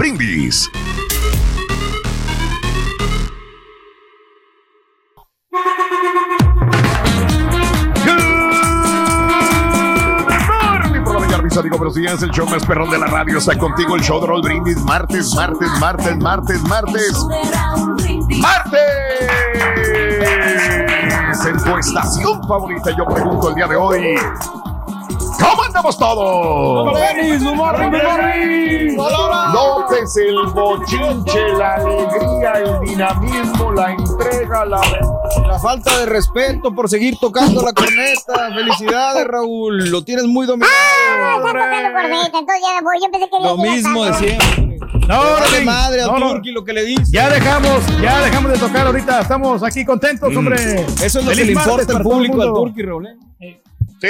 Brindis. mis amigos, buenos días. El show más perrón de la radio está contigo. El show de Raúl Brindis. Martes, martes, martes, martes, martes. ¡Martes! En tu estación favorita, yo pregunto el día de hoy. ¿Cómo andamos todos? López, el bochinche, la alegría, el dinamismo, la entrega, la... La falta de respeto por seguir tocando la corneta. Felicidades, Raúl. Lo tienes muy dominado. Ah, está tocando corneta, entonces ya me voy. Yo pensé que Lo le mismo de siempre. No, Vale madre a No, no. Turki lo que le dice. Ya dejamos, ya dejamos de tocar ahorita. Estamos aquí contentos, hombre. Eso es lo que Feliz le martes importa el público, al. Turki, Raúl. ¿eh? Sí.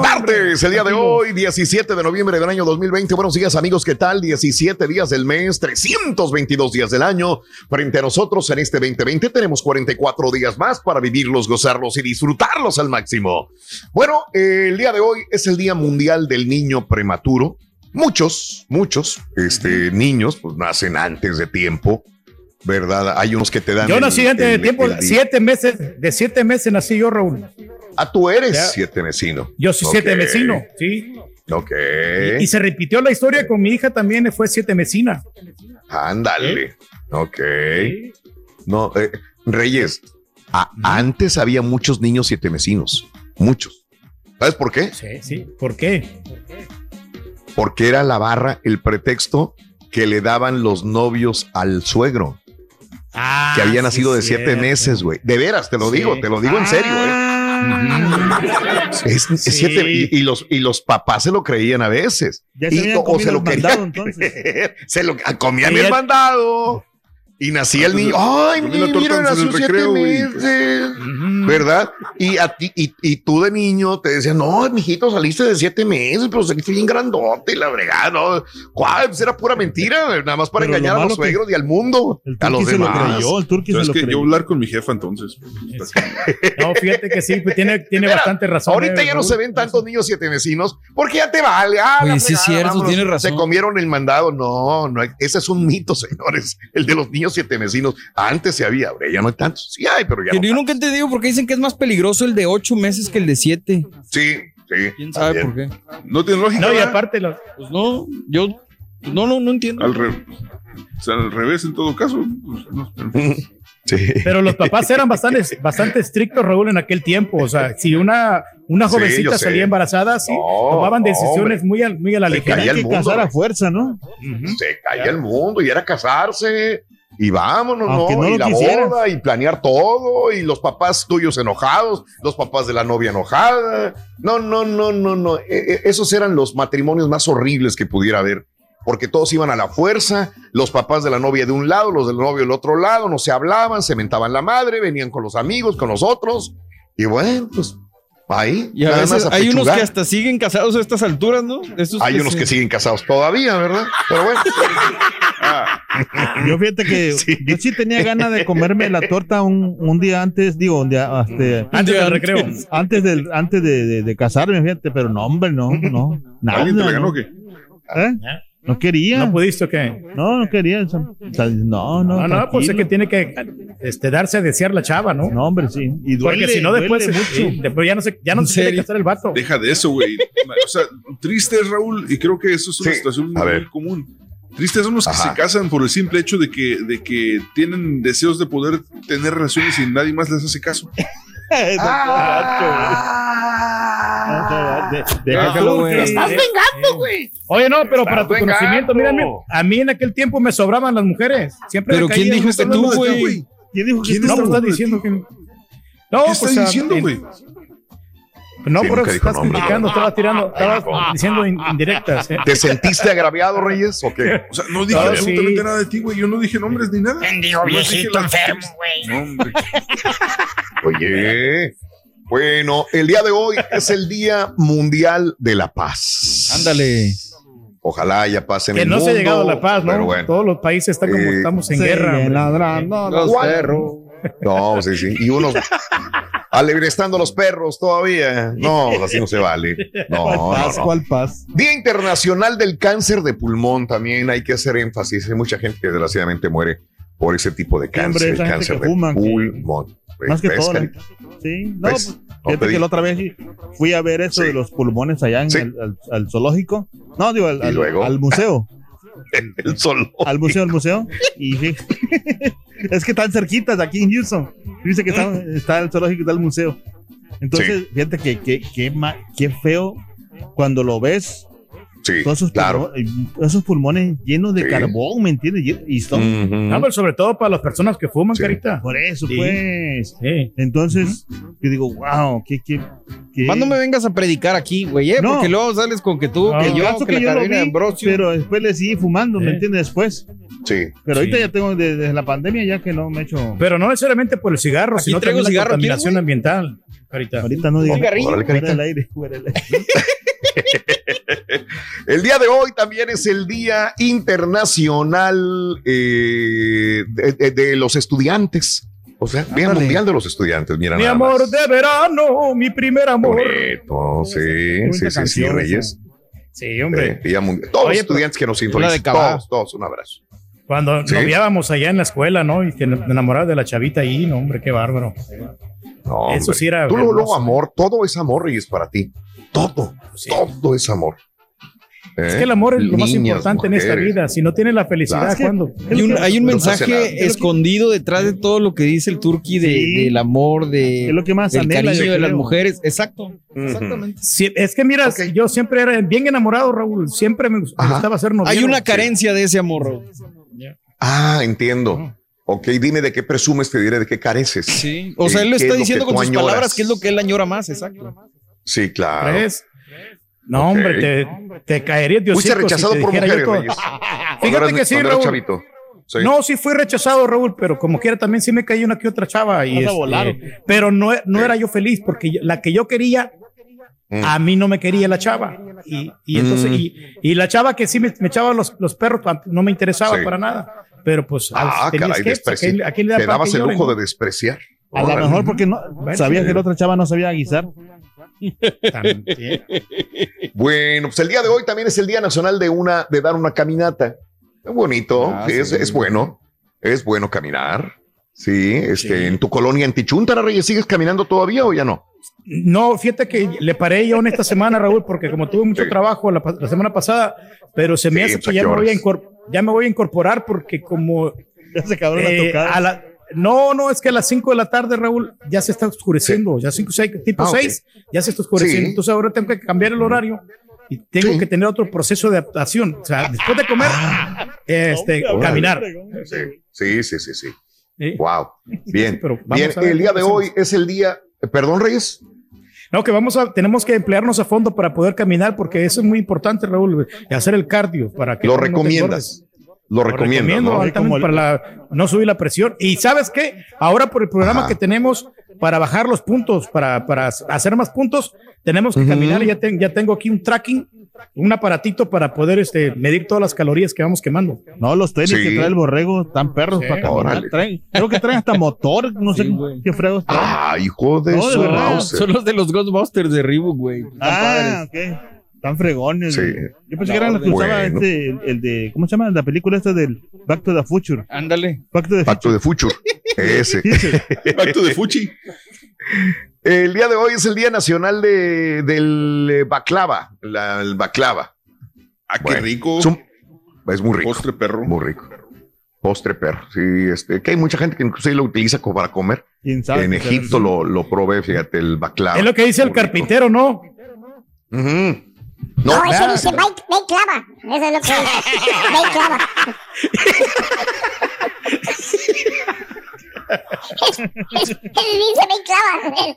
Martes, el día de hoy, 17 de noviembre del año 2020. Buenos días, amigos. ¿Qué tal? 17 días del mes, 322 días del año. Frente a nosotros en este 2020 tenemos 44 días más para vivirlos, gozarlos y disfrutarlos al máximo. Bueno, eh, el día de hoy es el Día Mundial del Niño Prematuro. Muchos, muchos este, niños pues, nacen antes de tiempo, ¿verdad? Hay unos que te dan. Yo nací antes de tiempo, el- siete meses, de siete meses nací yo, Raúl. Ah, tú eres siete vecino. Yo soy siete vecino, sí. Ok. Y se repitió la historia con mi hija también, fue siete mesina. Ándale. Ok. No, eh, Reyes, a- antes había muchos niños siete vecinos. Muchos. ¿Sabes por qué? Sí, sí. ¿Por qué? Porque era la barra, el pretexto que le daban los novios al suegro, Ah, que había sí, nacido de siete cierto. meses, güey. De veras, te lo Sí. digo, te lo digo en serio, ¿eh? Ah. Es, es Sí. siete, y, y los, y los papás se lo creían a veces. Ya se Y- o se lo el querían mandado, entonces. creer. Se lo ah, comían Sí, el ya- mandado. Y nacía el niño. Ay, la mira, nació siete meses. ¿Verdad? Y a ti, y, y tú de niño te decían, no, mijito, saliste de siete meses, pero saliste bien grandote y la bregada, ¿no? ¿Cuál? Pues era pura mentira, nada más para Pero lo engañar a los suegros y al mundo, El a los se lo demás. creyó, el se ¿Sabes lo que creyó. Yo hablar con mi jefa entonces. No, fíjate que sí, pues tiene, tiene Mira, bastante razón. Ahorita eh, ya no se ven tantos niños siete vecinos, porque ya te vale. Ah, Oye, la sí fregada, cierto, vámonos. tiene razón. Se comieron el mandado. No, no, ese es un mito, señores. El de los niños siete vecinos. Antes se había, ahora ya no hay tantos. Sí hay, pero ya Pero no yo nunca te digo por qué dicen que es más peligroso el de ocho meses que el de siete. Sí, sí. ¿Quién sabe también. por qué? No tiene lógica. No, y aparte, lo- Pues no, yo no, no, no entiendo. Al, re- o sea, al revés en todo caso. Pues, Sí. pero los papás eran bastante, bastante estrictos, Raúl, en aquel tiempo. O sea, si una, una jovencita salía embarazada, sí, No, tomaban decisiones muy a, muy a la Se ligera. caía Hay el que mundo, casar a güey. fuerza, ¿no? Se caía el mundo y era casarse y vámonos, Aunque ¿no? no y la boda y planear todo y los papás tuyos enojados, los papás de la novia enojada. No, no, no, no, no. E- e- esos eran los matrimonios más horribles que pudiera haber. Porque todos iban a la fuerza, los papás de la novia de un lado, los del novio del otro lado, no se hablaban, se mentaban la madre, venían con los amigos, con los otros. Y bueno, pues ahí. Y a nada veces más hay unos que hasta siguen casados a estas alturas, ¿no? Esos Hay unos se- que siguen casados todavía, ¿verdad? Pero bueno. Ah, Yo fíjate que Sí. yo sí tenía ganas de comerme la torta un, un día antes, digo, un día, este, Antes del recreo. antes del, antes de, de- de casarme, fíjate, pero no, hombre, no, no, nada. ¿Alguien te la no. ganó o qué? ¿Eh? No quería. ¿No pudiste o qué? No, no quería. o sea, o sea, no, no. No, no, pues es que tiene que este, darse a desear la chava, ¿no? No, hombre, sí. Y duele, Porque si no, después, sí, mucho. después ya no se, ya no ¿En se quiere casar el vato. Deja de eso, güey. O sea, triste es Raúl, y creo que eso es una Sí, situación a muy común. Tristes son los que Ajá. se casan por el simple hecho de que, de que tienen deseos de poder tener relaciones y nadie más les hace caso. Ah, de- de- Déjalo, güey. estás vengando, güey. Oye, no, pero para tu conocimiento, mira, a mí en aquel tiempo me sobraban las mujeres. Siempre Pero me ¿quién dijo que tú, de ti, güey? ¿Quién dijo que ¿Quién No, está pues estás diciendo que. No, ¿Qué pues, estás ah, diciendo, en- güey? No, Sí, eso estás nombre. criticando, estaba tirando, estabas diciendo in- indirectas. ¿eh? ¿Te sentiste agraviado, Reyes, o qué? O sea, no dije Ah, absolutamente sí. nada de ti, güey. Yo no dije nombres ni nada. Bendigo viejito enfermo, güey. No, hombre. Oye, bueno, el día de hoy es el Día Mundial de la Paz. Ándale. Ojalá haya paz en Que el no mundo. se ha llegado a la paz, ¿no? Pero bueno. Todos los países están como Eh, estamos en guerra. ladrando Los ¿Cuál? perros. No, sí, sí. Y unos alegrestando los perros todavía. No, así no se vale. No, ¿Cuál no, paz? no. ¿Cuál paz? Día Internacional del Cáncer de Pulmón también hay que hacer énfasis. Hay mucha gente que desgraciadamente muere por ese tipo de hombre, cáncer, el cáncer que de fuman, que- pulmón. Más que ¿Ves, todo. la-? Sí, no, pues, te fíjate que la otra vez fui a ver eso Sí. de los pulmones allá en Sí. el- al, al zoológico. No, digo, al, ¿Y al- al museo. El sol. Al museo, al museo. Y fí- es que están cerquitas aquí en Houston. Dice que está, está el zoológico y está el museo. Entonces, fíjate que, que, que ma- qué feo cuando lo ves, Sí, todos esos, claro. pulmones, esos pulmones llenos de Sí. carbón, ¿me entiendes? Y- son, Ujú. No, pero sobre todo para las personas que fuman, Sí. carita. por eso, Sí. pues. Sí. Entonces, yo digo, wow, qué, qué, qué- Más no me vengas a predicar aquí, güey, ¿eh? No. Porque luego sales con que tú, No. que yo, caso que, la yo lo vi, Ambrosio. pero después le seguí fumando, ¿me Eh. entiendes? Después. Sí. Pero ahorita Sí. ya tengo, desde, desde la pandemia ya que no me he hecho... Pero no necesariamente por el cigarro, Aquí sino traigo también la cigarro, contaminación ¿quieres, ambiental, carita. Ahorita no digas. Fuera del aire, fuera del aire. El día de hoy también es el Día Internacional eh, de, de- de los Estudiantes. O sea, Día Ándale. Mundial de los Estudiantes. Mira, Mi nada amor más. de verano, mi primer amor. Bonito, sí, sí, sí, sí, Reyes. Sí, hombre. Eh, Día Mundial. Todos Oye, los estudiantes que nos sintonizan, todos, todos, un abrazo. Cuando Sí. noviábamos allá en la escuela, ¿no? Y te enamorabas de la chavita ahí, no, hombre, qué bárbaro. No, Eso sí era Tú hermoso. amor, todo es amor, Reyes, para ti. Todo, Sí. todo es amor. Es que el amor es lo más importante en esta vida. Si no tienes la felicidad. ¿cuándo? Hay un, hay un No pasa nada. mensaje escondido detrás de todo lo que dice el turqui de, Sí. del amor, de, Es lo que más del anhela, cariño de las mujeres. Exacto. Exactamente. Sí, es que mira, yo siempre era bien enamorado, Raúl. Siempre me, me Ajá. gustaba ser novio. Hay una carencia de ese amor. Raúl. Ah, entiendo. Ok, dime de qué presumes, te diré de qué careces. Sí. O sea, él lo ¿Qué está diciendo con sus añoras? palabras que es lo que él añora más. Exacto. Sí, claro. ¿Crees? No, hombre, te, te caerías Dios. Fuiste rechazado por mujeres, Reyes. Cuando Fíjate que sí, Raúl. chavito. Sí. No, sí fui rechazado, Raúl, pero como quiera también sí me cayó una que otra chava. Y este, volar, ¿o pero no, no era yo feliz porque la que yo quería, Mm. a mí no me quería la chava. Y, y entonces, Mm. y, y la chava que sí me, me echaba los, los perros, pa- no me interesaba Sí. para nada. Pero pues, Ah, caray, que, despreciar. ¿a quién- a quién le da Te dabas el lujo no? de despreciar. A lo mejor porque no Bueno, sabía sí. que la otra chava no sabía guisar. También. Bueno, pues el día de hoy también es el Día Nacional de una de dar una caminata. Es bonito, Ah, es, sí. es bueno. Es bueno caminar. Sí, este, Sí. en tu colonia en Tichuntara, Reyes, ¿sigues caminando todavía o ya no? No, fíjate que le paré yo en esta semana, Raúl, porque como tuve mucho Sí. trabajo la, la semana pasada, pero se me Sí, hace pues, ¿a que ya qué me, voy a ya me voy a incorporar porque como Ya se acabaron eh, las tocadas. a la- no, no, es que a las 5 de la tarde, Raúl, ya se está oscureciendo, ya cinco, seis, tipo Ah, ok. 6, ya se está oscureciendo. Sí. Entonces ahora tengo que cambiar el horario y tengo Sí. que tener otro proceso de adaptación. O sea, después de comer, este, Hombre, caminar. Sí, sí, sí, sí. sí. ¿sí? Wow. Bien. Pero Bien, a ver el día de hoy es el día. Perdón, Reyes. No, que vamos a, tenemos que emplearnos a fondo para poder caminar, porque eso es muy importante, Raúl, y hacer el cardio para que Lo no recomiendas. Lo Lo recomiendo, recomiendo ¿no? para la- no subir la presión. Y sabes qué? Ahora por el programa Ajá. que tenemos para bajar los puntos, para, para hacer más puntos, tenemos que caminar. Ya, ya tengo aquí un tracking, un aparatito para poder este, medir todas las calorías que vamos quemando. No, los tenis Sí. que trae el borrego están perros Sí. para caminar. Traen- creo que traen hasta motor, no sé qué fregos traen. Ah, hijo de No, de su verdad. Mauser. Son los de los Ghostbusters de Reebok, güey. Están Ah, padres. ok. Están fregones. Sí. güey. Yo pensé que eran los que Bueno. usaba este, el, el de, ¿cómo se llama? La película esta del Back to the Future. Ándale. Back to the Pacto de Future. Ese. Pacto de Fuchi. El día de hoy es el Día Nacional de, del eh, Baklava. la- el Baklava. Ah, qué Bueno, rico. Es, un- es muy rico. Postre perro. Muy rico. Postre perro. Sí, este, que hay mucha gente que inclusive lo utiliza como para comer. ¿Quién sabe? en Egipto lo, lo probé, fíjate, el baklava. es lo que dice el Muy carpintero, ¿no? Ujú. No, No, ese nada. dice, ve y clava. Eso es lo que dice. Ve y clava. Dice, me clava.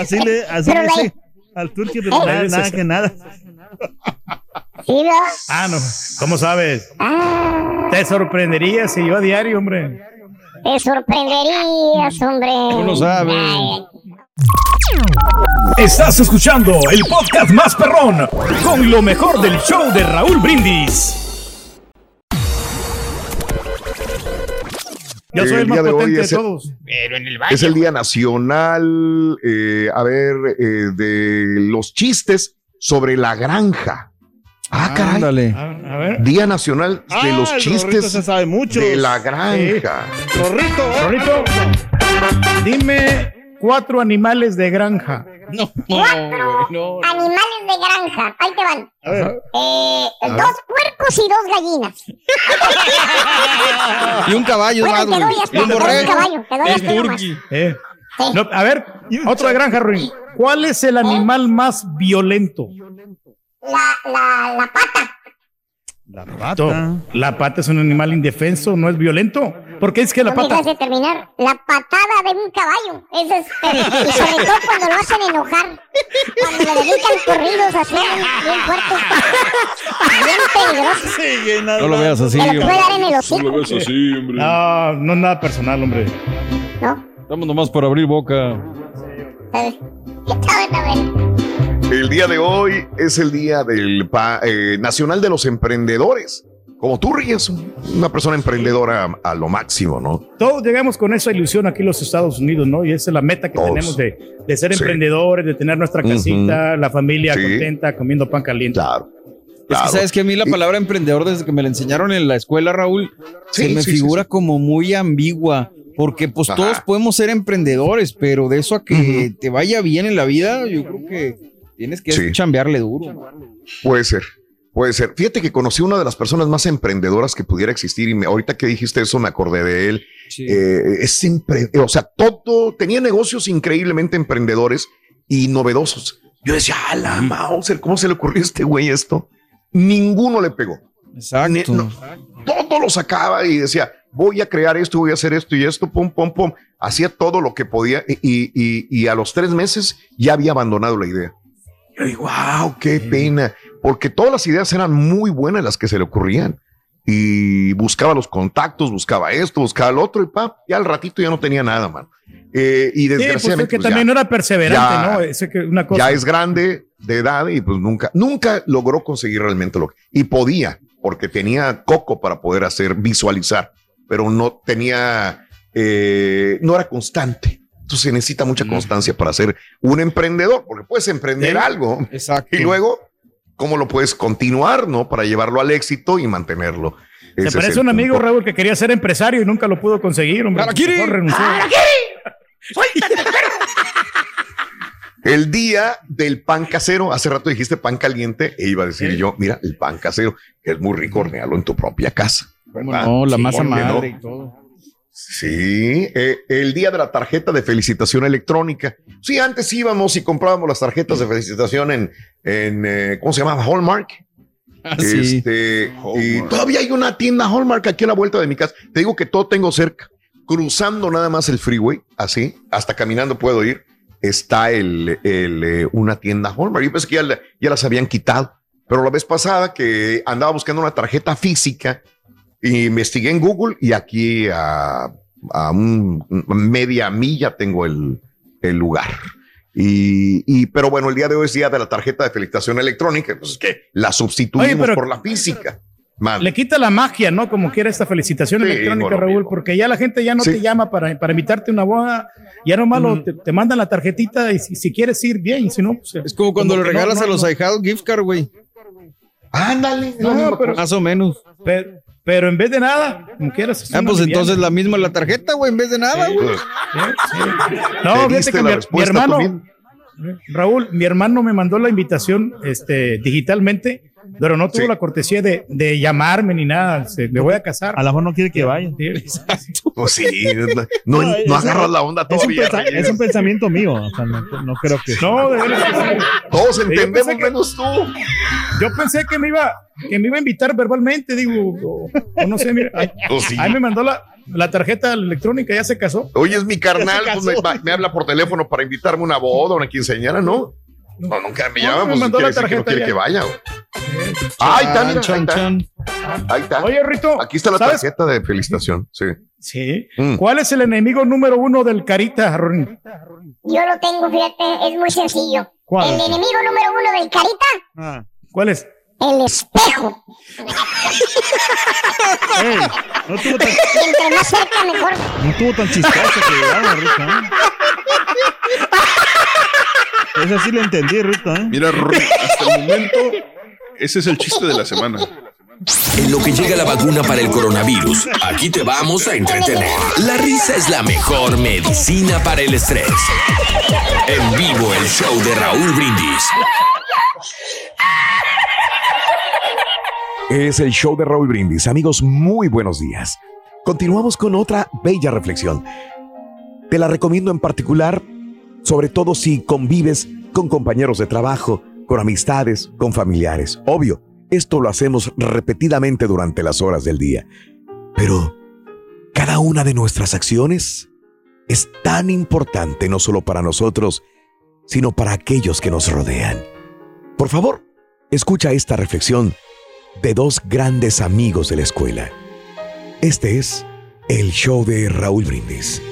Así le, así Pero le la- dice al turqui, pero nada, nada que nada. Ah, no. ¿Cómo sabes? Ah, Te sorprendería si yo a diario, hombre. te sorprenderías, hombre. ¿Cómo lo sabe? Ay, Estás escuchando el podcast más perrón con lo mejor del show de Raúl Brindis. Yo soy El el, más día de potente de es el- todos. Es el Día Nacional, eh, a ver, eh, de los chistes sobre la granja. Ah, caray. Ándale. A, a ver. Día Nacional de Ah, los el Rorrito chistes se sabe mucho. de la granja. Rorrito, dime cuatro animales de granja. No, Cuatro no. animales de granja. Ahí te van. A ver. Eh, dos puercos y dos gallinas. Y un caballo, Bueno, más, te doy hasta un te doy un borrego. caballo. Te doy El hasta uno más. turqui. Eh, Sí. no, a ver, otro de granja, Ruin. ¿Cuál es el animal más violento? La, la, la pata. La pata. La pata es un animal indefenso, no es violento. ¿Por qué es que la No pata? terminar. La patada de un caballo. Ese es, y sobre todo cuando lo hacen enojar. Cuando le dedican corridos así bien, bien fuertes. Bien peligrosos. Sigue nada. No lo veas así, Te lo puede hombre. dar en el No hocico. lo ves así, hombre. No, no es nada personal, hombre. ¿No? Estamos nomás por abrir boca. Está bueno. El día de hoy es el Día del pa- eh, Nacional de los Emprendedores. Como tú, Ríos, una persona emprendedora a, lo máximo, ¿no? Todos llegamos con esa ilusión aquí en los Estados Unidos, ¿no? Y esa es la meta que Todos. tenemos de, de ser Sí. emprendedores, de tener nuestra casita, la familia Sí. contenta, comiendo pan caliente. Claro. Es que sabes que a mí la Y- palabra emprendedor, desde que me la enseñaron en la escuela, Raúl, Sí, se me sí, figura sí. como muy ambigua. Porque pues Ajá. todos podemos ser emprendedores, pero de eso a que te vaya bien en la vida, yo creo que tienes que Sí. chambearle duro. Puede ser, puede ser. Fíjate que conocí una de las personas más emprendedoras que pudiera existir y me- ahorita que dijiste eso me acordé de él. Eh, es empre- o sea, todo, tenía negocios increíblemente emprendedores y novedosos. Yo decía, a la Mauser, ¿cómo se le ocurrió a este güey esto? Ninguno le pegó. Exacto. No, todo lo sacaba y decía, voy a crear esto, voy a hacer esto y esto, pum, pum, pum. Hacía todo lo que podía y- y- y a los tres meses ya había abandonado la idea. Yo wow, qué pena, porque todas las ideas eran muy buenas las que se le ocurrían. Y buscaba los contactos, buscaba esto, buscaba lo otro y pa, ya al ratito ya no tenía nada, man. Eh, y Sí, pues es desgraciadamente que pues, ya- también no era perseverante, ya- ¿no? Es que una cosa. ya es grande de edad y pues nunca, nunca logró conseguir realmente lo que, y podía, porque tenía coco para poder hacer, visualizar, pero no tenía, eh, no era constante. Entonces se necesita mucha constancia para ser un emprendedor, porque puedes emprender Sí. algo Exacto. y luego, ¿cómo lo puedes continuar, no? Para llevarlo al éxito y mantenerlo. Se parece un amigo. Raúl, que quería ser empresario y nunca lo pudo conseguir, hombre. Mejor renunció. El día del pan casero, hace rato dijiste pan caliente, e iba a decir yo, mira, el pan casero, que es muy rico hornearlo en tu propia casa. ¿Cómo ¿verdad? no, la Sí, masa madre y todo. Sí, eh, el día de la tarjeta de felicitación electrónica. Sí, antes íbamos y comprábamos las tarjetas de felicitación en, en eh, ¿cómo se llamaba? Hallmark. Ah, sí. Este, y todavía hay una tienda Hallmark aquí a la vuelta de mi casa. Te digo que todo tengo cerca. Cruzando nada más el freeway, así, hasta caminando puedo ir, está el, el, eh, una tienda Hallmark. Yo pensé que ya, la- ya las habían quitado. Pero la vez pasada que andaba buscando una tarjeta física, investigué en Google y aquí a, a un- media milla tengo el, el lugar. Y, y- pero bueno, el día de hoy es día de la tarjeta de felicitación electrónica, pues es que la sustituimos Oye, pero- por la física. Man, Le quita la magia, ¿no? Como quiera esta felicitación Sí, electrónica, no, lo Raúl, porque ya la gente ya no Sí. te llama para, para invitarte una boda, ya nomás lo- te, te mandan la tarjetita y si, si quieres ir bien, y si no, pues. Es como cuando como le no, regalas no, a los no. ahijados gift card, güey. ándale. pero-. Más o menos. Pero, pero en vez de nada, como quieras. Ah, pues liviana. entonces la misma la tarjeta, güey, en vez de nada, güey. Pues, Sí, sí. No, fíjate que mi, mi hermano, mismo. Raúl, mi hermano me mandó la invitación este, digitalmente, pero no tuvo Sí. la cortesía de, de llamarme ni nada. Se- me voy a casar. A lo mejor no quiere que vaya. Sí. Pues sí, no, No, no es- agarras la onda Es un, todavía. pensa- Reyes. es un pensamiento mío. O sea, no, no creo que. No, de sí. Todos entendemos que- menos tú. Yo pensé que me iba, que me iba a invitar verbalmente, digo, o, o no sé, mira, ahí, Pues sí. ahí me mandó la, La tarjeta electrónica ya se casó. Oye, es mi carnal, pues me, habla por teléfono para invitarme a una boda, una quinceañera, ¿no? No, nunca me No, llama, me pues mandó quiere la decir que no tarjeta quiere ya. que vaya. güey. Ahí está, mira, ahí Chan, está. chan. Ahí está. Oye, Rito. Aquí está la ¿sabes? tarjeta de felicitación, sí. Sí. Mm. ¿Cuál es el enemigo número uno del Carita, Rorín? Yo lo tengo, fíjate, es muy sencillo. ¿Cuál? El enemigo número uno del carita, Ah. ¿Cuál es? El espejo. Ey, no tuvo tan, Y entre más cerca, mejor. no tuvo tan chistoso que llegaba, Rito. ¿eh? Esa sí lo entendí, Rito. ¿eh? Mira, hasta el momento, ese es el chiste de la semana. En lo que llega la vacuna para el coronavirus, aquí te vamos a entretener. La risa es la mejor medicina para el estrés. En vivo el show de Raúl Brindis. Es el show de Raúl Brindis. Amigos, muy buenos días. Continuamos con otra bella reflexión. Te la recomiendo en particular, sobre todo si convives con compañeros de trabajo, con amistades, con familiares. Obvio, esto lo hacemos repetidamente durante las horas del día. Pero cada una de nuestras acciones es tan importante no solo para nosotros, sino para aquellos que nos rodean. Por favor, escucha esta reflexión de dos grandes amigos de la escuela. Este es el show de Raúl Brindis.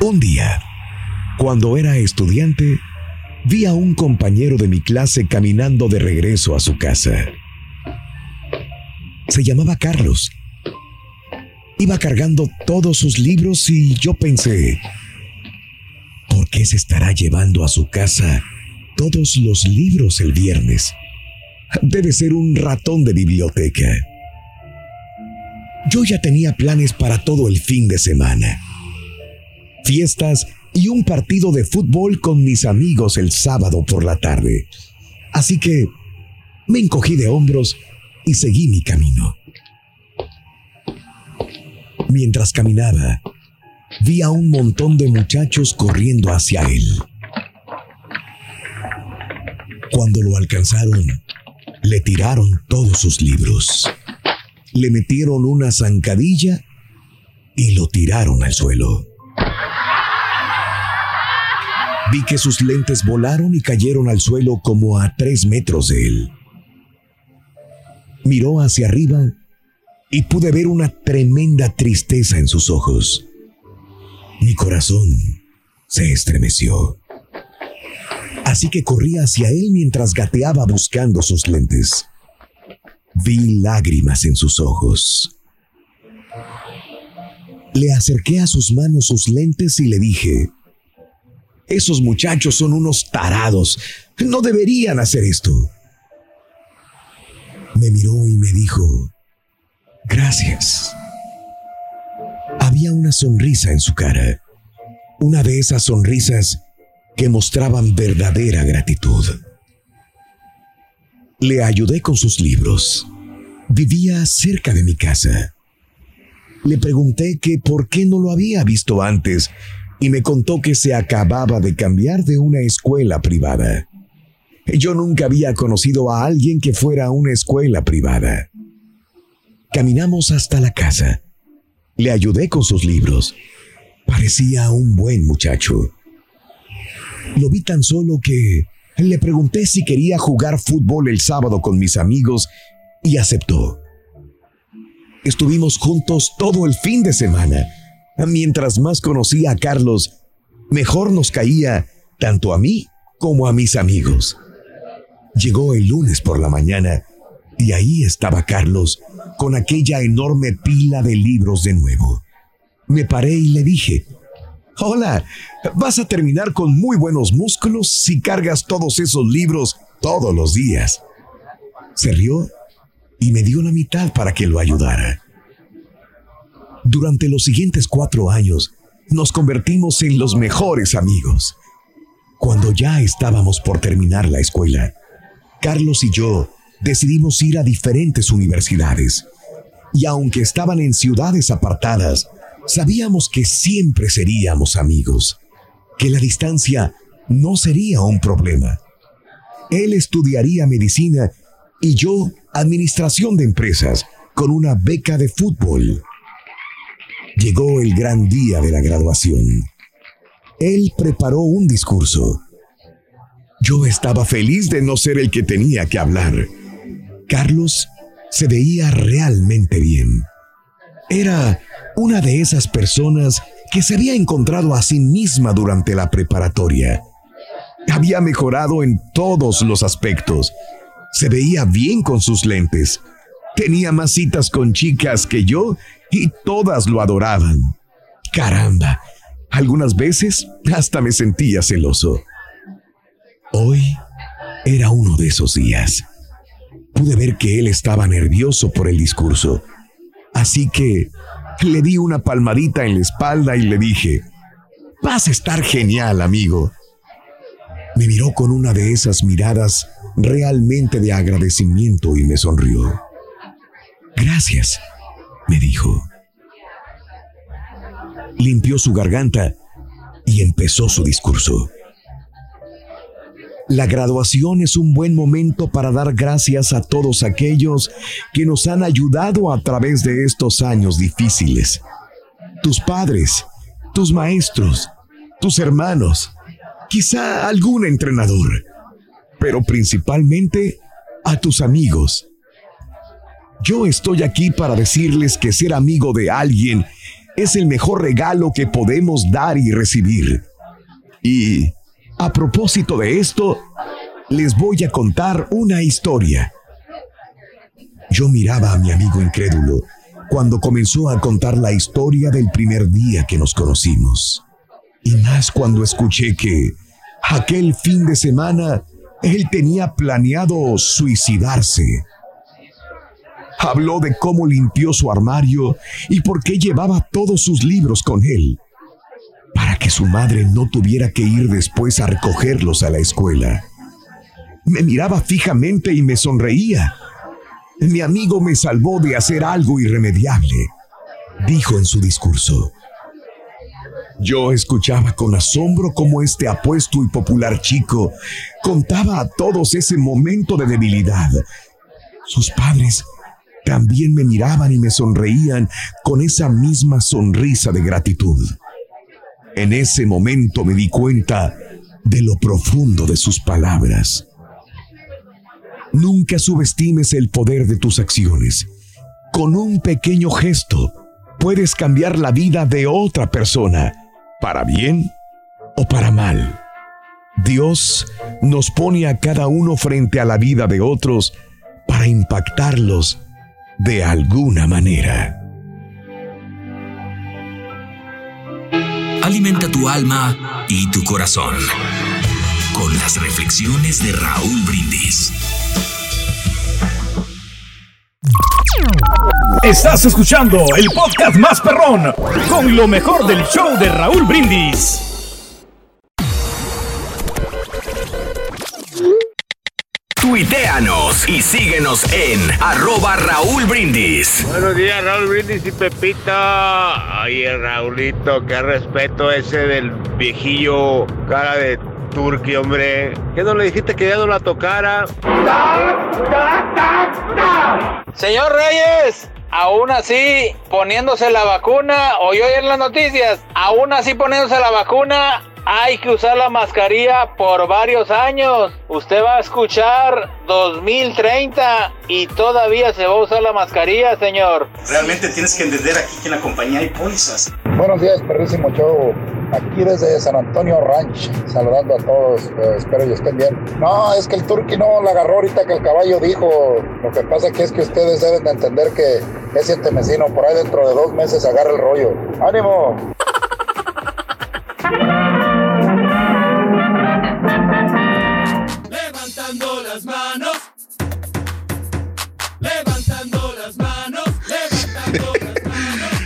Un día, cuando era estudiante, vi a un compañero de mi clase caminando de regreso a su casa. Se llamaba Carlos. Iba cargando todos sus libros y yo pensé, ¿por qué se estará llevando a su casa todos los libros el viernes? Debe ser un ratón de biblioteca. Yo ya tenía planes para todo el fin de semana. Fiestas y un partido de fútbol con mis amigos el sábado por la tarde. Así que me encogí de hombros y seguí mi camino. Mientras caminaba, vi a un montón de muchachos corriendo hacia él. Cuando lo alcanzaron, le tiraron todos sus libros. Le metieron una zancadilla y lo tiraron al suelo. Vi que sus lentes volaron y cayeron al suelo como a tres metros de él. Miró hacia arriba y pude ver una tremenda tristeza en sus ojos. Mi corazón se estremeció. Así que corrí hacia él mientras gateaba buscando sus lentes. Vi lágrimas en sus ojos. Le acerqué a sus manos sus lentes y le dije, esos muchachos son unos tarados. No deberían hacer esto. Me miró y me dijo, gracias. Había una sonrisa en su cara. Una de esas sonrisas que mostraban verdadera gratitud. Le ayudé con sus libros. Vivía cerca de mi casa. Le pregunté que por qué no lo había visto antes y me contó que se acababa de cambiar de una escuela privada. Yo nunca había conocido a alguien que fuera a una escuela privada. Caminamos hasta la casa. Le ayudé con sus libros. Parecía un buen muchacho. Lo vi tan solo que le pregunté si quería jugar fútbol el sábado con mis amigos y aceptó. Estuvimos juntos todo el fin de semana. Mientras más conocía a Carlos, mejor nos caía tanto a mí como a mis amigos. Llegó el lunes por la mañana y ahí estaba Carlos con aquella enorme pila de libros de nuevo. Me paré y le dije, Hola, vas a terminar con muy buenos músculos si cargas todos esos libros todos los días. Se rió y me dio la mitad para que lo ayudara. Durante los siguientes cuatro años nos convertimos en los mejores amigos. Cuando ya estábamos por terminar la escuela, Carlos y yo decidimos ir a diferentes universidades. Y aunque estaban en ciudades apartadas, sabíamos que siempre seríamos amigos, que la distancia no sería un problema. él estudiaría medicina y yo administración de empresas con una beca de fútbol. Llegó el gran día de la graduación. Él preparó un discurso. Yo estaba feliz de no ser el que tenía que hablar. Carlos se veía realmente bien. Era una de esas personas que se había encontrado a sí misma durante la preparatoria. Había mejorado en todos los aspectos. Se veía bien con sus lentes. Tenía más citas con chicas que yo y todas lo adoraban. Caramba, algunas veces hasta me sentía celoso. Hoy era uno de esos días. Pude ver que él estaba nervioso por el discurso. Así que le di una palmadita en la espalda y le dije, vas a estar genial, amigo. Me miró con una de esas miradas realmente de agradecimiento y me sonrió. Gracias, me dijo. Limpió su garganta y empezó su discurso. La graduación es un buen momento para dar gracias a todos aquellos que nos han ayudado a través de estos años difíciles. Tus padres, tus maestros, tus hermanos, quizá algún entrenador, pero principalmente a tus amigos. Yo estoy aquí para decirles que ser amigo de alguien es el mejor regalo que podemos dar y recibir. Y a propósito de esto, les voy a contar una historia. Yo miraba a mi amigo incrédulo cuando comenzó a contar la historia del primer día que nos conocimos. Y más cuando escuché que aquel fin de semana él tenía planeado suicidarse. Habló de cómo limpió su armario y por qué llevaba todos sus libros con él, que su madre no tuviera que ir después a recogerlos a la escuela. Me miraba fijamente y me sonreía. Mi amigo me salvó de hacer algo irremediable, dijo en su discurso. Yo escuchaba con asombro cómo este apuesto y popular chico contaba a todos ese momento de debilidad. Sus padres también me miraban y me sonreían con esa misma sonrisa de gratitud. En ese momento me di cuenta de lo profundo de sus palabras. Nunca subestimes el poder de tus acciones. Con un pequeño gesto puedes cambiar la vida de otra persona, para bien o para mal. Dios nos pone a cada uno frente a la vida de otros para impactarlos de alguna manera. Alimenta tu alma y tu corazón con las reflexiones de Raúl Brindis. Estás escuchando el podcast más perrón con lo mejor del show de Raúl Brindis. Tuiteanos y síguenos en arroba Raúl Brindis. Buenos días, Raúl Brindis y Pepita. Ay, Raulito, qué respeto ese del viejillo cara de turqui, hombre. ¿Qué no le dijiste que ya no la tocara? Señor Reyes, aún así poniéndose la vacuna, o yo en las noticias, aún así poniéndose la vacuna, hay que usar la mascarilla por varios años. Usted va a escuchar 2030 y todavía se va a usar la mascarilla, señor. Realmente tienes que entender aquí que en la compañía hay pólizas. Buenos días, perrísimo show. Aquí desde San Antonio Ranch, saludando a todos. eh, espero que estén bien. No, es que el turqui no la agarró ahorita que el caballo dijo. Lo que pasa que es que ustedes deben de entender que ese temecino por ahí dentro de dos meses agarra el rollo. ¡Ánimo!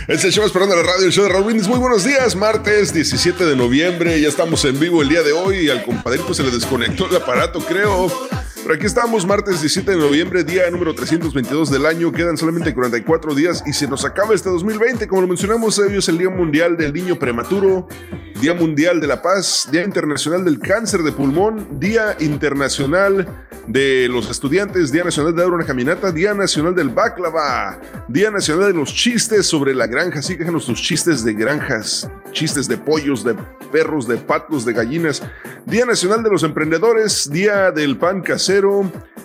Es el show esperando la radio, el show de Raúl Brindis. Muy buenos días, martes 17 de noviembre. Ya estamos en vivo el día de hoy. Al compadrito se le desconectó el aparato, creo. Aquí estamos, martes 17 de noviembre, día número 322 del año. Quedan solamente 44 días y se nos acaba este 2020. Como lo mencionamos, hoy es el Día Mundial del Niño Prematuro. Día Mundial de la Paz, Día Internacional del Cáncer de Pulmón, Día Internacional de los Estudiantes, Día Nacional de dar una caminata, Día Nacional del Baklava, Día Nacional de los Chistes sobre la granja. Sí, déjanos tus chistes de granjas, chistes de pollos, de perros, de patos, de gallinas. Día Nacional de los Emprendedores, Día del Pan Casero,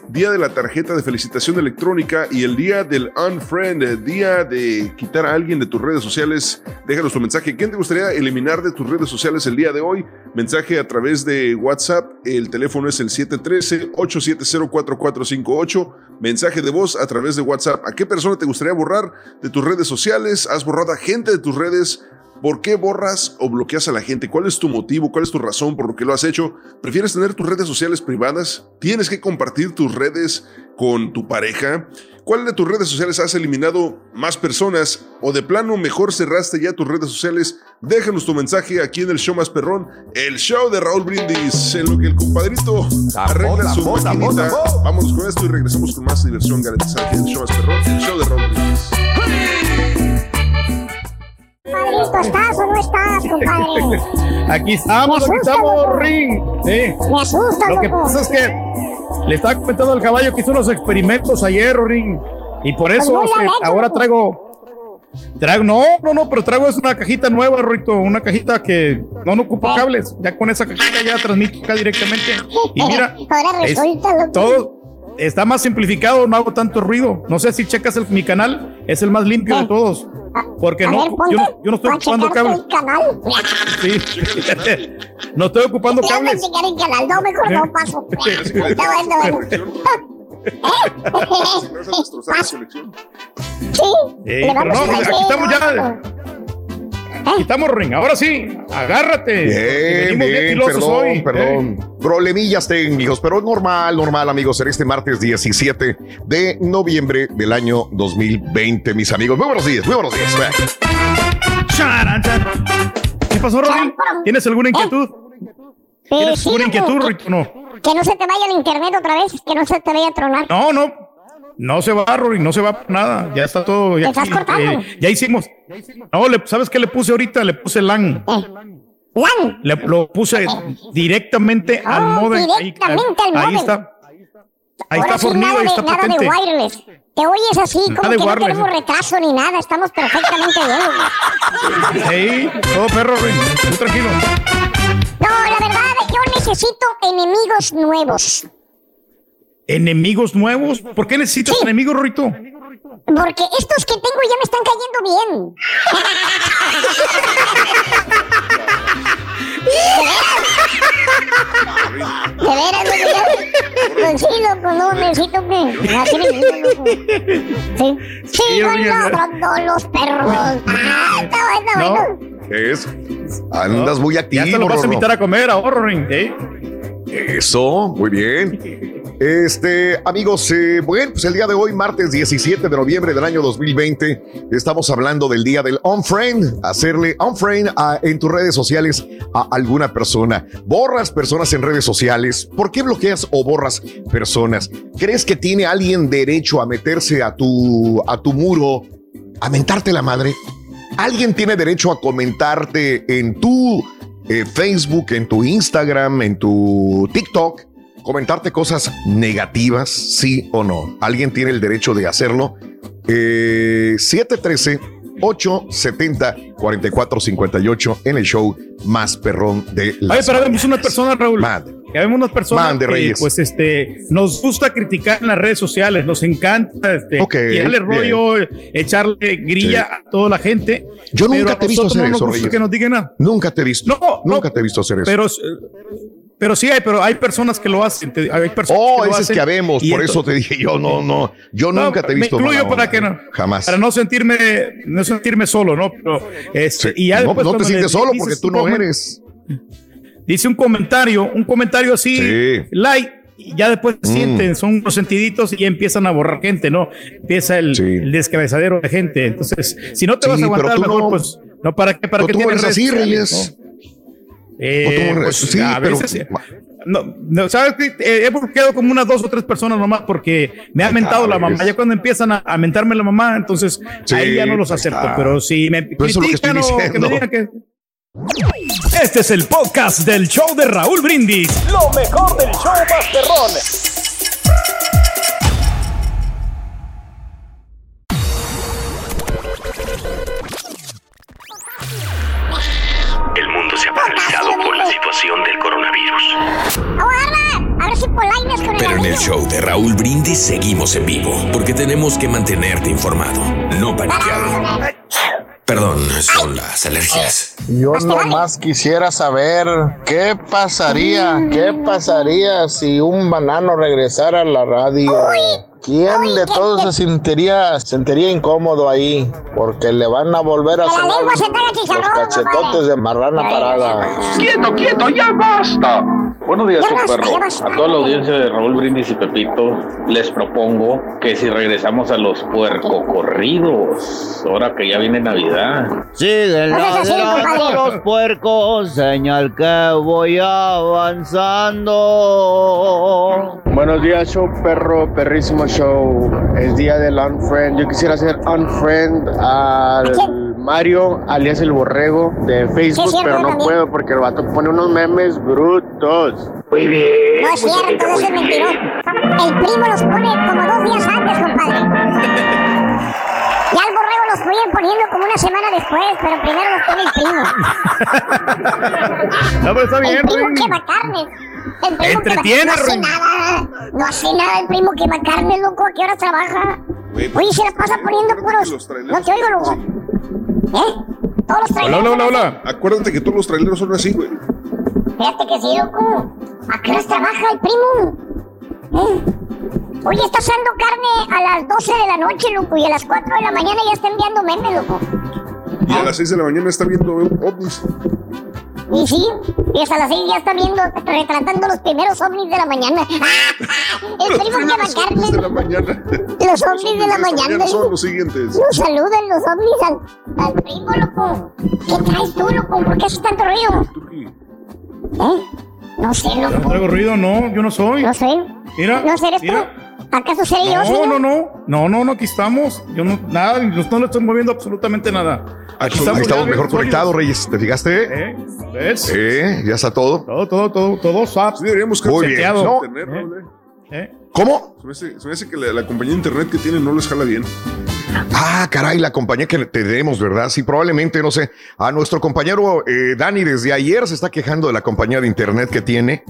Día de la Tarjeta de Felicitación Electrónica y el Día del Unfriend, eh, Día de quitar a alguien de tus redes sociales. Déjanos tu mensaje. ¿Quién te gustaría eliminar de tus redes sociales el día de hoy? Mensaje a través de WhatsApp. El teléfono es el 713-870-4458. Mensaje de voz a través de WhatsApp. ¿A qué persona te gustaría borrar de tus redes sociales? ¿Has borrado a gente de tus redes? ¿Por qué borras o bloqueas a la gente? ¿Cuál es tu motivo? ¿Cuál es tu razón por lo que lo has hecho? ¿Prefieres tener tus redes sociales privadas? ¿Tienes que compartir tus redes con tu pareja? ¿Cuál de tus redes sociales has eliminado más personas? ¿O de plano mejor cerraste ya tus redes sociales? Déjanos tu mensaje aquí en el show más perrón, el show de Raúl Brindis, en lo que el compadrito arregla su maquinita. Vámonos con esto y regresamos con más diversión garantizada aquí en el show más perrón, el show de Raúl Brindis. Padrito, ¿estás o no estás, compadre? Aquí estamos, aquí estamos. Ring. Sí. Me asusta, Lo que loco. pasa es que le estaba comentando al caballo que hizo unos experimentos ayer, Ring. Y por eso Pues hecho, ahora traigo. Traigo, no, no, no, pero traigo es una cajita nueva, Rito, una cajita que no, no ocupa cables. Ya con esa cajita ya transmito acá directamente. Y mira, Ahora es todo está más simplificado, no hago tanto ruido. No sé si checas el- mi canal, es el más limpio de todos. Porque no, ver, ponte yo, no- yo no estoy ocupando cables. canal. Sí. no estoy ocupando cables. checar el canal. No, mejor no paso. Sí. Eh, le pero no, aquí decir, estamos ¿no? ya. Aquí estamos, Ring. Ahora sí, agárrate. Bien, bien, filosos perdón, hoy, ¿eh? perdón. Problemillas técnicos, pero normal, normal, amigos, en este martes 17 de noviembre del año 2020, mis amigos. Muy buenos días, muy buenos días. ¿Qué pasó, Ring? ¿Tienes alguna inquietud? ¿Tienes sí, alguna inquietud, Rito? No. Que no se te vaya el internet otra vez, que no se te vaya a tronar. No, no. No se va, Rory, no se va por nada. Ya está todo. Ya, ¿Te estás cortando? eh, ya hicimos. No, le- ¿sabes qué le puse ahorita? Le puse LAN. ¿LAN? Le, lo puse directamente al modem. Ahí- directamente al Ahí modem. está. Ahí Ahora está sí, fornido, nada ahí de- está nada potente. de wireless. Te oyes así, Nada como de que no wireless. tenemos retraso ni nada. Estamos perfectamente bien. Sí, todo perro, Rory. Tú tranquilo. No, la verdad, yo necesito enemigos nuevos. ¿Enemigos nuevos? ¿Por qué necesitas enemigos, Rito? Porque estos que tengo ya me están cayendo bien. De veras, pues sí, loco, no, necesito que... Así me loco. Sí, sigo oye, ladrando los perros. Ah, está bueno, está bueno. Es, andas muy activo. Ya te lo vas a invitar a comer ahora. ¿eh? Eso, muy bien. Este, amigos, eh, bueno, pues el día de hoy, martes 17 de noviembre del año 2020, estamos hablando del día del unfriend, hacerle a- en tus redes sociales a alguna persona. Borras personas en redes sociales. ¿Por qué bloqueas o borras personas? ¿Crees que tiene alguien derecho a meterse a tu, a tu muro, a mentarte la madre? ¿Alguien tiene derecho a comentarte en tu eh, Facebook, en tu Instagram, en tu TikTok? Comentarte cosas negativas, sí o no. ¿Alguien tiene el derecho de hacerlo? Eh, 713-870-4458 en el show más perrón de la Oye, pero vemos unas personas, Raúl. Mande. Ya vemos unas personas Mande, que, Reyes. pues, este, nos gusta criticar en las redes sociales, nos encanta, este, Ok, tirarle rollo, echarle grilla a toda la gente. Yo nunca te he visto hacer no eso, Reyes. que nos digan nada. Nunca te he visto. No, Nunca te he visto hacer eso. Pero, pero sí hay, pero hay personas que lo hacen. te- Hay personas Oh, que lo es hacen que habemos, por eso te dije yo, no, no, yo No, nunca te he visto. Me incluyo para que no. Jamás. Para no sentirme, no sentirme solo, ¿no? Pero, este, y ya no, no te sientes solo porque tú no eres. Dice un comentario, un comentario así, Sí. like, y ya después Mm. sienten, son unos sentiditos y ya empiezan a borrar gente, ¿no? Empieza el, el descabezadero de gente. Entonces, si no te vas a aguantar, mejor, no. pues, no, ¿para qué? ¿Para qué tú tienes así, Reyes. No? Eh, pues, sí, a pero- veces, no, no, ¿sabes qué? Eh, he bloqueado como unas dos o tres personas nomás porque me ha mentado la mamá. Ya cuando empiezan a, a mentarme la mamá, entonces Sí, ahí ya no los acepto. está. Pero si me es que critican o que me digan que Este es el podcast del show de Raúl Brindis. Lo mejor del show Masterrón. Se ha paralizado por la situación del coronavirus. Agarra, a ver si Polaines con el Pero en el show de Raúl Brindis seguimos en vivo, porque tenemos que mantenerte informado, no paniqueado. Perdón, son las alergias. Yo nomás quisiera saber qué pasaría, qué pasaría si un banano regresara a la radio. ¿Quién de todos se sentiría, sentiría incómodo ahí? Porque le van a volver a sonar los cachetotes de marrana parada. Quieto, quieto, ya basta. Buenos días, perro. A toda la audiencia de Raúl Brindis y Pepito, les propongo que si regresamos a los puercocorridos, ahora que ya viene Navidad. Así, ladrando compadre. los puercos, señal que voy avanzando. Buenos días, show perro, perrísimo show. Es día del unfriend. Yo quisiera hacer unfriend al Mario, alias el borrego de Facebook, Sí, es cierto, pero no también. puedo porque el vato pone unos memes brutos. Muy bien. No es cierto, eso es mentiroso. El primo los pone como dos días antes, compadre. Ya el borrego los fui poniendo como una semana después, pero primero los pone el primo. No, pero está bien, el primo Ruin. quema carnes. El primo Entretiene, quema... No hace nada. No hace nada el primo quema carnes, loco. ¿A qué hora trabaja? Oye, se la pasa poniendo puros... No te oigo, loco. ¿Eh? Todos los Hola, traileros hola, hola, son hola. Acuérdate que todos los traileros son así, güey. Fíjate que sí, loco. ¿A qué horas trabaja el primo? ¿Eh? Oye, está asando carne a las 12 de la noche, loco, y a las 4 de la mañana ya está enviando memes, loco. Y a las 6 de la mañana está viendo ovnis. Y sí, y hasta las 6 ya está viendo, retratando los primeros ovnis de la mañana. El primo que va carne, de la mañana. los ovnis de la mañana. son los siguientes. Nos saludan los ovnis al, al primo, loco. ¿Qué traes tú, loco? ¿Por qué haces tanto ruido? ¿Eh? No sé, No loco. traigo ruido, no, yo no soy. No sé. Mira. ¿No eres tú? ¿Acaso seré yo, No, señor? no, no, no, no, no, aquí estamos. Yo no, nada, no, no le estoy moviendo absolutamente nada. Aquí Ahí estamos mejor conectados, Reyes. ¿Te fijaste? ¿Eh? ¿Ves? Eh, ya está todo. Todo, todo, todo, todo swap. Sí, deberíamos Muy bien. No, Raúl, eh. ¿Eh? ¿Cómo? Se me hace, se me hace que la, la compañía de internet que tienen no les jala bien. Ah, caray, la compañía que tenemos, ¿verdad? Sí, probablemente, no sé. A nuestro compañero eh, Dani desde ayer se está quejando de la compañía de internet que tiene.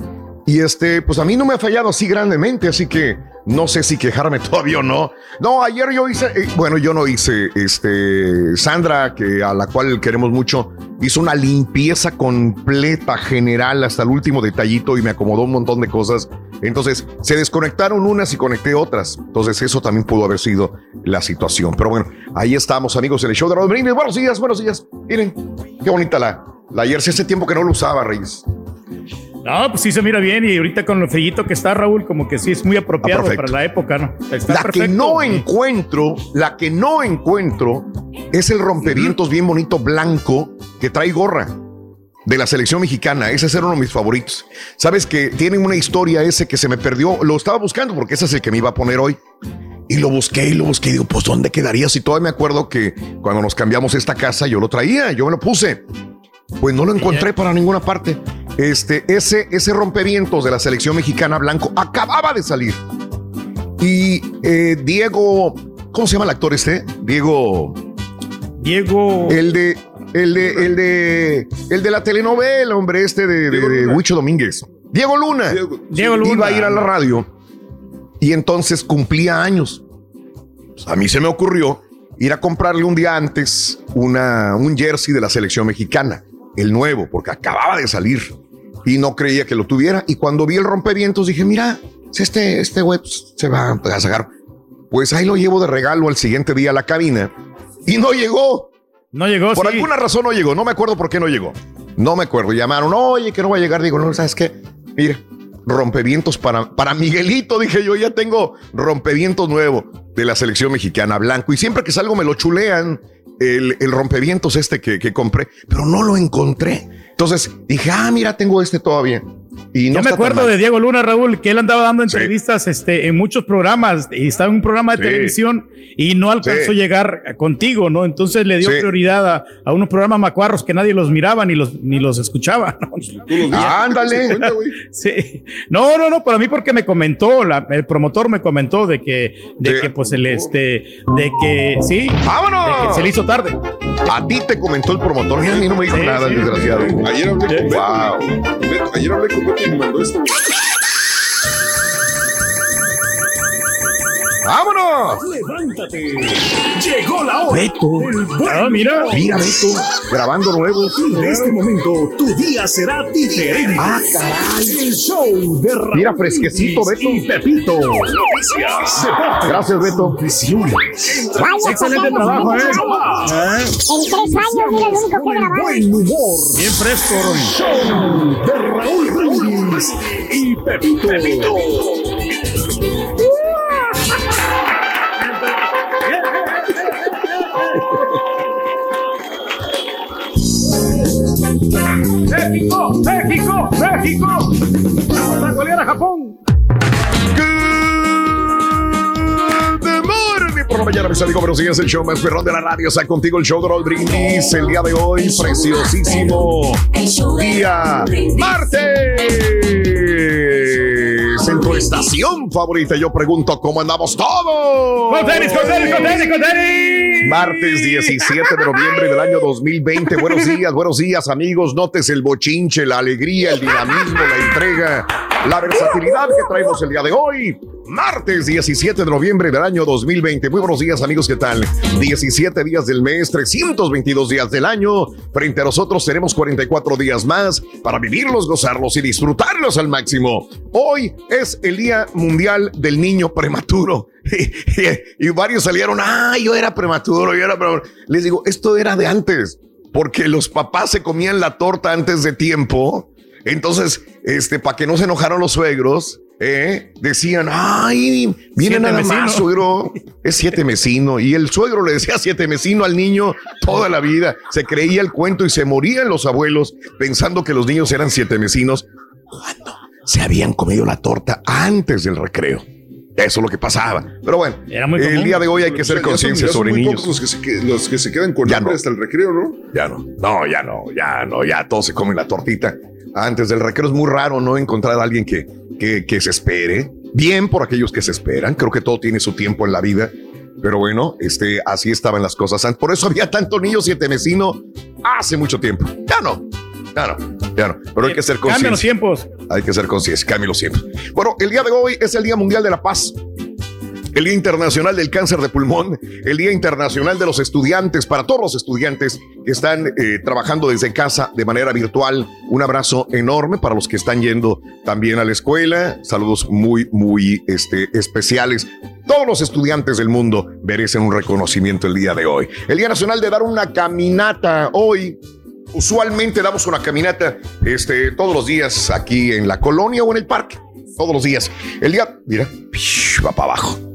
Y este, pues a mí no me ha fallado así grandemente, así que no sé si quejarme todavía o no. No, ayer yo hice, eh, bueno, yo no hice, este, Sandra, que a la cual queremos mucho, hizo una limpieza completa, general, hasta el último detallito y me acomodó un montón de cosas. Entonces, se desconectaron unas y conecté otras. Entonces, eso también pudo haber sido la situación. Pero bueno, ahí estamos, amigos, en el show de Brindis. Buenos días, buenos días. Miren, qué bonita la, la jersey. Hace tiempo que no lo usaba, Reyes. No, pues sí se mira bien y ahorita con lo fellito que está Raúl, como que sí es muy apropiado Ah, para la época, ¿no? Está La que no encuentro, la que no encuentro es el rompevientos bien bonito blanco que trae gorra de la selección mexicana. Ese era uno de mis favoritos. Sabes que tiene una historia ese que se me perdió. Lo estaba buscando porque ese es el que me iba a poner hoy. Y lo busqué y lo busqué y digo, pues ¿dónde quedaría? Si todavía me acuerdo que cuando nos cambiamos esta casa yo lo traía, yo me lo puse. Pues no lo encontré para ninguna parte. Este, ese, ese rompevientos de la selección mexicana blanco acababa de salir. Y eh, Diego, ¿cómo se llama el actor este? Diego. Diego. El de, el de, el de, el de la telenovela, hombre, este de, de, de Huicho Domínguez. Diego Luna. Diego Luna. Iba a ir a la radio y entonces cumplía años. Pues, a mí se me ocurrió ir a comprarle un día antes una, un jersey de la selección mexicana, el nuevo, porque acababa de salir y no creía que lo tuviera. Y cuando vi el rompevientos dije, mira, si este, este web se va a sacar. Pues ahí lo llevo de regalo al siguiente día a la cabina y no llegó. No llegó, Por sí. alguna razón no llegó. No me acuerdo por qué no llegó. No me acuerdo. Llamaron, oye, que no va a llegar. Digo, no, ¿sabes qué? Mira, rompevientos para, para Miguelito. Dije yo, ya tengo rompevientos nuevo de la selección mexicana blanco. Y siempre que salgo me lo chulean el, el rompevientos este que, que compré, pero no lo encontré. Entonces dije, ah, mira, tengo este todavía. Y no Yo me acuerdo de Diego Luna, Raúl, que él andaba dando entrevistas este, en muchos programas y estaba en un programa de Sí. televisión y no alcanzó Sí. a llegar contigo, ¿no? Entonces le dio Sí. prioridad a, a unos programas macuarros que nadie los miraba ni los, ni los escuchaba. ¿no? Ándale. Sí. No, no, no, para mí porque me comentó, la- el promotor me comentó de que, de Sí. que pues el este, de que sí, ¡Vámonos! de que se le hizo tarde. A ti te comentó el promotor, a mí no me dijo Sí, nada, sí. desgraciado. Ayer hablé con Beto. Wow. güey. Beto- Ayer hablé con Beto y me mandó esto. ¡Vámonos! Levántate. Llegó la hora. Beto. Ah, mira. Mira, Beto, grabando nuevos. En este momento, tu día será diferente. Ah, caray. El show de Raúl Mira, fresquecito, Beto. Y Pepito. Noticias. Gracias, Beto. Vaya, Excelente trabajo, ¿eh? En tres años, mira lo único que buen humor. Bien fresco. Show de Raúl Brindis y Pepito. México, México, México. Vamos a golear a Japón. Por la mañana, mis amigos. Buenos días, el show más perrón de la radio. Está contigo el show de Raúl Brindis. El día de hoy, preciosísimo día martes. En tu estación favorita, yo pregunto cómo andamos todos. Con tenis, con tenis, con tenis, con tenis. Martes 17 de noviembre del año 2020. Buenos días, buenos días, amigos. Notes el bochinche, la alegría, el dinamismo, la entrega, la versatilidad que traemos el día de hoy. Martes 17 de noviembre del año 2020. Muy buenos días, amigos. ¿Qué tal? 17 días del mes, 322 días del año. Frente a nosotros tenemos 44 días más para vivirlos, gozarlos y disfrutarlos al máximo. Hoy es el Día Mundial del Niño Prematuro. Y, varios salieron, ah, yo era prematuro, yo era prematuro. Les digo, esto era de antes, porque los papás se comían la torta antes de tiempo. Entonces, este, para que no se enojaran los suegros, ¿eh? decían, ay, viene Siete nada mesino. más, suegro. Es siete mesino. Y el suegro le decía siete mesino al niño toda la vida. Se creía el cuento y se morían los abuelos pensando que los niños eran siete mesinos cuando se habían comido la torta antes del recreo. Eso es lo que pasaba. Pero bueno, Era muy el día de hoy hay que son- conciencia sobre muy niños. pocos Los que, se, que- los que se quedan con Ya hambre no. hasta el recreo, ¿no? Ya no, no, ya no, ya no, ya todos se comen la tortita. Antes del recreo es muy raro no encontrar a alguien que, que, que se espere. Bien por aquellos que se esperan. Creo que todo tiene su tiempo en la vida. Pero bueno, este, así estaban las cosas. Por eso había tanto niño siete vecino hace mucho tiempo. Ya no, ya no, ya no. Pero hay que ser Cambian los conscientes. tiempos. Hay que ser conscientes, cambien los tiempos. Bueno, el día de hoy es el Día Mundial de la Paz. El Día Internacional del Cáncer de Pulmón, el Día Internacional de los Estudiantes, para todos los estudiantes que están eh, trabajando desde casa de manera virtual. Un abrazo enorme para los que están yendo también a la escuela. Saludos muy, muy este, especiales. Todos los estudiantes del mundo merecen un reconocimiento el día de hoy. El Día Nacional de dar una caminata hoy. Usualmente damos una caminata este, todos los días aquí en la colonia o en el parque. Todos los días. El día, mira, va para abajo.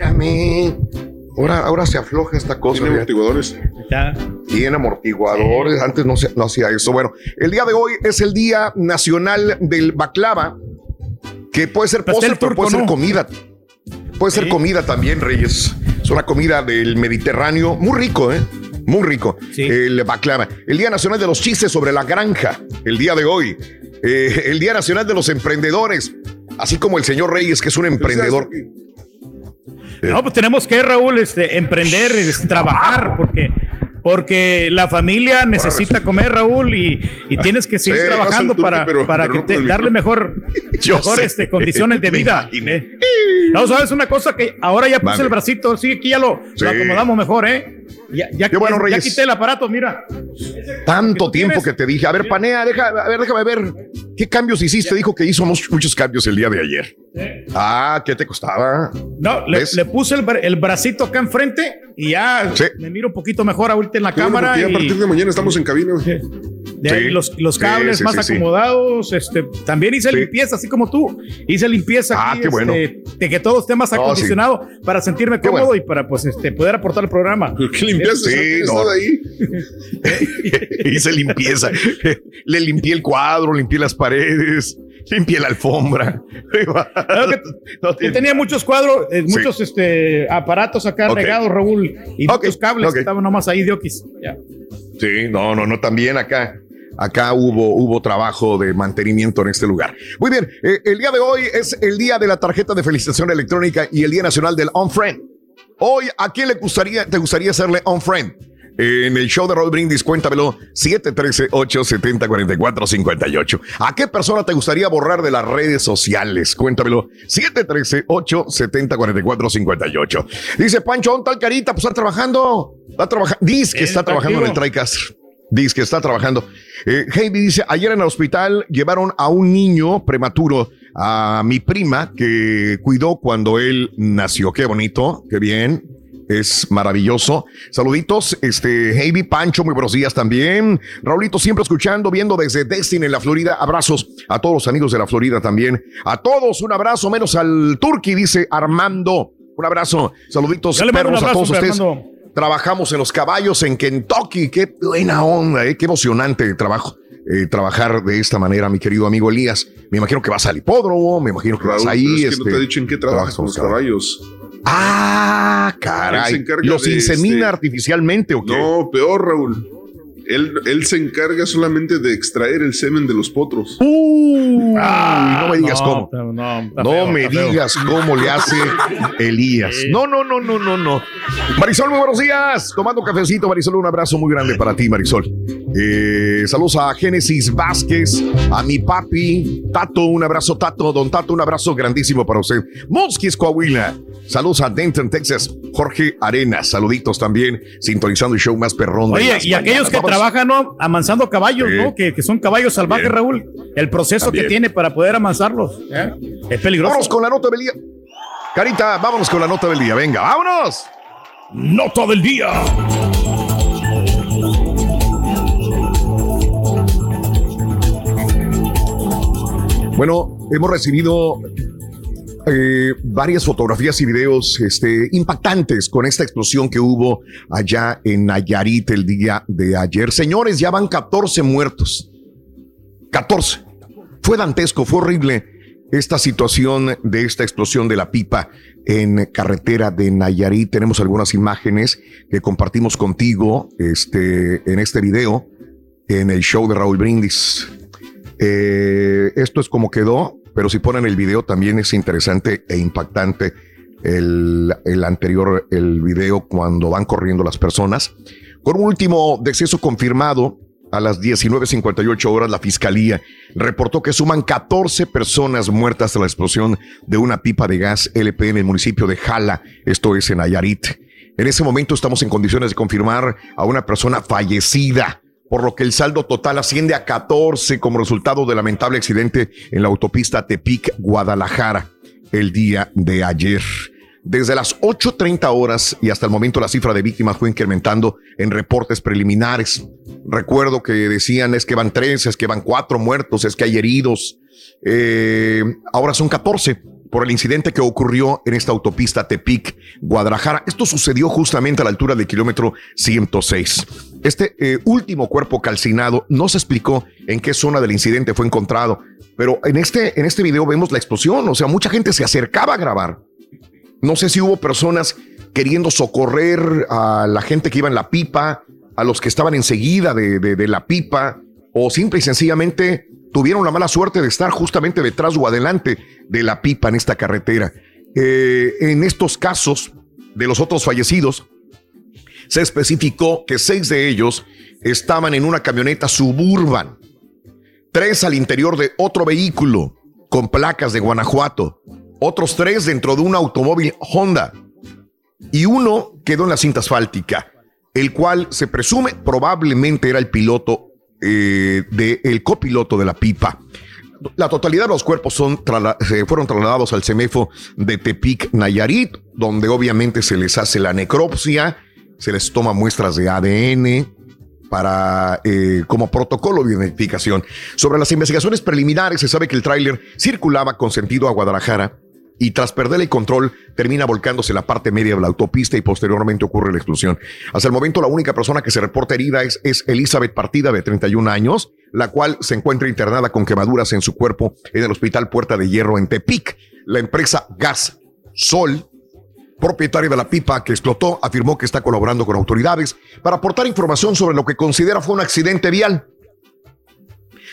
Espérame. Ahora, ahora se afloja esta cosa. Tiene amortiguadores. Ya. Tiene amortiguadores. Antes no, se- no hacía eso. Bueno, el día de hoy es el Día Nacional del Baklava, que puede ser Pastel postre, pero puede ser ¿no? comida. Puede ser comida también, Reyes. Es una comida del Mediterráneo muy rico, ¿eh? Muy rico. Sí. El baklava. El Día Nacional de los Chistes sobre la Granja, el día de hoy. Eh, el Día Nacional de los Emprendedores, así como el señor Reyes, que es un emprendedor. No, pues tenemos que, Raúl, este, emprender, es, trabajar, porque, porque la familia necesita comer, Raúl, y, y tienes que seguir Sí, trabajando para, pero- para pero que te- darle mejor, mejor este, condiciones de vida. ¿eh? No, sabes una cosa que ahora ya puse el bracito, sí, aquí ya lo, Sí. lo acomodamos mejor, ¿eh? Ya, ya, bueno, ya Reyes. quité el aparato, mira. Tanto tiempo tienes. que te dije. A ver, Panea, deja, a ver, déjame ver. ¿Qué cambios hiciste? Dijo que hizo muchos, cambios el día de ayer. Ah, ¿qué te costaba? No, le, puse el, el bracito acá enfrente y ya Sí. me miro un poquito mejor ahorita en la bueno, cámara. porque ya a y- partir de mañana estamos en cabina. De ahí Sí. los, los cables sí, más sí, sí. acomodados. Este, también hice Sí. limpieza, así como tú. Hice limpieza Ah, aquí, qué bueno. este, de que todo esté más acondicionado para sentirme Qué cómodo bueno. y para pues este, poder aportar el programa. ¿Qué limpiaste? Sí, ¿No ahí? Hice limpieza. Le limpié el cuadro, limpié las paredes. limpie la alfombra. Claro que- que tenía muchos cuadros, eh, muchos este, aparatos acá Ok. regados, Raúl, y Ok, muchos cables que estaban nomás ahí de oquis. Sí, no, no, no, también acá. Acá hubo, hubo trabajo de mantenimiento en este lugar. Muy bien, eh, el día de hoy es el día de la tarjeta de felicitación electrónica y el Día Nacional del On Friend. Hoy, ¿a quién le gustaría, te gustaría hacerle On Friend? En el show de Roll Brindis, cuéntamelo, 713-870-4458. ¿A qué persona te gustaría borrar de las redes sociales? Cuéntamelo, 713-870-4458. Dice Pancho, ¿dónde está el carita? Pues está trabajando. Está trabajando. Dice que está trabajando en el TriCaster. Dice que está trabajando. Eh, Heidi dice, ayer en el hospital llevaron a un niño prematuro, a mi prima, que cuidó cuando él nació. Qué bonito, qué bien. Es maravilloso. Saluditos, este, Heidi Pancho, muy buenos días también. Raulito, siempre escuchando, viendo desde Destin en la Florida. Abrazos a todos los amigos de la Florida también. A todos, un abrazo, menos al Turqui, dice Armando. Un abrazo. Saluditos, un perros, a todos ustedes. Armando. Trabajamos en los caballos en Kentucky. Qué buena onda, ¿eh? qué emocionante trabajo. eh, trabajar de esta manera, mi querido amigo Elías. Me imagino que vas al hipódromo, me imagino que vas ahí. es que este, no te ha dicho en qué trabajas con los caballos. Ah, caray. ¿Los insemina este, artificialmente o qué? No, peor, Raúl. Él, él se encarga solamente de extraer el semen de los potros. Uy, no me digas no, cómo. no, feo, me digas cómo le hace Elías. No, no, no, no, no, no. Marisol, muy buenos días. Tomando cafecito, Marisol, un abrazo muy grande para ti, Marisol. Eh, saludos a Génesis Vázquez, a mi papi, Tato, un abrazo, Tato, don Tato, un abrazo grandísimo para usted. Mosquis, Coahuila. Saludos a Denton, Texas. Jorge Arenas, saluditos también, sintonizando el show más perrón. de Oye, y aquellos que Vamos. Trabajan ¿no? amansando caballos, Sí. ¿no? Que, que son caballos salvajes. Raúl. El proceso También. que tiene para poder amansarlos. ¿eh? Es peligroso. Vámonos con la nota del día. Carita, vámonos con la nota del día. Venga, vámonos. Nota del día. Bueno, hemos recibido eh, varias fotografías y videos este, impactantes con esta explosión que hubo allá en Nayarit el día de ayer. Señores, ya van 14 muertos. 14. Fue dantesco, fue horrible esta situación de esta explosión de la pipa en carretera de Nayarit. Tenemos algunas imágenes que compartimos contigo este, en este video, en el show de Raúl Brindis. Eh, esto es como quedó, pero si ponen el video también es interesante e impactante el, anterior, el video cuando van corriendo las personas. Con un último deceso confirmado a las 19.58 horas, la fiscalía reportó que suman 14 personas muertas tras la explosión de una pipa de gas LP en el municipio de Jala, esto es en Nayarit. En ese momento estamos en condiciones de confirmar a una persona fallecida, por lo que el saldo total asciende a 14 como resultado del lamentable accidente en la autopista Tepic-Guadalajara el día de ayer. Desde las 8.30 horas y hasta el momento la cifra de víctimas fue incrementando en reportes preliminares. Recuerdo que decían es que van tres, es que van cuatro muertos, es que hay heridos. Eh, ahora son 14 por el incidente que ocurrió en esta autopista Tepic, Guadalajara. Esto sucedió justamente a la altura del kilómetro 106. Este eh, último cuerpo calcinado no se explicó en qué zona del incidente fue encontrado, pero en este, en este video vemos la explosión, o sea, mucha gente se acercaba a grabar. No sé si hubo personas queriendo socorrer a la gente que iba en la pipa, a los que estaban enseguida de, de- de la pipa, o simple y sencillamente tuvieron la mala suerte de estar justamente detrás o adelante de la pipa en esta carretera. Eh, en estos casos de los otros fallecidos, se especificó que seis de ellos estaban en una camioneta suburban, tres al interior de otro vehículo con placas de Guanajuato, otros tres dentro de un automóvil Honda y uno quedó en la cinta asfáltica, el cual se presume probablemente era el piloto eh, del copiloto de la pipa. La totalidad de los cuerpos se fueron trasladados al CEMEFO de Tepic, Nayarit, donde obviamente se les hace la necropsia, se les toma muestras de ADN para eh, como protocolo de identificación. Sobre las investigaciones preliminares, se sabe que el tráiler circulaba con sentido a Guadalajara y tras perder el control termina volcándose la parte media de la autopista y posteriormente ocurre la explosión. Hasta el momento la única persona que se reporta herida es, es Elizabeth Partida de 31 años, la cual se encuentra internada con quemaduras en su cuerpo en el Hospital Puerta de Hierro en Tepic. La empresa Gas Sol propietario de la pipa que explotó, afirmó que está colaborando con autoridades para aportar información sobre lo que considera fue un accidente vial.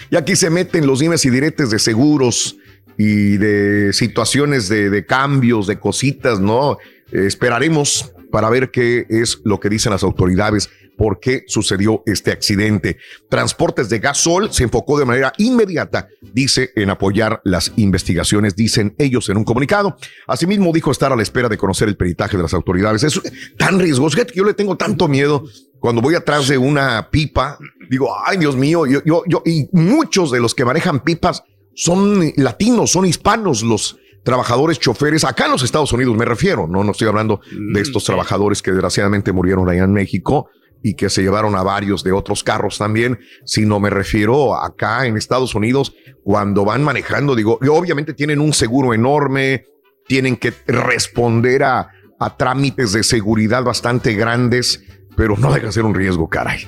Y aquí se meten los dimes y diretes de seguros y de situaciones de, de cambios, de cositas, ¿no? Esperaremos para ver qué es lo que dicen las autoridades, por qué sucedió este accidente. Transportes de Gasol se enfocó de manera inmediata, dice, en apoyar las investigaciones, dicen ellos en un comunicado. Asimismo, dijo estar a la espera de conocer el peritaje de las autoridades. Es tan riesgoso, que yo le tengo tanto miedo cuando voy atrás de una pipa. Digo, ay, Dios mío, yo, yo, yo, y muchos de los que manejan pipas son latinos, son hispanos, los trabajadores choferes, acá en los Estados Unidos me refiero, no, no estoy hablando de estos trabajadores que desgraciadamente murieron allá en México y que se llevaron a varios de otros carros también, sino me refiero acá en Estados Unidos cuando van manejando, digo, obviamente tienen un seguro enorme, tienen que responder a, a trámites de seguridad bastante grandes, pero no deja de ser un riesgo, caray.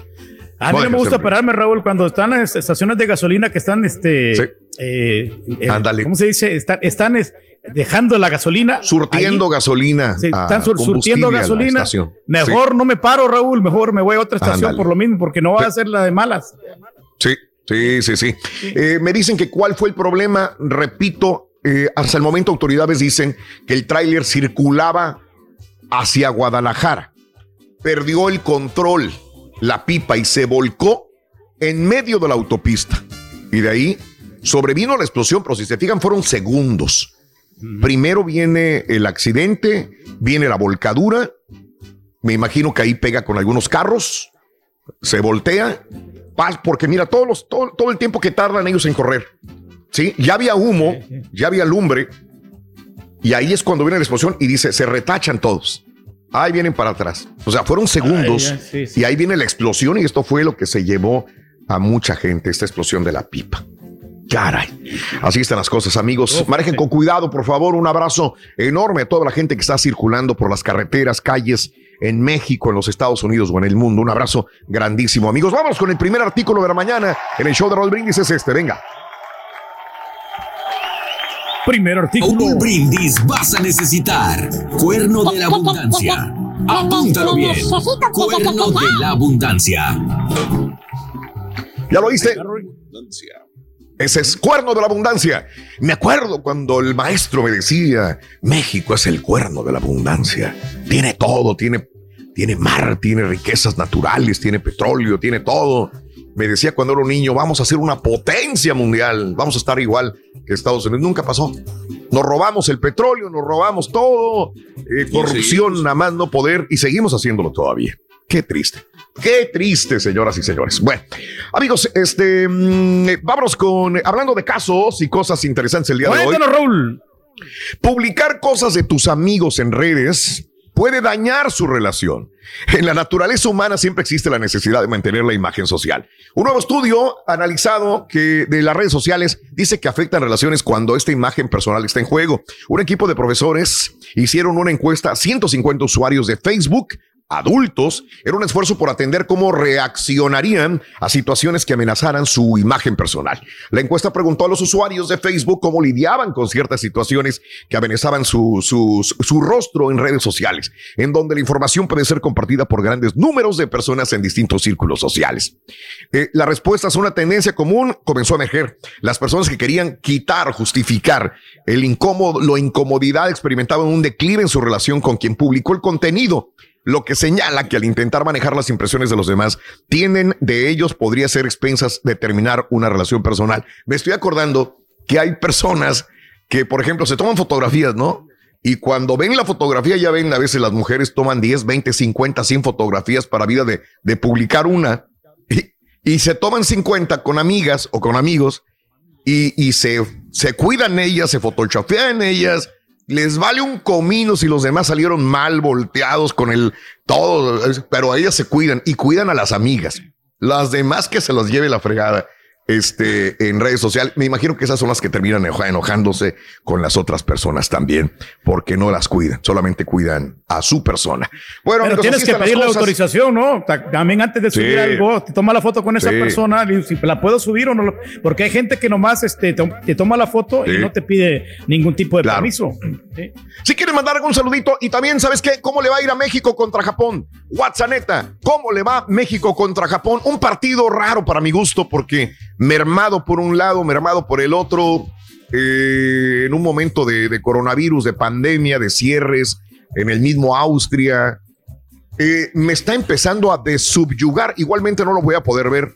A mí no me gusta pararme, Raúl, cuando están las estaciones de gasolina que están, este, eh, eh, Ándale. ¿cómo se dice? Están, están es- dejando la gasolina. Surtiendo gasolina. Sí, están sur- surtiendo gasolina. Mejor no me paro, Raúl, mejor me voy a otra estación por lo mismo, porque no va a ser la de malas. Sí, sí, sí, sí. Eh, me dicen que cuál fue el problema. Repito, eh, hasta el momento autoridades dicen que el tráiler circulaba hacia Guadalajara. Perdió el control, la pipa, y se volcó en medio de la autopista. Y de ahí sobrevino la explosión, pero si se fijan fueron segundos. Primero viene el accidente, viene la volcadura. Me imagino que ahí pega con algunos carros, se voltea, porque mira, todos los, todo, todo el tiempo que tardan ellos en correr, ¿sí? Ya había humo, ya había lumbre, y ahí es cuando viene la explosión y dice, se retachan todos. Ahí vienen para atrás. O sea, fueron segundos sí, sí. y ahí viene la explosión y esto fue lo que se llevó a mucha gente, esta explosión de la pipa. Caray. Así están las cosas, amigos. Manejen con cuidado, por favor. Un abrazo enorme a toda la gente que está circulando por las carreteras, calles en México, en los Estados Unidos o en el mundo. Un abrazo grandísimo, amigos. Vamos con el primer artículo de la mañana en el show de Roll Brindis. Es este, venga. Primer artículo. Un brindis vas a necesitar. Cuerno de la abundancia. Apúntalo bien. Cuerno de la abundancia. ¿Ya lo oíste? Ese es cuerno de la abundancia. Me acuerdo cuando el maestro me decía, México es el cuerno de la abundancia. Tiene todo, tiene, tiene mar, tiene riquezas naturales, tiene petróleo, tiene todo. Me decía cuando era un niño, vamos a ser una potencia mundial, vamos a estar igual que Estados Unidos. Nunca pasó. Nos robamos el petróleo, nos robamos todo, eh, corrupción, nada más no poder, y seguimos haciéndolo todavía. Qué triste. Qué triste, señoras y señores. Bueno, amigos, este, mm, eh, vámonos con, hablando de casos y cosas interesantes el día de hoy. Cuéntanos, Raúl. Publicar cosas de tus amigos en redes puede dañar su relación. En la naturaleza humana siempre existe la necesidad de mantener la imagen social. Un nuevo estudio analizado que de las redes sociales dice que afectan relaciones cuando esta imagen personal está en juego. Un equipo de profesores hicieron una encuesta a 150 usuarios de Facebook adultos, era un esfuerzo por atender cómo reaccionarían a situaciones que amenazaran su imagen personal. La encuesta preguntó a los usuarios de Facebook cómo lidiaban con ciertas situaciones que amenazaban su, su, rostro en redes sociales, en donde la información puede ser compartida por grandes números de personas en distintos círculos sociales. Eh, la respuesta a una tendencia común comenzó a emerger. Las personas que querían quitar, justificar el incómodo, la incomodidad experimentaban un declive en su relación con quien publicó el contenido lo que señala que al intentar manejar las impresiones de los demás, tienen de ellos podría ser expensas de terminar una relación personal. Me estoy acordando que hay personas que, por ejemplo, se toman fotografías, ¿no? Y cuando ven la fotografía, ya ven, a veces las mujeres toman 10, 20, 50, 100 fotografías para vida de, de publicar una y, y se toman 50 con amigas o con amigos y, y se, se cuidan ellas, se photoshopean ellas, les vale un comino si los demás salieron mal volteados con el todo, pero ellas se cuidan y cuidan a las amigas. Las demás que se las lleve la fregada. Este, en redes sociales. Me imagino que esas son las que terminan enojándose con las otras personas también, porque no las cuidan, solamente cuidan a su persona. Bueno, Pero tienes que pedir la autorización, ¿no? Ta- También antes de subir algo, te toma la foto con esa Sí. persona, si la puedo subir o no, porque hay gente que nomás este, te, toma la foto y no te pide ningún tipo de Claro. permiso. Si quieren mandar algún saludito y también, ¿sabes qué? ¿Cómo le va a ir a México contra Japón? WhatsApp, ¿cómo le va México contra Japón? Un partido raro para mi gusto porque mermado por un lado, mermado por el otro, eh, en un momento de, de coronavirus, de pandemia, de cierres, en el mismo Austria. eh, me está empezando a desubyugar. Igualmente no lo voy a poder ver.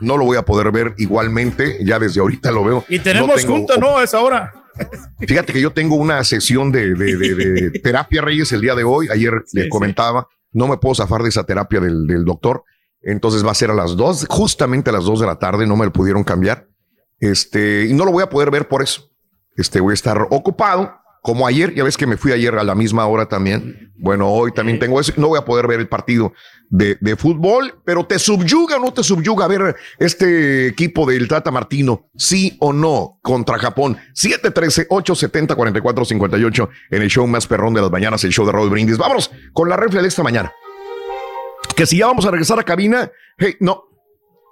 No lo voy a poder ver igualmente. Ya desde ahorita lo veo. Y tenemos tengo junta, ¿no? A esa hora. Fíjate que yo tengo una sesión de, de- de- de terapia Reyes el día de hoy. Ayer le comentaba, no me puedo zafar de esa terapia del, del doctor. Entonces va a ser a las dos, justamente a las dos de la tarde, no me lo pudieron cambiar. Este, y no lo voy a poder ver por eso. Este, voy a estar ocupado, como ayer, ya ves que me fui ayer a la misma hora también. Bueno, hoy también tengo eso. No voy a poder ver el partido de, fútbol, pero te subyuga o no te subyuga ver este equipo del Tata Martino, sí o no, contra Japón. 713-870-4458 en el show más perrón de las mañanas, el show de Raúl Brindis. Vámonos con la refle de esta mañana. Que si ya vamos a regresar a cabina, hey, no.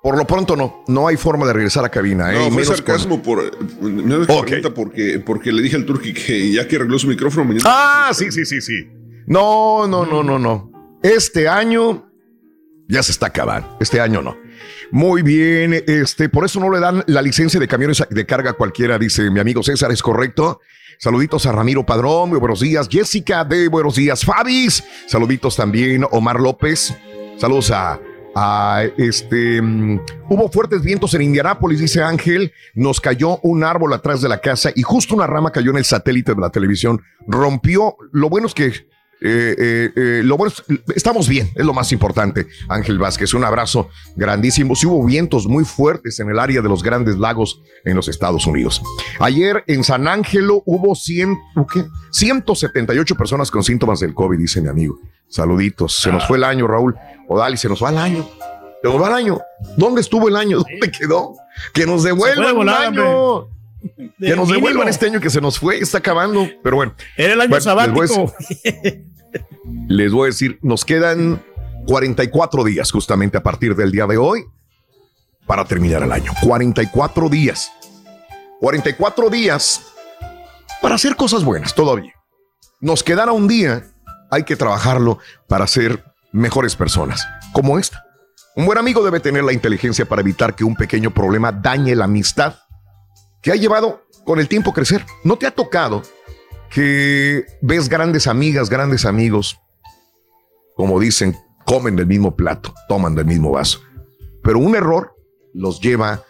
Por lo pronto no, no hay forma de regresar a cabina. No, eh, y fue con- sarcasmo por. Me pregunta porque, porque le dije al Turki que ya que arregló su micrófono, mañana. Ah, sí, sí, sí, sí. No, no, no, no, no. Este año ya se está acabando. Este año no. Muy bien, este, por eso no le dan la licencia de camiones de carga a cualquiera, dice mi amigo César, es correcto. Saluditos a Ramiro Padrón, muy buenos días. Jessica de buenos días. Fabis, saluditos también. Omar López, saludos a, a este. mm, hubo fuertes vientos en Indianápolis, dice Ángel. Nos cayó un árbol atrás de la casa y justo una rama cayó en el satélite de la televisión. Rompió. Lo bueno es que eh, eh, eh, lo bueno es- estamos bien, es lo más importante. Ángel Vázquez, un abrazo grandísimo. Sí hubo vientos muy fuertes en el área de los grandes lagos en los Estados Unidos. Ayer en San Ángelo hubo 100, ¿qué? 178 personas con síntomas del COVID, dice mi amigo. Saluditos. Se nos fue el año, Raúl. Odali, se nos va el año. Se nos va el año. ¿Dónde estuvo el año? ¿Dónde quedó? Que nos devuelvan volada, año. Que nos devuelvan este año que se nos fue, está acabando. Pero bueno. Era el año Bueno, les voy sabático. les voy a decir, nos quedan 44 días justamente a partir del día de hoy para terminar el año. 44 días. 44 días para hacer cosas buenas todavía. Nos quedará un día, hay que trabajarlo para ser mejores personas, como esta. Un buen amigo debe tener la inteligencia para evitar que un pequeño problema dañe la amistad que ha llevado con el tiempo crecer. ¿No te ha tocado que ves grandes amigas, grandes amigos, como dicen, comen del mismo plato, toman del mismo vaso. Pero un error los lleva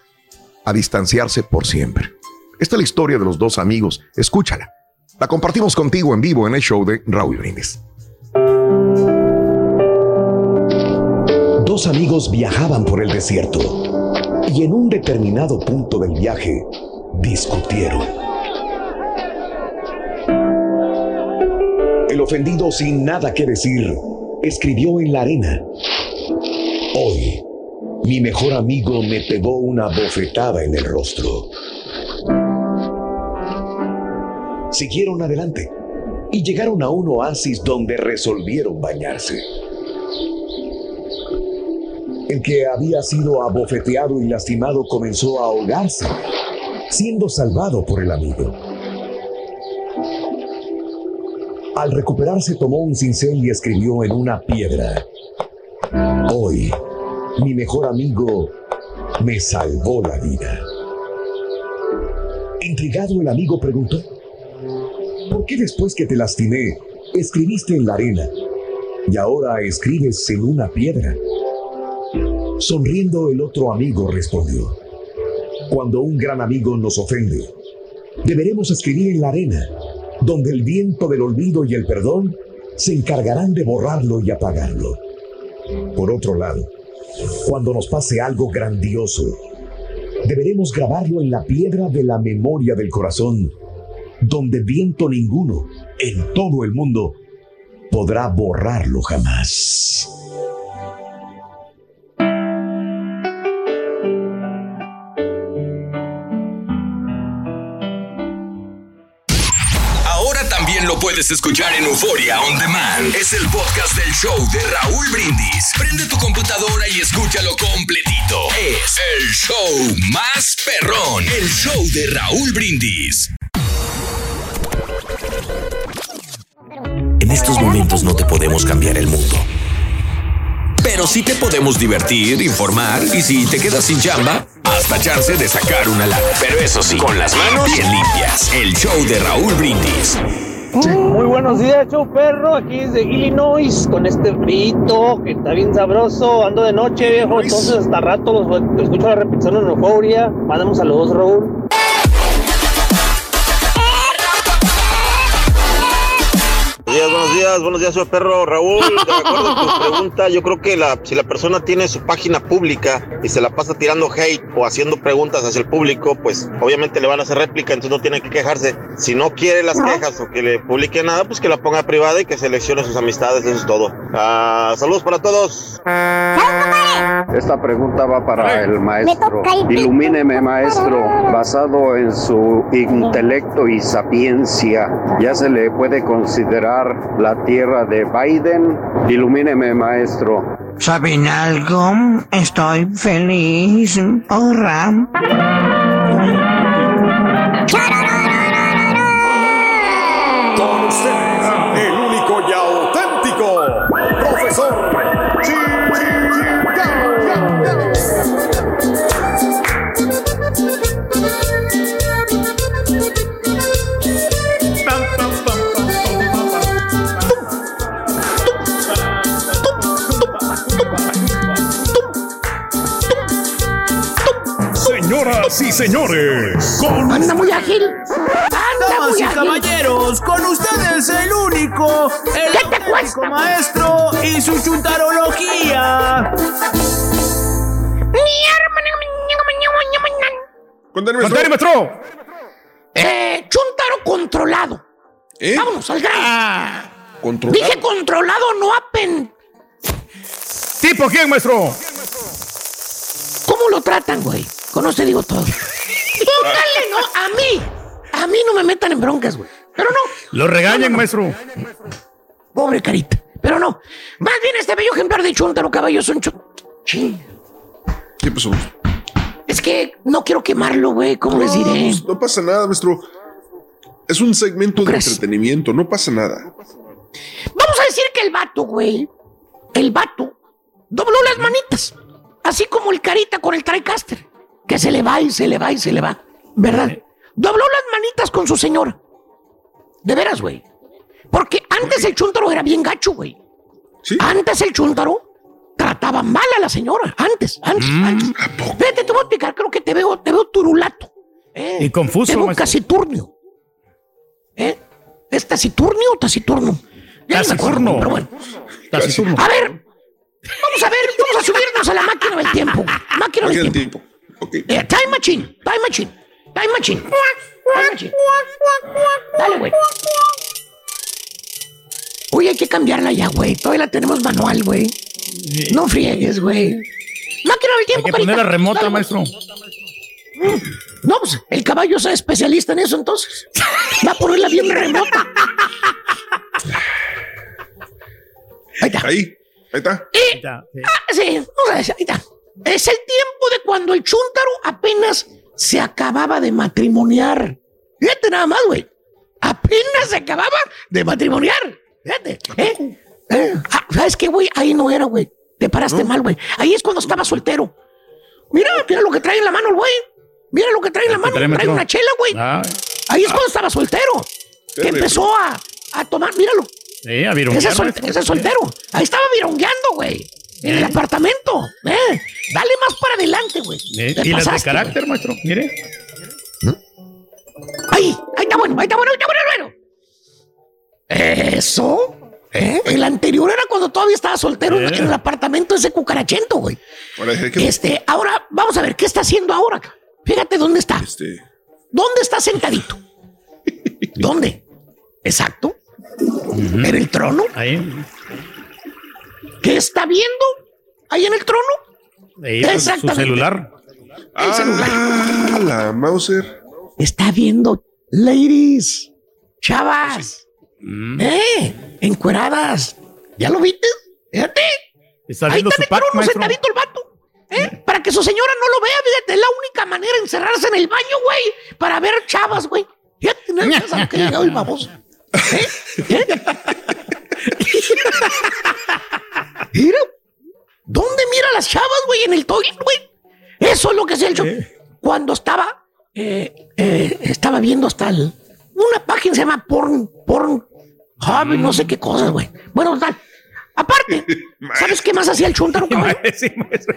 a distanciarse por siempre. Esta es la historia de los dos amigos. Escúchala. La compartimos contigo en vivo en el show de Raúl Brindis. Dos amigos viajaban por el desierto y en un determinado punto del viaje discutieron. El ofendido sin nada que decir escribió en la arena. Hoy, mi mejor amigo me pegó una bofetada en el rostro. Siguieron adelante y llegaron a un oasis donde resolvieron bañarse. El que había sido abofeteado y lastimado comenzó a ahogarse, siendo salvado por el amigo. Al recuperarse tomó un cincel y escribió en una piedra, Hoy, mi mejor amigo me salvó la vida. Intrigado el amigo preguntó, ¿por qué después que te lastimé escribiste en la arena y ahora escribes en una piedra? Sonriendo el otro amigo respondió, cuando un gran amigo nos ofende, deberemos escribir en la arena, donde el viento del olvido y el perdón se encargarán de borrarlo y apagarlo. Por otro lado, cuando nos pase algo grandioso, deberemos grabarlo en la piedra de la memoria del corazón, donde viento ninguno en todo el mundo podrá borrarlo jamás. Ahora también lo puedes escuchar en Euforia On Demand. Es el podcast del show de Raúl Brindis. Prende tu computadora y escúchalo completito. Es el show más perrón. El show de Raúl Brindis. En estos momentos no te podemos cambiar el mundo. Pero sí te podemos divertir, informar y si te quedas sin chamba, hasta chance de sacar una lana. Pero eso sí, con las manos bien limpias. El show de Raúl Brindis. Muy buenos días, show perro. Aquí desde Illinois con este frito que está bien sabroso. Ando de noche, viejo. Entonces, hasta rato los los escucho la repetición en Euforia. Mandamos saludos, Raúl. Días, buenos días, soy perro Raúl. De acuerdo con tu pregunta, yo creo que la, si la persona tiene su página pública y se la pasa tirando hate o haciendo preguntas hacia el público, pues obviamente le van a hacer réplica, entonces no tiene que quejarse. Si no quiere las quejas o que le publique nada, pues que la ponga privada y que seleccione sus amistades, eso es todo. Ah, saludos para todos. Esta pregunta va para el maestro. Ilumíneme, maestro. Basado en su intelecto y sapiencia, ¿ya se le puede considerar la tierra de Biden? Ilumíneme, maestro. ¿Saben algo? Estoy feliz. Oh, Señoras y señores, con Anda muy ágil. Anda muy ágil. caballeros, con ustedes el único, el único maestro y su chuntarología. Contame, maestro. Eh, chuntaro controlado. ¿Eh? Vámonos al grano. Controlado. Dije controlado, no apen. ¿Tipo quién, maestro? ¿Cómo lo tratan, güey? Conoce, digo todo. Póngale, no, a mí. A mí no me metan en broncas, güey. Pero no. Lo regañan, maestro. Pobre carita. Pero no. Más bien este bello ejemplar de chuntaro caballo son chu... Chin. ¿Qué pasó? Es que no quiero quemarlo, güey. ¿Cómo les diré? pues, no pasa nada, maestro. Es un segmento de entretenimiento, no pasa nada. Vamos a decir que el vato, güey. El vato dobló las manitas. Así como el carita con el TriCaster. Que se le va y se le va y se le va. ¿Verdad? Dobló las manitas con su señora. De veras, güey. Porque antes el chuntaro era bien gacho, güey. Antes el chuntaro trataba mal a la señora. Antes, antes, antes. Vete, te voy a explicar. Creo que te veo, te veo turulato. ¿eh? Y confuso, Te veo casiturnio. ¿Eh? ¿Es taciturnio o taciturno? Ya me acuerdo, Taciturno. pero bueno. Taciturno. A ver, vamos a ver, vamos a subirnos a la máquina del tiempo. Máquina del tiempo. Eh, time machine, time machine, time machine. Time machine. Dale, güey. Uy, hay que cambiarla ya, güey. Todavía la tenemos manual, güey. No friegues, güey. Máquina del Hay tiempo, que poner carita. la remota, Dale, maestro. No, pues el caballo es especialista en eso, entonces. Va a ponerla bien remota. Ahí está. Ahí, ahí está. Y, ah, sí, vamos a decir, ahí está. Es el tiempo de cuando el chúntaro apenas se acababa de matrimoniar. Fíjate nada más, güey. Apenas se acababa de matrimoniar. Fíjate. ¿eh? Eh, ah, ¿Sabes qué, güey? Ahí no era, güey. Te paraste mal, güey. Ahí es cuando estaba soltero. Mira, mira lo que trae en la mano el güey. Mira lo que trae en la mano. Trae una chela, güey. Ah, Ahí es cuando estaba soltero. Que empezó a, a tomar, míralo. sí, a Ese sol- maestro. ese es soltero. Ahí estaba virongueando, güey. En el apartamento. Eh. Dale más para adelante, güey. Eh, Y las de carácter, maestro. Mire. güey. Ahí, ahí está bueno, ahí está bueno, ahí está bueno, bueno. Eso. ¿eh? El anterior era cuando todavía estaba soltero en- en el apartamento ese cucarachento, güey. Este, ahora, vamos a ver, ¿qué está haciendo ahora? Fíjate dónde está. Este, ¿Dónde está sentadito? ¿Dónde? Exacto. En el trono. Ahí. ¿Qué está viendo? Ahí en el trono. Ahí, su- su Exactamente. celular. El celular. la Mauser. Está viendo, ladies, chavas. Eh, encueradas. ¿Ya lo viste? Fíjate. Está Ahí está su pack, metido maestro. sentadito el vato. ¿eh? Para que su señora no lo vea, fíjate, es la única manera de encerrarse en el baño, güey, para ver chavas, güey. Fíjate, no es que ha llegado el baboso. ¿Eh? ¿Eh? Mira, ¿dónde mira las chavas, güey? En el toilet, güey. Eso es lo que hacía el show. Cuando estaba, eh, eh, estaba viendo hasta el- una página se llama Porn, Porn Hub, no sé qué cosas, güey. Bueno, tal. Aparte, ¿sabes qué más hacía el chuntaro, cabrón? Sí, maestro.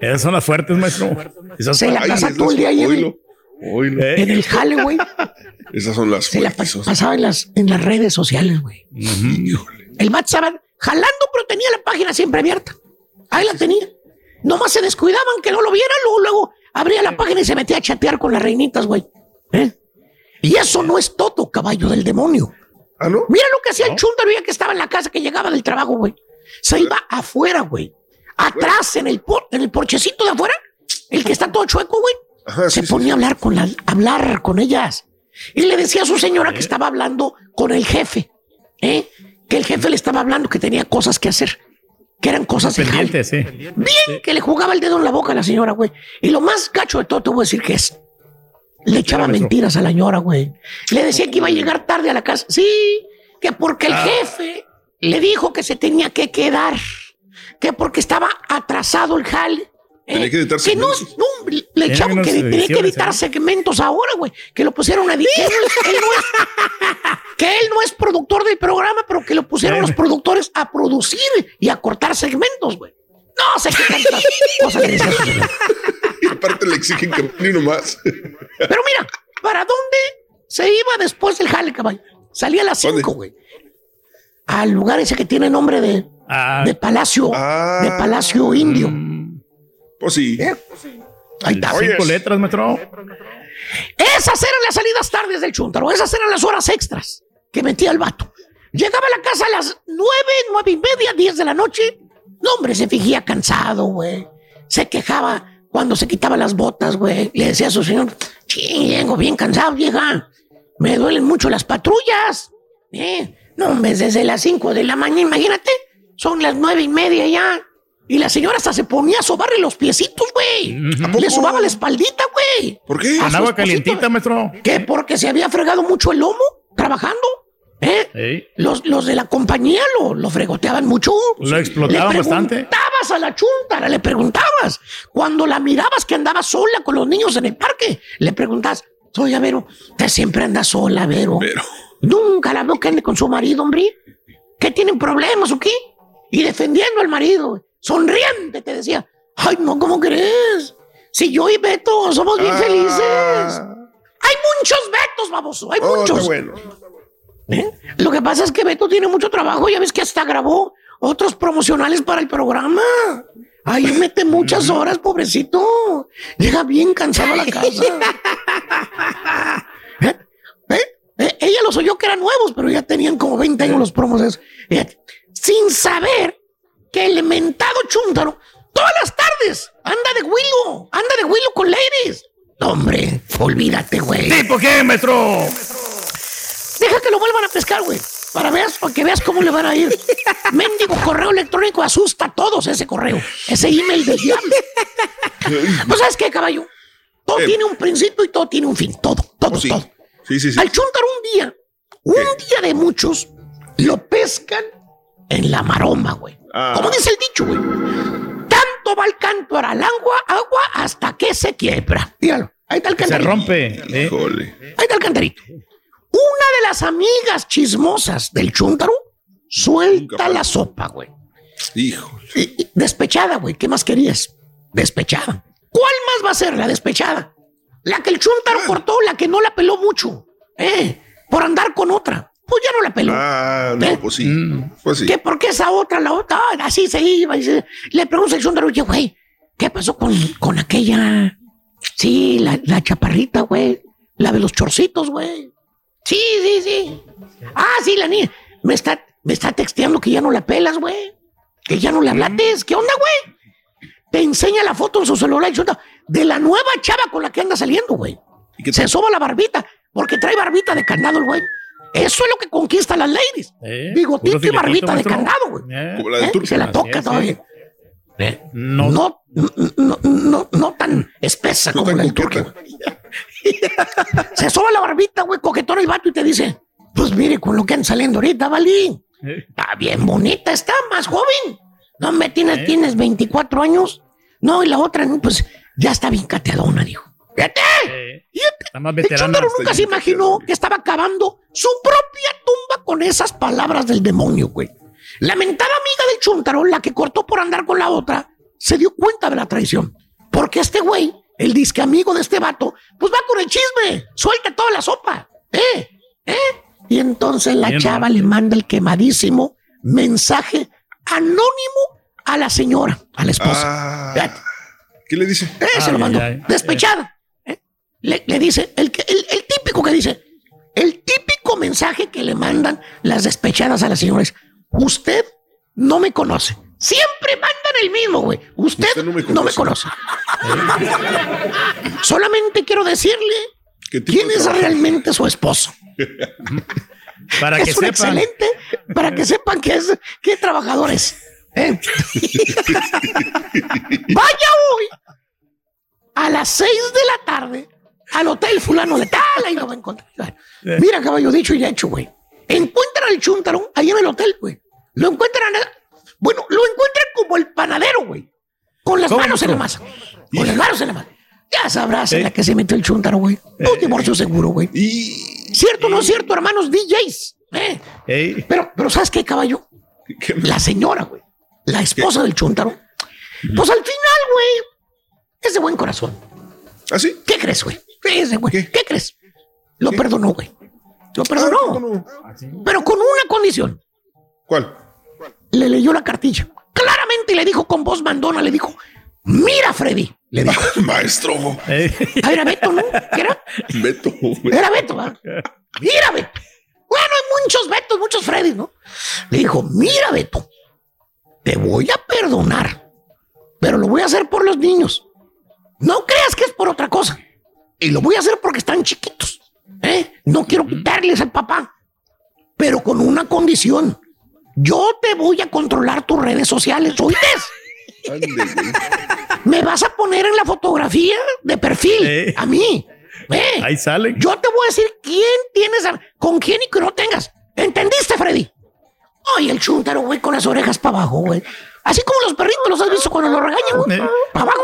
Esas son las fuertes, maestro. Esas Se la pasa todo el día ahí en el, oílo, oílo. en el jale, güey. Esas son las Se la fuertes. pas- pasaba en las, en las redes sociales, güey. El vato estaba jalando, pero tenía la página siempre abierta. Ahí la tenía. Nomás se descuidaban que no lo vieran, luego, luego abría la página y se metía a chatear con las reinitas, güey. ¿Eh? Y eso no es todo, caballo del demonio. ¿Ah, no? Mira lo que hacía el chúntaro ya que estaba en la casa, que llegaba del trabajo, güey. Se iba afuera, güey. Atrás, en el, por- en el porchecito de afuera, el que está todo chueco, güey. Ajá, se sí, sí, ponía a hablar con, la- hablar con ellas. Y le decía a su señora que estaba hablando con el jefe. ¿eh? Que el jefe le estaba hablando que tenía cosas que hacer. Que eran cosas. Pendientes, sí. Bien que le jugaba el dedo en la boca a la señora, güey. Y lo más gacho de todo, te voy a decir que es. Le echaba mentiras a la señora, güey. Le decía que iba a llegar tarde a la casa. Sí, que porque el Ah. jefe le dijo que se tenía que quedar. Que porque estaba atrasado el jale. ¿Eh? Tenía que editar que no, segmentos. no, le unas que tenía que editar ¿eh? segmentos ahora, güey. Que lo pusieron a editar. Que él no es- él no es- que él no es productor del programa, pero que lo pusieron los productores a producir y a cortar segmentos, güey. No sé qué tantas cosas le decía a su señora. Y aparte le exigen que ni nomás. Pero mira, ¿para dónde se iba después del jale, caballo? Salía a las 5, güey. Al lugar ese que tiene nombre de, Ah, de Palacio, Ah. de Palacio Indio. Pues sí. Ahí está. Oye, cinco letras, maestro. Esas eran las salidas tardes del chuntaro, esas eran las horas extras que metía el vato. Llegaba a la casa a las nueve, nueve y media, diez de la noche. No, hombre, se fingía cansado, güey. Se quejaba cuando se quitaba las botas, güey. Le decía a su señor, sí, vengo bien cansado, vieja. Me duelen mucho las patrullas. Eh, no, hombre, desde las cinco de la mañana, imagínate. Son las nueve y media ya. Y la señora hasta se ponía a sobarle los piecitos, güey. Le sobaba la espaldita, güey. ¿Por qué? A Con su agua esposito. calientita, maestro. ¿Qué? Porque se había fregado mucho el lomo trabajando. ¿Eh? Los, los de la compañía lo, lo fregoteaban mucho. Lo explotaban le bastante. preguntabas a la chuntara, le preguntabas. Cuando la mirabas que andaba sola con los niños en el parque, le preguntabas, oye, Vero, usted siempre anda sola, Vero. Pero, Nunca la veo que ande con su marido, hombre. ¿Qué tienen problemas o qué? Y defendiendo al marido, sonriente, te decía, ay, no, ¿cómo crees? Si yo y Beto somos bien Ah. felices. Hay muchos Betos, baboso, hay oh, muchos. está bueno. ¿Eh? Lo que pasa es que Beto tiene mucho trabajo, ya ves que hasta grabó otros promocionales para el programa. Ahí mete muchas horas, pobrecito. Llega bien cansado a la casa. ¿Eh? ¿Eh? Eh, Ella los oyó que eran nuevos, pero ya tenían como 20 años los promos. esos. Sin saber que el mentado chúntaro todas las tardes anda de huilo, anda de huilo con ladies. Hombre, olvídate, güey. ¿Sí, por qué, maestro? Deja que lo vuelvan a pescar, güey. Para, veas, para que veas cómo le van a ir. Mendigo correo electrónico asusta a todos ese correo. Ese email del diablo. ¿Pues sabes qué, caballo? Todo Eh. tiene un principio y todo tiene un fin. Todo, todo, Oh, sí. todo. Sí, sí, sí. Al chuntaro un día, un día de muchos, lo pescan en la maroma, güey. Ah. Como dice el dicho, güey. Tanto va el canto al agua, agua hasta que se quiebra. Dígalo. Ahí está el Se cantarito. rompe. ¿eh? Híjole. Ahí está el cantarito. Una de las amigas chismosas del chúntaro suelta la sopa, güey. Hijo. Despechada, güey. ¿Qué más querías? Despechada. ¿Cuál más va a ser la despechada? La que el chúntaro cortó, la que no la peló mucho. ¿Eh? Por andar con otra. Pues ya no la peló. Ah, no, ¿Eh? pues sí. Mm. Pues sí. ¿Qué? ¿Por qué esa otra, la otra? Ah, así se iba. y se- Le pregunta el chúntaro, oye, güey, ¿qué pasó con, con aquella? Sí, la, la chaparrita, güey. La de los chorcitos, güey. Sí, sí, sí. Ah, sí, la niña. Me está, me está texteando que ya no la pelas, güey. Que ya no le hablates. ¿Qué onda, güey? Te enseña la foto en su celular de la nueva chava con la que anda saliendo, güey. ¿Y qué Se soba la barbita, porque trae barbita de candado el güey. Eso es lo que conquista a las ladies. Eh, Bigotito y barbita de candado, güey. Eh. Como la de ¿Eh? Turquía. Se la toca todavía. sí. Eh, No. No, no, no, no tan espesa No como tan la del coqueta. turco. Se soba la barbita, güey, coquetón el vato y te dice, pues mire, con lo que han saliendo ahorita, Valí. Está bien bonita, está más joven. No me tienes, Eh. tienes 24 años. No, y la otra, no, pues ya está bien cateadona, dijo. Fíjate. Está más veterana. nunca se imaginó que estaba cavando su propia tumba con esas palabras del demonio, güey. La mentada amiga del chúntaro, la que cortó por andar con la otra, se dio cuenta de la traición. Porque este güey, el disque amigo de este vato, pues va con el chisme, suelta toda la sopa. ¿Eh? ¿Eh? Y entonces la Bien, chava ¿no? le manda el quemadísimo mensaje anónimo a la señora, a la esposa. Ah. ¿Qué le dice? Eh, se Ay, lo mandó. ay, ay. Despechada. Le, le dice, el, que- el, el típico que dice, el típico mensaje que le mandan las despechadas a las señoras. Usted no me conoce. Siempre mandan el mismo, güey. Usted, Usted no me no me conoce. Solamente quiero decirle ¿Qué tipo quién es realmente su esposo. Para que es un sepan. excelente para que sepan que es qué trabajador es. ¿eh? Vaya hoy a las 6 de la tarde al hotel fulano de tal y lo va a encontrar. Eh. Mira, caballo dicho y hecho, güey. Encuentran al chuntaro ahí en el hotel, güey. Lo encuentran, bueno, lo encuentran como el panadero, güey. Con las ¿Cómo, manos en la masa. Con las manos en la masa. Ya sabrás en Eh. la que se metió el chuntaro, güey. Un divorcio seguro, güey. ¿Cierto o no cierto, hermanos DJs? ¿Eh? Pero, pero ¿sabes qué, caballo? ¿Qué me- La señora, güey. La esposa del chuntaro. Pues al final, güey, es de buen corazón. ¿Ah, sí? ¿Qué crees, güey? Es de buen- ¿Qué? ¿Qué? crees? Lo perdonó, güey. Lo Ah, perdonó. ¿cómo no? Pero con una condición. ¿Cuál? Le leyó la cartilla. Claramente le dijo con voz mandona, le dijo, mira, Freddy. Le dijo. Maestro. Ah, era Beto, ¿no? ¿Qué era? Beto. Era Beto, ¿verdad? Mira, Beto. Bueno, hay muchos Betos, muchos Freddy, ¿no? Le dijo, mira, Beto, te voy a perdonar, pero lo voy a hacer por los niños. No creas que es por otra cosa. Y lo voy a hacer porque están chiquitos. ¿eh? No quiero quitarles al papá, pero con una condición. Yo te voy a controlar tus redes sociales, güey. Me vas a poner en la fotografía de perfil Eh. a mí. ¿eh? Ahí salen. Yo te voy a decir quién tienes, a- con quién y que no tengas. ¿Entendiste, Freddy? Ay, el chúntaro, güey, con las orejas para abajo, güey. Así como los perritos los has visto cuando los regañan, güey. Para abajo,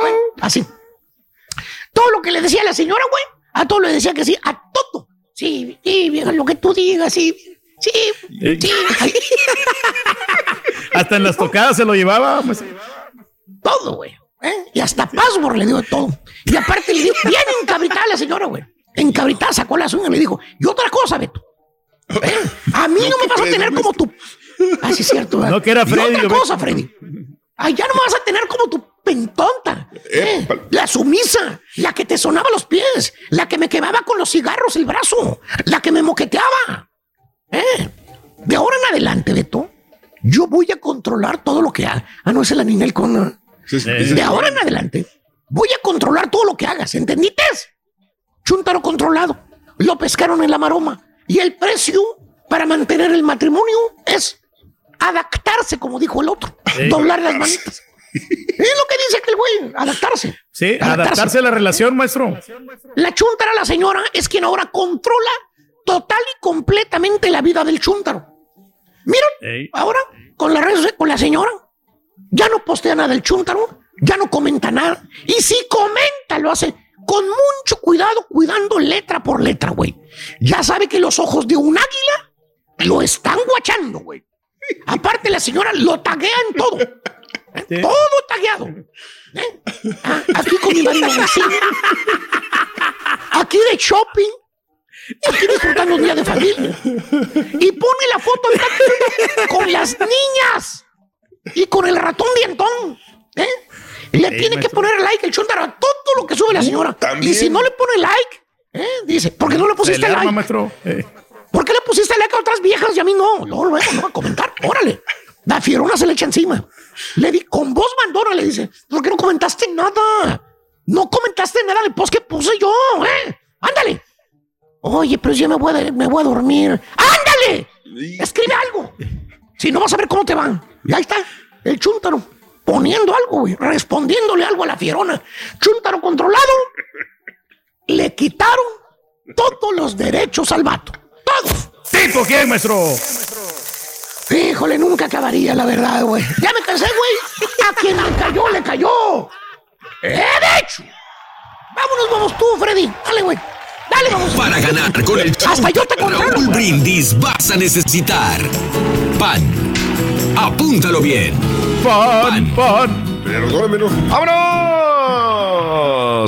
güey. Así. Todo lo que le decía a la señora, güey, a todo le decía que sí, a todo. Sí, sí, vieja, lo que tú digas, sí. Sí, Eh. sí. Hasta en las tocadas se lo llevaba. pues. todo, güey. ¿eh? Y hasta password le dio todo. Y aparte le dio bien encabritada la señora, güey. Encabritada, sacó las uñas y le dijo, y otra cosa, Beto. ¿eh? A mí no, me vas a tener como tu... Ah, sí, es cierto. ¿verdad? No, que era Y Freddy, otra cosa, Freddy. Ay, ya no me vas a tener como tu pentonta. ¿eh? Épale. La sumisa, la que te sonaba los pies, la que me quemaba con los cigarros el brazo, la que me moqueteaba. ¿eh? De ahora en adelante, Beto, yo voy a controlar todo lo que haga. Ah, no, es la Ninel con... Sí, sí, Eh. sí, De ahora en adelante, voy a controlar todo lo que hagas, ¿entendiste? Chúntaro controlado. Lo pescaron en la maroma. Y el precio para mantener el matrimonio es adaptarse, como dijo el otro. Doblar las manitas. Es lo que dice aquel güey, adaptarse. Sí, adaptarse a la relación, maestro. La chúntara, la señora, es quien ahora controla total y completamente la vida del chúntaro. Miren, Ey. ahora con la red, con la señora, ya no postea nada del chúntaro, ya no comenta nada. Y si comenta, lo hace con mucho cuidado, cuidando letra por letra, güey. Ya sabe que los ojos de un águila lo están guachando, güey. Aparte, la señora lo taguea en todo. Sí. Todo tagueado. ¿eh? Ah, aquí con mi marido. Aquí de shopping. Aquí disfrutando un día de familia. Y pone la foto con las niñas. Y con el ratón dientón. ¿eh? Le tiene que poner like el chúntaro a todo lo que sube la señora. también. Y si no le pone like, ¿eh? dice, ¿por qué no le pusiste le arma, like? maestro. Eh. ¿Por qué le pusiste like a otras viejas y a mí no? No, luego no va a comentar. Órale. La fierona se le echa encima. Le di con voz mandona, le dice, ¿por qué no comentaste nada? No comentaste nada del post que puse yo, ¿eh? Ándale. Oye, pero yo me voy a, me voy a dormir. ¡Ándale! Escribe algo. Si no vas a ver cómo te van. Y ahí está, el chúntaro, poniendo algo, güey, respondiéndole algo a la fierona. Chúntaro controlado, le quitaron todos los derechos al vato. Todos. ¿Tipo quién, maestro? Híjole, nunca acabaría, la verdad, güey. Ya me cansé, güey. A quien le cayó, le cayó. ¡Eh, de hecho! Vámonos, vamos tú, Freddy. Dale, güey. Dale, vamos. Para ganar con el show Hasta yo te controlo, güey. Brindis vas a necesitar pan. Apúntalo bien. Pan, pan. Perdónamelo. ¡Vámonos!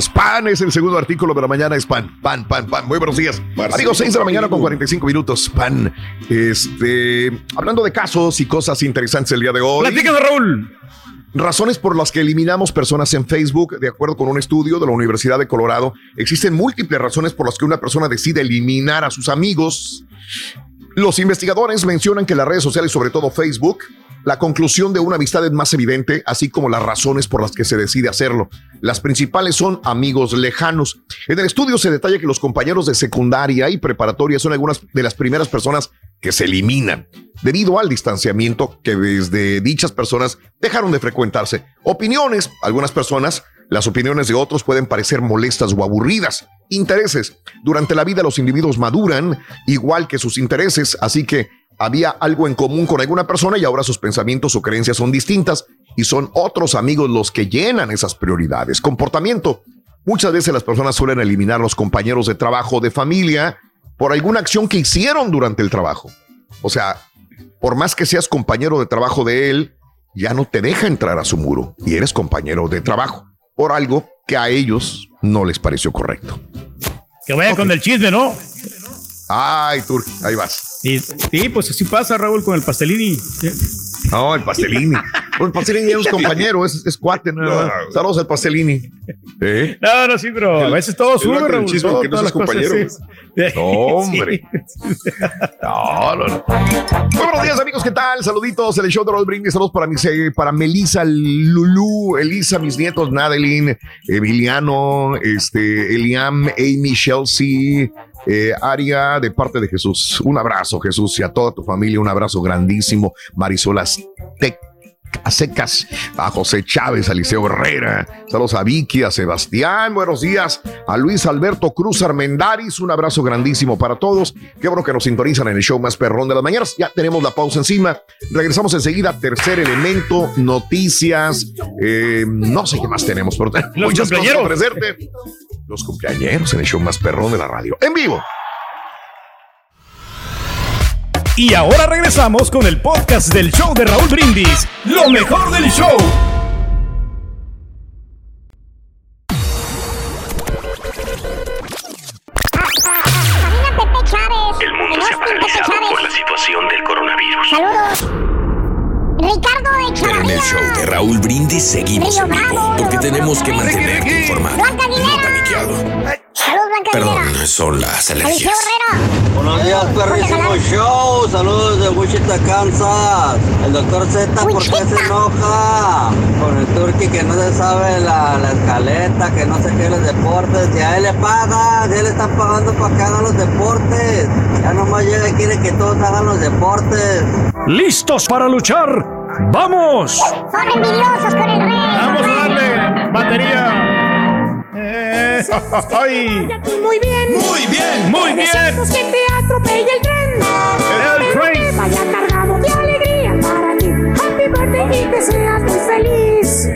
Pan es el segundo artículo de la mañana, es pan, pan, pan, pan. Muy buenos días. Amigos, 6 de la mañana con 45 minutos, pan. Este, hablando de casos y cosas interesantes el día de hoy. Platícanos, Raúl. Razones por las que eliminamos personas en Facebook, de acuerdo con un estudio de la Universidad de Colorado, existen múltiples razones por las que una persona decide eliminar a sus amigos. Los investigadores mencionan que las redes sociales, sobre todo Facebook, la conclusión de una amistad es más evidente, así como las razones por las que se decide hacerlo. Las principales son amigos lejanos. En el estudio se detalla que los compañeros de secundaria y preparatoria son algunas de las primeras personas que se eliminan debido al distanciamiento que desde dichas personas dejaron de frecuentarse. Opiniones, algunas personas, las opiniones de otros pueden parecer molestas o aburridas. Intereses, durante la vida los individuos maduran igual que sus intereses, así que había algo en común con alguna persona y ahora sus pensamientos o creencias son distintas y son otros amigos los que llenan esas prioridades. Comportamiento. Muchas veces las personas suelen eliminar los compañeros de trabajo o de familia por alguna acción que hicieron durante el trabajo. O sea, por más que seas compañero de trabajo de él, ya no te deja entrar a su muro y eres compañero de trabajo por algo que a ellos no les pareció correcto. Que vaya con el chisme, ¿no? Ay, Turk, ahí vas. Sí, sí, pues así pasa, Raúl, con el pastelini. No, el pastelini. El pastelini es compañero, es, es cuate. ¿no? Saludos al pastelini. ¿Eh? No, no, sí, pero a veces todo sube, Raúl. chisme todo- que no seas las cosas, compañero. sí. No, hombre. No, no, no. Muy buenos días, amigos. ¿Qué tal? Saluditos en el show de Raúl Brindis. Saludos para, mis, eh, para Melissa, Lulú, Elisa, mis nietos, Nadeline, Emiliano, este, Eliam, Amy, Chelsea, eh, Aria, de parte de Jesús. Un abrazo, Jesús, y a toda tu familia. Un abrazo grandísimo. Marisol Aztec. A secas, a José Chávez, a Liceo Herrera, saludos a Vicky, a Sebastián, buenos días, a Luis Alberto Cruz Armendaris, un abrazo grandísimo para todos. Qué bueno que nos sintonizan en el show más perrón de las mañanas. Ya tenemos la pausa encima. Regresamos enseguida, tercer elemento, noticias, eh, no sé qué más tenemos, pero tenemos muchas cosas ofrecerte. Los cumpleañeros en el show más perrón de la radio, en vivo. Y ahora regresamos con el podcast del show de Raúl Brindis. Lo mejor del show. El mundo se ha paralizado por la situación del coronavirus. Saludos. Ricardo de Pero en Chavarría. el show de Raúl Brindis seguimos en vivo porque tenemos que mantenerte informado. Blanca Blanca. Perdón, son las alergias. Buenos días, perrísimo show. Saludos de Wichita, Kansas. El doctor Z, ¿por qué se enoja? Con el turqui que no se sabe la, la escaleta, que no se qué los deportes. Y a él le pagan, ya le están pagando para que hagan los deportes. Ya nomás llega y quiere que todos hagan los deportes. ¿Listos para luchar? ¡Vamos! Son envidiosos con el rey. Vamos a darle batería. Eh, ay. Muy bien. Muy bien, muy bien. Que te atropelle el tren. El tren. Vaya cargado de alegría para ti. Happy birthday y que seas muy feliz.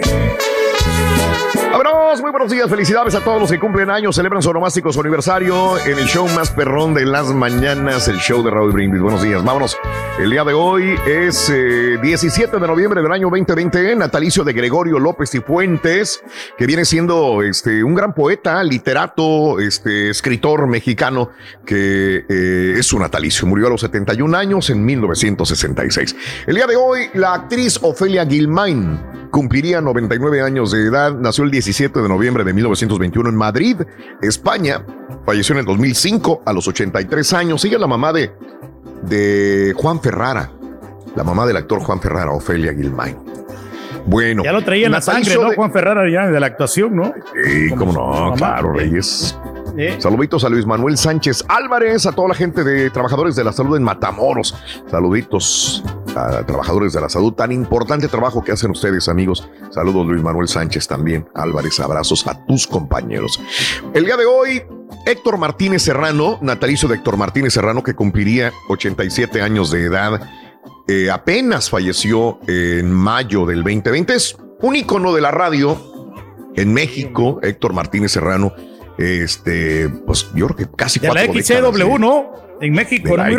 Vámonos, muy buenos días, felicidades a todos los que cumplen años, celebran su onomástico su aniversario en el show más perrón de las mañanas, el show de Raúl Brindis. Buenos días, vámonos. El día de hoy es eh, 17 de noviembre del año 2020, natalicio de Gregorio López y Fuentes, que viene siendo este, un gran poeta, literato, este, escritor mexicano, que eh, es su natalicio. Murió a los 71 años en 1966. El día de hoy, la actriz Ofelia Gilmain cumpliría 99 años de edad. Nació el 17 de noviembre de 1921 en Madrid, España. Falleció en el 2005 a los 83 años. Es la mamá de, de Juan Ferrara, la mamá del actor Juan Ferrara, Ofelia Gilmain. Bueno, Ya lo traía en la sangre, ¿no? de- Juan Ferrara ya de la actuación, ¿no? Sí, cómo no, claro, Reyes. Saluditos a Luis Manuel Sánchez Álvarez, a toda la gente de trabajadores de la salud en Matamoros. Saluditos a trabajadores de la salud. Tan importante trabajo que hacen ustedes, amigos. Saludos, Luis Manuel Sánchez también. Álvarez, abrazos a tus compañeros. El día de hoy, Héctor Martínez Serrano, natalicio de Héctor Martínez Serrano, que cumpliría 87 años de edad. eh, apenas falleció en mayo del 2020. Es un ícono de la radio en México, Héctor Martínez Serrano. Este, pues yo creo que casi De la cuatro XCW, ¿eh? ¿no? En México, de la muy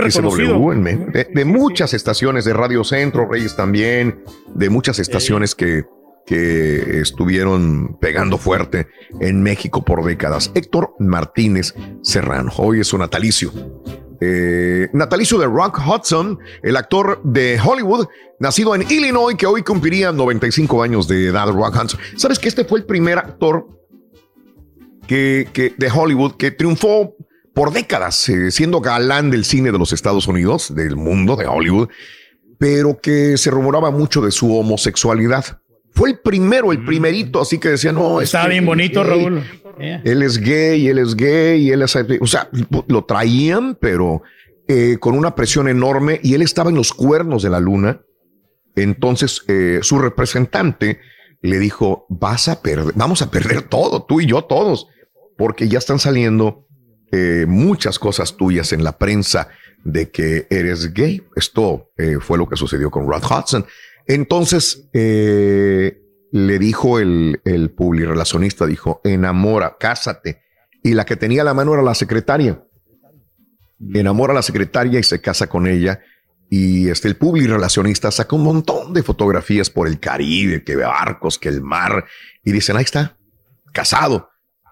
en Me- de, de muchas estaciones de Radio Centro, Reyes también, de muchas estaciones que, que estuvieron pegando fuerte en México por décadas. Héctor Martínez Serrano, hoy es su natalicio. Eh, natalicio de Rock Hudson, el actor de Hollywood, nacido en Illinois, que hoy cumpliría 95 años de edad. Rock Hudson. ¿Sabes que este fue el primer actor que, que- de Hollywood que triunfó por décadas, eh, siendo galán del cine de los Estados Unidos, del mundo de Hollywood, pero que se rumoraba mucho de su homosexualidad. Fue el primero, el primerito, así que decían, no, es Estaba que bien bonito, Raúl. Yeah. Él es gay, él es gay, él es... O sea, lo traían, pero eh, con una presión enorme y él estaba en los cuernos de la luna. Entonces, eh, su representante le dijo, vas a perder, vamos a perder todo, tú y yo todos, porque ya están saliendo eh, muchas cosas tuyas en la prensa de que eres gay. Esto eh, fue lo que sucedió con Rod Hudson. Entonces, eh, le dijo el, el publirelacionista, dijo, enamora, cásate. Y la que tenía la mano era la secretaria. Enamora a la secretaria y se casa con ella. Y este, el publirelacionista saca un montón de fotografías por el Caribe, que barcos, que el mar. Y dicen, ahí está, casado.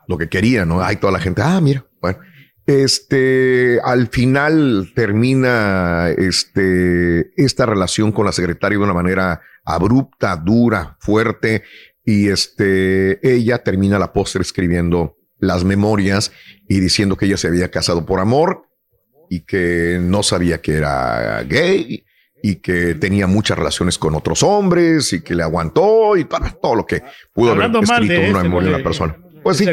Lo que quería, ¿no? Hay toda la gente, ah, mira, bueno. Este, al final termina este, esta relación con la secretaria de una manera abrupta, dura, fuerte, y este, ella termina la postre escribiendo las memorias y diciendo que ella se había casado por amor y que no sabía que era gay y que tenía muchas relaciones con otros hombres y que le aguantó y todo, todo lo que pudo Hablando haber escrito de en una memoria de una persona. Pues sí,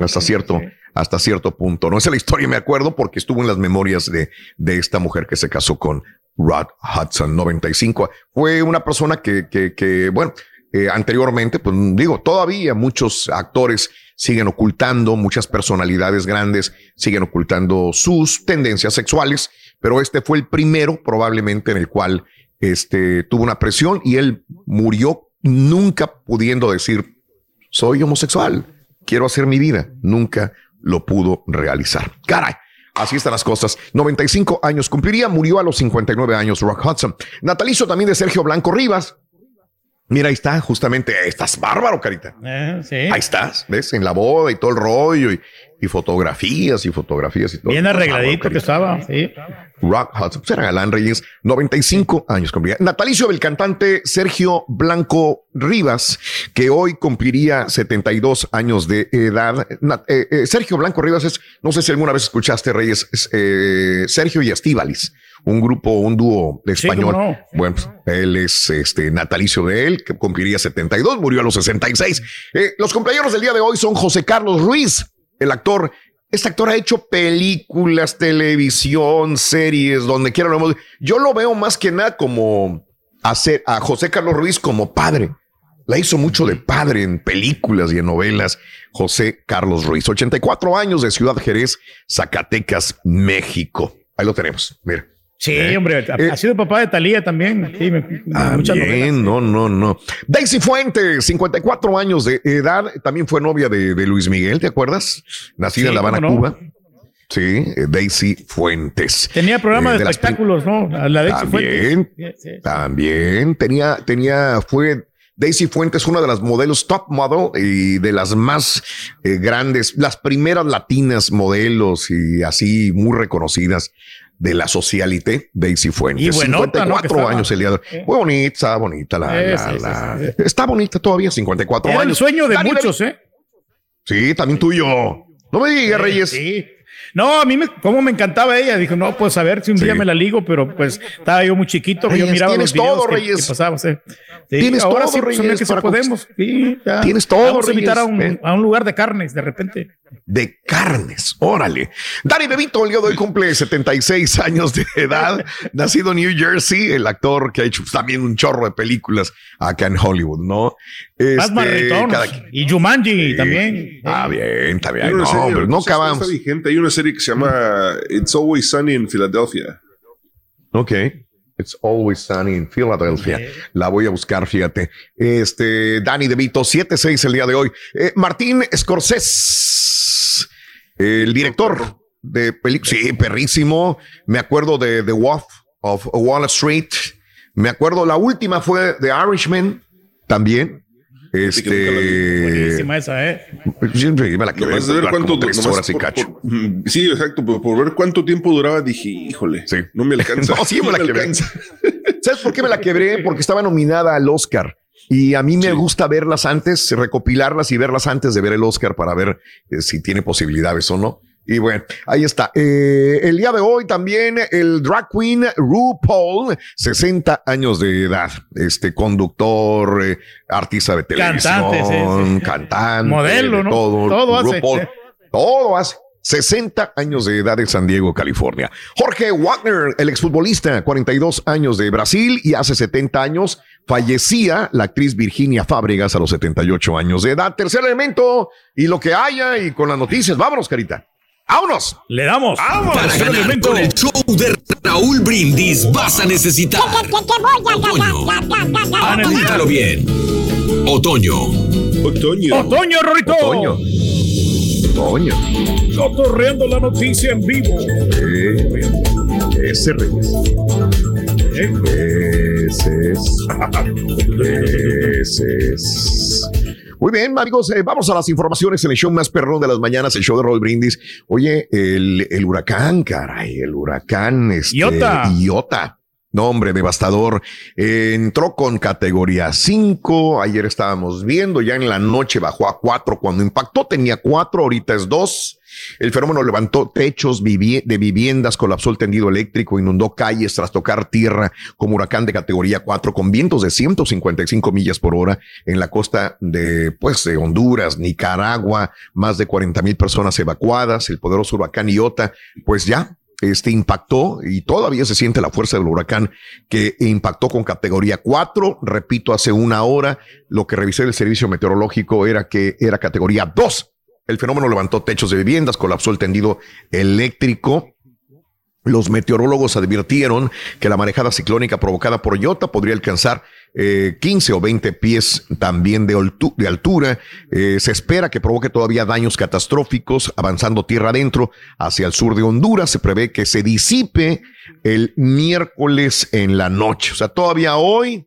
hasta cierto, hasta cierto punto. No esa es la historia, me acuerdo, porque estuvo en las memorias de, de esta mujer que se casó con Rod Hudson, 95. Fue una persona que, que, que bueno, eh, anteriormente, pues digo, todavía muchos actores siguen ocultando, muchas personalidades grandes siguen ocultando sus tendencias sexuales, pero este fue el primero probablemente en el cual este, tuvo una presión y él murió nunca pudiendo decir, soy homosexual, quiero hacer mi vida. Nunca lo pudo realizar. Caray. Así están las cosas. 95 años cumpliría, murió a los 59 años Rock Hudson. Natalicio también de Sergio Blanco Rivas. Mira, ahí está, justamente, estás bárbaro, carita. Eh, sí. Ahí estás, ¿ves? En la boda y todo el rollo y, y fotografías y fotografías y todo. Bien arregladito bárbaro, que estaba. Sí. Rock Hudson. Pues era Galán Reyes, 95 años cumplía. Natalicio del cantante Sergio Blanco Rivas, que hoy cumpliría 72 años de edad. Eh, eh, Sergio Blanco Rivas es, no sé si alguna vez escuchaste, Reyes, es, eh, Sergio y Estíbalis, un grupo, un dúo Sí, español. no. Bueno, pues, él es este natalicio de él, que cumpliría 72, murió a los 66. Eh, los compañeros del día de hoy son José Carlos Ruiz, el actor. Este actor ha hecho películas, televisión, series, donde quiera lo hemos. Yo lo veo más que nada como hacer a José Carlos Ruiz como padre. La hizo mucho de padre en películas y en novelas. José Carlos Ruiz, 84 años de Ciudad Jerez, Zacatecas, México. Ahí lo tenemos. Mira. Sí, Eh, hombre, ha- eh, sido papá de Talía también. Sí, me- muchas novelas. También, no, no, no. Daisy Fuentes, 54 años de edad, también fue novia de, de Luis Miguel, ¿te acuerdas? Nacida Sí, en La Habana, no. Cuba. Sí, eh, Daisy Fuentes. Tenía programa Eh, de, espectáculos, ¿no? La También, Sí, sí. también tenía, tenía, fue Daisy Fuentes, una de las modelos top model y de las más eh, grandes, las primeras latinas modelos y así muy reconocidas de la socialité, Daisy Fuentes. Y buenota, ¿no? Que 54 estaba. años el día de hoy. Eh. Muy bonita, está bonita la, la- sí, sí, la- sí, Está bonita todavía, 54 Era el años. sueño de muchos, ¿eh? Sí, también tuyo. No me digas, Reyes. Sí. No, a mí me, como me encantaba ella. Dijo, no, pues a ver si un día me la ligo, pero pues estaba yo muy chiquito. yo Reyes, miraba tienes los videos todo, que, Reyes. que pasaba. sí. Sí, Tienes ahora todo, sí, pues, Reyes, que para podemos. Tienes todo, Vamos a invitar a un, Ven. a un lugar de carnes de repente. De carnes. Órale. Danny DeVito el día de hoy cumple 76 años de edad, nacido en New Jersey, el actor que ha hecho también un chorro de películas acá en Hollywood, ¿no? Más marretón. Y Jumanji también. Ah, bien, está bien. No, serie, hombre, no acabamos. Está vigente. Hay una serie que se llama It's Always Sunny in Philadelphia. Ok. It's always sunny in Philadelphia. La voy a buscar, fíjate. Este, Danny DeVito, 7-6 el día de hoy. Eh, Martín Scorsese, el director de películas. Sí, perrísimo. Me acuerdo de The Wolf of Wall Street. Me acuerdo, la última fue The Irishman, también. Este. Buenísima esa, ¿eh? Siempre me la quedé Nomás de ver cuánto tres y cacho. por- mm, sí, exacto. Por, por ver cuánto tiempo duraba, dije, híjole, no me alcanza. No, sí, me No la quebré. alcanza. ¿Sabes por qué me la quebré? Porque estaba nominada al Oscar. Y a mí me gusta verlas antes, recopilarlas y verlas antes de ver el Oscar para ver eh, si tiene posibilidades o no. Y bueno, ahí está. Eh, el día de hoy también el drag queen RuPaul, 60 años de edad. Este conductor, eh, artista de televisión, Cantante, sí, sí. cantante, Modelo, de ¿no? Todo, Todo hace. RuPaul, todo hace. 60 años de edad en San Diego, California. Jorge Wagner, el exfutbolista, 42 años de Brasil y hace 70 años fallecía la actriz Virginia Fábregas a los 78 años de edad. Tercer elemento y lo que haya y con las noticias. Vámonos, Carita. Vámonos. Le damos. Vámonos. Para ganar con el show de Raúl Brindis vas a necesitar Apúntalo bien. Otoño. Otoño. Otoño, Rorito. Otoño. Otoño. Cotorreando la noticia en vivo. Ese Reyes. Ese es. Ese es. Muy bien, amigos, eh, vamos a las informaciones en el show más perrón de las mañanas, el show de Roy Brindis. Oye, el, el huracán, caray, el huracán. Este, Iota. Iota. No, hombre, devastador. Entró con categoría 5. Ayer estábamos viendo, ya en la noche bajó a 4. Cuando impactó tenía 4, ahorita es 2. El fenómeno levantó techos de viviendas, colapsó el tendido eléctrico, inundó calles tras tocar tierra como huracán de categoría 4 con vientos de 155 millas por hora en la costa de, pues, de Honduras, Nicaragua, más de 40 mil personas evacuadas. El poderoso huracán Iota, pues ya este impactó y todavía se siente la fuerza del huracán que impactó con categoría 4. Repito, hace una hora lo que revisé del servicio meteorológico era que era categoría 2. El fenómeno levantó techos de viviendas, colapsó el tendido eléctrico. Los meteorólogos advirtieron que la manejada ciclónica provocada por Iota podría alcanzar eh, 15 o 20 pies también de altura. Eh, se espera que provoque todavía daños catastróficos avanzando tierra adentro hacia el sur de Honduras. Se prevé que se disipe el miércoles en la noche. O sea, todavía hoy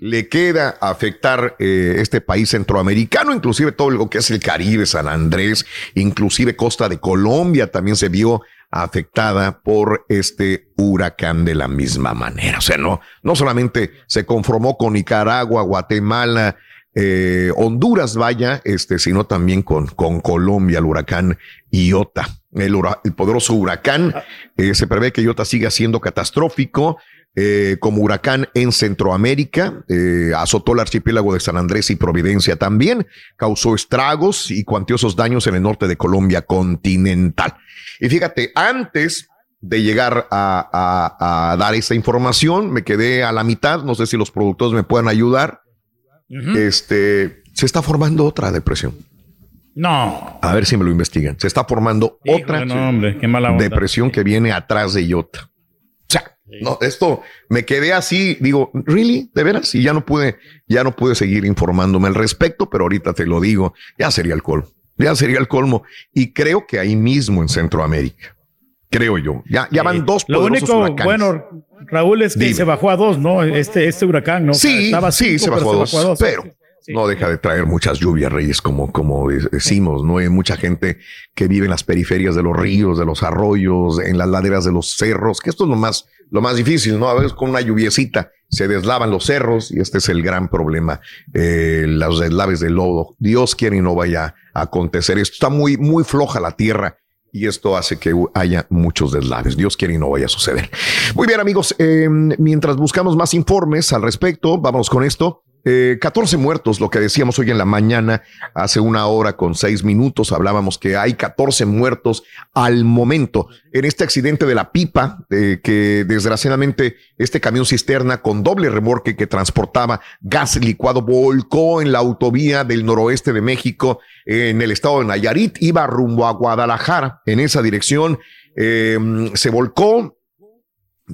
le queda afectar eh, este país centroamericano, inclusive todo lo que es el Caribe, San Andrés, inclusive costa de Colombia también se vio afectada por este huracán de la misma manera. O sea, no, no solamente se conformó con Nicaragua, Guatemala, eh, Honduras, vaya, este, sino también con, con Colombia, el huracán Iota. El, el poderoso huracán, eh, se prevé que Iota siga siendo catastrófico eh, como huracán en Centroamérica, eh, azotó el archipiélago de San Andrés y Providencia también, causó estragos y cuantiosos daños en el norte de Colombia continental. Y fíjate, antes de llegar a, a- a dar esta información, me quedé a la mitad, no sé si los productores me puedan ayudar. Este, se está formando otra depresión. No. A ver si me lo investigan. Se está formando otra Híjole, no, hombre, qué mala onda. depresión que viene atrás de Iota. No, esto me quedé así, digo, ¿really? ¿De veras? Y ya no pude, ya no pude seguir informándome al respecto, pero ahorita te lo digo, ya sería el colmo. Ya sería el colmo. Y creo que ahí mismo en Centroamérica. Creo yo. Ya, ya van dos Lo único huracanes. bueno, Raúl, es que Dime. se bajó a dos, ¿no? Este, este huracán, ¿no? Sí, Estaba sí, se bajó a dos, pero no deja de traer muchas lluvias, Reyes, como, como de- decimos, ¿no? Hay mucha gente que vive en las periferias de los ríos, de los arroyos, en las laderas de los cerros, que esto es lo más, lo más difícil, ¿no? A veces con una lluviecita se deslavan los cerros y este es el gran problema, eh, los deslaves de lodo. Dios quiere y no vaya a acontecer esto. Está muy, muy floja la tierra y esto hace que haya muchos deslaves. Dios quiere y no vaya a suceder. Muy bien, amigos, eh, mientras buscamos más informes al respecto, vamos con esto. Eh, 14 muertos, lo que decíamos hoy en la mañana, hace una hora con seis minutos, hablábamos que hay 14 muertos al momento en este accidente de la pipa, eh, que desgraciadamente este camión cisterna con doble remorque que transportaba gas licuado volcó en la autovía del noroeste de México, en el estado de Nayarit, iba rumbo a Guadalajara en esa dirección. Eh, se volcó,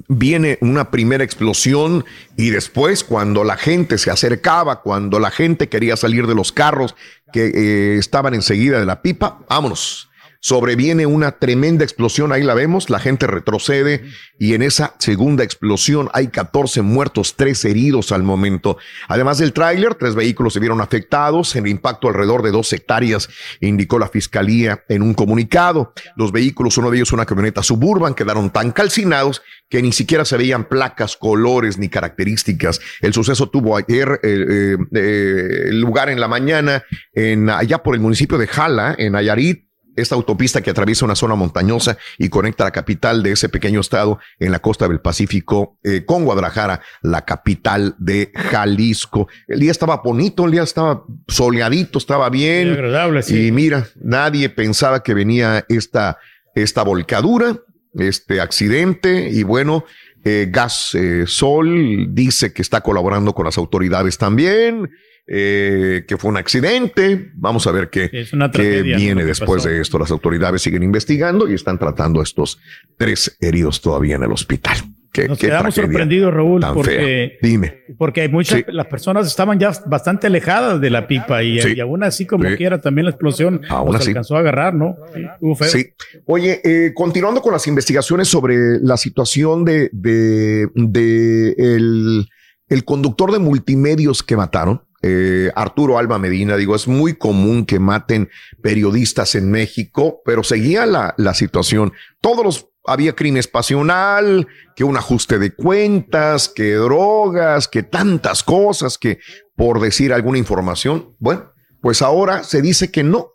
viene una primera explosión y después cuando la gente se acercaba, cuando la gente quería salir de los carros que eh, estaban enseguida de la pipa, vámonos sobreviene una tremenda explosión, ahí la vemos, la gente retrocede y en esa segunda explosión hay 14 muertos, 3 heridos al momento. Además del tráiler, tres vehículos se vieron afectados, en impacto alrededor de dos hectáreas, indicó la fiscalía en un comunicado. Los vehículos, uno de ellos una camioneta suburban, quedaron tan calcinados que ni siquiera se veían placas, colores ni características. El suceso tuvo ayer eh, eh, lugar en la mañana en allá por el municipio de Jala, en Nayarit esta autopista que atraviesa una zona montañosa y conecta la capital de ese pequeño estado en la costa del Pacífico eh, con Guadalajara, la capital de Jalisco. El día estaba bonito, el día estaba soleadito, estaba bien. agradable, sí. Y mira, nadie pensaba que venía esta, esta volcadura, este accidente y bueno, eh, Gas eh, Sol dice que está colaborando con las autoridades también eh, que fue un accidente. Vamos a ver qué, qué viene después de esto. Las autoridades siguen investigando y están tratando a estos tres heridos todavía en el hospital. Qué, Nos qué quedamos sorprendidos, Raúl, porque. Dime. porque hay muchas, las personas estaban ya bastante alejadas de la pipa y, Sí. y aún así, como Sí. quiera, también la explosión Aún así. alcanzó a agarrar, ¿no? Sí, estuvo feo. Sí. Oye, eh, continuando con las investigaciones sobre la situación de, de, de el, el conductor de multimedios que mataron, eh, Arturo Alba Medina, digo, es muy común que maten periodistas en México, pero seguía la, la situación. Todos los había crimen pasional, que un ajuste de cuentas, que drogas, que tantas cosas, que por decir alguna información. Bueno, pues ahora se dice que no,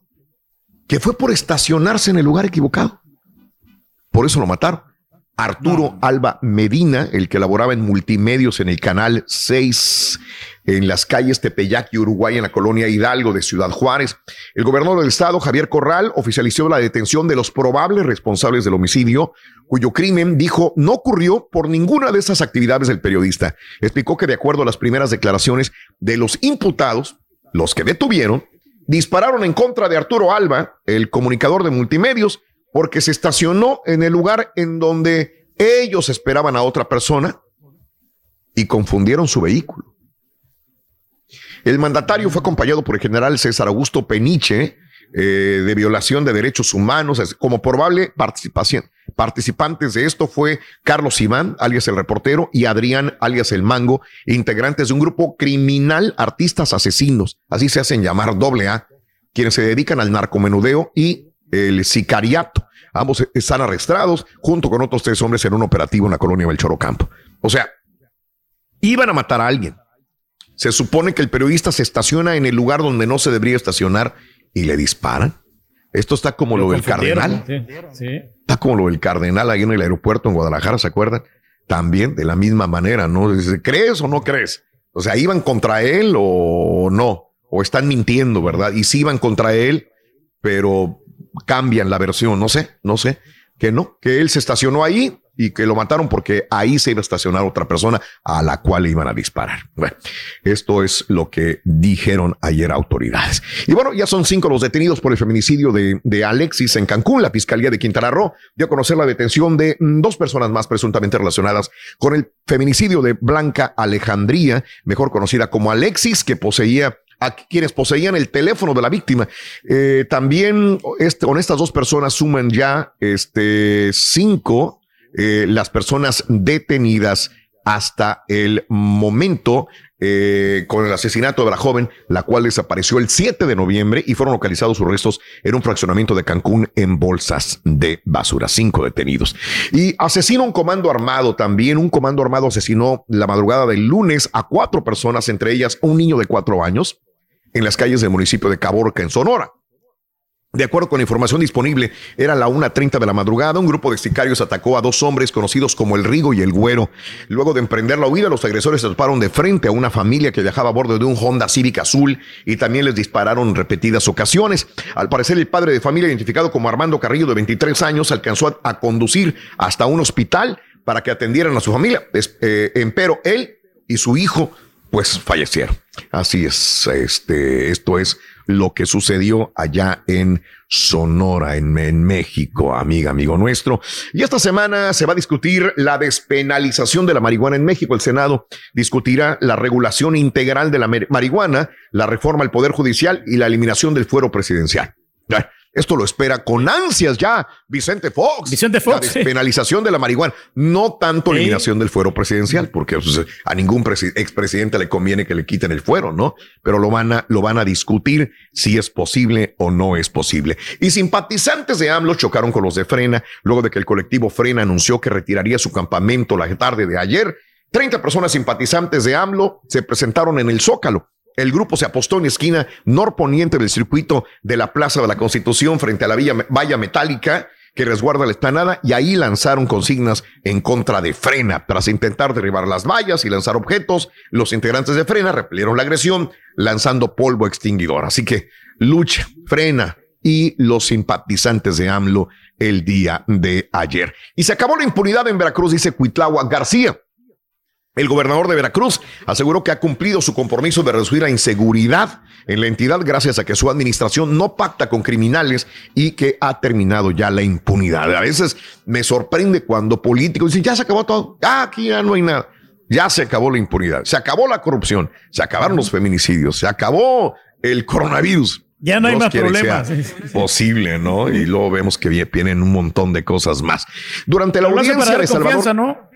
que fue por estacionarse en el lugar equivocado. Por eso lo mataron. Arturo Alba Medina, el que laboraba en multimedios en el canal 6, en las calles Tepeyac y Uruguay, en la colonia Hidalgo de Ciudad Juárez. El gobernador del estado, Javier Corral, oficializó la detención de los probables responsables del homicidio, cuyo crimen, dijo, no ocurrió por ninguna de esas actividades del periodista. Explicó que de acuerdo a las primeras declaraciones de los imputados, los que detuvieron, dispararon en contra de Arturo Alba, el comunicador de multimedios, porque se estacionó en el lugar en donde ellos esperaban a otra persona y confundieron su vehículo. El mandatario fue acompañado por el general César Augusto Peniche eh, de violación de derechos humanos. Como probable participación, participantes de esto fue Carlos Iván, alias el reportero, y Adrián, alias el mango, integrantes de un grupo criminal artistas asesinos, así se hacen llamar doble A, quienes se dedican al narcomenudeo y el sicariato. Ambos están arrestados junto con otros tres hombres en un operativo en la colonia del Chorocampo. O sea, iban a matar a alguien. Se supone que el periodista se estaciona en el lugar donde no se debería estacionar y le disparan. Esto está como lo, del cardenal. Sí. Está como lo del cardenal ahí en el aeropuerto en Guadalajara, ¿se acuerdan? También de la misma manera, ¿no? Dice, ¿crees o no crees? O sea, ¿iban contra él o no? O están mintiendo, ¿verdad? Y sí iban contra él, pero cambian la versión, no sé, no sé, que no, que él se estacionó ahí y que lo mataron porque ahí se iba a estacionar otra persona a la cual le iban a disparar. Bueno, esto es lo que dijeron ayer autoridades. Y bueno, ya son cinco los detenidos por el feminicidio de, de Alexis en Cancún. La Fiscalía de Quintana Roo dio a conocer la detención de dos personas más presuntamente relacionadas con el feminicidio de Blanca Alejandría, mejor conocida como Alexis, que poseía a quienes poseían el teléfono de la víctima. Eh, también este, con estas dos personas suman ya este, cinco eh, las personas detenidas hasta el momento eh, con el asesinato de la joven, la cual desapareció el 7 de noviembre y fueron localizados sus restos en un fraccionamiento de Cancún en bolsas de basura. Cinco detenidos. Y asesina un comando armado también. Un comando armado asesinó la madrugada del lunes a cuatro personas, entre ellas un niño de cuatro años, en las calles del municipio de Caborca, en Sonora. De acuerdo con la información disponible, era la 1.30 de la madrugada. Un grupo de sicarios atacó a dos hombres conocidos como el Rigo y el Güero. Luego de emprender la huida, los agresores se toparon de frente a una familia que viajaba a bordo de un Honda Civic azul y también les dispararon en repetidas ocasiones. Al parecer, el padre de familia, identificado como Armando Carrillo, de 23 años, alcanzó a, conducir hasta un hospital para que atendieran a su familia. Eh, empero él y su hijo, pues fallecieron. Así es, este, esto es lo que sucedió allá en Sonora, en, México, amiga, amigo nuestro. Y esta semana se va a discutir la despenalización de la marihuana en México. El Senado discutirá la regulación integral de la marihuana, la reforma al Poder Judicial y la eliminación del fuero presidencial. Esto lo espera con ansias ya Vicente Fox. Vicente Fox. La despenalización de la marihuana. No tanto eliminación del fuero presidencial, porque pues, a ningún expresidente le conviene que le quiten el fuero, ¿no? Pero lo van, a, lo van a discutir si es posible o no es posible. Y simpatizantes de AMLO chocaron con los de Frena luego de que el colectivo Frena anunció que retiraría su campamento la tarde de ayer. 30 personas simpatizantes de AMLO se presentaron en el Zócalo el grupo se apostó en esquina norponiente del circuito de la Plaza de la Constitución frente a la valla metálica que resguarda la esplanada y ahí lanzaron consignas en contra de Frena. Tras intentar derribar las vallas y lanzar objetos, los integrantes de Frena repelieron la agresión lanzando polvo extinguidor. Así que lucha, Frena y los simpatizantes de AMLO el día de ayer. Y se acabó la impunidad en Veracruz, dice Cuitlagua García. El gobernador de Veracruz aseguró que ha cumplido su compromiso de reducir la inseguridad en la entidad gracias a que su administración no pacta con criminales y que ha terminado ya la impunidad. A veces me sorprende cuando políticos dicen, ya se acabó todo, ya aquí ya no hay nada. Ya se acabó la impunidad, se acabó la corrupción, se acabaron los feminicidios, se acabó el coronavirus. Ya no hay más problemas. Posible, ¿no? Y luego vemos que vienen un montón de cosas más. Durante la audiencia de Salvador. ¿no?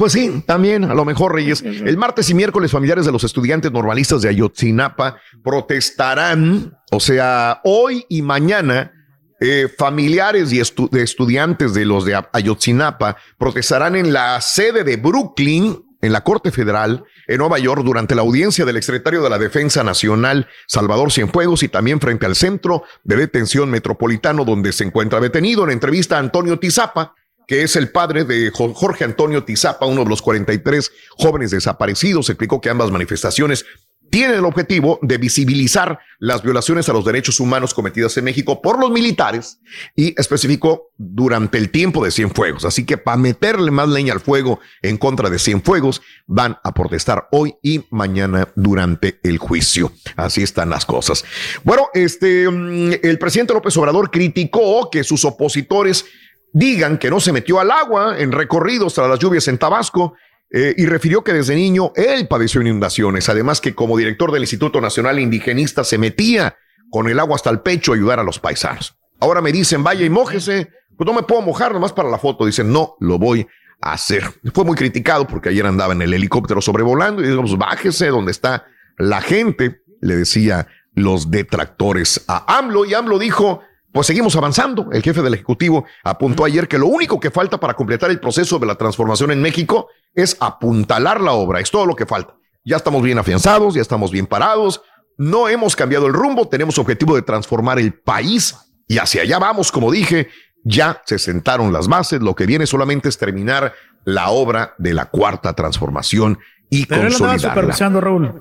Pues sí, también, a lo mejor, Reyes. El martes y miércoles, familiares de los estudiantes normalistas de Ayotzinapa protestarán, o sea, hoy y mañana, eh, familiares y de estudiantes de los de Ayotzinapa protestarán en la sede de Brooklyn, en la Corte Federal, en Nueva York, durante la audiencia del exsecretario de la Defensa Nacional, Salvador Cienfuegos, y también frente al Centro de Detención Metropolitano, donde se encuentra detenido. En entrevista a Antonio Tizapa, que es el padre de Jorge Antonio Tizapa, uno de los 43 jóvenes desaparecidos, explicó que ambas manifestaciones tienen el objetivo de visibilizar las violaciones a los derechos humanos cometidas en México por los militares y especificó durante el tiempo de Cienfuegos. Así que para meterle más leña al fuego en contra de Cienfuegos, van a protestar hoy y mañana durante el juicio. Así están las cosas. Bueno, este, mm, el presidente López Obrador criticó que sus opositores digan que no se metió al agua en recorridos tras las lluvias en Tabasco eh, y refirió que desde niño él padeció inundaciones, además que como director del Instituto Nacional Indigenista se metía con el agua hasta el pecho a ayudar a los paisanos. Ahora me dicen, vaya y mójese, pues no me puedo mojar nomás para la foto, dicen, no, lo voy a hacer. Fue muy criticado porque ayer andaba en el helicóptero sobrevolando y digamos, bájese donde está la gente, le decía los detractores a AMLO y AMLO dijo, pues seguimos avanzando. El jefe del Ejecutivo apuntó ayer que lo único que falta para completar el proceso de la transformación en México es apuntalar la obra. Es todo lo que falta. Ya estamos bien afianzados, ya estamos bien parados. No hemos cambiado el rumbo. Tenemos objetivo de transformar el país y hacia allá vamos, como dije. Ya se sentaron las bases. Lo que viene solamente es terminar la obra de la cuarta transformación y Pero él andaba supervisando, Raúl.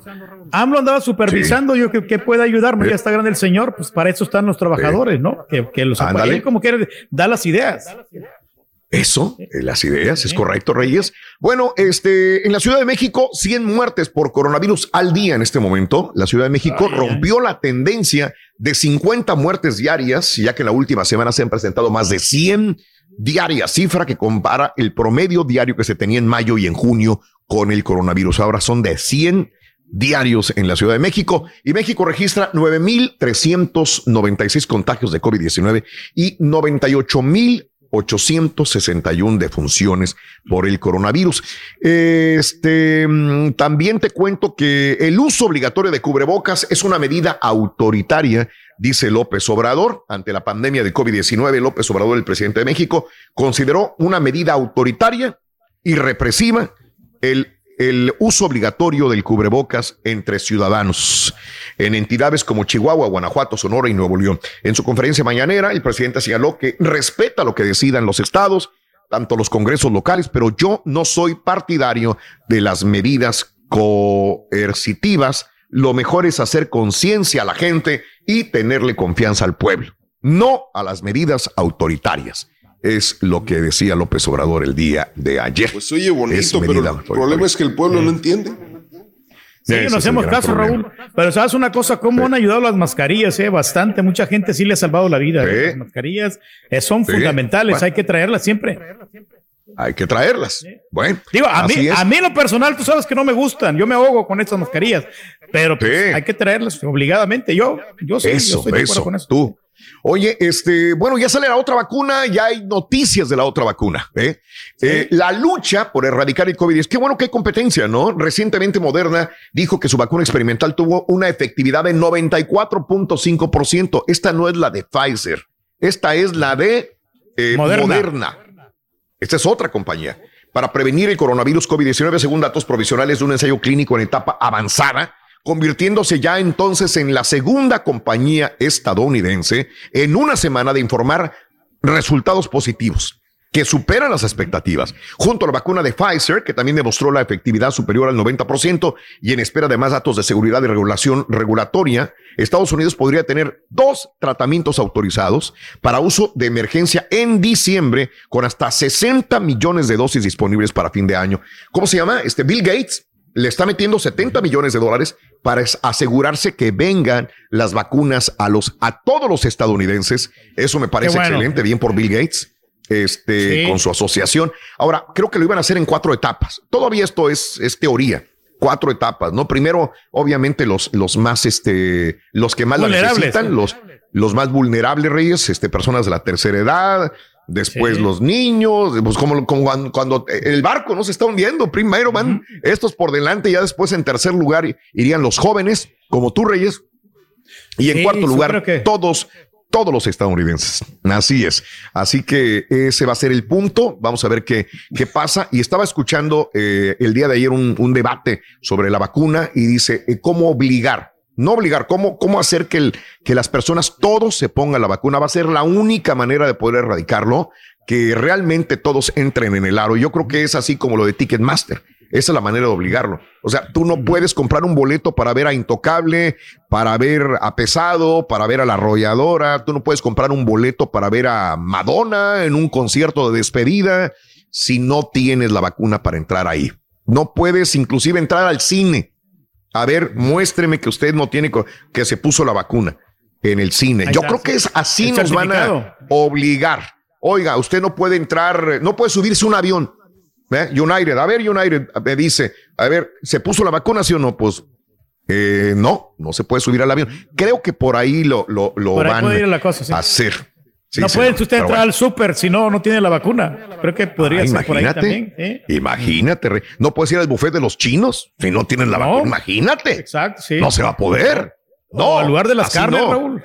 AMLO andaba supervisando, yo que, que puede ayudarme, ya está grande el señor, pues para eso están los trabajadores, ¿no? Que, que los él como quiere, da las ideas. Eso, eh, las ideas, es correcto, Reyes. Bueno, este, en la Ciudad de México, 100 muertes por coronavirus al día en este momento. La Ciudad de México rompió la tendencia de 50 muertes diarias, ya que en la última semana se han presentado más de 100 diarias, cifra que compara el promedio diario que se tenía en mayo y en junio con el coronavirus. Ahora son de 100 diarios en la Ciudad de México y México registra 9.396 contagios de COVID-19 y 98.861 defunciones por el coronavirus. Este, mm, también te cuento que el uso obligatorio de cubrebocas es una medida autoritaria, dice López Obrador. Ante la pandemia de COVID-19, López Obrador, el presidente de México, consideró una medida autoritaria y represiva el uso obligatorio del cubrebocas entre ciudadanos en entidades como Chihuahua, Guanajuato, Sonora y Nuevo León. En su conferencia mañanera, el presidente señaló que respeta lo que decidan los estados, tanto los congresos locales, pero yo no soy partidario de las medidas coercitivas. Lo mejor es hacer conciencia a la gente y tenerle confianza al pueblo, no a las medidas autoritarias es lo que decía López Obrador el día de ayer. Pues oye bonito, pero el problema es que el pueblo no entiende. Sí, no hacemos caso, Raúl. Pero sabes una cosa, cómo han ayudado las mascarillas, eh? bastante. Mucha gente sí le ha salvado la vida. Las mascarillas eh, son fundamentales, hay que traerlas siempre. Hay que traerlas. Bueno, digo, a mí, a mí en lo personal, tú sabes que no me gustan. Yo me ahogo con estas mascarillas, pero pues, hay que traerlas obligadamente. Yo, yo sí, eso, yo estoy eso, con eso. Tú, Oye, este, bueno, ya sale la otra vacuna, ya hay noticias de la otra vacuna. ¿eh? Eh, la lucha por erradicar el COVID, es qué bueno que hay competencia, ¿no? Recientemente Moderna dijo que su vacuna experimental tuvo una efectividad de 94.5%. Esta no es la de Pfizer, esta es la de eh, Moderna. Esta es otra compañía. Para prevenir el coronavirus COVID-19, según datos provisionales de un ensayo clínico en etapa avanzada, convirtiéndose ya entonces en la segunda compañía estadounidense en una semana de informar resultados positivos que superan las expectativas, junto a la vacuna de Pfizer, que también demostró la efectividad superior al 90%, y en espera de más datos de seguridad y regulación regulatoria, Estados Unidos podría tener dos tratamientos autorizados para uso de emergencia en diciembre, con hasta 60 millones de dosis disponibles para fin de año. ¿Cómo se llama? Este Bill Gates le está metiendo 70 millones de dólares para asegurarse que vengan las vacunas a los a todos los estadounidenses. Eso me parece excelente, bien por Bill Gates. Este, con su asociación. Ahora, creo que lo iban a hacer en cuatro etapas. Todavía esto es, es teoría. Cuatro etapas, ¿no? Primero, obviamente, los, los más, este, los que más la necesitan, los, los más vulnerables, Reyes, este, personas de la tercera edad, Después los niños, pues como, cuando, el barco no se está hundiendo, primero van estos por delante, ya después en tercer lugar irían los jóvenes, como tú, Reyes, y en cuarto lugar todos, todos los estadounidenses. Así es. Así que ese va a ser el punto. Vamos a ver qué, qué pasa. Y estaba escuchando eh, el día de ayer un, debate sobre la vacuna y dice eh, cómo obligar no obligar, cómo, cómo hacer que, el, que las personas todos se pongan la vacuna. Va a ser la única manera de poder erradicarlo, que realmente todos entren en el aro. Yo creo que es así como lo de Ticketmaster. Esa es la manera de obligarlo. O sea, tú no puedes comprar un boleto para ver a Intocable, para ver a Pesado, para ver a La Arrolladora. Tú no puedes comprar un boleto para ver a Madonna en un concierto de despedida si no tienes la vacuna para entrar ahí. No puedes inclusive entrar al cine a ver, muéstreme que usted no tiene, que se puso la vacuna en el cine. Yo creo que es así nos van a obligar. Oiga, usted no puede entrar, no puede subirse un avión. United, a ver, United me dice, a ver, ¿se puso la vacuna, sí o no? Pues eh, no, no se puede subir al avión. Creo que por ahí lo, lo, lo van a hacer no puede usted entrar al súper si no, no tiene la vacuna. Creo que podría ah, ser por ahí también. ¿eh? Imagínate, no puedes ir al buffet de los chinos si no tienen la vacuna. Imagínate. Exacto, sí. No se va a poder. No, al lugar de las carnes, Raúl.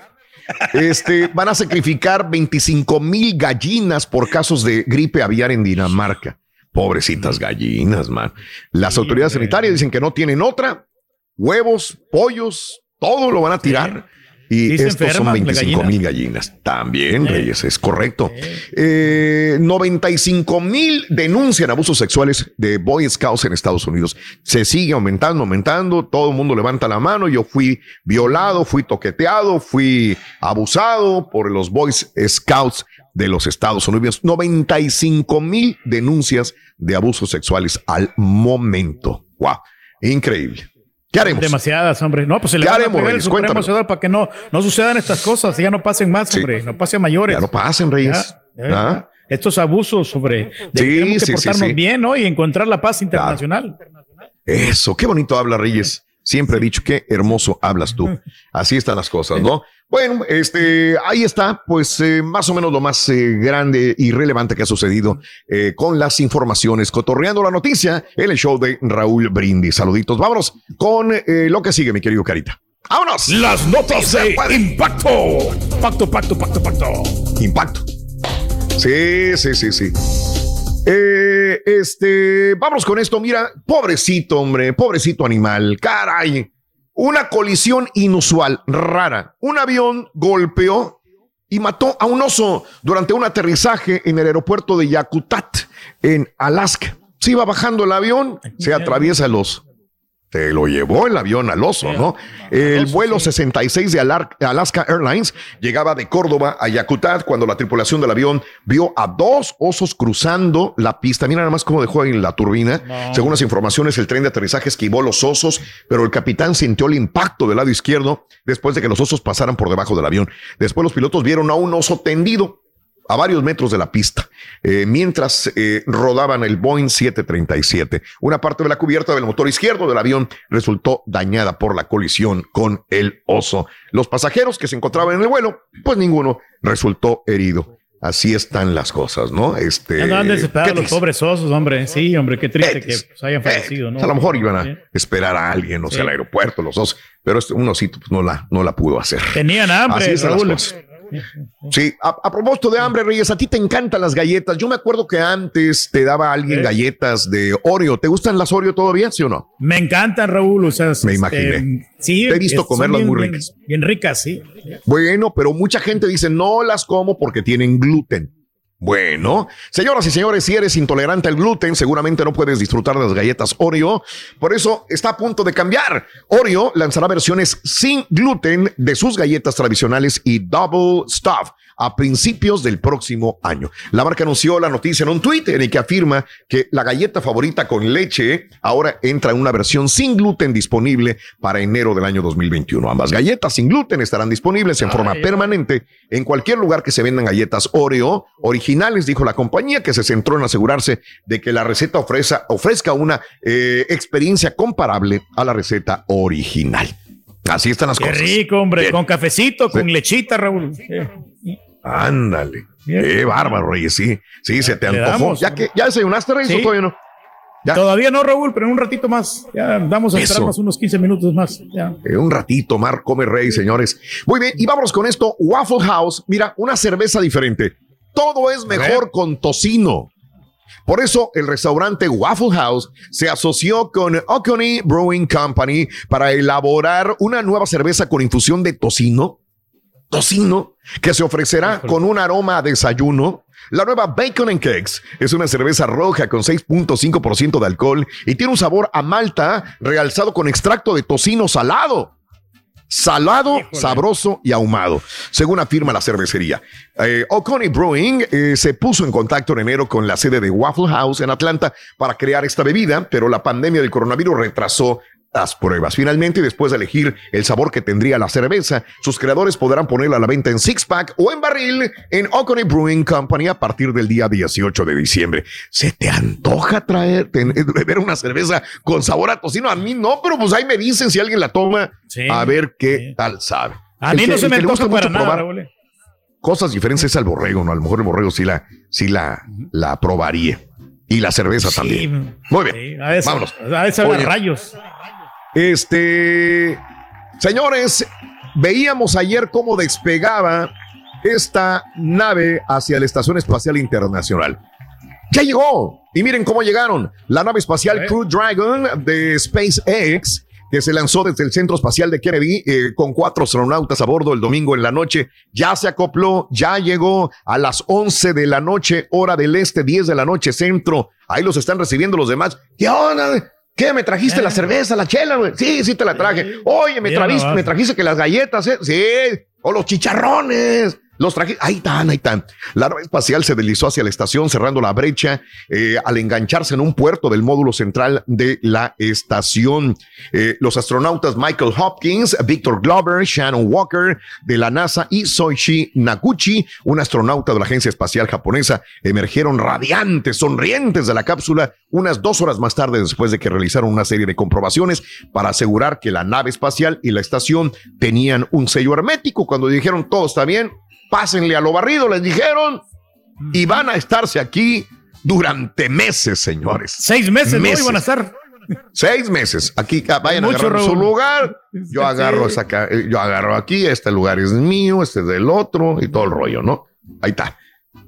Este, van a sacrificar 25 mil gallinas por casos de gripe aviar en Dinamarca. Pobrecitas gallinas, man. Las autoridades sanitarias dicen que no tienen otra. Huevos, pollos, todo lo van a tirar. Y estos son 25 mil gallinas. También, Reyes, es correcto. 95 eh, mil denuncian abusos sexuales de Boy Scouts en Estados Unidos. Se sigue aumentando, aumentando. Todo el mundo levanta la mano. Yo fui violado, fui toqueteado, fui abusado por los Boy Scouts de los Estados Unidos. 95 mil denuncias de abusos sexuales al momento. Wow, increíble. ¿Qué haremos? Demasiadas, hombre. No, pues se le va a pegar el Supremo para que no, no sucedan estas cosas, ya no pasen más, hombre, no pasen mayores. Ya no pasen, Reyes. ¿Ah? Estos abusos sobre sí, que portarnos bien, ¿no? Y encontrar la paz internacional. Eso, qué bonito habla Reyes. Siempre he dicho qué hermoso hablas tú. Así están las cosas, ¿no? Bueno, este, ahí está, pues eh, más o menos lo más eh, grande y relevante que ha sucedido eh, con las informaciones, cotorreando la noticia en el show de Raúl Brindis. Saluditos, vámonos con lo que sigue, mi querido Carita. ¡Vámonos! Las notas de impacto. Pacto, pacto, pacto, pacto. Impacto. Sí, sí, sí, sí. Eh, este, vamos con esto. Mira, pobrecito, hombre, pobrecito animal. Caray. Una colisión inusual, rara. Un avión golpeó y mató a un oso durante un aterrizaje en el aeropuerto de Yakutat, en Alaska. Se iba bajando el avión, se atraviesa el oso se lo llevó el avión al oso, ¿no? El vuelo 66 de Alaska Airlines llegaba de Córdoba a Yakutat cuando la tripulación del avión vio a dos osos cruzando la pista. Mira nada más cómo dejó en la turbina. Según las informaciones, el tren de aterrizaje esquivó los osos, pero el capitán sintió el impacto del lado izquierdo después de que los osos pasaran por debajo del avión. Después los pilotos vieron a un oso tendido a varios metros de la pista, eh, mientras eh, rodaban el Boeing 737. Una parte de la cubierta del motor izquierdo del avión resultó dañada por la colisión con el oso. Los pasajeros que se encontraban en el vuelo, pues ninguno resultó herido. Así están las cosas, ¿no? Este, Andaban desesperados los pobres osos, hombre. Sí, hombre, qué triste que pues, hayan fallecido, ¿no? A lo mejor iban a esperar a alguien, o sea, al aeropuerto, los osos, pero este, un osito pues, no, la, no la pudo hacer. Tenían hambre, Así Raúl. Sí, a, propósito de hambre, Reyes, a ti te encantan las galletas. Yo me acuerdo que antes te daba alguien galletas de Oreo. ¿Te gustan las Oreo todavía, sí o no? Me encantan, Raúl. O sea, me este, imaginé. Sí, te he visto comerlas muy ricas. bien ricas, sí. Bueno, pero mucha gente dice no las como porque tienen gluten. Bueno, señoras y señores, si eres intolerante al gluten, seguramente no puedes disfrutar de las galletas Oreo. Por eso está a punto de cambiar. Oreo lanzará versiones sin gluten de sus galletas tradicionales y double stuff a principios del próximo año. La marca anunció la noticia en un tweet en el que afirma que la galleta favorita con leche ahora entra en una versión sin gluten disponible para enero del año 2021. Ambas galletas sin gluten estarán disponibles en forma permanente en cualquier lugar que se vendan galletas Oreo originales, dijo la compañía, que se centró en asegurarse de que la receta ofrezca, ofrezca una eh, experiencia comparable a la receta original. Así están las cosas. Qué rico, hombre, con cafecito, con lechita, Raúl. Ándale. Qué bárbaro, Reyes. Sí, sí, se te antojó. ¿Ya, que, ¿Ya desayunaste, Reyes, o todavía no? Todavía no, Raúl, pero en un ratito más. Ya vamos a esperar más unos 15 minutos más. En un ratito, Mar come rey, señores. Muy bien, y vámonos con esto. Waffle House, mira, una cerveza diferente. Todo es mejor con tocino. Por eso el restaurante Waffle House se asoció con Oconee Brewing Company para elaborar una nueva cerveza con infusión de tocino tocino que se ofrecerá con un aroma a desayuno. La nueva Bacon and Cakes es una cerveza roja con 6.5% de alcohol y tiene un sabor a malta realzado con extracto de tocino salado. Salado, sabroso y ahumado, según afirma la cervecería. Eh, O'Connell Brewing eh, se puso en contacto en enero con la sede de Waffle House en Atlanta para crear esta bebida, pero la pandemia del coronavirus retrasó las pruebas. Finalmente, después de elegir el sabor que tendría la cerveza, sus creadores podrán ponerla a la venta en six pack o en barril en Oconee Brewing Company a partir del día 18 de diciembre. ¿Se te antoja traer, beber una cerveza con sabor a tocino? A mí no, pero pues ahí me dicen si alguien la toma, a ver qué tal sabe. A mí no se me antoja para nada, Cosas diferentes al borrego, ¿no? A lo mejor el borrego sí la, sí la, la probaría. Y la cerveza también. Muy bien. a Vámonos. A rayos. Este, señores, veíamos ayer cómo despegaba esta nave hacia la Estación Espacial Internacional. Ya llegó. Y miren cómo llegaron. La nave espacial Crew Dragon de SpaceX, que se lanzó desde el Centro Espacial de Kennedy eh, con cuatro astronautas a bordo el domingo en la noche, ya se acopló, ya llegó a las 11 de la noche, hora del este, 10 de la noche, centro. Ahí los están recibiendo los demás. ¿Qué onda? ¿Qué? ¿Me trajiste la eh. cerveza, la chela, güey? Sí, sí te la traje. Oye, me trajiste, me trajiste que las galletas, ¿eh? Sí. O los chicharrones. Los trajes, ahí están, ahí están. La nave espacial se deslizó hacia la estación cerrando la brecha eh, al engancharse en un puerto del módulo central de la estación. Eh, los astronautas Michael Hopkins, Victor Glover, Shannon Walker de la NASA y Soichi Naguchi, un astronauta de la Agencia Espacial Japonesa, emergieron radiantes, sonrientes de la cápsula unas dos horas más tarde después de que realizaron una serie de comprobaciones para asegurar que la nave espacial y la estación tenían un sello hermético. Cuando dijeron todo está bien, pásenle a lo barrido, les dijeron, y van a estarse aquí durante meses, señores. Seis meses, meses. ¿no? Iban a estar. Seis meses. Aquí ah, vayan a agarrar su lugar. Yo agarro, acá, eh, yo agarro aquí, este lugar es mío, este es del otro y todo el rollo, ¿no? Ahí está.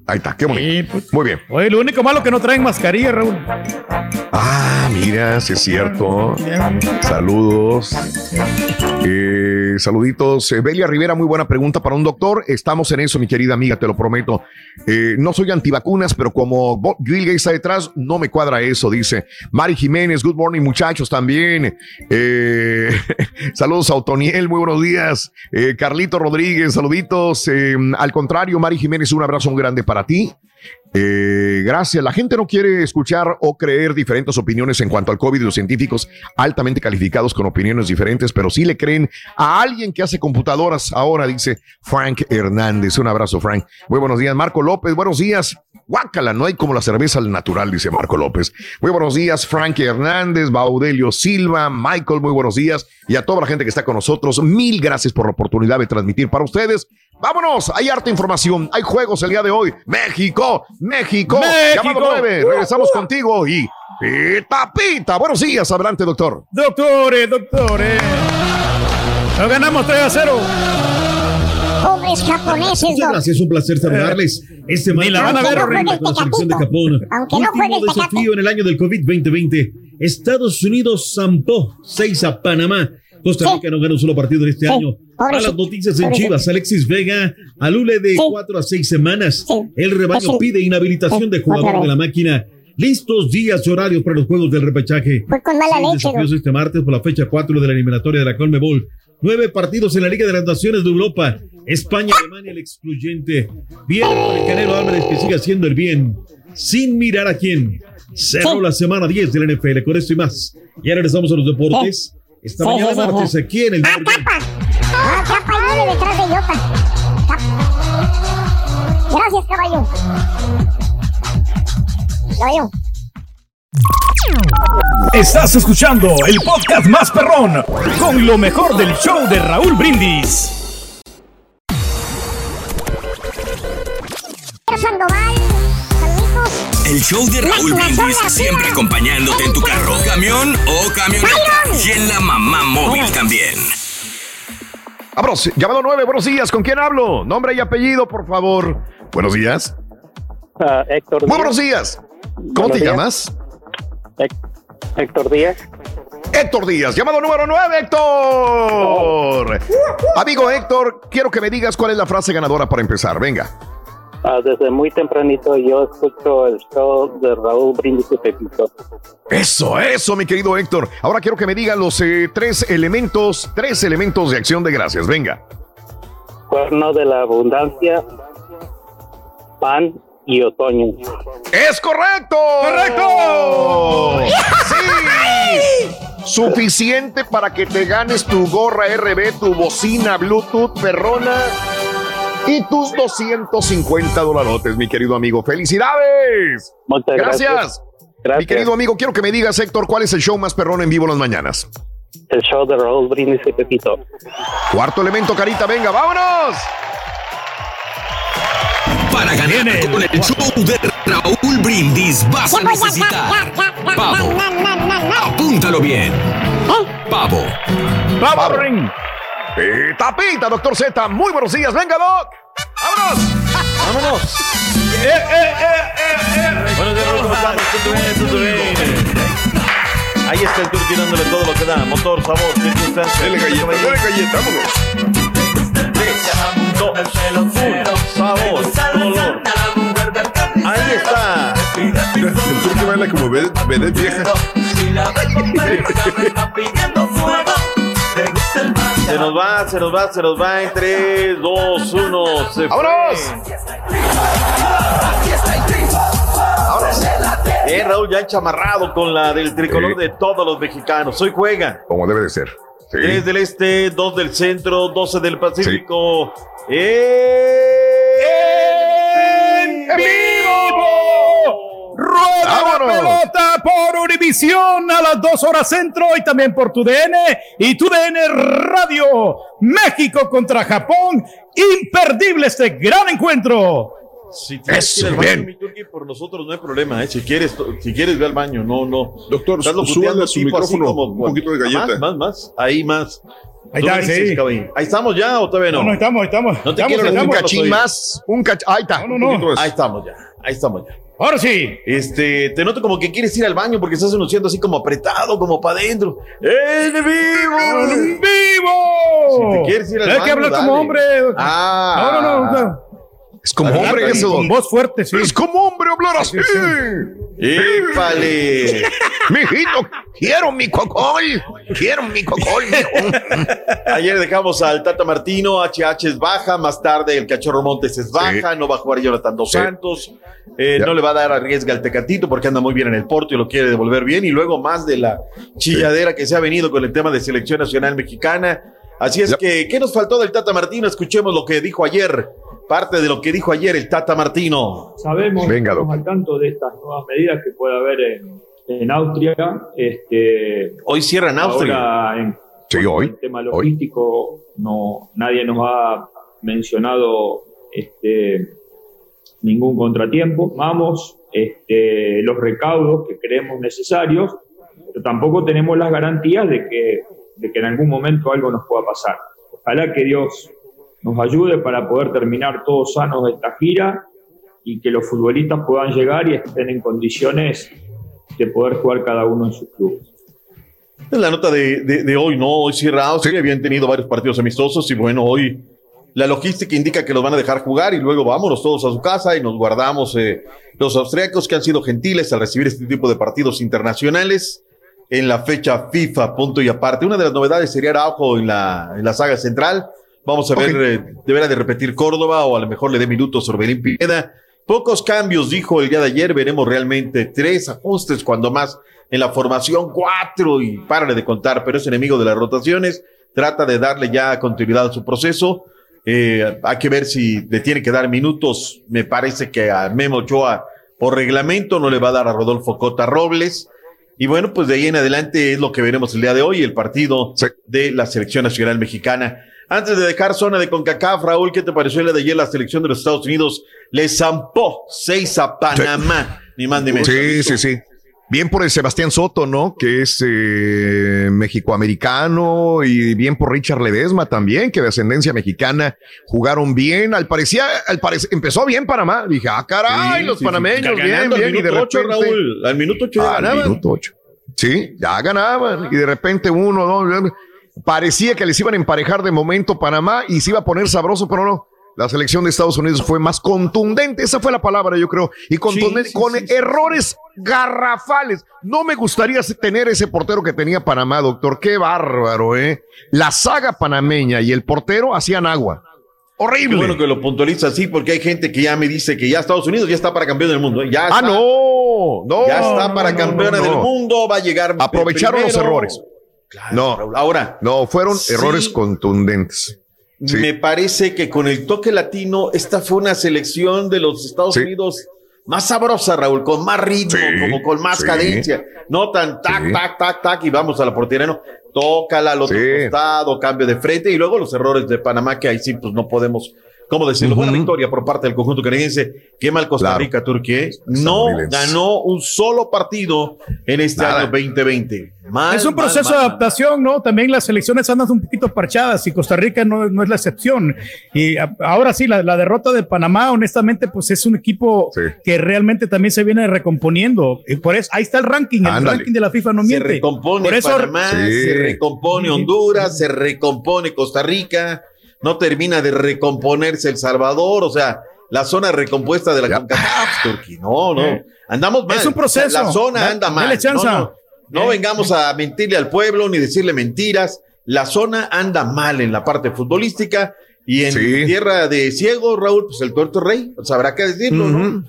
Ahí está, qué bonito. Pues. Muy bien. Oye, lo único malo que no traen mascarilla, Raúl. Ah, mira, sí es cierto. Saludos. Eh, saluditos. Eh, Belia Rivera, muy buena pregunta para un doctor. Estamos en eso, mi querida amiga, te lo prometo. Eh, no soy antivacunas, pero como Bill Gates está detrás, no me cuadra eso, dice. Mari Jiménez, good morning, muchachos, también. saludos a Otoniel, muy buenos días. Carlito Rodríguez, saluditos. al contrario, Mari Jiménez, un abrazo grande para ti. Eh, gracias. La gente no quiere escuchar o creer diferentes opiniones en cuanto al COVID los científicos altamente calificados con opiniones diferentes, pero sí le creen a alguien que hace computadoras ahora, dice Frank Hernández. Un abrazo, Frank. Muy buenos días. Marco López, buenos días. Guácala, no hay como la cerveza al natural, dice Marco López. Muy buenos días, Frank Hernández, Baudelio Silva, Michael, muy buenos días. Y a toda la gente que está con nosotros, mil gracias por la oportunidad de transmitir para ustedes. Vámonos, hay harta información, hay juegos el día de hoy. México, México, México. 9. Regresamos contigo y pita, pita. Buenos días, adelante, doctor. Doctores, doctores. Lo ganamos 3 a 0 pobres japoneses. Muchas gracias, un placer saludarles. Este mañana la van a ver con la selección de Japón. Aunque no juegue desafío en el año del COVID 2020. Estados Unidos zampó 6 a Panamá. Costa Rica no ganó un solo partido en este año. a las noticias en Chivas, Alexis Vega, alule de 4 a 6 semanas. El rebaño pide inhabilitación de jugador de la máquina. Listos días y horarios para los juegos del repechaje. Fue con mala leche. Desafíos este martes por la fecha 4 de la eliminatoria de la Colmebol. Nueve partidos en la Liga de las Naciones de Europa. España, Alemania, el excluyente. Bien por el Canelo Álvarez que sigue haciendo el bien, sin mirar a quién. Cerró la semana 10 del NFL, con esto y más. Y ahora regresamos a los deportes. Esta mañana martes aquí en el. ¡Ah, capa! ¡Ah, capa! Ahí viene detrás de Yota. Gracias, caballo. Caballo. Estás escuchando el podcast más perrón con lo mejor del show de Raúl Brindis. El show de Raúl Brindis siempre acompañándote en tu carro, camión o camioneta y en la mamá móvil también. Vámonos, llamado 9, buenos días, ¿con quién hablo? Nombre y apellido, por favor. Buenos días. Uh, Héctor. Muy buenos días. ¿Cómo te llamas? Héctor Díaz. Héctor Díaz, llamado número 9, Héctor. Amigo Héctor, quiero que me digas cuál es la frase ganadora para empezar. Venga. Ah, desde muy tempranito yo escucho el show de Raúl Brindis y Pepito. Eso, eso, mi querido Héctor. Ahora quiero que me digan los eh, tres elementos, tres elementos de acción de gracias. Venga. Cuerno de la abundancia, pan y otoño. ¡Es correcto! ¡Correcto! ¡Sí! Suficiente para que te ganes tu gorra RB, tu bocina Bluetooth perrona y tus 250 dolarotes, mi querido amigo. ¡Felicidades! Muchas gracias. gracias. Mi querido amigo, quiero que me digas, Héctor, ¿cuál es el show más perrón en vivo las mañanas? El show de Raúl Brindis y Pepito. Cuarto elemento, Carita, venga, vámonos para ganar con el show de Raúl Brindis vas a necesitar pavo. Apúntalo bien. Pavo. Pavo ring. Pita, pita, doctor Z. Muy buenos días. Venga, Doc. ¡Vámonos! ¡Vámonos! ¡Eh, eh, eh, eh, Buenos días, ¿cómo estamos? ¿Todo bien? Ahí está el tour tirándole todo lo que da. Motor, sabor, circunstancias. Dele galleta, dele galleta, vámonos sabor, color. Ahí está. El turque baila como vedette vieja. Se nos va, se nos va, se nos va en 3, 2, 1. Se ¡Vámonos! Eh, Raúl ya enchamarrado con la del tricolor de todos los mexicanos. Hoy juega. Como debe de ser. Sí. del este, 2 del centro, 12 del Pacífico. ¡En, vivo! Pelota por Univisión a las 2 horas centro y también por tu DN y tu DN Radio. México contra Japón. Imperdible este gran encuentro. Si tienes que ir al baño, mi turqui, por nosotros no hay problema, ¿eh? Si quieres, si quieres, ve al baño, no, no. Doctor, súbale su micrófono, como, un poquito de galleta. Más, más, más, ahí más. Ahí está, dices, sí. Ahí estamos ya o todavía no. No, no, estamos, estamos. No te estamos, quiero estamos. un cachín más, un cach... Ahí está. No, no, no. Ahí estamos ya. Ahí estamos ya. Ahora sí. Este, te noto como que quieres ir al baño porque estás anunciando así como apretado, como para adentro. ¡En vivo! ¡En vivo! Si te quieres ir al Hay que baño, hablar dale. como hombre. Ah. No, no, no. no. Es como hombre eso. Con voz fuerte, sí. Es como hombre hablar así. ¡Épale! Mijito, quiero mi cocol. Quiero mi cocol, mijo. Ayer dejamos al Tata Martino, HH es baja, más tarde el Cachorro Montes es baja, no va a jugar Jonathan Dos Sí. Santos, eh, no le va a dar arriesga al Tecatito porque anda muy bien en el Porto y lo quiere devolver bien, y luego más de la chilladera que se ha venido con el tema de selección nacional mexicana. Así es que, ¿qué nos faltó del Tata Martino? Escuchemos lo que dijo ayer, parte de lo que dijo ayer el Tata Martino. Sabemos, Venga, estamos al tanto de estas nuevas medidas que puede haber en, en Austria. Este, Hoy cierran Austria. En Sí, hoy. el tema logístico, no, nadie nos ha mencionado este, ningún contratiempo. Vamos, este, los recaudos que creemos necesarios, pero tampoco tenemos las garantías de que, de que en algún momento algo nos pueda pasar. Ojalá que Dios nos ayude para poder terminar todos sanos esta gira y que los futbolistas puedan llegar y estén en condiciones de poder jugar cada uno en sus clubes. Es la nota de, de- de hoy, ¿no? Hoy cierra Austria, habían tenido varios partidos amistosos y bueno, hoy la logística indica que los van a dejar jugar y luego vámonos todos a su casa y nos guardamos eh, los austriacos que han sido gentiles al recibir este tipo de partidos internacionales en la fecha FIFA, punto y aparte. Una de las novedades sería Araujo en la, en la saga central. Vamos a ver, eh, deberá de repetir Córdoba o a lo mejor le dé minutos Orbelín Pineda. Pocos cambios, dijo el día de ayer. Veremos realmente tres ajustes, cuando más en la formación, cuatro y párale de contar, pero es enemigo de las rotaciones. Trata de darle ya continuidad a su proceso. Eh, hay que ver si le tiene que dar minutos. Me parece que a Memo Ochoa, por reglamento, no le va a dar a Rodolfo Cota Robles. Y bueno, pues de ahí en adelante es lo que veremos el día de hoy, el partido de la selección nacional mexicana. Antes de dejar zona de CONCACAF, Raúl, ¿qué te pareció el de ayer? La selección de los Estados Unidos le zampó seis a Panamá, ni más ni menos. Sí, sí, sí. Bien por el Sebastián Soto, ¿no? Que es eh, mexicoamericano y bien por Richard Ledesma también, que de ascendencia mexicana jugaron bien. Al parecía, al parecer, empezó bien Panamá. Dije, ah, caray, Sí, los sí, sí. panameños, Ya bien, bien. Y de repente. Raúl, al minuto ocho ya Al minuto. Sí, ya ganaban. Y de repente uno, dos, parecía que les iban a emparejar de momento Panamá y se iba a poner sabroso, pero no. La selección de Estados Unidos fue más contundente, esa fue la palabra, yo creo, y contundente, con errores garrafales. No me gustaría tener ese portero que tenía Panamá, doctor. Qué bárbaro, ¿eh? La saga panameña y el portero hacían agua. Horrible. Qué bueno que lo puntualiza así, porque hay gente que ya me dice que ya Estados Unidos ya está para campeón del mundo. ¿eh? Ya Ah, está, no, no. Ya está para no, campeona no, del mundo, va a llegar. Aprovecharon los errores. no, ahora. No, fueron errores contundentes. Sí. Me parece que con el toque latino, esta fue una selección de los Estados Sí. Unidos más sabrosa, Raúl, con más ritmo, Sí, como con más cadencia. No tan tac, tac, tac, tac, y vamos a la portería, no. Tócala al otro costado, cambio de frente, y luego los errores de Panamá, que ahí sí, pues no podemos. ¿Cómo decirlo? Buena Ujú. victoria por parte del conjunto canadiense. Qué mal Costa Claro. Rica, Turquía. ¿eh? No ganó un solo partido en este Nada. año 2020. Mal, es un proceso mal, de adaptación, ¿no? También las selecciones andan un poquito parchadas y Costa Rica no, no es la excepción. Y a- ahora sí, la, la derrota de Panamá, honestamente, pues es un equipo Sí. que realmente también se viene recomponiendo. Y por eso, ahí está el ranking, el Ándale. ranking de la FIFA no Se miente. recompone por eso, Panamá, Sí. se recompone Honduras, se recompone Costa Rica, no termina de recomponerse El Salvador, o sea, la zona recompuesta de la Ya. CONCACAF, Turquía. No, no, Eh. andamos mal. Es un proceso. La zona Da- anda mal. dale chance. No, no, no Eh. vengamos a mentirle al pueblo ni decirle mentiras. La zona anda mal en la parte futbolística y en Sí. tierra de ciego, Raúl, pues el tuerto rey, pues habrá que decirlo, ¿no? Ujú.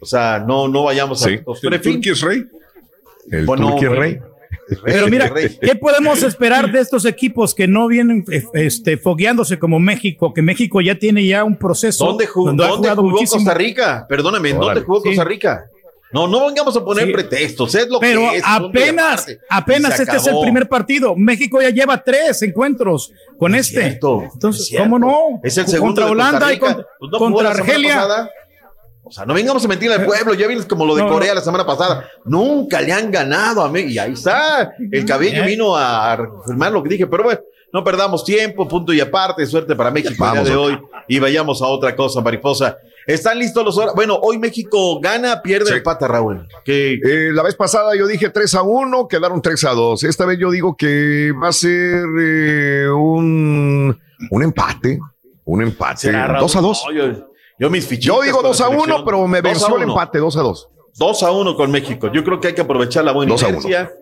O sea, no, no vayamos Sí. a... ¿Turquía es rey? El Bueno, Turquía. Rey. Pero mira. ¿qué podemos esperar de estos equipos que no vienen este, fogueándose como México? Que México ya tiene ya un proceso. ¿Dónde, jugó, donde ha ¿dónde jugado jugó muchísimo. Costa Rica? Perdóname, ¿dónde jugó. Costa Rica? No, no vengamos a poner Sí. pretextos, es lo Pero que es. apenas, apenas este es el primer partido. México ya lleva tres encuentros con Es este. cierto, Entonces, es. ¿cómo no? Es el segundo contra de Costa Holanda y contra, Pues no contra Argelia. O sea, no vengamos a mentir al pueblo, ya vienes como lo de No, Corea no. la semana pasada. Nunca le han ganado a México. Y ahí está. El cabello vino a confirmar lo que dije, pero bueno, no perdamos tiempo, punto y aparte. Suerte para México el Vamos, día de hoy. Y vayamos a otra cosa, mariposa. ¿Están listos los horas? Bueno, hoy México gana, pierde Sí. el pata, Raúl. Que Eh, la vez pasada yo dije 3 a 1, quedaron 3 a 2. Esta vez yo digo que va a ser eh, un, un empate. Un empate. será, Raúl? 2 a 2. No, yo, yo mis fichitas Yo digo con la 2 a 1, selección. pero me 2 a venció el 1. empate 2 a 2. 2 a 1 con México. Yo creo que hay que aprovechar la buena 2 a 1. inercia.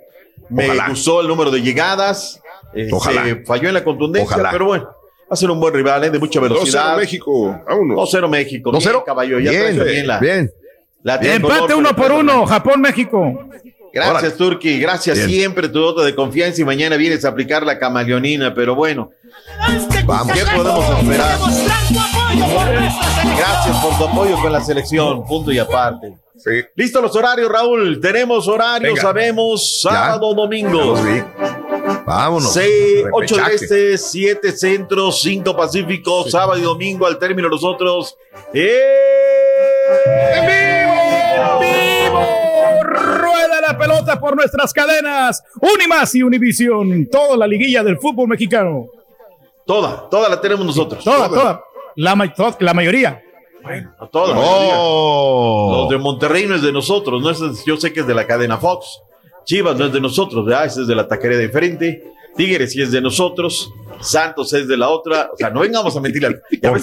Me Ojalá. gustó el número de llegadas. Eh, Ojalá. Se falló en la contundencia, Ojalá. pero bueno, va a ser un buen rival, eh, de mucha 2-0 velocidad. México. Vámonos. 2-0 México. 2-0. Bien, caballo. Ya Bien, bien la, bien. la Empate con uno el por Pedro uno, Hernández. Japón-México. Gracias. Turki. Gracias Bien. siempre tu voto de confianza y mañana vienes a aplicar la camaleonina, pero bueno. Vamos. ¿Qué podemos esperar? Gracias por tu apoyo con la selección, punto y aparte. Sí. Listo los horarios, Raúl. Tenemos horarios, Venga. sabemos, sábado, domingo. Ya los vi. Vámonos. 8 de Repechaje. este, 7 centro, 5 pacífico, sábado y domingo al término nosotros. ¡En vivo! ¡Vivo! Rueda la pelota por nuestras cadenas. Unimas y Univisión. Toda la liguilla del fútbol mexicano. Toda, toda la tenemos nosotros. Toda, toda. La, ma- to- la mayoría. A toda. Oh. Los de Monterrey no es de nosotros, no es, yo sé que es de la cadena Fox. Chivas no es de nosotros, ¿verdad? Ese es de la taquería de frente. Tigres sí es de nosotros. Santos es de la otra. O sea, no vengamos a mentir. Yo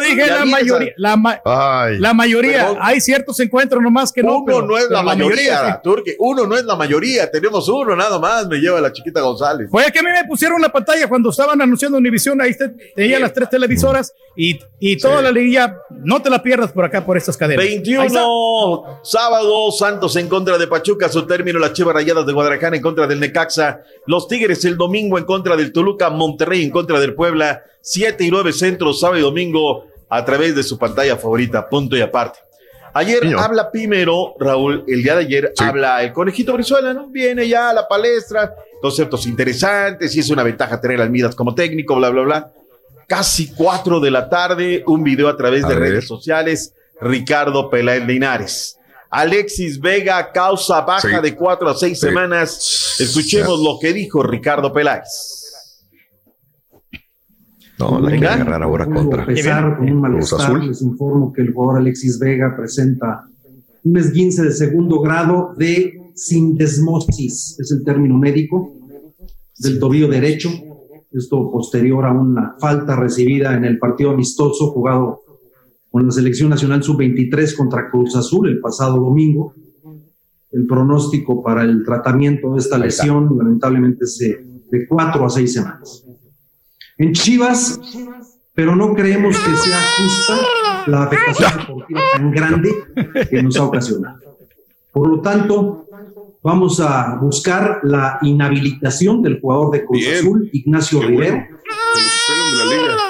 dije la, mayoría. La, ma- Ay. la mayoría. Perdón. Hay ciertos encuentros nomás que no. Uno pero- no es la mayoría, sí. Turque. Uno no es la mayoría. Tenemos uno nada más. Me lleva la chiquita González. Fue que a mí me pusieron la pantalla cuando estaban anunciando Univisión, ahí te- tenía las tres televisoras y, y toda la liguilla, no te la pierdas por acá, por estas cadenas. Ahí está. 21, sábado, Santos en contra de Pachuca, su término, las Chivas Rayadas de Guadalajara en contra del Necaxa, los Tigres el domingo en contra del Toluca, Monterrey en contra del Puebla, 7 y 9 centros, sábado y domingo a través de su pantalla favorita, punto y aparte. Ayer habla primero, Raúl, el día de ayer Sí. habla el conejito Brizuela, ¿no? Viene ya a la palestra, conceptos interesantes, y es una ventaja tener a Almidas como técnico, bla, bla, bla. Casi 4 de la tarde, un video a través A de ver. redes sociales, Ricardo Peláez Linares. Alexis Vega causa baja Sí. de 4 a 6 Sí. semanas. Escuchemos lo que dijo Ricardo Peláez. No, la quiere Venga. agarrar ahora contra pesar, con un malestar, Azul. les informo que el jugador Alexis Vega presenta un esguince de segundo grado de sindesmosis, es el término médico, del tobillo derecho. Esto posterior a una falta recibida en el partido amistoso jugado con la selección nacional sub-23 contra Cruz Azul el pasado domingo. El pronóstico para el tratamiento de esta lesión lamentablemente es de, cuatro a seis semanas. En Chivas, pero no creemos que sea justa la afectación deportiva tan grande que nos ha ocasionado. Por lo tanto, vamos a buscar la inhabilitación del jugador de Cruz Bien. Azul, Ignacio Qué Rivero. bueno.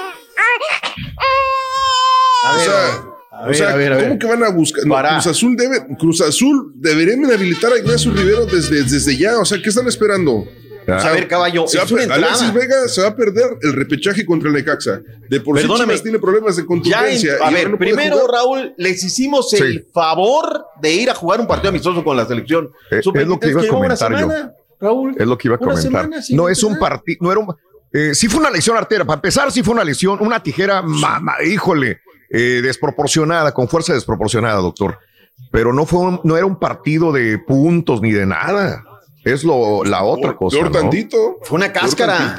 A O ver, sea, a o ver, sea, a ver, a ver. ¿cómo que van a buscar? No. Cruz Azul debe, Cruz Azul deberían habilitar a Ignacio Rivero desde, desde ya. O sea, ¿qué están esperando? O sea, A ver, caballo, se es una. Alexis Vega se va a perder el repechaje contra el Necaxa. De por sí Perdóname. Chivas tiene problemas de Ya en- contundencia. a ver, no primero, jugar. Raúl, les hicimos el favor de ir a jugar un partido amistoso con la selección. Eh, es lo que iba a comentar yo. semana, Raúl. Es lo que iba a Una comentar. no es un partido, no era un. Eh, sí fue una lesión artera. Para empezar, sí fue una lesión, una tijera, ma- ma- híjole, eh, desproporcionada, con fuerza desproporcionada, doctor. Pero no fue un- no era un partido de puntos ni de nada. Es lo, la otra cosa. Peor ¿no? tantito. Fue una cáscara.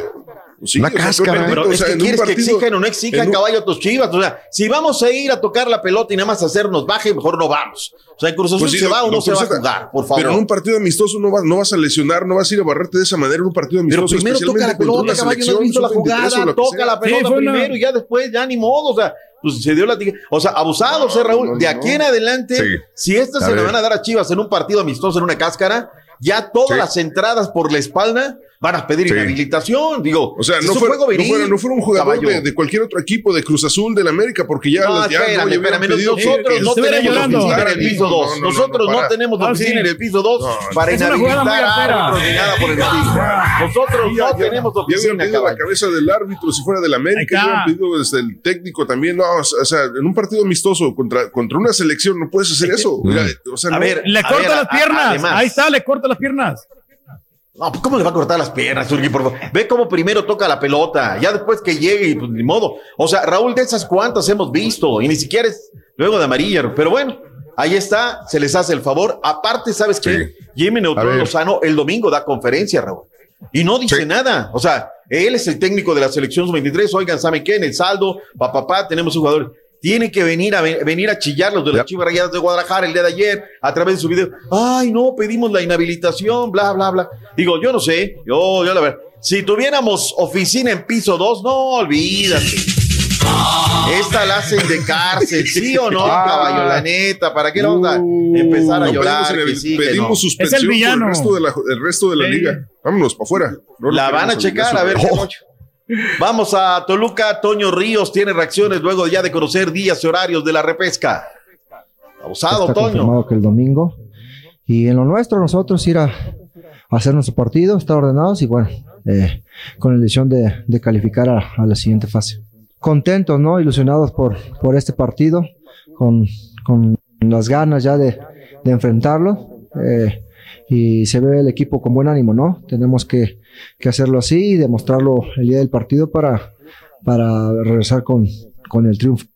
Sí, Una o sea, peor cáscara. Pero o es sea, que quieres que partido- exijan o no exijan, un- caballo, a tus chivas. O sea, si vamos a ir a tocar la pelota y nada más hacernos baje, mejor no vamos. O sea, en Cruz Azul Pues sí, se no- va o no, se pero va a jugar, por favor. Pero en un partido amistoso no, vas- no vas a lesionar, no vas a ir a barrerte de esa manera en un partido Pero amistoso. primero toca la pelota, caballo, no has visto la sub-23 o jugada, que toca sea. la pelota una- primero y ya después, ya ni modo, o sea, pues se dio la tig- O sea, abusados, eh, Raúl. de aquí en adelante, Sí. si estas A se le van a dar a Chivas en un partido amistoso, en una cáscara, ya todas Sí. las entradas por la espalda van a pedir inhabilitación. Digo, O sea, es no un fue, juego no, viril, fuera, no fuera un jugador de, de cualquier otro equipo, de Cruz Azul, del América, porque ya, No, las- ya, espérame, no, ya espérame, nosotros no tenemos oficina en el piso 2. no, no, no, Nosotros no para. tenemos Ah, oficina sí. en el piso 2 para inhabilitar árbitros ni nada por el estilo. Nosotros Ya- no ya- tenemos Ya habían oficina, pedido la cabeza del árbitro si fuera del América, ya habían pedido desde el técnico también. No, o sea, en un partido amistoso contra, contra una selección no puedes hacer eso. Mira, o sea, A ver, Le a corta ver, las a- piernas. además. Ahí está, le corta las piernas. No, pues, ¿cómo le va a cortar las piernas, Urgi, por favor? Ve cómo primero toca la pelota, ya después que llegue, y pues ni modo. O sea, Raúl, de esas cuantas hemos visto, y ni siquiera es luego de amarilla, pero bueno, ahí está, se les hace el favor. Aparte, ¿sabes qué? Jimmy ver. Lozano el domingo da conferencia, Raúl, y no dice nada. O sea, él es el técnico de la selección sub-23, oigan, ¿saben qué? En el saldo, papá, papá, tenemos un jugador. Tiene que venir a, venir a chillar los de las Chivas Rayadas de Guadalajara el día de ayer a través de su video. Ay, no, pedimos la inhabilitación, bla, bla, bla. Digo, yo no sé, yo, yo la verdad. Si tuviéramos oficina en piso 2, no, olvídate. Esta la hacen de cárcel, ¿sí o no, Ah. caballo? La neta, ¿para qué vamos a empezar a No, llorar? pedimos, que sí, que pedimos no? suspensión por el resto de la, el resto de la Sí. liga. Vámonos para afuera. No lo La van a queremos checar, a ver qué Oh. Vamos a Toluca. Toño Ríos tiene reacciones luego ya de conocer días y horarios de la repesca. Abusado, está Toño. que el domingo. Y en lo nuestro, nosotros ir a, a hacer nuestro partido, estar ordenados y bueno, eh, con la ilusión de, de calificar a, a la siguiente fase. Contentos, ¿no? Ilusionados por, por este partido, con, con las ganas ya de, de enfrentarlo. eh, y se ve el equipo con buen ánimo, ¿no? Tenemos que, que hacerlo así y demostrarlo el día del partido para, para regresar con, con el triunfo.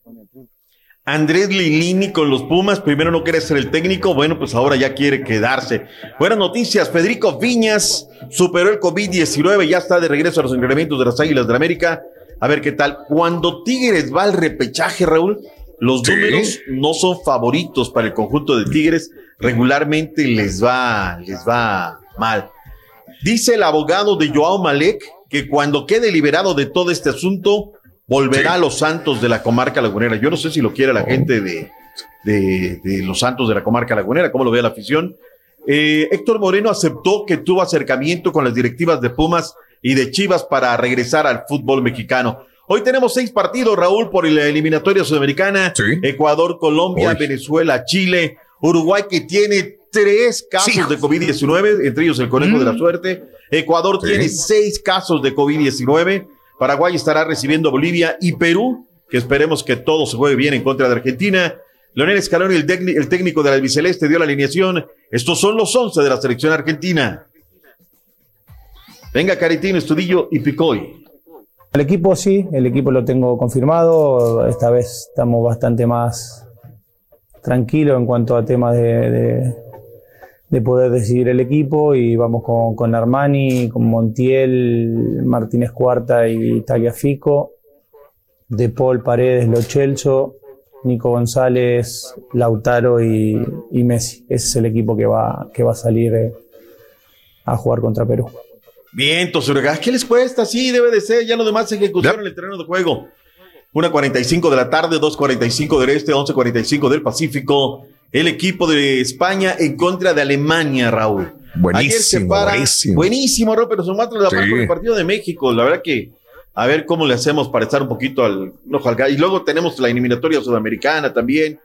Andrés Lilini con los Pumas. Primero no quiere ser el técnico. Bueno, pues ahora ya quiere quedarse. Buenas noticias. Federico Viñas superó el COVID-19. Ya está de regreso a los entrenamientos de las Águilas de la América. A ver qué tal. Cuando Tigres va al repechaje, Raúl, los números no son favoritos para el conjunto de Tigres. Regularmente les va, les va mal. Dice el abogado de Joao Malek que cuando quede liberado de todo este asunto, volverá a los Santos de la comarca lagunera. Yo no sé si lo quiere la gente de, de, de los Santos de la comarca lagunera, cómo lo ve la afición. Eh, Héctor Moreno aceptó que tuvo acercamiento con las directivas de Pumas y de Chivas para regresar al fútbol mexicano. Hoy tenemos seis partidos, Raúl, por la eliminatoria sudamericana. Ecuador, Colombia, Venezuela, Chile, Uruguay, que tiene tres casos de COVID-19, entre ellos el conejo de la suerte. Ecuador tiene seis casos de COVID-19. Paraguay estará recibiendo a Bolivia y Perú, que esperemos que todo se juegue bien en contra de Argentina. Leonel Scaloni, el, el técnico de la albiceleste, dio la alineación. Estos son los 11 de la selección argentina. Venga, Caritino, Estudillo y Picoy. El equipo sí, el equipo lo tengo confirmado. Esta vez estamos bastante más tranquilos en cuanto a temas de, de- de poder decidir el equipo y vamos con, con Armani, con Montiel, Martínez Cuarta y Tagliafico, De Paul, Paredes, Lo Celso, Nico González, Lautaro y, y Messi. Ese es el equipo que va, que va a salir eh, a jugar contra Perú. Bien, Tosurgas, ¿qué les cuesta? Sí, debe de ser. Ya lo demás se ejecución en el terreno de juego. 1.45 de la tarde, 2.45 del este, 11.45 del Pacífico. El equipo de España en contra de Alemania, Raúl. Ayer se Buenísimo, para. buenísimo. Buenísimo, Raúl, pero son más la Sí. par con el partido de México. La verdad que a ver cómo le hacemos para estar un poquito al gallo. Y luego tenemos la eliminatoria sudamericana también.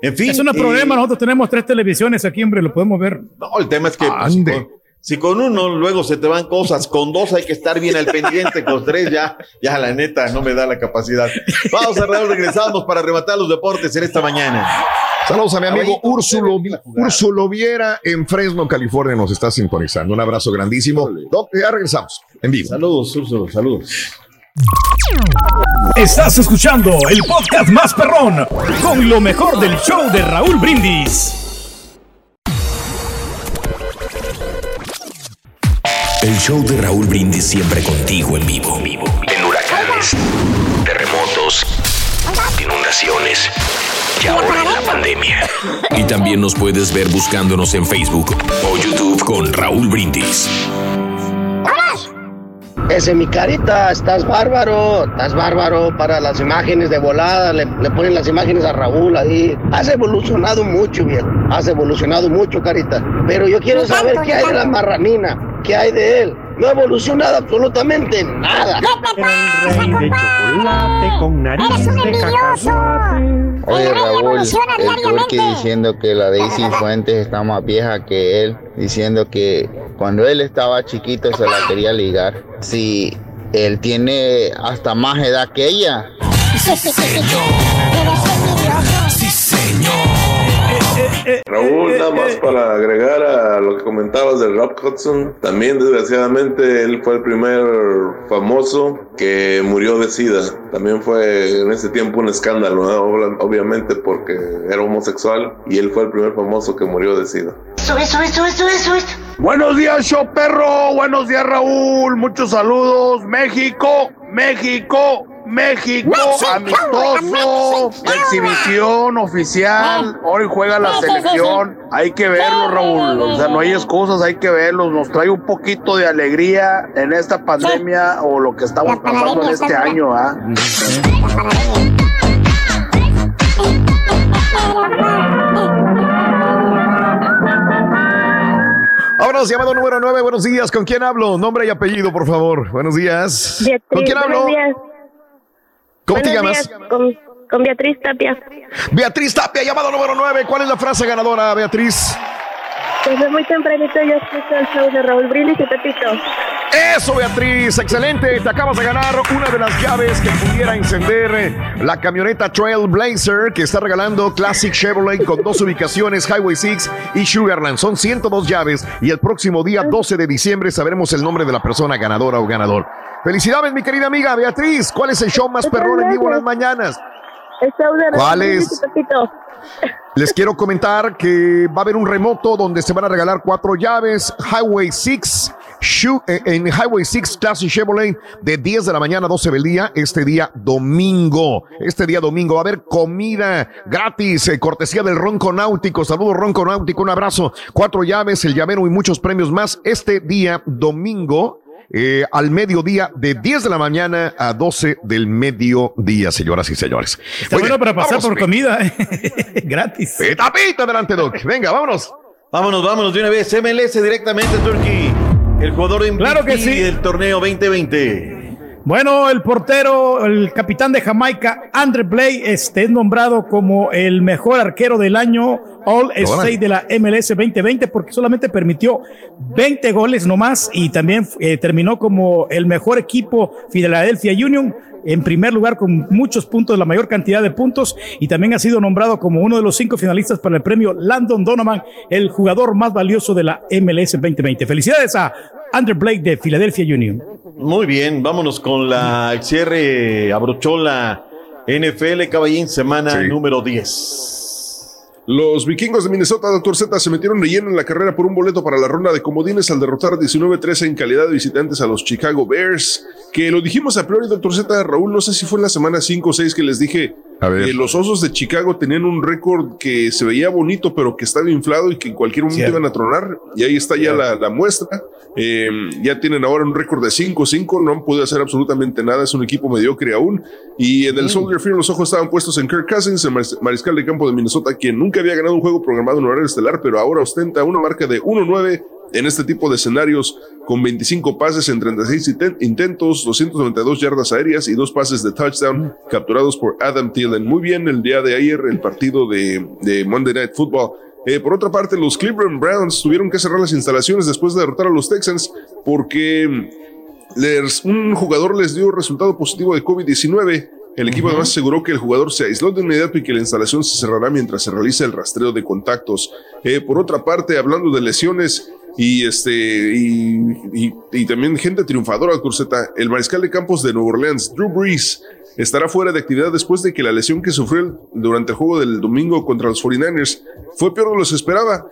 En fin. Es un eh, problema, nosotros tenemos tres televisiones aquí, hombre, lo podemos ver. no, el tema es que pues, si, con, uno luego se te van cosas, con dos hay que estar bien al pendiente, con tres ya, ya la neta no me da la capacidad. Vamos a Raúl, regresamos para rematar los deportes en esta mañana. Saludos a mi amigo Úrsulo, Úrsulo Viera en Fresno, California, nos está sintonizando. Un abrazo grandísimo. Doc, ya regresamos en vivo. Saludos, Úrsulo, saludos. Estás escuchando el podcast más perrón con lo mejor del show de Raúl Brindis. El show de Raúl Brindis siempre contigo en vivo. En huracanes, terremotos, inundaciones y ahora en la pandemia. Y también nos puedes ver buscándonos en Facebook o YouTube con Raúl Brindis. Ese mi carita, estás bárbaro, estás bárbaro para las imágenes de volada, le, le ponen las imágenes a Raúl ahí. Has evolucionado mucho, viejo, has evolucionado mucho, carita. Pero yo quiero saber qué hay de la marranina, qué hay de él. No ha evolucionado absolutamente nada. con nariz de Oye Raúl, el Turqui diciendo que la Daisy Fuentes está más vieja que él, diciendo que cuando él estaba chiquito se la quería ligar. Si él tiene hasta más edad que ella. Sí, señor. Sí, señor. Raúl, nada más para agregar a lo que comentabas de Rob Hudson, también desgraciadamente él fue el primer famoso que murió de SIDA. También fue en ese tiempo un escándalo, obviamente porque era homosexual y él fue el primer famoso que murió de SIDA. Eso, eso, eso, eso, eso, eso. Buenos días, show perro. Buenos días, Raúl. Muchos saludos. México, México, México. Amistoso. Exhibición oficial. Hoy juega la selección. Hay que verlo, Raúl. O sea, no hay excusas, hay que verlos. Nos trae un poquito de alegría en esta pandemia o lo que estamos pasando en este año, ¿ah? Vámonos, llamado número 9. Buenos días. ¿Con quién hablo? Nombre y apellido, por favor. Buenos días. Beatriz, ¿Con quién hablo? buenos días. ¿Cómo te llamas? días, Con, con Beatriz Tapia. Beatriz Tapia, llamado número 9. ¿Cuál es la frase ganadora, Beatriz? Desde muy tempranito yo escucho el show de Raúl Brindis y Pepito. Eso, Beatriz, excelente. Te acabas de ganar una de las llaves que pudiera encender la camioneta Trailblazer que está regalando Classic Chevrolet con dos ubicaciones, Highway 6 y Sugarland. Son 102 llaves y el próximo día 12 de diciembre sabremos el nombre de la persona ganadora o ganador. Felicidades, mi querida amiga Beatriz. ¿Cuál es el show más perrón en vivo en las mañanas? El. Les quiero comentar que va a haber un remoto donde se van a regalar cuatro llaves. Highway 6, Shu- eh, en Highway 6 Classic Chevrolet de 10 de la mañana a 12 del día, este día domingo. Este día domingo va a haber comida gratis, eh, cortesía del Ronco Náutico. Saludos Ronco Náutico, un abrazo. Cuatro llaves, el llavero y muchos premios más este día domingo. Eh, al mediodía de 10 de la mañana a 12 del mediodía, señoras y señores. Está Muy bueno para pasar por comida. Gratis. Pita, pita, adelante, Doc. Venga, vámonos. Vámonos, vámonos de una vez. MLS directamente, Turkey. El jugador MVP Claro que sí. del torneo 2020. Bueno, el portero, el capitán de Jamaica, Andre Blay, este, es nombrado como el mejor arquero del año All State de la MLS 2020 porque solamente permitió 20 goles nomás y también eh, terminó como el mejor equipo Philadelphia Union en primer lugar con muchos puntos, la mayor cantidad de puntos y también ha sido nombrado como uno de los cinco finalistas para el premio Landon Donovan, el jugador más valioso de la MLS 2020. Felicidades a Andre Blake de Philadelphia Union. Muy bien, vámonos con la el cierre. Abrochó la NFL Caballín, semana número 10. Los vikingos de Minnesota, Doctor Z, se metieron de lleno en la carrera por un boleto para la ronda de comodines al derrotar 19-13 en calidad de visitantes a los Chicago Bears. Que lo dijimos a priori, Doctor Z, Raúl, no sé si fue en la semana 5 o 6 que les dije que los osos de Chicago tenían un récord que se veía bonito, pero que estaba inflado y que en cualquier momento Cierto. iban a tronar. Y ahí está ya la, la muestra. Eh, ya tienen ahora un récord de 5-5, no han podido hacer absolutamente nada, es un equipo mediocre aún. Y en el Soldier Field los ojos estaban puestos en Kirk Cousins, el maris- mariscal de campo de Minnesota, quien nunca había ganado un juego programado en horario estelar, pero ahora ostenta una marca de 1-9 en este tipo de escenarios, con 25 pases en 36 inten- intentos, 292 yardas aéreas y dos pases de touchdown capturados por Adam Thielen. Muy bien el día de ayer, el partido de, de Monday Night Football. Eh, por otra parte, los Cleveland Browns tuvieron que cerrar las instalaciones después de derrotar a los Texans porque les- un jugador les dio resultado positivo de COVID-19. El equipo además aseguró que el jugador se aisló de inmediato y que la instalación se cerrará mientras se realiza el rastreo de contactos. Eh, por otra parte, hablando de lesiones y este y, y- y también gente triunfadora, Curseta, el mariscal de campos de Nueva Orleans, Drew Brees, estará fuera de actividad después de que la lesión que sufrió durante el juego del domingo contra los 49ers fue peor de lo que se esperaba.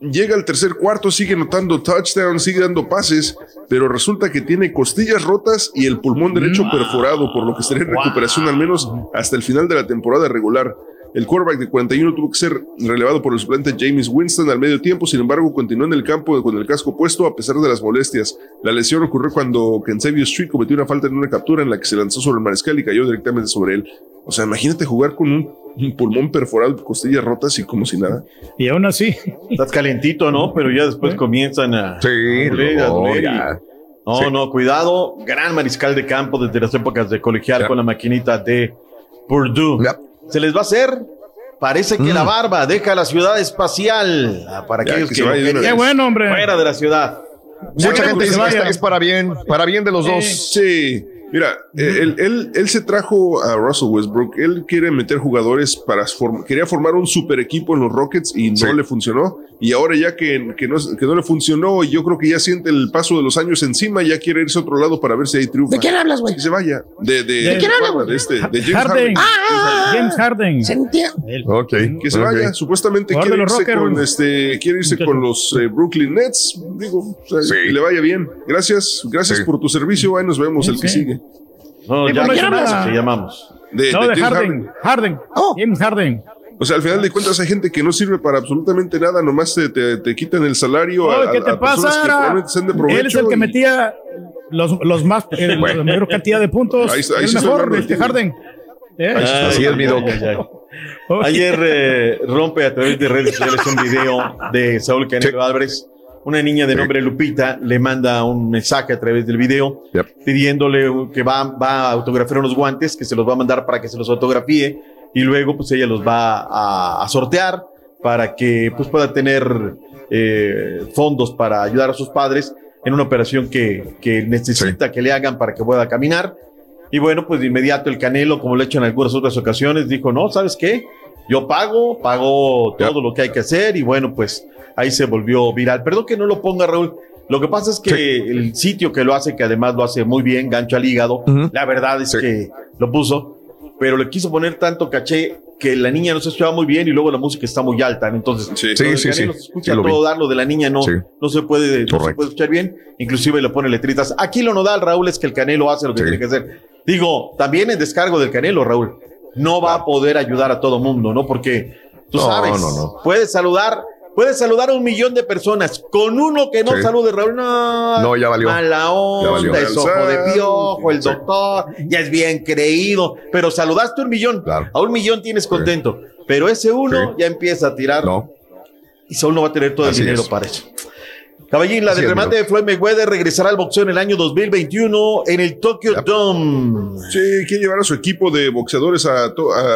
Llega al tercer cuarto, sigue notando touchdowns, sigue dando pases, pero resulta que tiene costillas rotas y el pulmón derecho perforado, por lo que estará en recuperación al menos hasta el final de la temporada regular. El quarterback de 41 tuvo que ser relevado por el suplente James Winston al medio tiempo, sin embargo continuó en el campo con el casco puesto a pesar de las molestias. La lesión ocurrió cuando Kensavio Street cometió una falta en una captura en la que se lanzó sobre el mariscal y cayó directamente sobre él. O sea, imagínate jugar con un, un pulmón perforado, costillas rotas y como si nada. Y aún así. Estás calentito, ¿no? Pero ya después comienzan a. Sí, doler, a. No, no, cuidado. Gran mariscal de campo desde las épocas de colegial con la maquinita de Purdue. Se les va a hacer. Parece que Mm. la barba deja la ciudad espacial. Ah, Para Ya, aquellos que que. Qué bueno, hombre. Fuera de la ciudad. Mucha gente que dice se que vaya. es para bien, para bien de los dos. Sí, mira, eh, él, él, él se trajo a Russell Westbrook. Él quiere meter jugadores para form- quería formar un super equipo en los Rockets y no le funcionó. Y ahora ya que, que no, que no le funcionó, yo creo que ya siente el paso de los años encima, ya quiere irse a otro lado para ver si hay triunfa. ¿De quién hablas, güey? Que se vaya. De, de, ¿De quién habla, güey? de este, de James Harden. Harden. Ah, James Harden. Se entiende. Ok. Que se vaya, supuestamente quiere irse, con, este, quiere irse con los eh, Brooklyn Nets. Digo, o sea, Sí. que le vaya bien. Gracias, gracias Sí. por tu servicio. Ahí nos vemos el que sigue. No, ¿De ya se llamamos. De, No, de Harden. Harden. Oh. James Harden. O sea, al final de cuentas hay gente que no sirve para absolutamente nada, nomás te, te, te quitan el salario a, ¿qué te a pasa? que. Él es el que y- metía los, los más, eh, la mayor cantidad de puntos. Ahí está- ahí el mejor, este. Harden. ¿Eh? Así es, mi. Ayer eh, rompe a través de redes sociales un video de Saúl Canelo Álvarez. Una niña de nombre Lupita le manda un mensaje a través del video Yep. pidiéndole que va, va a autografiar unos guantes, que se los va a mandar para que se los autografíe y luego pues ella los va a, a sortear para que pues pueda tener eh, fondos para ayudar a sus padres en una operación que, que necesita que le hagan para que pueda caminar. Y bueno, pues de inmediato el Canelo, como lo he hecho en algunas otras ocasiones, dijo, no, ¿sabes qué? Yo pago, pago todo lo que hay que hacer y bueno, pues ahí se volvió viral. Perdón que no lo ponga Raúl. Lo que pasa es que el sitio que lo hace, que además lo hace muy bien, gancho al hígado, Ujú. la verdad es que lo puso, pero le quiso poner tanto caché que la niña no se escuchaba muy bien y luego la música está muy alta. Entonces, Sí. Sí, sí, sí. se escucha Sí, todo dar, lo de la niña no, Sí. no se puede, no se puede escuchar bien. Inclusive le pone letritas. Aquí lo nodal, Raúl, es que el Canelo hace lo que Sí. tiene que hacer. Digo, también en descargo del Canelo, Raúl. No va a poder ayudar a todo mundo, ¿no? Porque tú No, sabes, no, no. puedes saludar, puedes saludar a un millón de personas. Con uno que no Sí. salude, Raúl, no. No, ya valió. Mala onda, valió. es ojo de piojo, el Sí. doctor, ya es bien creído. Pero saludaste a un millón. Claro. A un millón tienes contento. Pero ese uno ya empieza a tirar y Saúl no va a tener todo Así el dinero es. para eso. Caballín, la Así del remate de Floyd Mayweather regresará al boxeo en el año 2021 en el Tokyo Dome. Sí, quiere llevar a su equipo de boxeadores a,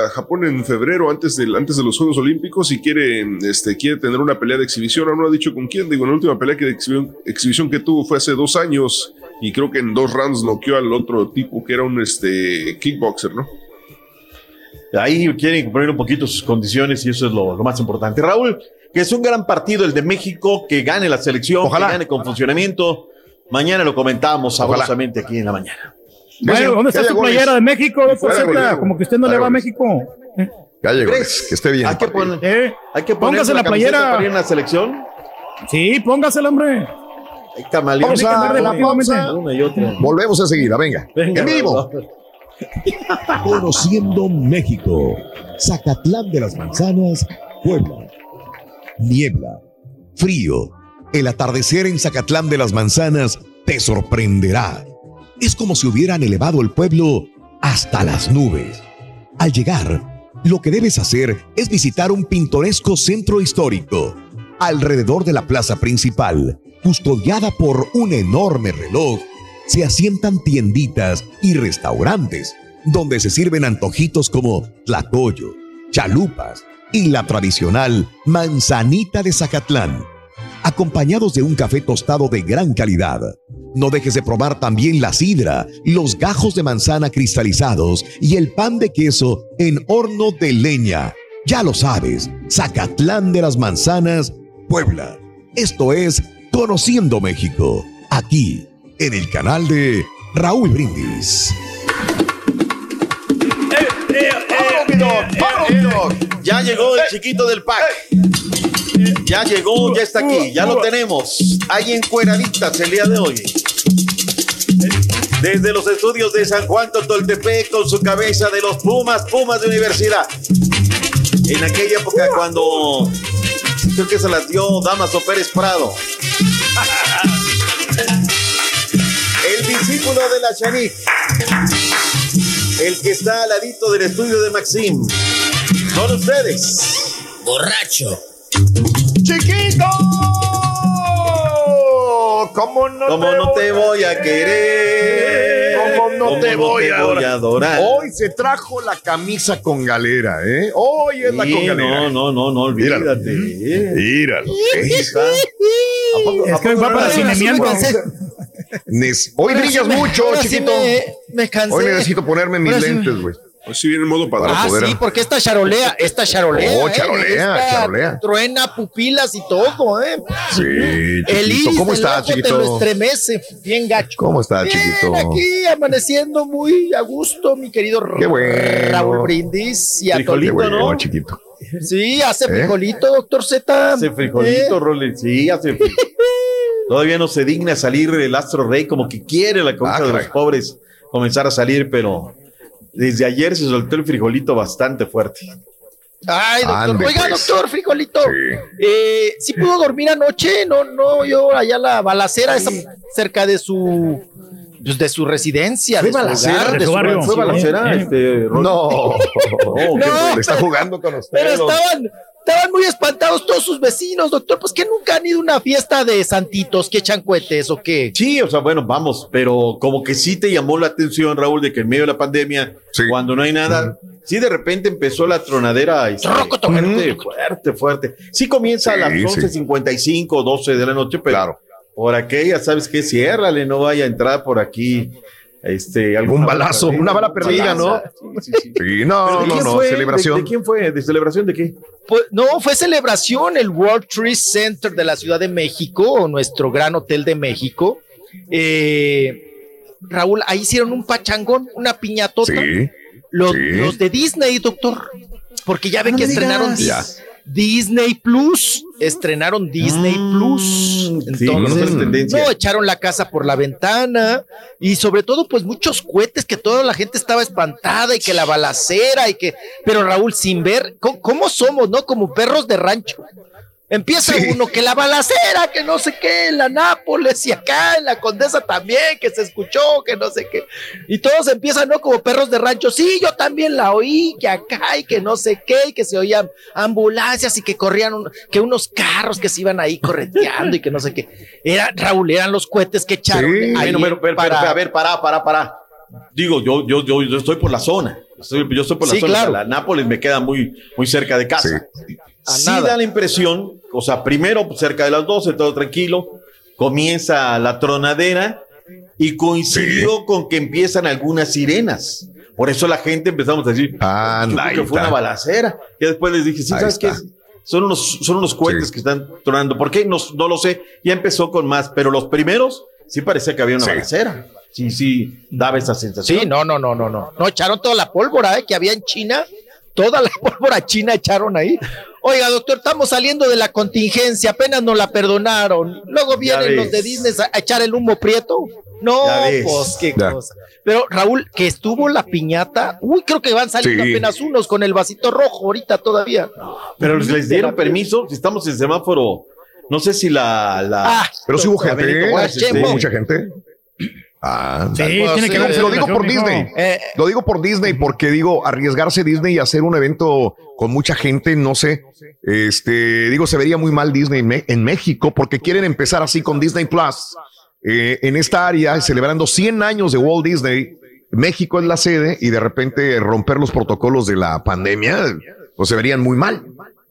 Japón en febrero, antes, del, antes de los Juegos Olímpicos, y quiere, este, quiere tener una pelea de exhibición. Aún no ha dicho con quién. Digo, la última pelea que de exhibición, exhibición que tuvo fue hace dos años, y creo que en dos rounds noqueó al otro tipo que era un este, kickboxer, ¿no? Ahí quieren poner un poquito sus condiciones y eso es lo, lo más importante. Raúl, que es un gran partido el de México, que gane la selección, Ojalá. que gane con funcionamiento. Mañana lo comentamos sabrosamente aquí en la mañana. Bueno, ¿Dónde está su playera goles. de México. Como que usted no le va a. México. Ya llegó. Que esté bien. Hay que, poner, ¿Eh? hay que Póngase ponerse la camiseta playera. para ir a la selección. Sí, póngasela, hombre. Hay camaleones. Vamos a de la pausa. Una y otra. Volvemos enseguida, venga. Venga, en vivo. Conociendo México. Zacatlán de las Manzanas, Puebla. Niebla, frío. El atardecer en Zacatlán de las Manzanas te sorprenderá. Es como si hubieran elevado el pueblo hasta las nubes. Al llegar, lo que debes hacer es visitar un pintoresco centro histórico. Alrededor de la plaza principal, custodiada por un enorme reloj, se asientan tienditas y restaurantes donde se sirven antojitos como tlacoyo, chalupas y la tradicional manzanita de Zacatlán, acompañados de un café tostado de gran calidad. No dejes de probar también la sidra, los gajos de manzana cristalizados y el pan de queso en horno de leña. Ya lo sabes, Zacatlán de las Manzanas, Puebla. Esto es Conociendo México, aquí en el canal de Raúl Brindis. Ya llegó el chiquito del pack. Ya llegó, ya está aquí, ya lo tenemos. Hay encueraditas el día de hoy. Desde los estudios de San Juan Totoltepec con su cabeza de los Pumas, Pumas de universidad. En aquella época cuando creo que se las dio Damaso Pérez Prado. El discípulo de la Chanik. El que está al ladito del estudio de Maxim. Son ustedes. Borracho. ¡Chiquito! ¿Cómo no, ¿Cómo te, no te voy a querer? ¿Cómo no ¿Cómo te no voy te a voy a adorar? Hoy se trajo la camisa con galera, ¿eh? Hoy es la Sí, con galera. no, no, no, no olvídate. Míralo. Ahí está. ¿A poco- Es a que poco va para Hoy Ahora brillas sí me- mucho, sí chiquito. me, me cansé. Hoy necesito ponerme mis lentes, güey. Hoy sí viene en modo para Ah, poder. sí, porque esta charolea, esta charolea. Oh, ¿eh? charolea, Esta charolea. Truena pupilas y todo, ¿eh? Sí, El chiquito. ¿Cómo estás, ojo te lo chiquito? estremece, bien gacho. ¿Cómo estás, Bien, chiquito? aquí amaneciendo muy a gusto, mi querido Qué bueno. Raúl Brindis y a Qué Tolito, bueno, ¿no? chiquito. Sí, hace ¿Eh? frijolito, doctor Z. Hace frijolito, ¿Eh? Rolly. Sí, hace frijolito. Todavía no se digna salir el astro rey como que quiere la Ah, de los pobres comenzar a salir, pero desde ayer se soltó el frijolito bastante fuerte. Ay, doctor. Ande, Oiga, pues. doctor, frijolito. Eh, ¿Sí pudo dormir anoche? No, no, yo allá la balacera esa cerca de su pues, de su residencia. ¿Fue de su balacera? hogar, ¿De su barrio? ¿Fue balacera, este, Rolly? No. Oh, No, está jugando con los Pero estaban, estaban muy espantados todos sus vecinos, doctor. Pues que nunca han ido a una fiesta de santitos que echan cohetes o qué. Sí, o sea, bueno, vamos, pero como que sí te llamó la atención, Raúl, de que en medio de la pandemia, cuando no hay nada, sí de repente empezó la tronadera y fuerte, fuerte, fuerte. Sí comienza a las Sí, sí. 11.55, 12 de la noche, pero por aquella, ¿sabes qué? Ciérrale, no vaya a entrar por aquí. Este, algún Un balazo, una bala perdida, ¿no? Sí, sí, sí. Sí, no, ¿Pero de no, no. fue? Celebración. ¿De, de quién fue? ¿De celebración de qué? Pues, no, fue celebración, el World Trade Center de la Ciudad de México, o nuestro gran hotel de México. Eh, Raúl, ahí hicieron un pachangón, una piñatota. Sí. Los, sí. los de Disney, doctor. Porque ya ven No que estrenaron. Ya. Disney Plus. Estrenaron Disney Plus. sí, Entonces, no, echaron la casa por la ventana. Y sobre todo, pues muchos cohetes que toda la gente estaba espantada y que la balacera y que. Pero Raúl, sin ver, ¿cómo, cómo somos, no? Como perros de rancho. Empieza uno que la balacera, que no sé qué, en la Nápoles y acá en la Condesa también, que se escuchó, que no sé qué. Y todos empiezan, ¿no? Como perros de rancho. Sí, yo también la oí, que acá y que no sé qué, y que se oían ambulancias y que corrían, un- que unos carros que se iban ahí correteando y que no sé qué. Era, Raúl, eran los cohetes que echaron. ahí Bueno, pero, pero, para- pero, a ver, pará, pará, pará. Digo, yo, yo, yo, yo estoy por la zona. Estoy- yo estoy por la Sí, zona. claro. La Nápoles me queda muy, muy cerca de casa. A Sí nada. da la impresión, o sea, primero pues, cerca de las 12, todo tranquilo, comienza la tronadera y coincidió con que empiezan algunas sirenas. Por eso la gente empezamos a decir, ahí que fue una balacera. Y después les dije, sí, Ahí ¿sabes qué? Son unos, son unos cohetes que están tronando. ¿Por qué? No, no lo sé. Ya empezó con más, pero los primeros sí parecía que había una balacera. Sí, sí, daba esa sensación. Sí, no, no, no, no, no. No echaron toda la pólvora ¿eh? que había en China. Toda la pólvora china echaron ahí. Oiga, doctor, estamos saliendo de la contingencia, apenas nos la perdonaron. Luego vienen los de Disney a, echar el humo prieto. No, pues qué Ya. cosa. Pero Raúl, que estuvo la piñata, uy, creo que van saliendo Sí. apenas unos con el vasito rojo ahorita todavía. Pero les, les dieron permiso, si estamos en semáforo, no sé si la... la Ah, Pero sí hubo gente, Benito ¿eh? Juárez, Sí, hubo mucha gente. Ah, Sí, dale. tiene que ver Lo digo por. Disney. Eh, Lo digo por Disney porque digo, arriesgarse Disney y hacer un evento con mucha gente, no sé. Este, digo, se vería muy mal Disney en, en México porque quieren empezar así con Disney Plus. eh, en esta área, celebrando 100 años de Walt Disney. México es la sede y de repente romper los protocolos de la pandemia, pues se verían muy mal.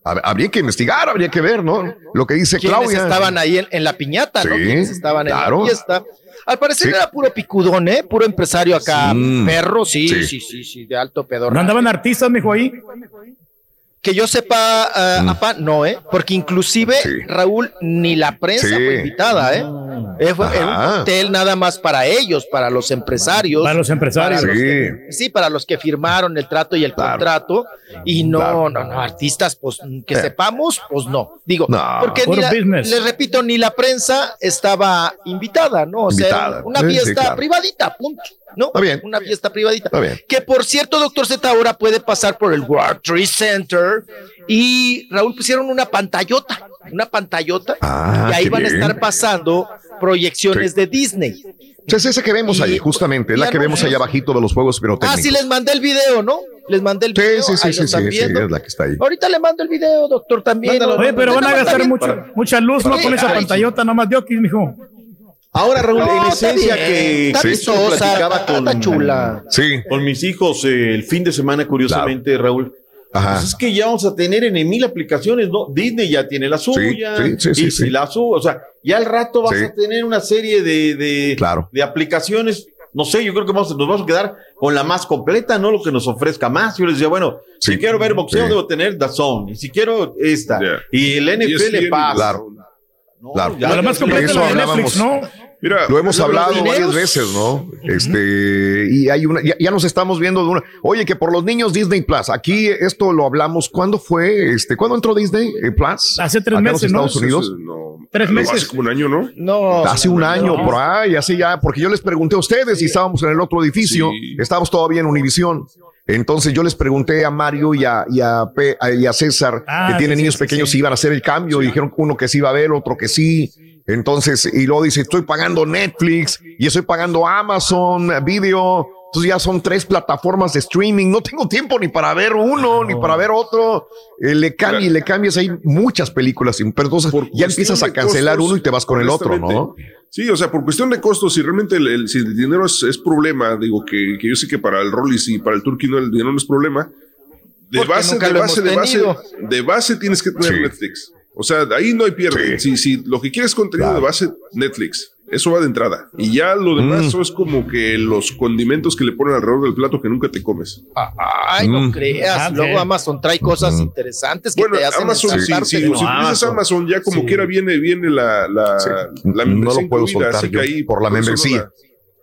Hab- Habría que investigar, habría que ver, ¿no? Lo que dice ¿Quiénes Claudia. estaban ahí en, en la piñata, no? Sí, ¿Quiénes estaban en claro. la fiesta? Al parecer Sí. era puro picudón, ¿eh? Puro empresario acá, perro, sí, sí, Sí. sí, sí, de alto pedor. ¿No andaban artistas, mijo, ahí? Que yo sepa, ah, Mm. apá, no, ¿eh? Porque inclusive, Raúl, ni la prensa Sí. fue invitada, ¿eh? Fue era un hotel nada más para ellos, para los empresarios. Para los empresarios. para los Sí. que- sí, para los que firmaron el trato y el contrato. Y no, Claro. no, no, artistas, pues que Eh. sepamos, pues no. Digo, No. porque ni la- les repito, ni la prensa estaba invitada, ¿no? O sea, Invitada. una Sí, sí, fiesta claro. privadita, punto. ¿No? Está bien. Una fiesta privadita. Está bien. Que por cierto, doctor Z ahora puede pasar por el World Trade Center y Raúl pusieron una pantallota, una pantallota Ah, y ahí van a estar pasando proyecciones Sí. de Disney. Es ese que vemos Y- ahí, justamente, es la que vemos allá abajito de los juegos Ah, pirotécnicos. sí, les mandé el video, ¿no? Les mandé el Sí, video. sí, sí, ahí sí, sí, están sí, viendo. es la que está ahí. Ahorita le mando el video, doctor, también. Mándalo, Oye, pero van a gastar mucho, mucha luz, ¿no? Sí, Con esa pantallota, nomás de Oquis, mijo. Ahora, Raúl, No, en esencia bien, que está vistosa, platicaba está- con, chula. Sí. con mis hijos eh, el fin de semana, curiosamente, Raúl. Ajá. Pues es que ya vamos a tener en mil aplicaciones, ¿no? Disney ya tiene la suya. sí, sí, sí, y sí. la suya. O sea, ya al rato vas Sí. a tener una serie de, de, Claro. de aplicaciones. No sé, yo creo que vamos, nos vamos a quedar con la más completa, ¿no? Lo que nos ofrezca más. Yo les decía, bueno, si quiero ver boxeo, sí. debo tener DAZN. Y si quiero esta. Y el NFL pasa. Claro. Claro. ya- la más completa Eso la de. Netflix, ¿no? Mira, Lo hemos hablado dineros- varias veces, ¿no? Este, y hay una, ya, ya nos estamos viendo de una. Oye, que por los niños Disney Plus. Aquí esto lo hablamos. ¿Cuándo fue? Este, ¿cuándo entró Disney eh, Plus? Hace tres Acá en meses, ¿no? Estados Unidos. No, Tres meses. Hace como un año, ¿no? No. Hace un año, no. por ahí, así ya, porque yo les pregunté a ustedes y estábamos en el otro edificio, Sí. estábamos todavía en Univisión. Entonces yo les pregunté a Mario y a, y a, Pe- a- y a César, Ah, que tienen sí, niños sí, pequeños, sí. si iban a hacer el cambio. Y dijeron uno que sí iba a ver, otro que sí. Entonces, y luego dice, estoy pagando Netflix y estoy pagando Amazon Video. Entonces ya son tres plataformas de streaming. No tengo tiempo ni para ver uno, ni para ver otro. Eh, le cambias y le cambias. Hay muchas películas, pero entonces Por ya empiezas a cancelar costos, uno y te vas con el otro, ¿no? Sí, o sea, por cuestión de costos, si realmente el, el- si el dinero es, es problema, digo que, que yo sé que para el Rollis y para el Turkey no, el dinero no es problema. De Porque base, de base, de base, de base tienes que tener Sí. Netflix. O sea, ahí no hay pierde. Si, si lo que quieres es contenido de base, Netflix. Eso va de entrada. Y ya lo demás Mm. eso es como que los condimentos que le ponen alrededor del plato que nunca te comes. Ay, no Mm. creas. Ah. Luego Amazon trae cosas Mm. Ah, interesantes que Bueno, te hacen Amazon, sí, sí, de si Amazon. Amazon, ya como Sí. quiera viene, viene la, la, Sí. la no lo puedo incluida, soltar así que yo ahí por la no membresía.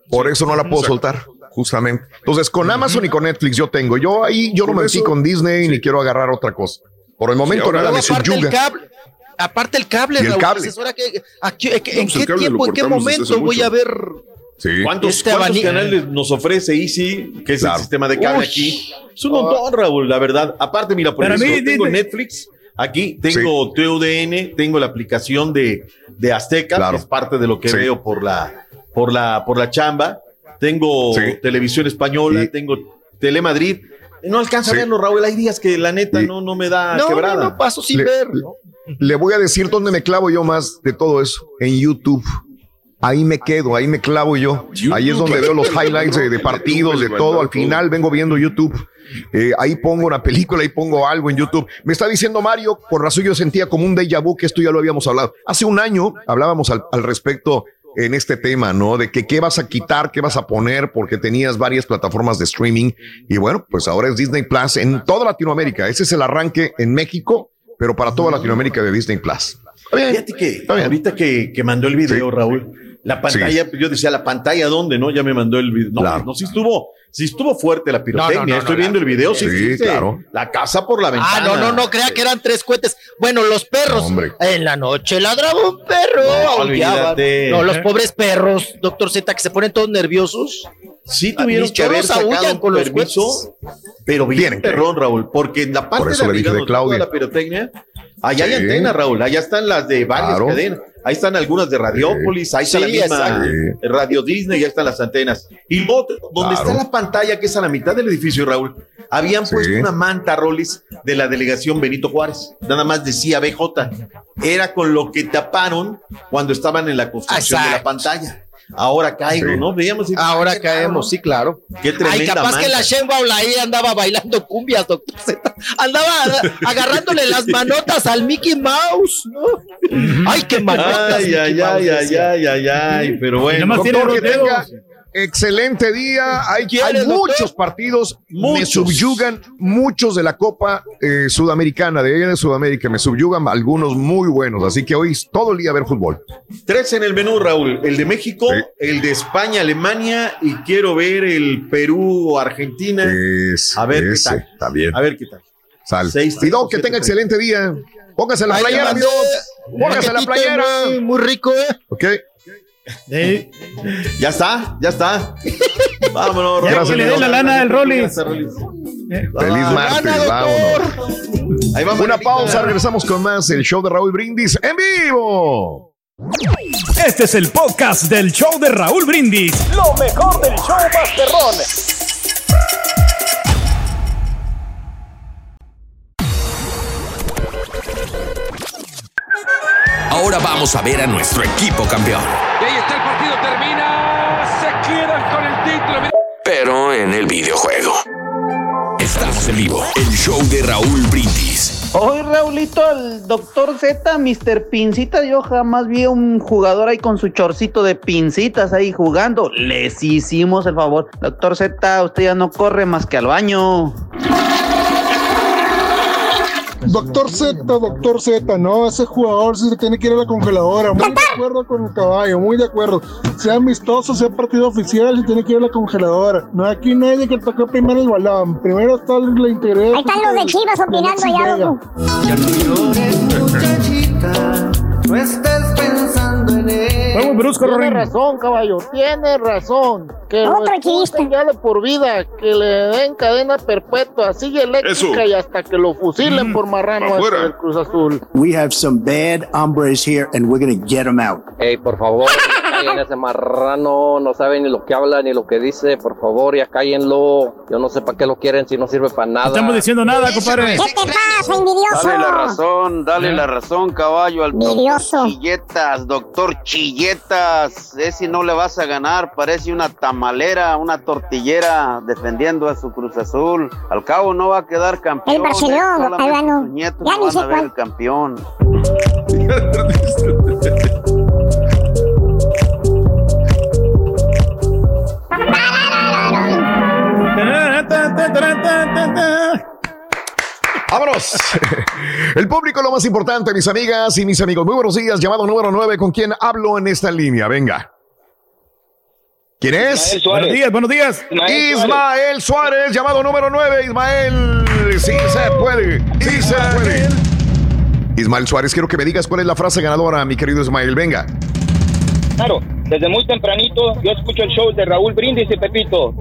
Por eso no la puedo Exacto. soltar, justamente. Entonces, con Amazon y con Netflix yo tengo. Yo ahí, yo no me metí con Disney sí. ni quiero agarrar otra cosa. Por el momento ahora nada me aparte el subyuga. cable. Aparte el cable, Y el Raúl, cable. que- aquí- ¿En pues, qué tiempo, en qué momento voy a ver Sí. ¿Cuántos, Este cuántos canales nos ofrece Easy, que es Claro. el sistema de cable Uy. aquí? Es un montón, Raúl, la verdad. Aparte, mira, por ejemplo, mí, tengo dime- Netflix, aquí tengo TUDN, tengo la aplicación de, de Azteca, Claro. que es parte de lo que Sí. veo por la, por la, por la chamba. Tengo Sí. televisión española, tengo Telemadrid. No alcanza Sí. a verlo, Raúl. Hay días que la neta Y- no, no me da No, quebrada. no, no, paso sin Le- ver. Le voy a decir dónde me clavo yo más de todo eso. En YouTube. Ahí me quedo, ahí me clavo yo. Ahí es donde veo los highlights de, de partidos, de todo. Al final vengo viendo YouTube. Eh, ahí pongo una película, ahí pongo algo en YouTube. Me está diciendo Mario, por razón yo sentía como un déjà vu que esto ya lo habíamos hablado. Hace un año hablábamos al, al respecto en este tema, ¿no? De que qué vas a quitar, qué vas a poner, porque tenías varias plataformas de streaming. Y bueno, pues ahora es Disney Plus en toda Latinoamérica. Ese es el arranque en México, pero para toda Latinoamérica de Disney Plus. Está bien. Fíjate que Está bien. ahorita que, que mandó el video, Raúl, la pantalla, yo decía, ¿la pantalla dónde? No, ya me mandó el video. No, Claro. no, sí estuvo, sí estuvo fuerte la pirotecnia. No, no, no, Estoy no, viendo la- el video, sí, Sí, claro. La casa por la ventana. Ah, no, no, no, crea que eran tres cohetes. Bueno, los perros. Hombre. En la noche ladraba un perro. No, aullaban. olvídate. No, los pobres perros, doctor Z, que se ponen todos nerviosos. Sí tuvieron que haber sacado con los permiso, pero bien perrón, Raúl, porque en la parte Por eso de le dije arriba de Claudia. la pirotecnia, allá hay Sí. antenas, Raúl, allá están las de varias Claro. cadenas, ahí están algunas de Radiopolis, ahí está Sí, la misma exacto. Radio Disney, ya están las antenas. Y luego, donde Claro. está la pantalla, que es a la mitad del edificio, Raúl, habían Sí. puesto una manta, Rolis, de la delegación Benito Juárez, nada más decía BJ, era con lo que taparon cuando estaban en la construcción de la pantalla. Ahora caigo, Sí. ¿no? Veíamos. y- Ahora caemos, sí, claro. Qué tremenda Ay, capaz que la Sheinbaum ahí andaba bailando cumbias, doctor Z. Andaba agarrándole las manotas al Mickey Mouse, ¿no? Ay, qué manotas. Ay, ay, Mouse, ay, ay, ay, ay, ay, pero bueno. nada más tiene Doctor, que los dedos. tenga excelente día. Hay, muchos partidos. Me subyugan muchos de la Copa eh, Sudamericana, de allá de Sudamérica. Me subyugan algunos muy buenos. Así que hoy es todo el día a ver fútbol. Tres en el menú, Raúl. El de México, Sí. el de España, Alemania y quiero ver el Perú, Argentina. Es, A ver qué ese, tal. Está bien. A ver qué tal. Sal. Seis, y Doc, que tenga tres. excelente día. Póngase la le playera, Póngase la playera. Muy, muy rico, ¿eh? Ok. Sí. Ya está, ya está. Vámonos, Ya Gracias, que le dé la lana al Rollis. Rollis. Feliz martes. Vámonos. Ahí vamos. Una pausa. Regresamos con más. El show de Raúl Brindis en vivo. Este es el podcast del show de Raúl Brindis. Lo mejor del show Masterrón. Ahora vamos a ver a nuestro equipo campeón. Videojuego. Estamos en vivo, el show de Raúl Brindis. Hoy, Raulito, el doctor Z, Mr. Pincita, yo jamás vi a un jugador ahí con su chorcito de pincitas ahí jugando. Les hicimos el favor. Doctor Z, usted ya no corre más que al baño. Doctor Z, doctor Z, no, ese jugador sí se tiene que ir a la congeladora. Muy de acuerdo con el caballo, muy de acuerdo. Sea amistoso, sea partido oficial, se tiene que ir a la congeladora. No, aquí nadie que tocó primero el balón. Primero está la integridad. Ahí están los de Chivas opinando allá, loco. No estés pensando en él. Vamos, brusco, Tiene Rorín. razón, caballo, tiene razón. Que lo ya de por vida, que le den cadena perpetua, sigue eléctrica Eso. y hasta que lo fusilen por marrano del Cruz Azul. We have some bad hombres here and we're gonna get them out. Ey, por favor, callen ese marrano, no sabe ni lo que habla ni lo que dice, por favor, ya cállenlo. Yo no sé para qué lo quieren si no sirve para nada. No estamos diciendo nada, compadre. ¿Qué te pasa, envidioso? Dale la razón, dale la razón, caballo, al Envidioso. Chilletas, doctor Chilletas. Ese no le vas a ganar, parece una tamalera, una tortillera defendiendo a su Cruz Azul. Al cabo no va a quedar campeón. El Barcelona, nietos Ya ni van sé a ver cuál. el campeón. ¡Vámonos! El público lo más importante, mis amigas y mis amigos. Muy buenos días, llamado número 9. ¿Con quién hablo en esta línea? Venga. ¿Quién es? Ismael Suárez. Buenos días, buenos días. Ismael, Ismael Suárez. llamado número 9. Ismael, sí se puede. Sí se puede. Ismael Suárez, quiero que me digas cuál es la frase ganadora, mi querido Ismael. Venga. Claro, desde muy tempranito yo escucho el show de Raúl Brindis y Pepito.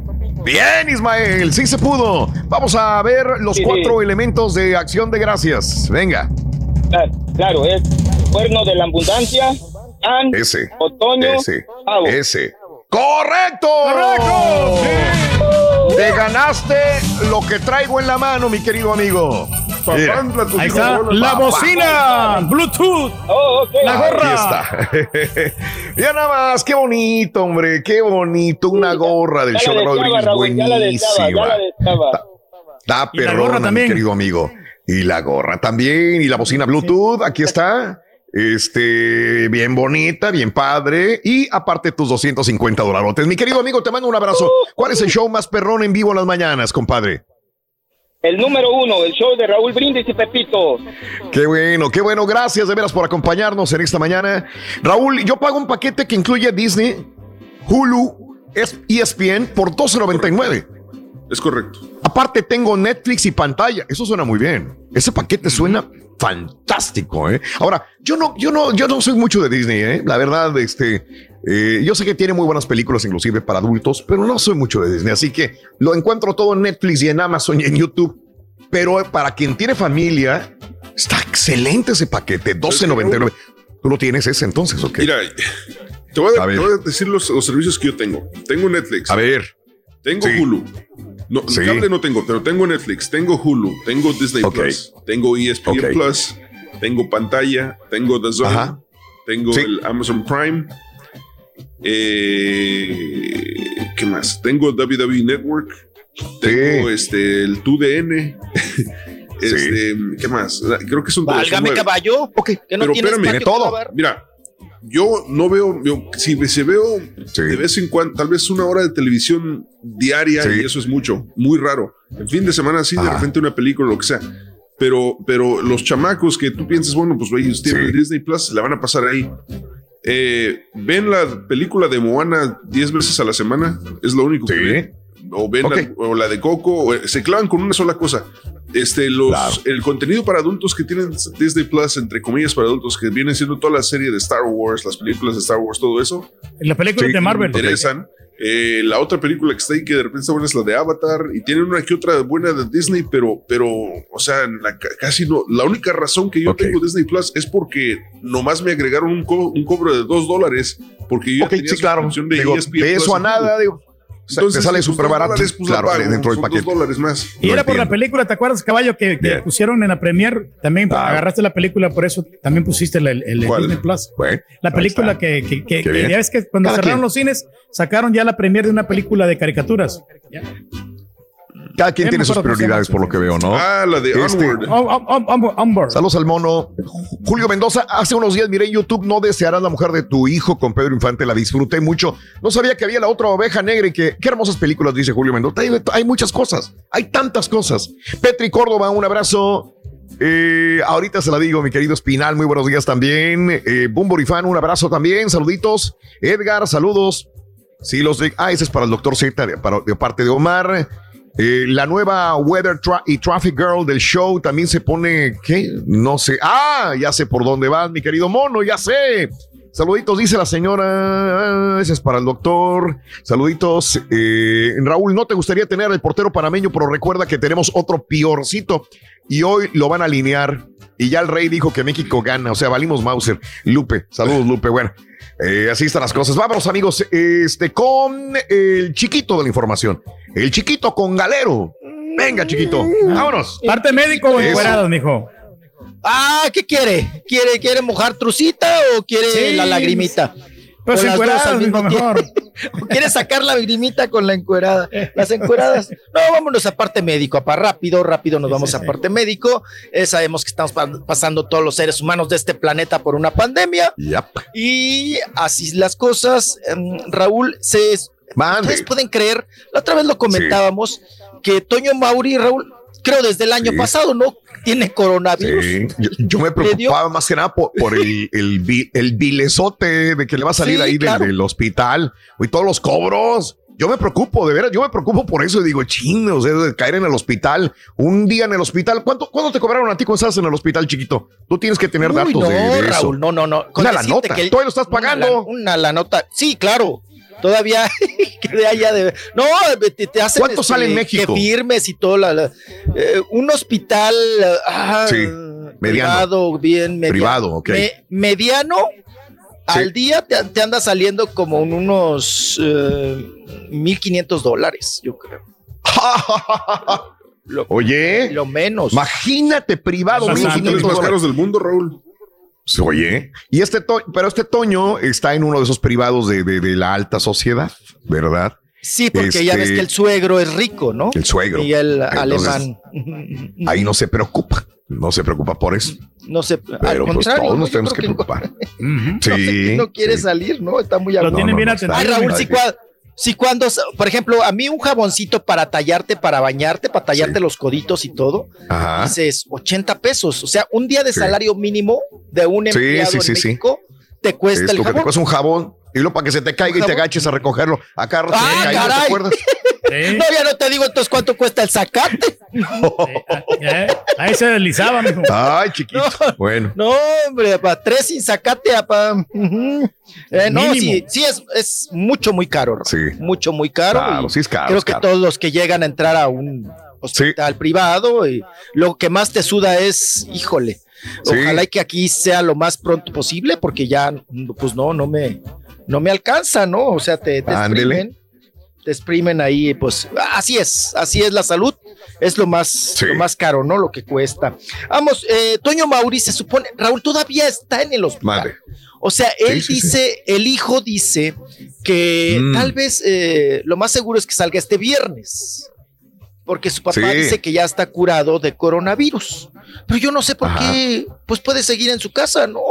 Bien, Ismael, sí se pudo. Vamos a ver los Sí, cuatro sí. elementos de acción de gracias. Venga. Claro, claro, es cuerno de la abundancia, an, Ese. otoño, Ese. pavo. Ese. ¡Correcto! ¡Correcto! Te ganaste lo que traigo en la mano, mi querido amigo. Ahí está la bocina, Bluetooth, Oh, la gorra. Aquí está. ya nada más, qué bonito, hombre, qué bonito. Una gorra del Ya show de ya buenísima. Está perrona, mi también. querido amigo. Y la gorra también, y la bocina Bluetooth, aquí está. Este, bien bonita, bien padre. Y aparte tus 250 dolarotes. Mi querido amigo, te mando un abrazo. ¿Cuál es el show más perrón en vivo en las mañanas, compadre? El número uno, el show de Raúl Brindis y Pepito. Qué bueno, qué bueno. Gracias de veras por acompañarnos en esta mañana. Raúl, yo pago un paquete que incluye Disney, Hulu, es- ESPN por 12.99. Es correcto. Aparte tengo Netflix y pantalla. Eso suena muy bien. Ese paquete suena fantástico, ¿eh? Ahora, yo no, yo no, yo no soy mucho de Disney, ¿eh? La verdad, este, eh, yo sé que tiene muy buenas películas, inclusive para adultos, pero no soy mucho de Disney, así que lo encuentro todo en Netflix y en Amazon y en YouTube. Pero para quien tiene familia, está excelente ese paquete, 12.99. ¿Tú lo tienes ese entonces o qué? Mira, te voy a, A ver. te voy a decir los, los servicios que yo tengo. Tengo Netflix. A ver. Tengo Sí. Hulu. No, Sí. cable no tengo, pero tengo Netflix, tengo Hulu, tengo Disney. Plus, tengo ESPN. Plus, tengo pantalla, tengo The Zone, Ajá. tengo Sí. el Amazon Prime. Eh, ¿Qué más? Tengo WWE Network. Tengo este el 2DN. este, ¿qué más? Creo que son Válgame caballo. Que no Pero tienes espérame, que lavar. Mira, yo no veo, yo, si, si veo de vez en cuando, tal vez una hora de televisión diaria, y eso es mucho, muy raro. En fin de semana, sí, de repente una película, lo que sea. Pero, pero los chamacos que tú piensas, bueno, pues ellos tienen Disney Plus, la van a pasar ahí. Eh, ven la película de Moana 10 veces a la semana, es lo único que ven. O ven la, o la de Coco, o, eh, se clavan con una sola cosa. Este, los, el contenido para adultos que tienen Disney Plus, entre comillas para adultos, que vienen siendo toda la serie de Star Wars, las películas de Star Wars, todo eso. La película de Marvel. Me interesan. Eh, la otra película que está ahí que de repente está buena es la de Avatar y tienen una que otra buena de Disney, pero, pero, o sea, la casi no. La única razón que yo tengo Disney Plus es porque nomás me agregaron un, co- un cobro de dos dólares porque yo ya tenía sí, claro. de Digo, ESPN de eso Plus a nada, digo. Entonces, te sale súper barato. dólares, pues, la claro, pago, dentro del paquete. dos dólares más. Y era por la película, ¿te acuerdas, caballo, que, pusieron en la premier? También Ah. agarraste la película, por eso también pusiste el, el. Disney Plus. Bueno, La película que, que, que- ya ves que cuando Cada cerraron quien. los cines, sacaron ya la premier de una película de caricaturas. Cada quien tiene sus prioridades por lo que veo, ¿no? Ah, la de Este, Onward. Oh, oh, oh, Onward. Saludos al mono. Julio Mendoza, hace unos días miré en YouTube, no desearás la mujer de tu hijo con Pedro Infante, la disfruté mucho. No sabía que había la otra oveja negra y que qué hermosas películas, dice Julio Mendoza. Hay, hay muchas cosas, hay tantas cosas. Petri Córdoba, un abrazo. Eh, ahorita se la digo, mi querido Espinal, muy buenos días también. Eh, Bumborifan, un abrazo también, saluditos. Edgar, saludos. Sí, los de. Ah, ese es para el doctor Z, de, para- de parte de Omar. Eh, la nueva Weather y Traffic Girl del show también se pone. ¿Qué? No sé. Ah, ya sé por dónde vas, mi querido mono, ya sé. Saluditos, dice la señora. Ese es para el doctor. Saluditos. Eh, Raúl, ¿no te gustaría tener el portero panameño? Pero recuerda que tenemos otro piorcito y hoy lo van a alinear. Y ya el rey dijo que México gana. O sea, valimos Mauser. Lupe, saludos, Lupe. Bueno, eh, así están las cosas. Vámonos, amigos, este, con el chiquito de la información. El chiquito con galero. Venga, chiquito. Vámonos. Parte médico o Eso. encuerados, mijo. Ah, ¿qué quiere? ¿Quiere, quiere mojar trucita o quiere Sí. la lagrimita? Pues al mismo mejor. tiempo. ¿O quiere sacar la lagrimita con la encuerada? Las encueradas. No, vámonos a parte médico, apa, rápido, rápido nos vamos a parte médico. Eh, sabemos que estamos pa- pasando todos los seres humanos de este planeta por una pandemia. Yep. Y así las cosas, em, Raúl, se, ustedes pueden creer, la otra vez lo comentábamos, que Toño Mauri, Raúl, creo desde el año Sí. pasado, ¿no? Tiene coronavirus. Sí, yo, yo me preocupaba más que nada por, por el, el, el vilezote de que le va a salir Sí, ahí del- claro. del, hospital y todos los cobros. Yo me preocupo, de veras, yo me preocupo por eso y digo, ching, o sea, de caer en el hospital, un día en el hospital. ¿Cuánto, ¿Cuándo te cobraron a ti cuando estabas en el hospital, chiquito? Tú tienes que tener Uy, datos no, de, de eso. Raúl, no, no, no. Con Una la nota, que- todavía lo estás una pagando. la- Una la nota, sí, claro. Todavía quedé allá de. No, te, te hacen. ¿Cuánto sale en México? Que firmes y todo. La, la- eh, un hospital. ah, Sí, mediano. Privado, bien mediano. Privado, ok. Me- mediano. Al día te, te anda saliendo como en unos eh, 1.500 dólares, yo creo. Lo, Oye, lo menos. imagínate privado, Son los 1,500 hoteles más caros del mundo, Raúl. Oye, y este to- pero este Toño está en uno de esos privados de, de- de la alta sociedad, ¿verdad? Sí, porque ya Este, ves que el suegro es rico, ¿no? El suegro. Y el Entonces, alemán. Ahí no se preocupa, no se preocupa por eso. No al Pero pues contrario, todos ¿no? nos tenemos que preocupar. No, Sí. no quiere sí. salir, ¿no? Está muy Lo tienen bien no, está Ay, atendido. Raúl, sí. Si cuando, por ejemplo, a mí un jaboncito para tallarte, para bañarte, para tallarte Sí. los coditos y todo, Ajá. dices 80 pesos. O sea, un día de Sí. salario mínimo de un empleado sí, en sí, sí. México te cuesta Esto el que te jabón. cuesta un jabón y luego para que se te caiga y te jabón. agaches a recogerlo. Acá se Ah, te cae, ¿no caray. te acuerdas? Sí. No, ya no te digo entonces cuánto cuesta el zacate. Eh, Ahí se deslizaba, mijo. Ay, chiquito. No. Bueno. No, hombre, para tres sin zacate, apa. Ujú. Eh, no, Mínimo. sí, sí es, es mucho, muy caro. Sí. Mucho, muy caro. Claro, sí es caro, Creo es que caro. todos los que llegan a entrar a un hospital privado, y lo que más te suda es, híjole, Sí. ojalá y que aquí sea lo más pronto posible, porque ya, pues no, no me, no me alcanza, ¿no? O sea, te, te. Te exprimen ahí, pues así es, así es la salud, es lo más, lo más caro, ¿no? Lo que cuesta. Vamos, eh, Toño Mauri se supone, Raúl todavía está en el hospital. Madre. O sea, él Sí, sí, dice, el hijo dice que Mm. tal vez eh, lo más seguro es que salga este viernes. Porque su papá dice que ya está curado de coronavirus. Pero yo no sé por Ajá. qué, pues puede seguir en su casa, ¿no?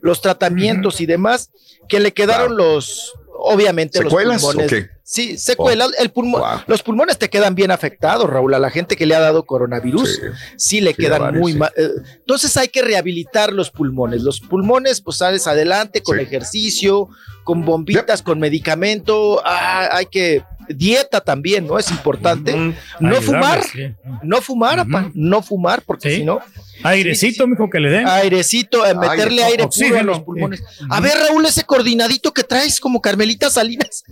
Los tratamientos y demás, que le quedaron los, obviamente, ¿Secuelas los pulmones. Sí, secuelas. el pulmón, Wow. Los pulmones te quedan bien afectados, Raúl. A la gente que le ha dado coronavirus, Sí. sí, le Sí, quedan varios, muy sí. mal. eh, entonces hay que rehabilitar los pulmones. Los pulmones, pues sales adelante con ejercicio, con bombitas, con medicamento. Ah, hay que. Dieta también, ¿no? Es importante. No fumar, sí. no fumar, apa, no fumar, porque Sí. si no, Airecito, mijo, que le den. airecito, eh, meterle Aire, aire puro a los sí. pulmones. A ver, Raúl, ese coordinadito que traes como Carmelita Salinas.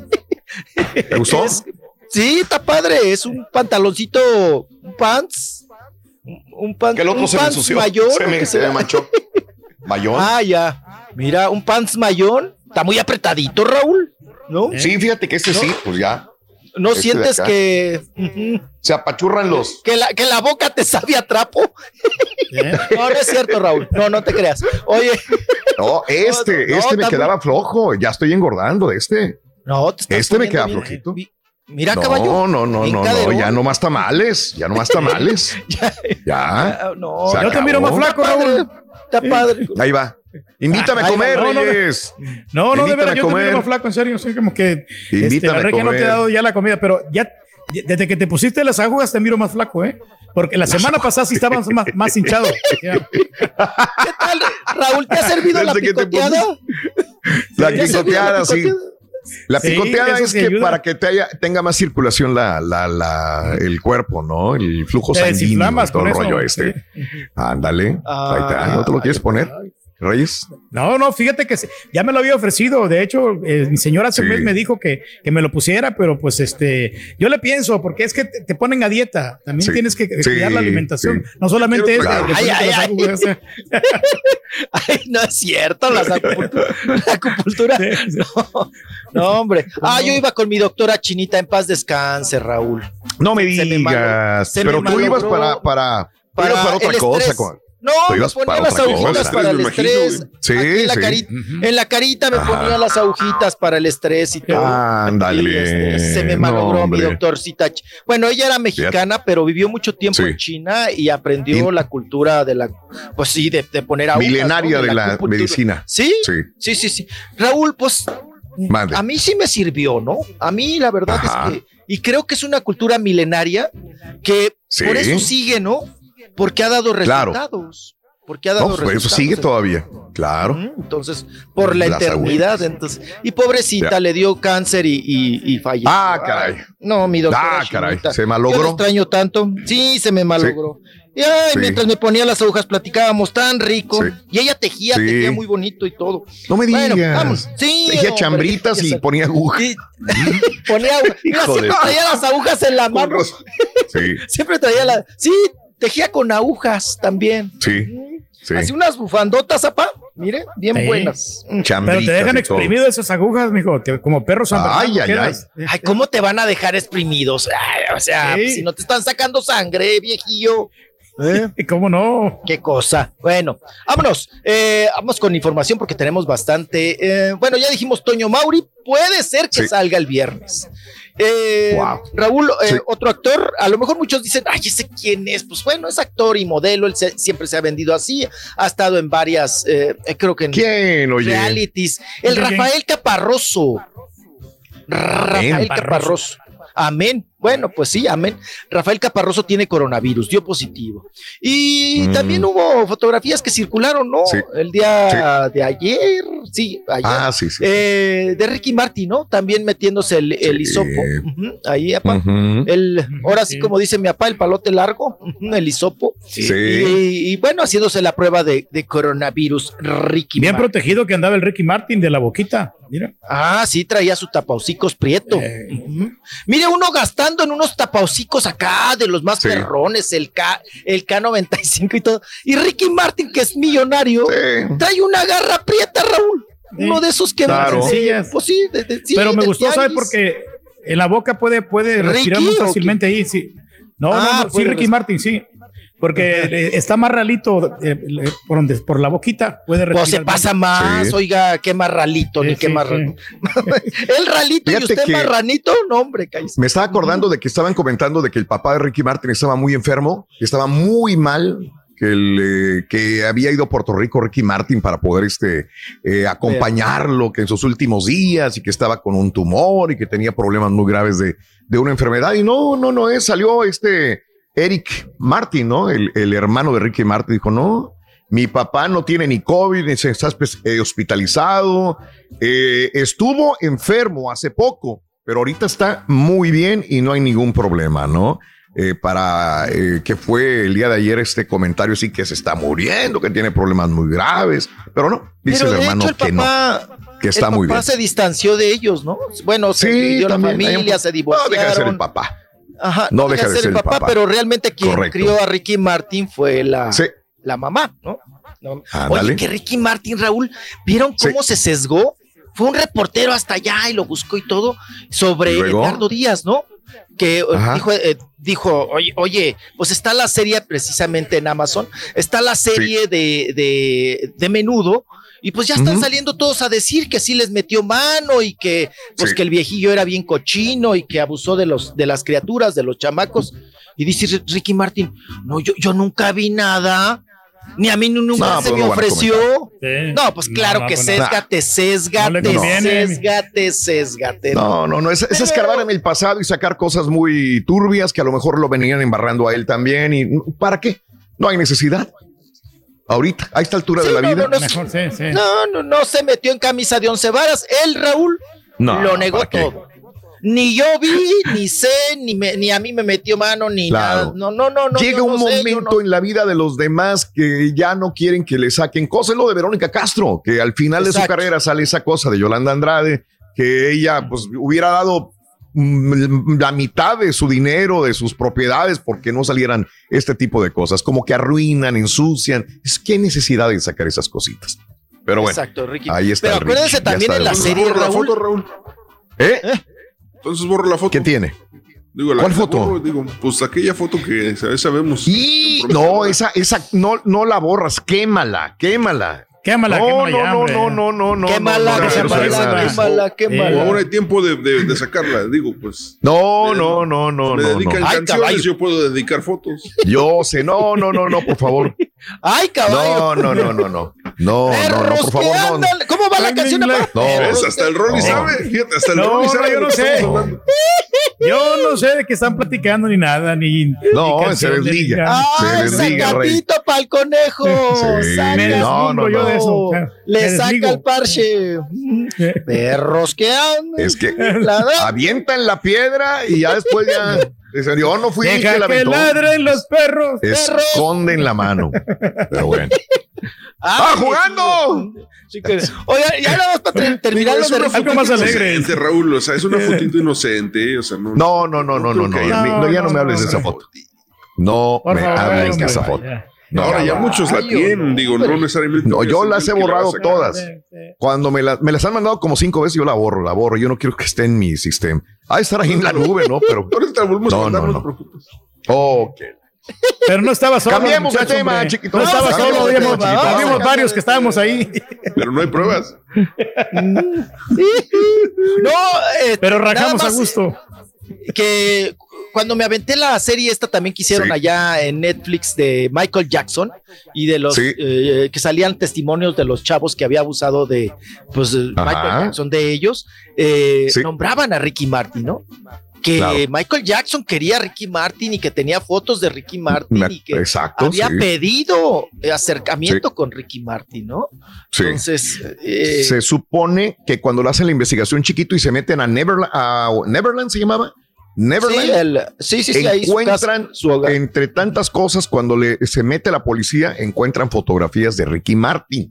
¿Te gustó? Es- sí, está padre. Es un pantaloncito, un pants. un- Un, pan, Que el otro un se me pants ensució. mayor. Se me, ¿qué se me manchó. Mayón. Ah, ya. Mira, un pants mayón. Está muy apretadito, Raúl. ¿No? Sí, fíjate que este ¿No? sí, pues ya. ¿No Este sientes que, Se apachurran los. que, la, que la boca te sabe a trapo? ¿Eh? No, no es cierto, Raúl. No, no te creas. Oye, No, este, No, no, este me quedaba flojo. Ya estoy engordando de este. no, te estás Este me queda bien- flojito. vi- Mira, no, caballo. no, no, no, no, caderón. ya no más tamales, ya no más tamales. ya. Ah, No, Yo te miro más flaco, Raúl. Está padre. Ahí va. Invítame a comer, No, no, Reyes. No, no, de verdad, yo te comer. miro más flaco, en serio. Soy como que este, Invítame la a regia no te comer. ha dado ya la comida, pero ya desde que te pusiste las agujas te miro más flaco, ¿eh? Porque la semana pasada sí estabas más, más hinchado. ¿Qué tal, Raúl? ¿Te ha servido la Desde que te picoteada? La ¿Te ha servido picoteada, sí. picoteada? La Sí, picoteada es sí que ayuda. para que te haya- tenga más circulación la, la, la, el cuerpo, ¿no? El flujo Te sanguíneo, todo el rollo este. Ándale. Ahí está. ¿No te lo quieres poner, Reyes? No, no, fíjate que se- ya me lo había ofrecido. De hecho, eh, mi señora hace un mes me dijo que, que me lo pusiera, pero pues este, yo le pienso, porque es que te, te ponen a dieta. También Sí. tienes que Sí, cuidar la alimentación. sí. No solamente es de- Claro. de Ay, ay, las ay. Ay, no es cierto, las acupuntura- la acupuntura. No, no, hombre. Ah, yo iba con mi doctora chinita en paz descanse, Raúl. No me Se me malo- digas. me pero tú ibas para, para, para para otra el cosa. estrés. con- No, me ponía las cosa. agujitas para el estrés. Sí, en, la sí. carita, en la carita me Ajá. ponía las agujitas para el estrés y todo. Ándale. Este, se me No, malogró mi hombre. doctorcita. Bueno, ella era mexicana, pero vivió mucho tiempo Sí. en China y aprendió Y- la cultura de la, pues sí, de, de poner agujas. Milenaria ¿no? de la acupuntura. medicina. ¿Sí? Sí. Sí, sí, sí. Raúl, pues Mande. a mí sí me sirvió, ¿no? A mí la verdad Ajá. es que, y creo que es una cultura milenaria que Sí. por eso sigue, ¿no? Porque ha dado Claro. resultados. Porque ha dado No, por eso resultados. sigue todavía. Claro. Entonces, por la Las eternidad, entonces. Y pobrecita, Ya. le dio cáncer y, y, y falleció. Ah, caray. No, mi doctora. Ah, caray. ¿Se Yo malogró? la extraño tanto. Sí, se me malogró. Y ay, Sí. mientras me ponía las agujas, platicábamos tan rico. Sí. Y ella tejía, Sí. tejía muy bonito y todo. No me digas. Bueno, vamos. Sí, Tejía chambritas y ponía agujas. ponía agujas. Mira, siempre traía las agujas en la mano. Sí, Siempre traía las. Sí, tejía con agujas también. sí. sí. Así unas bufandotas, apa. Mire, bien Sí. buenas. Mm. Chambritas Pero te dejan exprimido esas agujas, mijo, te- como perros Ay, Bernardo ay, quedas. Ay, ¿cómo te van a dejar exprimidos? Ay, o sea, Sí. pues, si no te están sacando sangre, viejillo. ¿Eh? ¿Cómo no? Qué cosa. Bueno, vámonos. Eh, vamos con información porque tenemos bastante. eh, bueno, ya dijimos Toño Mauri. Puede ser que Sí. salga el viernes. Eh, Wow. Raúl, eh, Sí. otro actor, a lo mejor muchos dicen, ay, ese quién es. Pues bueno, es actor y modelo, él se- siempre se ha vendido así, ha estado en varias, eh, eh, creo que en ¿Quién, oye? realities. El. Rafael Caparroso. Rafael Caparroso. Amén. Bueno, pues sí, amén. Rafael Caparroso tiene coronavirus, dio positivo. Y Mm. también hubo fotografías que circularon, ¿no? Sí. El día de ayer, sí, ayer. Ah, sí, sí. Eh, de Ricky Martin, ¿no? También metiéndose el, el Sí. hisopo. Ahí, apa. Ujú. El, ahora sí, como dice mi papá, el palote largo, el hisopo. Sí. Y, y bueno, haciéndose la prueba de, de coronavirus, Ricky Bien Martin. protegido que andaba el Ricky Martin de la boquita. Mira. Ah, sí, traía su tapaucicos prieto. Eh. Mire, uno gastando en unos tapaucicos acá, de los más Sí. perrones, el, K, el K95 y todo. Y Ricky Martin, que es millonario, Sí. trae una garra prieta, Raúl. Uno de esos que Claro. Sencillas. Pues sí, de- de- sí, Pero me gustó, ¿sabes? Porque en la boca puede, puede respirar ¿Ricky muy fácilmente ahí, sí. No, Ah, no, no, sí, Ricky Martin, sí. Porque está más ralito eh, por, donde, por la boquita, puede respirar. Pues se pasa más, Sí. oiga, qué más ralito, Sí, ni qué sí, más ralito. El ralito y usted marranito, no, hombre, cállese. Me estaba acordando de que estaban comentando de que el papá de Ricky Martin estaba muy enfermo, que estaba muy mal, que, el, eh, que había ido a Puerto Rico Ricky Martin para poder este, eh, acompañarlo, que en sus últimos días y que estaba con un tumor y que tenía problemas muy graves de, de una enfermedad. Y no, no, no, es, salió este Eric Martin, ¿no? El, el hermano de Ricky Martin dijo, no. Mi papá no tiene ni COVID, ni se está eh, hospitalizado. eh, estuvo enfermo hace poco, pero ahorita está muy bien y no hay ningún problema, ¿no? Eh, para eh, que fue el día de ayer este comentario, sí que se está muriendo, que tiene problemas muy graves, pero no, dice Pero el hermano hecho, el que no, que está el muy papá bien. se distanció de ellos, ¿no? Bueno, se Sí, la un- familia, se No divorciaron. deja de ser el papá. Ajá, No deja de ser el el papá, papá. pero realmente quien Correcto. crió a Ricky Martin fue la, Sí, la mamá, ¿no? No. Oye, que Ricky Martin, Raúl, ¿vieron cómo se sesgó? fue un reportero hasta allá y lo buscó y todo sobre. Edgardo Díaz, ¿no? Que eh, Ajá. dijo, eh, dijo oye, oye, pues está la serie precisamente en Amazon, está la serie de, de, de menudo. Y pues ya están saliendo todos a decir que sí les metió mano y que pues Sí. que el viejillo era bien cochino y que abusó de los de las criaturas, de los chamacos. Y dice Ricky Martin, no, yo, yo nunca vi nada, ni a mí nu- nunca No, se pues me ofreció. Sí. No, pues claro no, que pues no. sésgate, sésgate, No sésgate, sésgate. No, no, no, es, es escarbar en el pasado y sacar cosas muy turbias que a lo mejor lo venían embarrando a él también. ¿Y para qué? No hay necesidad. Ahorita, a esta altura Sí, de la no, vida. no, no, Mejor, sí, sí. No, no, no se metió en camisa de once varas. Él, Raúl, No, lo negó todo. Ni yo vi, ni sé, ni, me- ni a mí me metió mano, ni Claro. nada. No, no, no, no. Llega un no sé, yo momento no- en la vida de los demás que ya no quieren que le saquen cosas. Es lo de Verónica Castro, que al final de su carrera sale esa cosa de Yolanda Andrade, que ella pues hubiera dado la mitad de su dinero, de sus propiedades, porque no salieran este tipo de cosas, como que arruinan, ensucian. Es qué necesidad de sacar esas cositas. Pero bueno, Exacto, Ricky. ahí está Pero Ricky, acuérdense también en la serie, borra la Raúl. foto, Raúl. ¿Eh? Entonces borra la foto. ¿Qué tiene? Digo, la- ¿Cuál foto? borro, digo, pues aquella foto que sa- sabemos. Y no, esa, esa, no, no la borras, quémala, quémala. Quémala, no, quémala no, ya, no, no, no, no, no. Quémala, no, no, quémala, no, no, quémala, no, no, quémala, quémala. Ahora hay tiempo de, de- de sacarla, digo, pues. No, no, no, no, me no, dedican no. Ay, canciones, caballo. yo puedo dedicar fotos. Yo sé, no, no, no, no, por favor. Ay, caballo. No, no, no, no, no. No, no, no, Perros por que favor, no. ¿Cómo va la canción? No. ¿Ves? Hasta el Rolly No. sabe, fíjate, hasta el No, Rolly sabe. yo no sé. Yo no sé de qué están platicando ni nada, ni. No, ni se desliga. Rey. sacatito para el conejo. Sí. Sácalo. Me No, no, yo no. de eso. Le me saca desligo. el parche. Perros que andan. Es que La avientan la piedra y ya después ya dicen, yo no fui Deja que la que ladren los perros. Esconden la mano. Pero bueno. ¡Ah, Ay, jugando! que- Oiga, ya nada más para ter- terminar es una Algo fotito más alegre. inocente, Raúl, o sea, es una fotito inocente, o sea, no. No, no, no, no, no, no. ya haya- no, ya no me no, hables de no, esa no. foto. No me hables de esa foto. No, Ahora ya no, muchos la tienen, digo, no necesariamente. No, yo las he la borrado todas. Cuando me, la- me las han mandado como cinco veces, yo la borro, la borro. Yo no quiero que esté en mi sistema. De estar ahí en la nube, ¿no? Pero. No, mandar, no, no, no. te preocupes. Ok. Pero no estaba solo. Cambiemos de muchacho, tema, hombre. chiquito. No estaba Cambiemos solo, de habíamos, tema, varios que estábamos ahí. Pero no hay pruebas. No, eh, Pero rajamos a gusto. Que cuando me aventé la serie esta también que hicieron Sí. allá en Netflix de Michael Jackson y de los Sí. eh, que salían testimonios de los chavos que había abusado de pues Ajá. Michael Jackson de ellos eh, Sí. nombraban a Ricky Martin, ¿no? Que Claro. Michael Jackson quería a Ricky Martin y que tenía fotos de Ricky Martin Me- y que Exacto. había sí. pedido acercamiento con Ricky Martin, ¿no? Sí. Entonces, eh, Se supone que cuando le hacen la investigación chiquito y se meten a Neverland, a Neverland se llamaba. Neverland. sí, el- sí, sí, sí, ahí su encuentran casa, su hogar. entre tantas cosas cuando le, se mete la policía encuentran fotografías de Ricky Martin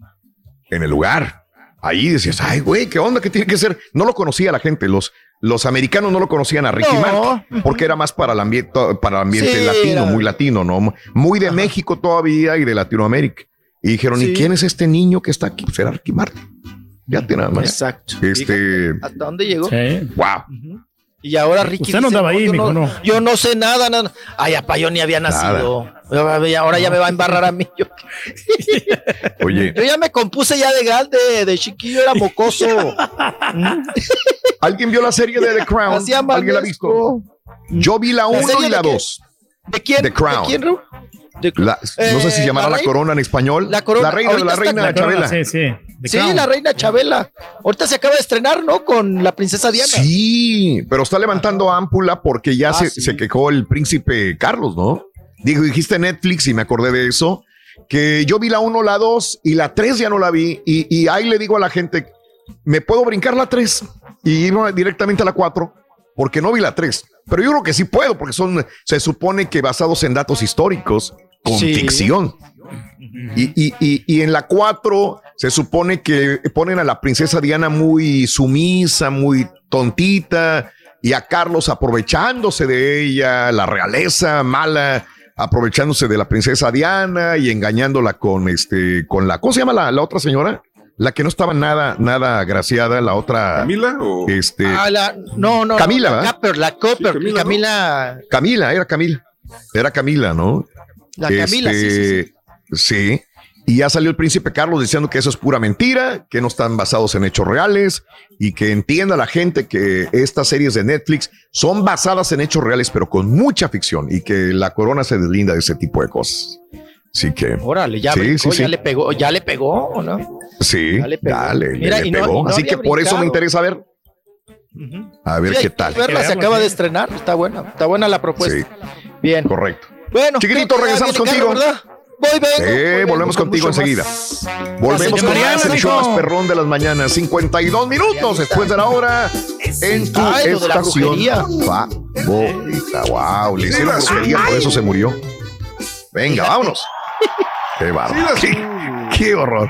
en el lugar ahí decías ay güey qué onda qué tiene que ser no lo conocía la gente los los americanos no lo conocían a Ricky No. Martin porque era más para el ambiente para el ambiente Sí, latino era- muy latino no muy de México todavía y de Latinoamérica y dijeron Sí. y quién es este niño que está aquí pues era Ricky Martin ya tiene nada más Exacto. este ¿Hasta dónde llegó? Sí. wow Y ahora Ricky Usted no dice, andaba ahí, yo, mijo, no, no. yo no sé nada, nada. Ay, apa, yo ni había nacido. Ahora ya me va a embarrar a mí. Yo, oye yo ya me compuse ya de grande, de chiquillo era mocoso. alguien vio la serie de The Crown alguien la ha visto yo vi la 1 serie y la de qué? 2 ¿De quién? The Crown. ¿De quién? De- La- no sé si Eh, se llamará la la, reina- corona en español. La corona. reina, la reina la Chabela. Sí, la reina Chabela. Ahorita se acaba de estrenar, ¿no? Con la princesa Diana. Sí, pero está levantando ámpula porque ya Ah, se, sí. se quejó el príncipe Carlos, ¿no? Digo, dijiste Netflix y me acordé de eso. Que yo vi la 1, la 2 y la 3 ya no la vi. Y, y ahí le digo a la gente, ¿me puedo brincar la 3 y ir directamente a la 4? Porque no vi la 3. Pero yo creo que sí puedo, porque son, se supone que basados en datos históricos, con Sí. ficción. Y, y- y- y en la 4 se supone que ponen a la princesa Diana muy sumisa, muy tontita, y a Carlos aprovechándose de ella, la realeza mala, aprovechándose de la princesa Diana y engañándola con este, con la, ¿cómo se llama la, la otra señora? la que no estaba nada, nada agraciada, la otra. ¿Camila o? Este. Ah, la, no, no. Camila, no, la. Copper, la Copper, Camila, Camila. ¿no? Camila, era Camila. Era Camila, ¿no? La Camila, sí, sí, sí. Este, sí. Y ya salió el príncipe Carlos diciendo que eso es pura mentira, que no están basados en hechos reales y que entienda la gente que estas series de Netflix son basadas en hechos reales, pero con mucha ficción y que la corona se deslinda de ese tipo de cosas. Así que. Órale, ya, Sí, brincó, sí, sí. ya le pegó, ya le pegó, ¿o no? Sí, Ya le pegó. dale, le- Mira, le y no- pegó. y no Así que por eso me interesa ver. A ver Sí, qué tal. Verla, se acaba de estrenar, está buena, está buena la propuesta. Sí, Bien. correcto. Bueno, Chiquitito, regresamos contigo. Voy, vengo. Sí, voy, vengo volvemos con contigo enseguida. más. Volvemos con más el show más perrón de las mañanas. 52 minutos después de la hora en tu Ay, estación favorita. Wow, le hicieron brujería, por eso se murió. Venga, vámonos. Qué bárbaro. Qué, qué horror.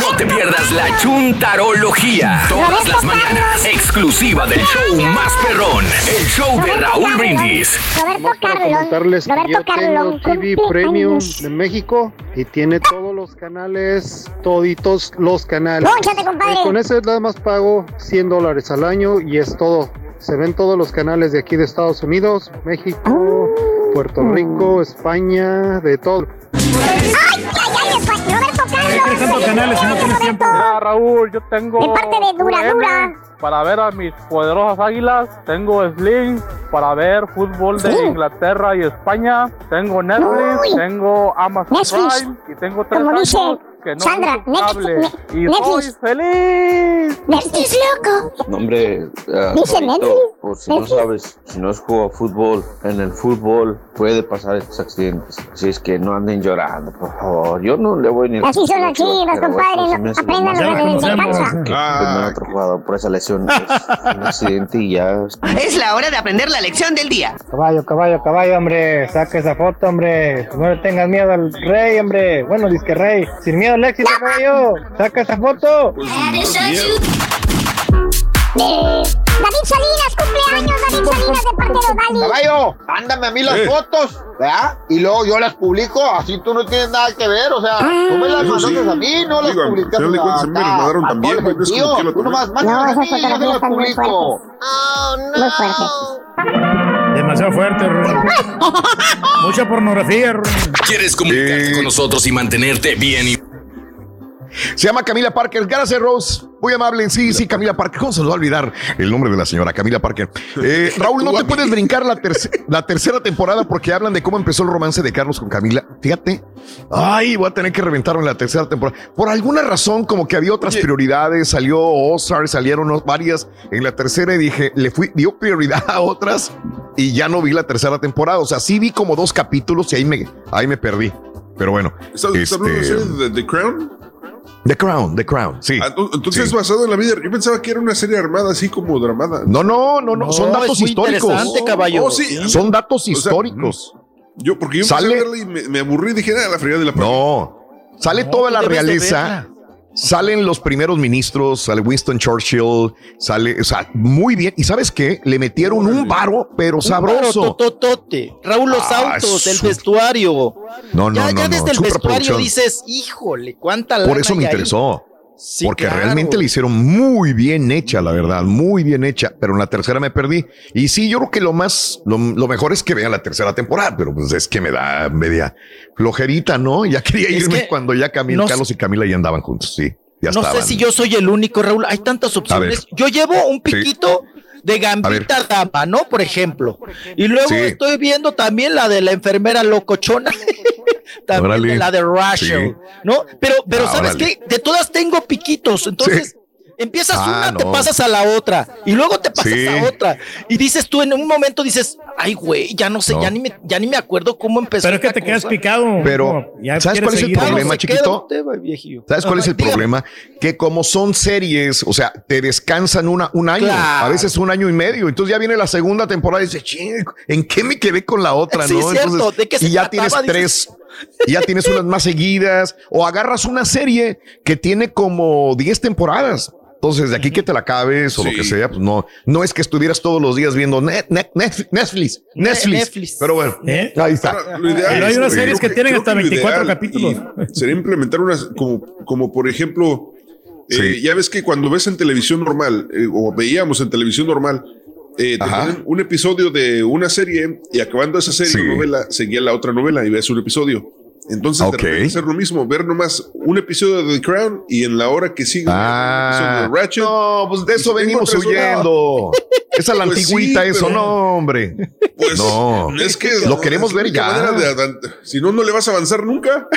No te pierdas la chuntarología. Todas las mañanas. Exclusiva del show más perrón. El show de Raúl Brindis. Roberto Para Carlón. comentarles que Roberto yo tengo Carlón. TV Premium de México y tiene todos los canales, toditos los canales. Compadre. Con eso nada más pago 100 dólares al año y es todo. Se ven todos los canales de aquí de Estados Unidos, México, Puerto Rico, España, de todo. ¡Ay, Tantos canales si no tienes tiempo? Ah, Raúl, yo tengo. De parte de Dura Dura. Para ver a mis poderosas águilas, tengo Sling para ver fútbol de Sling. Inglaterra y España, tengo Netflix, Uy. tengo Amazon Netflix. Prime y tengo tres Como que no Sandra, uso cable Netflix, y Netflix. soy feliz. Netflix loco. No, hombre, ah, Dice Netflix. por si no Netflix. sabes, si no has jugado fútbol, en el fútbol puede pasar estos accidentes. Así es que no anden llorando, por favor. Yo no le voy ni a Así son las chivas, compadre. no- Aprendan lo de descansa. Ah. otro jugador por esa lesión. Es un accidente y ya. Es la hora de aprender la lección del día. Caballo, caballo, caballo, hombre. Saca esa foto, hombre. No le tengas miedo al rey, hombre. Bueno, disque rey. Sin miedo al éxito, caballo. Saca esa foto. Eh, David Salinas, cumpleaños, David Salinas, de parte de Dali. Caballo, ándame a mí las Eh. fotos, ¿verdad? Y luego yo las publico, así tú no tienes nada que ver, o sea, tú me las Eso sí. mandaste a mí, no las Digo, al publicas final de cuentas, a mí me las mandaron a también, el güey, no es como que lo tomé. nomás No, a esas fotografías las están muy publico. Muy fuertes. Demasiado fuerte. Mucha pornografía. ¿Quieres comunicarte con nosotros y mantenerte bien y Se llama Camila Parker. Gracias, Rose. Muy amable. Sí, sí, Camila Parker. ¿Cómo se nos va a olvidar el nombre de la señora Camila Parker? Eh, Raúl, no te puedes brincar la, terce- la tercera temporada porque hablan de cómo empezó el romance de Carlos con Camila. Fíjate. Ay, voy a tener que reventarlo en la tercera temporada. Por alguna razón, como que había otras prioridades. Salió Ozark, salieron varias en la tercera y dije, le fui, dio prioridad a otras y ya no vi la tercera temporada. O sea, sí vi como dos capítulos y ahí me, ahí me perdí. Pero bueno. ¿Estás hablando este, de The Crown? The Crown, The Crown, sí. Ah, Entonces Sí. basado en la vida. Yo pensaba que era una serie armada así como dramada. No, no, no, no, son datos es muy históricos. interesante, caballo. Oh, sí. Son datos O sea, históricos. Yo, porque yo Sale- empecé a verla y me, me aburrí y dije, nada, la fregada de la no, sale No, toda la de realeza. Salen los primeros ministros, sale Winston Churchill, sale, o sea, muy bien. ¿Y sabes qué? Le metieron un varo, pero sabroso. Tototote. Raúl, los Ah, autos, el su- vestuario. No, no, ya, no, ya no, desde el vestuario dices, híjole, cuánta Por lana eso me hay ahí". interesó. Sí, porque claro. realmente le hicieron muy bien hecha, la verdad, muy bien hecha. Pero en la tercera me perdí. Y sí, yo creo que lo más, lo, lo mejor es que vean la tercera temporada, pero pues es que me da media flojerita, ¿no? Ya quería Es irme que cuando ya Camil, no Carlos y Camila ya andaban juntos, sí. Ya no estaban. sé si yo soy el único, Raúl. Hay tantas opciones. Yo llevo un piquito de gambita dama, ¿no? Por ejemplo. Y luego Sí. estoy viendo también la de la enfermera locochona. también de la de Rachel, Sí. ¿no? Pero, pero Ah, ¿sabes órale. qué? De todas tengo piquitos. Entonces, empiezas Ah, una, te pasas a la otra. Y luego te pasas Sí. a otra. Y dices tú en un momento, dices, ay, güey, ya no sé, No. ya, ni me, ya ni me acuerdo cómo empezó. Pero es que te quedas picado. Pero, Ya ¿sabes cuál es el seguir. problema, chiquito? tema. ¿Sabes cuál es el dígame. problema? Que como son series, o sea, te descansan una, un año, Claro. a veces un año y medio. Entonces ya viene la segunda temporada y dices, "Ching, ¿en qué me quedé con la otra? Sí, no? cierto. Entonces, ¿De qué se y ya trataba? tienes Dices, tres, y ya tienes unas más seguidas, o agarras una serie que tiene como 10 temporadas. Entonces, de aquí que te la acabes o lo que sea, pues no, no es que estuvieras todos los días viendo Net- Net- Net- Netflix, Netflix. Pero bueno, ahí está. Ideal Pero hay unas series que tienen hasta lo 24 ideal capítulos. Sería implementar unas, como, como por ejemplo, eh, ya ves que cuando ves en televisión normal, eh, o veíamos en televisión normal, eh, un episodio de una serie y acabando esa serie Sí. o novela, seguía la otra novela y ves un episodio. Entonces, Ok. de repente hacer lo mismo, ver nomás un episodio de The Crown y en la hora que sigue, Ah, un episodio de Ratchet. no, pues de eso venimos huyendo. Esa es la Pues antigüita, sí, eso, pero- no, hombre. Pues no, es que lo queremos ver ya. de si no, no le vas a avanzar nunca.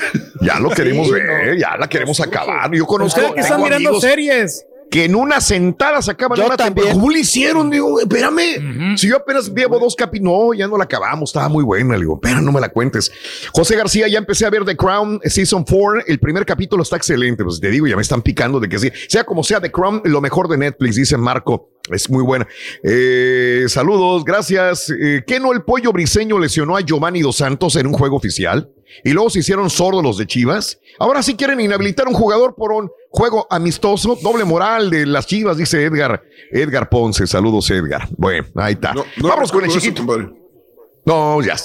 Ya lo Sí, queremos no. ver, ya la queremos acabar. Yo conozco Ustedes que están tengo mirando amigos series. Que en una sentada se acaban Yo una también. ¿Cómo le hicieron? Digo, espérame. Si yo apenas llevo dos capítulos, no, ya no la acabamos, estaba muy buena. Le digo, espera, no me la cuentes. José García, ya empecé a ver The Crown Season 4. El primer capítulo está excelente. Pues te digo, ya me están picando de que sí. Sea como sea, The Crown, lo mejor de Netflix, dice Marco. Es muy buena. Eh, saludos, gracias. Eh, ¿Qué no el pollo briseño lesionó a Giovanni Dos Santos en un juego oficial? Y luego se hicieron sordos los de Chivas. Ahora sí quieren inhabilitar a un jugador por un juego amistoso. Doble moral de las Chivas, dice Edgar. Edgar Ponce. Saludos, Edgar. Bueno, ahí está. No Vamos con el eso, chiquito. No, ya.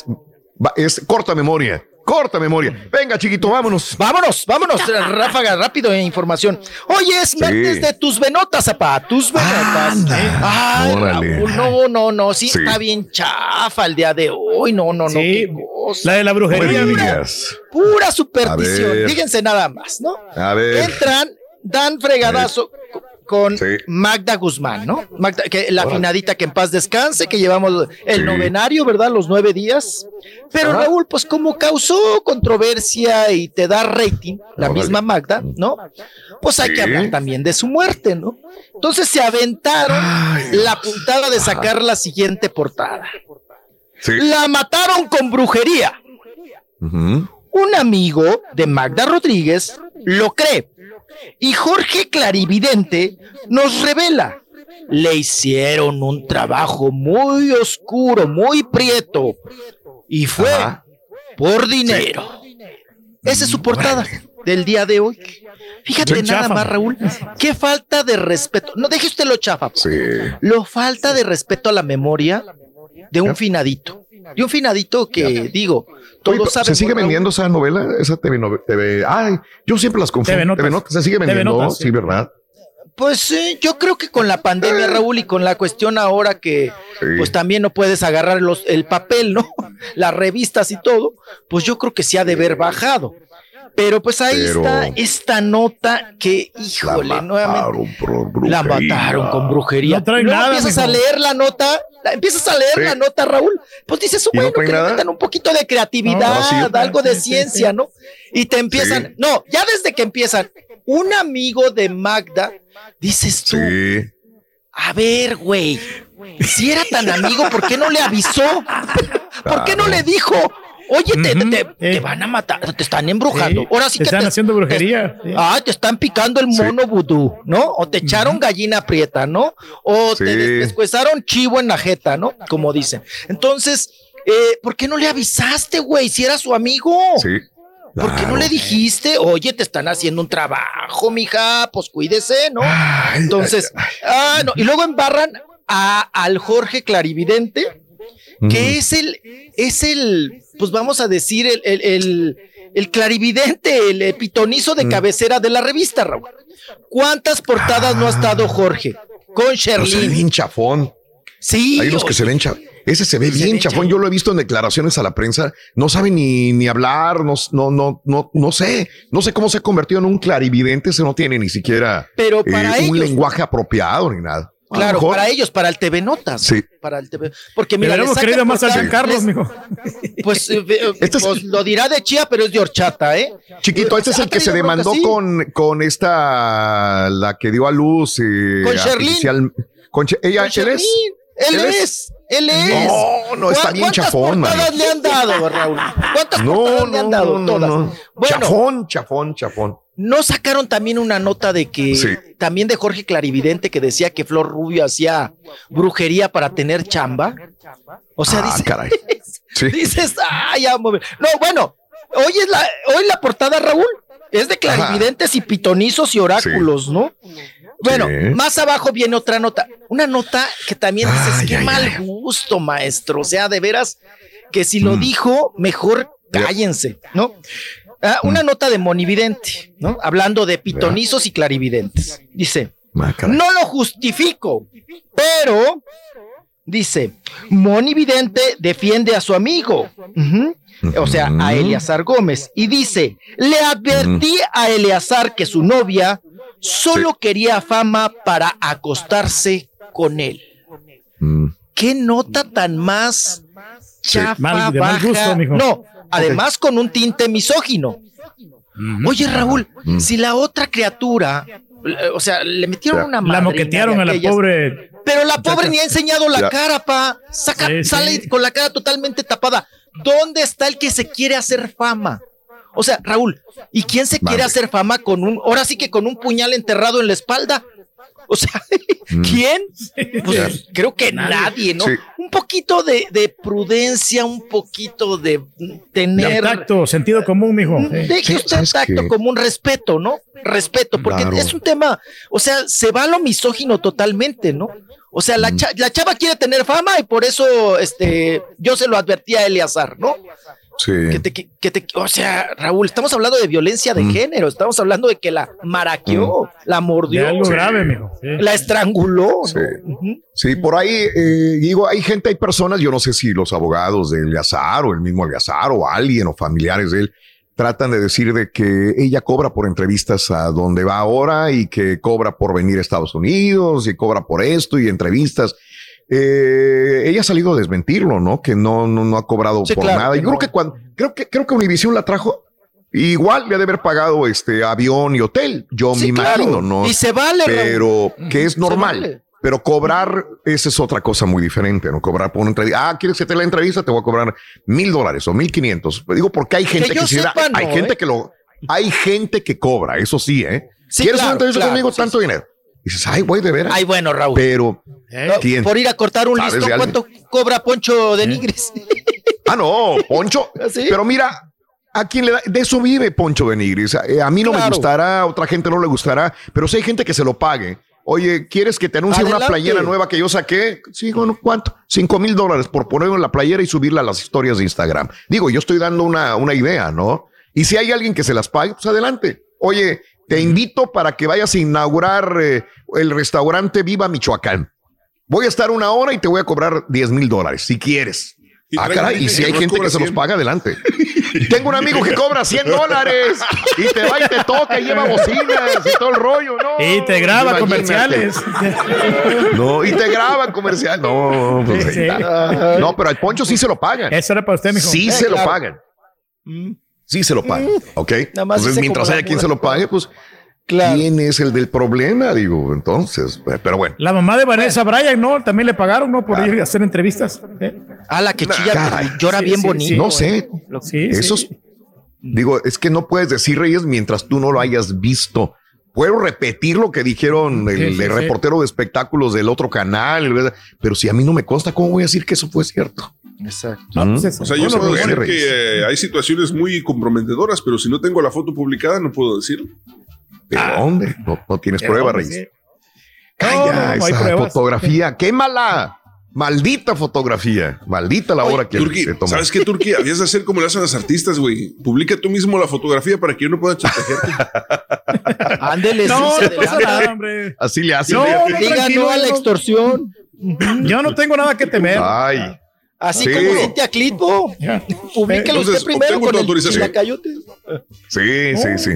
Es corta memoria. Corta memoria. Venga, chiquito, vámonos. Vámonos, vámonos, ráfaga, rápido en información. Hoy es martes de tus venotas, zapá, tus venotas. Ay, Órale. Raúl, no, no, no, sí, Sí. está bien chafa el día de hoy. No, no, no. Sí, qué cosa. la de la brujería. Pura A superstición. Fíjense nada más, ¿no? A ver. Entran, dan fregadazo con Sí. Magda Guzmán, ¿no? Magda, que la afinadita que en paz descanse, que llevamos el Sí. novenario, ¿verdad? Los nueve días. Pero Ajá. Raúl, pues como causó controversia y te da rating, la Órale. misma Magda, ¿no? Pues hay Sí. que hablar también de su muerte, ¿no? Entonces se aventaron la puntada de sacar la siguiente portada. Sí. La mataron con brujería. Un amigo de Magda Rodríguez lo cree. Y Jorge Clarividente nos revela. Le hicieron un trabajo muy oscuro, muy prieto. Y fue Ajá. por dinero. Esa es su portada del día de hoy. Fíjate nada chafa. más, Raúl. Qué falta de respeto. No deje usted lo chafa. Sí. Lo falta de respeto a la memoria de un finadito. De un finadito que, digo, todos saben. ¿Se sigue vendiendo esa novela? Esa TV, TV Ay, yo siempre las confundo. TV Notas. Se sigue vendiendo, Notas, sí, sí. ¿verdad? Pues eh, yo creo que con la pandemia, Raúl, y con la cuestión ahora que Sí. pues también no puedes agarrar los, el papel, ¿no? Las revistas y todo, pues yo creo que se ha de haber bajado. Pero pues ahí Pero- está esta nota que, híjole, nuevamente por la mataron con brujería. No trae Y luego nada, empiezas a leer la nota, la- empiezas a leer Sí. la nota, Raúl, pues dices, ¿Y no bueno, trae que le metan un poquito de creatividad, No, sí. algo de Sí, sí, ciencia, sí. ¿no? Y te empiezan, Sí. no, ya desde que empiezan, un amigo de Magda, dices tú, Sí. a ver, güey, si era tan amigo, ¿por qué no le avisó? ¿Por qué no le dijo? Oye, te, te- te- Ujú, te eh. van a matar, te están embrujando. Sí, Ahora sí te que están te, haciendo brujería. te- ah, te están picando el mono vudú, ¿no? O te echaron gallina prieta, ¿no? O te descuezaron chivo en la jeta, ¿no? Como dicen. Entonces, eh, ¿por qué no le avisaste, güey? Si era su amigo. Sí. ¿Por qué no le dijiste? Oye, te están haciendo un trabajo, mija, pues cuídese, ¿no? Ay, Entonces, ah, no, y luego embarran a, al Jorge Clarividente, que es el, es el, pues vamos a decir, el, el, el, el clarividente, el epitonizo de cabecera de la revista, Raúl. ¿Cuántas portadas no ha estado Jorge? Con Pero se ve Sherlyn. bien chafón. Sí. Hay unos que se ven chafón. Ese se ve Se bien chafón. Yo lo he visto en declaraciones a la prensa. No sabe ni, ni hablar. No, no, no, no, no sé. No sé cómo se ha convertido en un clarividente. Ese no tiene ni siquiera Pero eh, un lenguaje apropiado ni nada. Claro, mejor- para ellos, para el TV Notas. Sí. Para el TV. Porque Mira, le querido más a Giancarlo, les- mijo. Pues, eh, eh, Este es- pues, lo dirá de chía, pero es de horchata, ¿eh? Chiquito, este es el que se demandó bronca, sí. con, con esta, la que dio a luz. eh, Con Sherlyn. con ella, Con él es. Sherlyn. Él ¿Él es, él es. No, no, está ¿Cuá- bien ¿Cuántas chafón, man. portadas le han dado, Raúl? ¿Cuántas No, portadas le han dado? no, no, Todas. no. Bueno, Chafón, chafón, chafón. ¿No sacaron también una nota de que, Sí. también de Jorge Clarividente, que decía que Flor Rubio hacía brujería para tener chamba? O sea, Ah, dice, caray. Sí. dices, ay, ya. No, bueno, hoy es la, hoy la portada, Raúl, es de clarividentes y pitonizos y oráculos, ¿no? Bueno, más abajo viene otra nota. Una nota que también dices, qué mal gusto, maestro. O sea, de veras, que si lo dijo, mejor cállense, ¿no? Ah, una nota de monividente, ¿no? Hablando de pitonizos y clarividentes. Dice, no lo justifico, pero dice, Monividente defiende a su amigo, o sea, a Eleazar Gómez, y dice, le advertí a Eleazar que su novia solo quería fama para acostarse con él. ¿Qué nota tan más chafa, mal- de mal baja? gusto, mijo. No, además con un tinte misógino. Oye, Raúl, si la otra criatura, eh, o sea, le metieron una La madrina moquetearon a la pobre. Pero la pobre ni ha enseñado la Ya. cara, pa. Saca, Sí, sí. sale con la cara totalmente tapada. ¿Dónde está el que se quiere hacer fama? O sea, Raúl, ¿y quién se quiere hacer fama con un, ahora sí que con un puñal enterrado en la espalda? O sea, ¿quién? Pues, creo que nadie, ¿no? Sí. Un poquito de, de prudencia, un poquito de tener. Tacto, sentido común, mijo. Deje usted tacto como un respeto, ¿no? Respeto, porque Claro. es un tema, o sea, se va a lo misógino totalmente, ¿no? O sea, la, cha- la chava quiere tener fama y por eso este, yo se lo advertí a Eleazar, ¿no? Sí. Que te, que, que te- o sea, Raúl, estamos hablando de violencia de género, estamos hablando de que la maraqueó, la mordió, De algo grave, mijo. Sí. la estranguló. Sí. Sí, por ahí, eh, digo, hay gente, hay personas, yo no sé si los abogados de Eleazar o el mismo Eleazar o alguien o familiares de él tratan de decir de que ella cobra por entrevistas a donde va ahora y que cobra por venir a Estados Unidos y cobra por esto y entrevistas. Eh, ella ha salido a desmentirlo, ¿no? Que no, no, no ha cobrado Sí, por claro nada. que Yo creo que cuando, creo que, creo que Univision la trajo. Igual le ha de haber pagado este avión y hotel, yo Sí, me claro. imagino, ¿no? Y se vale, Raúl. Pero que es normal. vale. Pero cobrar, esa es otra cosa muy diferente, ¿no? Cobrar por una entrevista. Ah, ¿quieres que te la entrevista? Te voy a cobrar mil dólares o mil quinientos. Digo, porque hay gente que, sí da- sepa, no, hay gente ¿eh? que lo, hay gente que cobra, eso sí, ¿eh? Sí, ¿Quieres claro, una entrevista claro, conmigo? sí, Tanto dinero. Y dices, ay, güey, de veras. Ay, bueno, Raúl. Pero, No, ¿quién? Por ir a cortar un ¿Sabes listón? ¿cuánto cobra Poncho de Nigris? Ah, no, Poncho. ¿Sí? Pero mira, a quien le da, de eso vive Poncho Benigris. Eh, A mí no me gustará, a otra gente no le gustará, pero si hay gente que se lo pague. Oye, ¿quieres que te anuncie una playera nueva que yo saqué? Sí, bueno, ¿cuánto? Cinco mil dólares por ponerlo en la playera y subirla a las historias de Instagram. Digo, yo estoy dando una, una idea, ¿no? Y si hay alguien que se las pague, pues adelante. Oye, te invito para que vayas a inaugurar eh, el restaurante Viva Michoacán. Voy a estar una hora y te voy a cobrar 10 mil dólares, si quieres. Y Ah, caray, y si hay gente que se los 100. paga, adelante. Tengo un amigo que cobra 100 dólares y te va y te toca y lleva bocinas y todo el rollo, ¿no? Y te graba Imagínate. comerciales. No, y te graban comercial. No, pues, Sí, sí. no, pero al Poncho sí se lo pagan. Eso era para usted, mijo. Sí Eh, se lo pagan. Sí se lo pagan, ¿ok? Nada más Entonces, mientras haya quien se lo pague, pues, Claro. ¿quién es el del problema? Digo, entonces, eh, pero bueno. La mamá de Vanessa Bryan, ¿no? También le pagaron, ¿no? Por ir a hacer entrevistas. ¿eh? Ah, la que chilla, Caray. llora Sí, bien sí, bonito. sí. No sé. Sí, Eso sí. es- digo, es que no puedes decir Reyes mientras tú no lo hayas visto. Puedo repetir lo que dijeron el, Sí, sí, el sí. reportero de espectáculos del otro canal, ¿verdad? pero si a mí no me consta, ¿cómo voy a decir que eso fue cierto? Exacto. No, pues eso. O sea, yo puedo decir que eh, hay situaciones muy comprometedoras, pero si no tengo la foto publicada, no puedo decirlo. ¿De dónde? No, no tienes ¿De prueba? Reyes. Sí. Calla, no, esa fotografía, quémala. Maldita fotografía, maldita la hora que Turki, se tomó. ¿sabes qué, Turki? Habías de hacer como le hacen las artistas, güey. Publica tú mismo la fotografía para que yo no pueda chantajearte. Ándele, No, sí, no pasa nada, hombre. Así le hace. No, no, Diga no a la extorsión. Yo no tengo nada que temer. Ay, Así Sí. como Cintia Clitbo. Entonces, usted primero con el autorización. chilacayote. sí, sí, sí.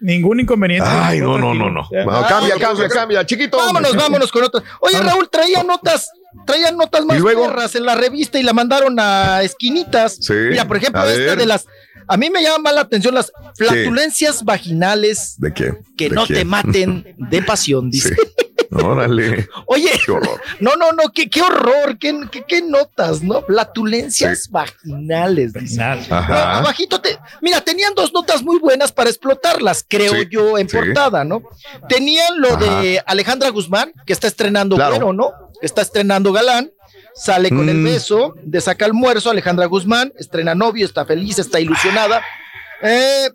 Ningún inconveniente. Ay, no, no, no, no. Cambia, cambia, cambia, chiquito. Vámonos, vámonos con otras. Oye, Raúl, traía notas, traía notas más ¿Y luego? perras en la revista y la mandaron a esquinitas. Sí, Mira, por ejemplo, esta ver. de las. A mí me llama más la atención las flatulencias vaginales ¿De qué? que ¿De no quién? te maten de pasión, dice. Sí. Órale. Oye, Qué horror. no, no, no, qué, qué horror, qué, qué, qué notas, ¿no? Flatulencias vaginales, dice. Ajá. abajito te, mira, tenían dos notas muy buenas para explotarlas, creo Sí, yo, en sí. portada, ¿no? Tenían lo de Alejandra Guzmán, que está estrenando Claro. Güero, ¿no? Está estrenando Galán, sale con el Mm. beso de saca almuerzo, Alejandra Guzmán, estrena novio, está feliz, está ilusionada. Eh,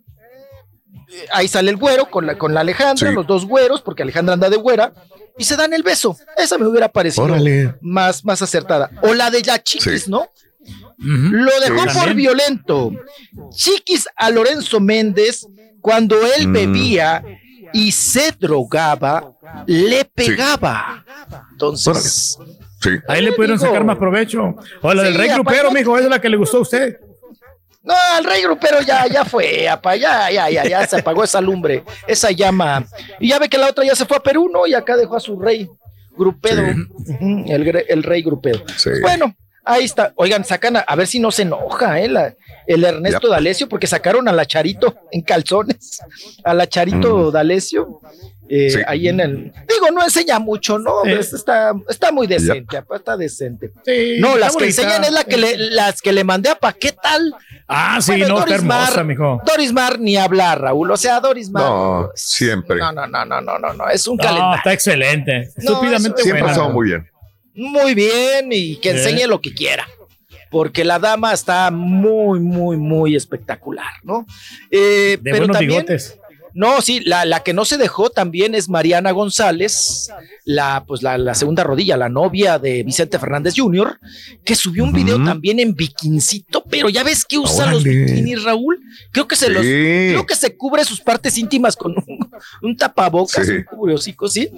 ahí sale el güero con la, con la Alejandra, Sí. los dos güeros, porque Alejandra anda de güera, y se dan el beso. Esa me hubiera parecido Órale. más, más acertada. O la de la Chiquis, Sí. ¿no? Lo dejó Sí. por También. violento. Chiquis a Lorenzo Méndez, cuando él Mm. bebía y se drogaba, le pegaba. Entonces, Sí. Ahí le pudieron digo. sacar más provecho. O la del rey grupero, mijo, esa es la que le gustó a usted. No, el rey grupero ya, ya fue, apa, ya, ya, ya, ya se apagó esa lumbre, esa llama. Y ya ve que la otra ya se fue a Perú, ¿no? Y acá dejó a su rey grupedo, Ujú, el, el rey grupedo. Sí. Bueno, ahí está. Oigan, sacan a, a ver si no se enoja, ¿eh? La- el Ernesto Yep. D'Alessio, porque sacaron a la Charito en calzones, a la Charito D'Alessio. Eh, Sí. Ahí en el. Digo, no enseña mucho, ¿no? Sí. Está, está muy decente, apa, está decente. Sí, No, está las que enseñan es la que le, las que le mandé a pa, ¿qué tal? Ah, sí, Bueno, no, está Doris hermosa, Mar- mijo. Doris Mar ni hablar, Raúl. O sea, Doris Mar. No, siempre. No, no, no, no, no, no, no. Es un No, calendario. está excelente. No, Estúpidamente Siempre ha estado muy bien. Muy bien y que enseñe lo que quiera. Porque la dama está muy, muy, muy espectacular, ¿no? Eh, De pero buenos también, bigotes. No, sí, la, la que no se dejó también es Mariana González, la, pues la, la segunda rodilla, la novia de Vicente Fernández Jr., que subió un video tambiy en bikincito, pero ya ves que usa los bikinis, Raúl. Creo que se los, creo que se cubre sus partes íntimas con un, un tapabocas, Sí. un cubriosico, sí.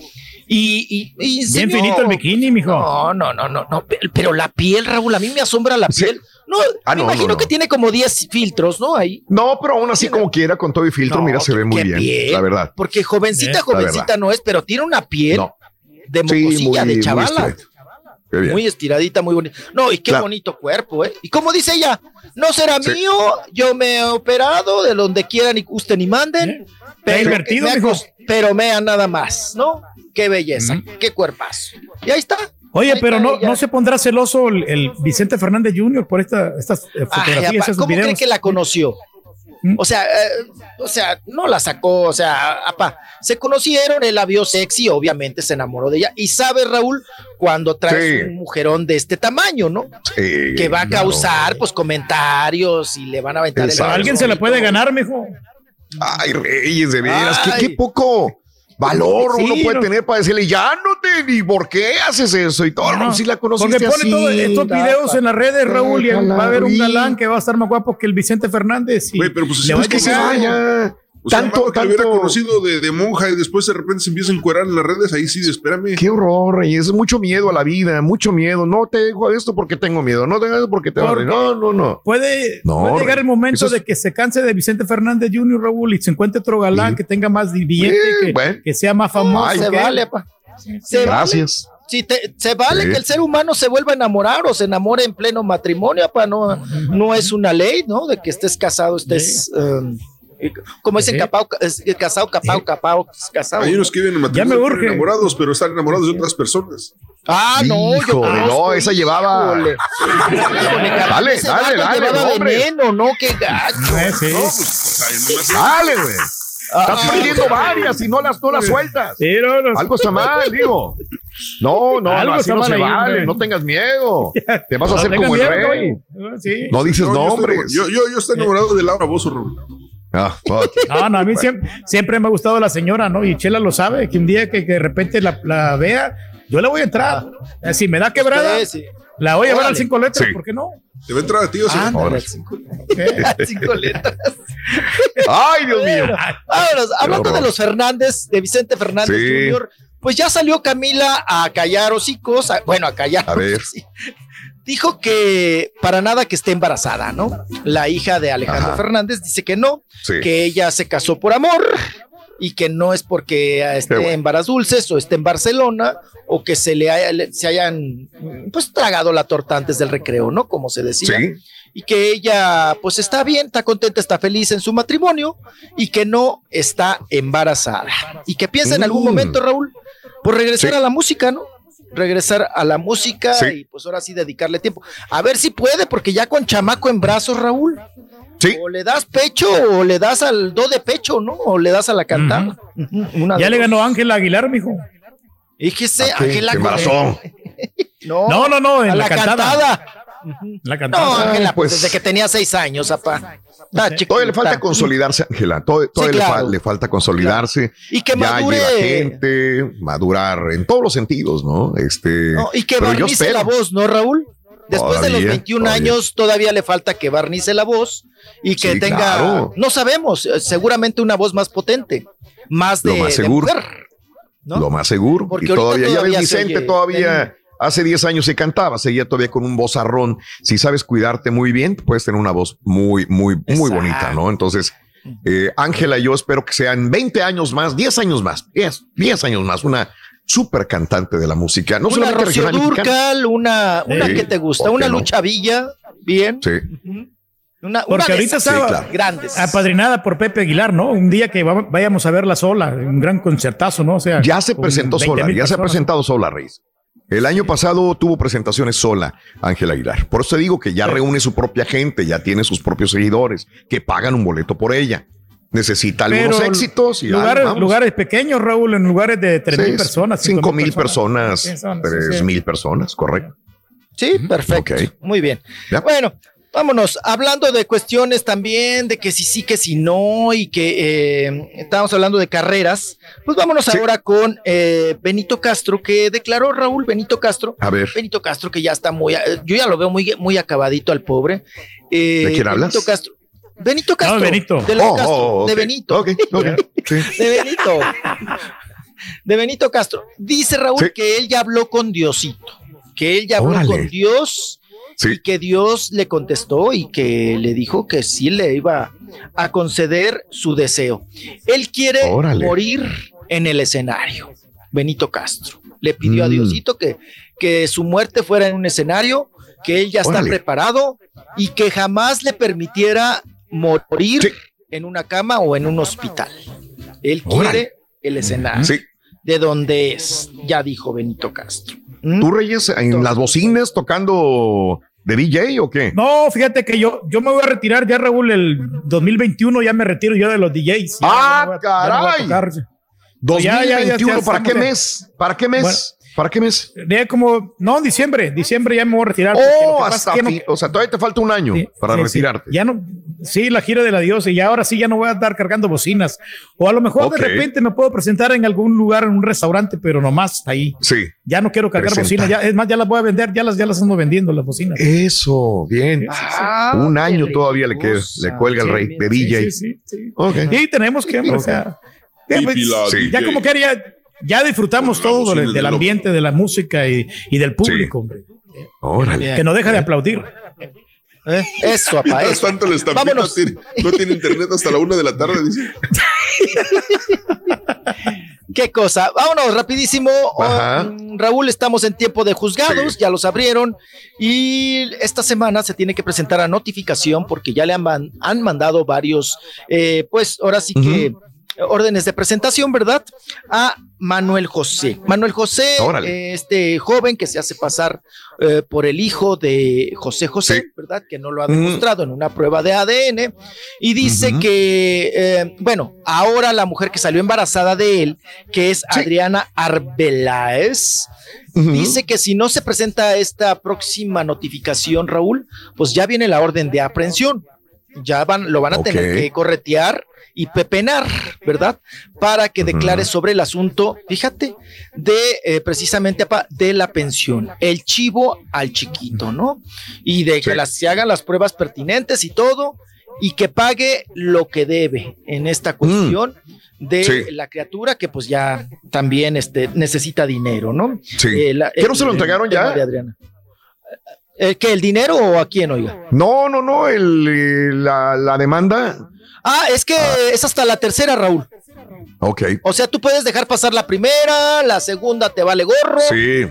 Y, y, y Bien finito el bikini, mijo. no, no, no, no, no, pe- pero la piel, Raúl, a mí me asombra la Sí. No, Ah, me no, imagino no, no. que tiene como 10 filtros, ¿no? Ahí. No, pero aún así como quiera, con todo y filtro, No, mira, se ve muy bien, la verdad. Porque jovencita, Eh, jovencita no es, pero tiene una piel No. de Sí, mocosilla, muy- de chavala. straight. Qué bien. Muy estiradita, muy bonita. No, y qué bonito cuerpo, ¿eh? Y como dice ella, no será Sí. mío, yo me he operado de donde quieran y gusten y manden. ¿Eh? Pero, invertido, me ha pero mea nada más, ¿no? Qué belleza, qué cuerpazo. Y ahí está. Oye, pero no, no se pondrá celoso el, el Vicente Fernández Jr. por esta, estas Ay, fotografías, apa, ¿Cómo videos. cree que la conoció? ¿Mm? O sea, eh, o sea, no la sacó, o sea, apa, se conocieron, él la vio sexy, obviamente se enamoró de ella. Y sabe, Raúl, cuando traes Sí. un mujerón de este tamaño, ¿no? Sí, Que va a claro. causar, pues, comentarios y le van a aventar el Exacto. alguien se la puede ganar, mijo. Ay, Reyes, de veras, qué poco valor Sí, uno puede no. tener para decirle, ya no te, ni por qué haces eso y todo. No, si la conociste Porque pone así. todos estos videos en las redes, Raúl, y va a haber un galán que va a estar más guapo que el Vicente Fernández. Y pero pues le va a que se llegar. vaya. O sea, Tanto- tanto, hubiera conocido de, de monja y después de repente se empieza a encuerar en las redes, ahí sí, espérame. Qué horror, Reyes. Es mucho miedo a la vida, mucho miedo. No te dejo esto porque tengo miedo. No te dejo esto porque te ¿Por No, no, no. Puede, No, puede llegar Rey, el momento es- de que se canse de Vicente Fernández Jr., Raúl, y se encuentre otro galán Sí. que tenga más billete, Sí, que, bueno. que sea más famoso. Ay, se que vale. Se vale. Gracias. Sí, te- se vale Sí. que el ser humano se vuelva a enamorar o se enamore en pleno matrimonio, apa, no, no es una ley, ¿no? De que estés casado, estés, um, y- como dicen, capao, casado, capao, capao, casado. Hay ¿no? unos que viven en Ya me matrimonio urge. enamorados, pero están enamorados de otras personas. Ah, no, yo no, esa llevaba- Dale, dale, dale, veneno, ¿no? Qué gacho. Eh, pues, o sea, nomás- Dale, güey. Estás Ah, perdiendo varias y no las, no las sueltas. Sí, no, no. Algo está mal, digo. No, no, Algo no, así está no mal se ahí, vale. No tengas miedo. Te vas a hacer como el miedo, rey. No dices No, yo estoy- nombres. Yo, yo, yo estoy enamorado de Laura Bozo, Raúl. Ah, ok. No, no, a mí siempre, siempre me ha gustado la señora, ¿no? Y Chela lo sabe, que un día que, que de repente la, la vea, yo le voy a entrar. Eh, Si me da quebrada, Sí, sí. la voy a llevar al cinco letras, Sí. ¿por qué no? Te va a entrar a ti, o sea, Ándale, Ahora. cinco- cinco letras. Ay, Dios mío. Vámonos, hablando de los Fernández, de Vicente Fernández Sí. Jr., pues ya salió Camila a callar hocicos, a- bueno, a callar. A ver. Dijo que para nada que esté embarazada, ¿no? La hija de Alejandro Ajá. Fernández dice que no, Sí. que ella se casó por amor y que no es porque esté bueno. en Varas Dulces o esté en Barcelona o que se le, haya- le- se hayan pues tragado la torta antes del recreo, ¿no? Como se decía Sí. y que ella pues está bien, está contenta, está feliz en su matrimonio y que no está embarazada y que piensa en algún Mm. momento, Raúl, por regresar Sí. a la música, ¿no? Regresar a la música Sí. y pues ahora sí dedicarle tiempo. A ver si puede, porque ya con chamaco en brazos, Raúl, Sí. o le das pecho o le das al do de pecho, ¿no? O le das a la cantada. Una Ya le ganó Ángel Aguilar, mijo. Fíjese, ¿A qué? Ángela ¿Qué embarazó? No, No, no, no, en a la la cantada. cantada. La No, cantada. Ángela, pues pues. desde que tenía seis años, apá. Todavía le falta consolidarse, Ángela. Todavía, todavía Sí, le, claro. fa- le falta consolidarse. Y que ya madure. lleva gente, madurar en todos los sentidos, ¿no? Este, No, y que barnice la voz, ¿no, Raúl? Después de los Todavía, 21 todavía. años todavía le falta que barnice la voz y que Sí, tenga, claro. no sabemos, eh, seguramente una voz más potente, más de, Lo más de seguro. Lo más seguro. Porque y todavía, ya ves, Vicente oye todavía hace 10 años se cantaba, seguía todavía con un vozarrón. Si sabes cuidarte muy bien, puedes tener una voz muy, muy, muy bonita, ¿no? Entonces, eh, Ángela, yo espero que sean 20 años más, 10 años más, 10, 10 años más, una súper cantante de la música. No una Rocío. Durcal, una, una Sí, que te gusta, ¿por una qué no? Lucha Villa, bien. Sí. Una, una Porque de ahorita estaba grandes. apadrinada por Pepe Aguilar, ¿no? Un día que va- vayamos a verla sola, un gran concertazo, ¿no? O sea, Ya se presentó 20,000 sola, ya se ha presentado sola, Reis. El año pasado tuvo presentaciones sola, Ángela Aguilar. Por eso te digo que ya reúne su propia gente, ya tiene sus propios seguidores que pagan un boleto por ella. Necesita algunos Pero éxitos y lugares, lugares pequeños, Raúl, en lugares de 3 mil personas. cinco mil personas, personas, tres sí. mil personas, correcto. Sí, perfecto. Muy bien. Bueno, vámonos. Hablando de cuestiones también, de que si sí, que si no, y que eh, estábamos hablando de carreras, pues vámonos ahora con eh, Benito Castro, que declaró Raúl Benito Castro. A ver. Benito Castro, que ya está muy, eh, yo ya lo veo muy, muy acabadito al pobre. Eh, ¿De quién hablas? Benito Castro. Benito Castro. Benito. De Oh, Castro, oh, ok. de Benito. Ok, ok, sí. De Benito. De Benito Castro. Dice Raúl que él ya habló con Diosito. Que él ya habló Órale. con Dios. Y que Dios le contestó y que le dijo que sí le iba a conceder su deseo. Él quiere Órale. morir en el escenario. Benito Castro. Le pidió a Mm. Diosito que, que su muerte fuera en un escenario, que él ya está preparado y que jamás le permitiera morir en una cama o en un hospital. Él quiere el escenario. Sí. De donde es, ya dijo Benito Castro. ¿Tú, Reyes, en las bocinas tocando de DJ o qué? No, fíjate que yo, yo me voy a retirar ya, Raúl, el 2021 ya me retiro yo de los DJs. Ya ¡Ah, no voy a- ya no voy a caray! tocar. 2021, ¿para qué mes? ¿Para qué mes? ¿Para qué mes? De como, no, diciembre, diciembre ya me voy a retirar. Oh, hasta es que no- o sea, todavía te falta un año para Sí, sí. retirarte. Ya no, sí, la gira de la diosa y ahora sí ya no voy a estar cargando bocinas. O a lo mejor de repente me puedo presentar en algún lugar, en un restaurante, pero nomás ahí. Sí. Ya no quiero cargar Presentar. bocinas. Ya, es más, ya las voy a vender, ya las, ya las ando vendiendo las bocinas. Eso, bien. un año todavía le queda, le cuelga el rey de DJ. sí, sí, sí. Ok. Y tenemos que, o sea, ya, pues, Sí. ya como que ya disfrutamos todo del, del ambiente, de la música y, y del público, hombre. Órale. Que no deja de aplaudir. ¿Eh? Eso, papá. Mientras eso. tanto, el Vámonos. tiene- no tiene internet hasta la una de la tarde. Dice. Qué cosa. Vámonos rapidísimo. Um, Raúl, estamos en tiempo de juzgados, ya los abrieron y esta semana se tiene que presentar a notificación porque ya le han, man- han mandado varios, eh, pues ahora sí que órdenes de presentación, ¿verdad? A Manuel José. Manuel José, Órale. eh, este joven que se hace pasar eh, por el hijo de José José, ¿verdad? Que no lo ha demostrado en una prueba de ADN y dice que, eh, bueno, ahora la mujer que salió embarazada de él, que es Adriana Arbeláez, dice que si no se presenta esta próxima notificación, Raúl, pues ya viene la orden de aprehensión. Ya van, lo van a tener que corretear y pepenar, ¿verdad? Para que declare sobre el asunto, fíjate, de eh, precisamente de la pensión, el chivo al chiquito, ¿no? Y de que las, se hagan las pruebas pertinentes y todo, y que pague lo que debe en esta cuestión de Sí. la criatura que pues ya también este, necesita dinero, ¿no? Sí. Eh, la- ¿Qué no se lo el entregaron ya? de Adriana. Eh, ¿Que el dinero o a quién, oiga? No, no, no, el, la, la demanda. Ah, es que es hasta la tercera, Raúl. Ok. O sea, tú puedes dejar pasar la primera, la segunda te vale gorro, Sí.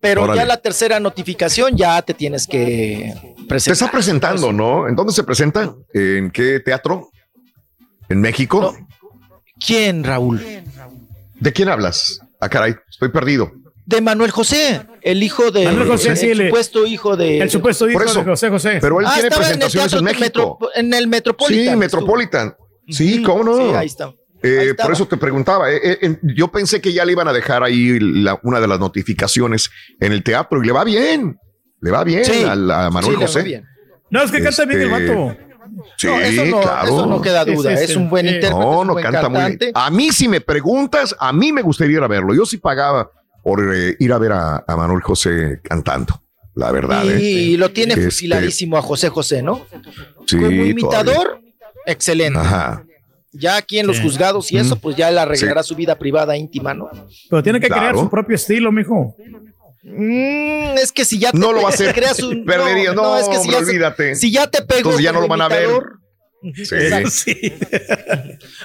pero órale. ya la tercera notificación ya te tienes que Se presentar. está presentando, ¿no? ¿En dónde se presenta? ¿En qué teatro? ¿En México? ¿Quién, Raúl? ¿De quién hablas? Ah, caray, estoy perdido. De Manuel José, el hijo de Manuel José, el sí, le- supuesto hijo de El supuesto hijo Por eso. de José José. Pero él Ah, tiene estaba en el presentaciones en, México. Metro- en el Metropolitan. Sí, estuvo. Metropolitan. Sí, cómo no. Sí, ahí está. Eh, por eso te preguntaba. eh, eh, yo pensé que ya le iban a dejar ahí la- una de las notificaciones en el teatro y le va bien. Le va bien Sí, al- a, Manuel sí, José. No, es que canta bien el Este, vato. Sí, No, eso no- claro. eso no queda duda, es un buen intérprete, No, no buen canta muy bien. cantante. A mí, si me preguntas, a mí me gustaría ir a verlo. Yo sí pagaba por eh, ir a ver a, a Manuel José cantando, la verdad. ¿eh? Y lo tiene Este, fusiladísimo a José José, ¿no? Sí, Como todavía. imitador, excelente. Ajá. Ya aquí en los Sí. juzgados y eso, pues ya le arreglará su vida privada íntima, ¿no? Pero tiene que crear su propio estilo, mijo. Mm, es que si ya te No lo va a hacer. creas un- Perdería. No, es que si hombre, ya, olvídate. si ya te pegó Entonces ya no lo van a ver. imitador, Sí.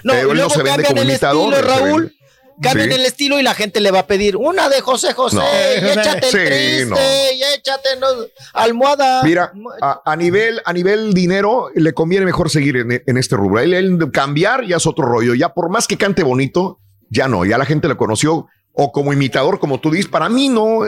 No, Pero y él no luego se vende cambian como el imitador. estilo, Raúl. Cambian Sí. el estilo y la gente le va a pedir una de José José No. y échate el Sí, triste no. y échate no, almohada. Mira, a, a nivel, a nivel dinero, le conviene mejor seguir en, en este rubro. Él, él cambiar ya es otro rollo. Ya por más que cante bonito, ya no. Ya la gente lo conoció. O como imitador, como tú dices, para mí no.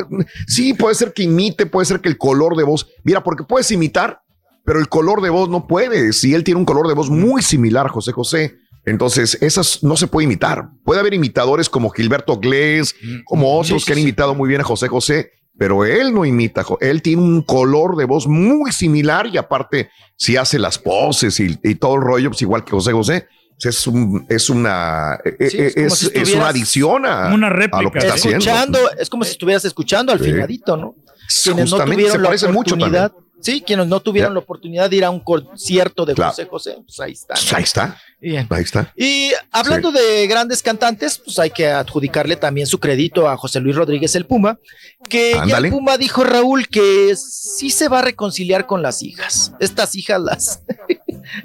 Sí, puede ser que imite, puede ser que el color de voz. Mira, porque puedes imitar, pero el color de voz no puede. Si él tiene un color de voz muy similar a José José, entonces esas no se puede imitar. Puede haber imitadores como Gilberto Glés, como otros que han imitado muy bien a José José, pero él no imita. Él tiene un color de voz muy similar y aparte, si hace las poses y, y todo el rollo, pues igual que José José. pues Es, un, es una Sí, eh, es como es, si es una adición a, una a lo que está haciendo. es como si estuvieras escuchando al Sí. finadito, ¿no? Quienes no tuvieron se la parece mucho oportunidad, sí, quienes no tuvieron Ya. la oportunidad de ir a un concierto de Claro. José José, pues ahí está. Pues ahí está. Bien. Ahí está. Y hablando de grandes cantantes, pues hay que adjudicarle también su crédito a José Luis Rodríguez el Puma, que ya el Puma dijo Raúl que sí se va a reconciliar con las hijas. Estas hijas las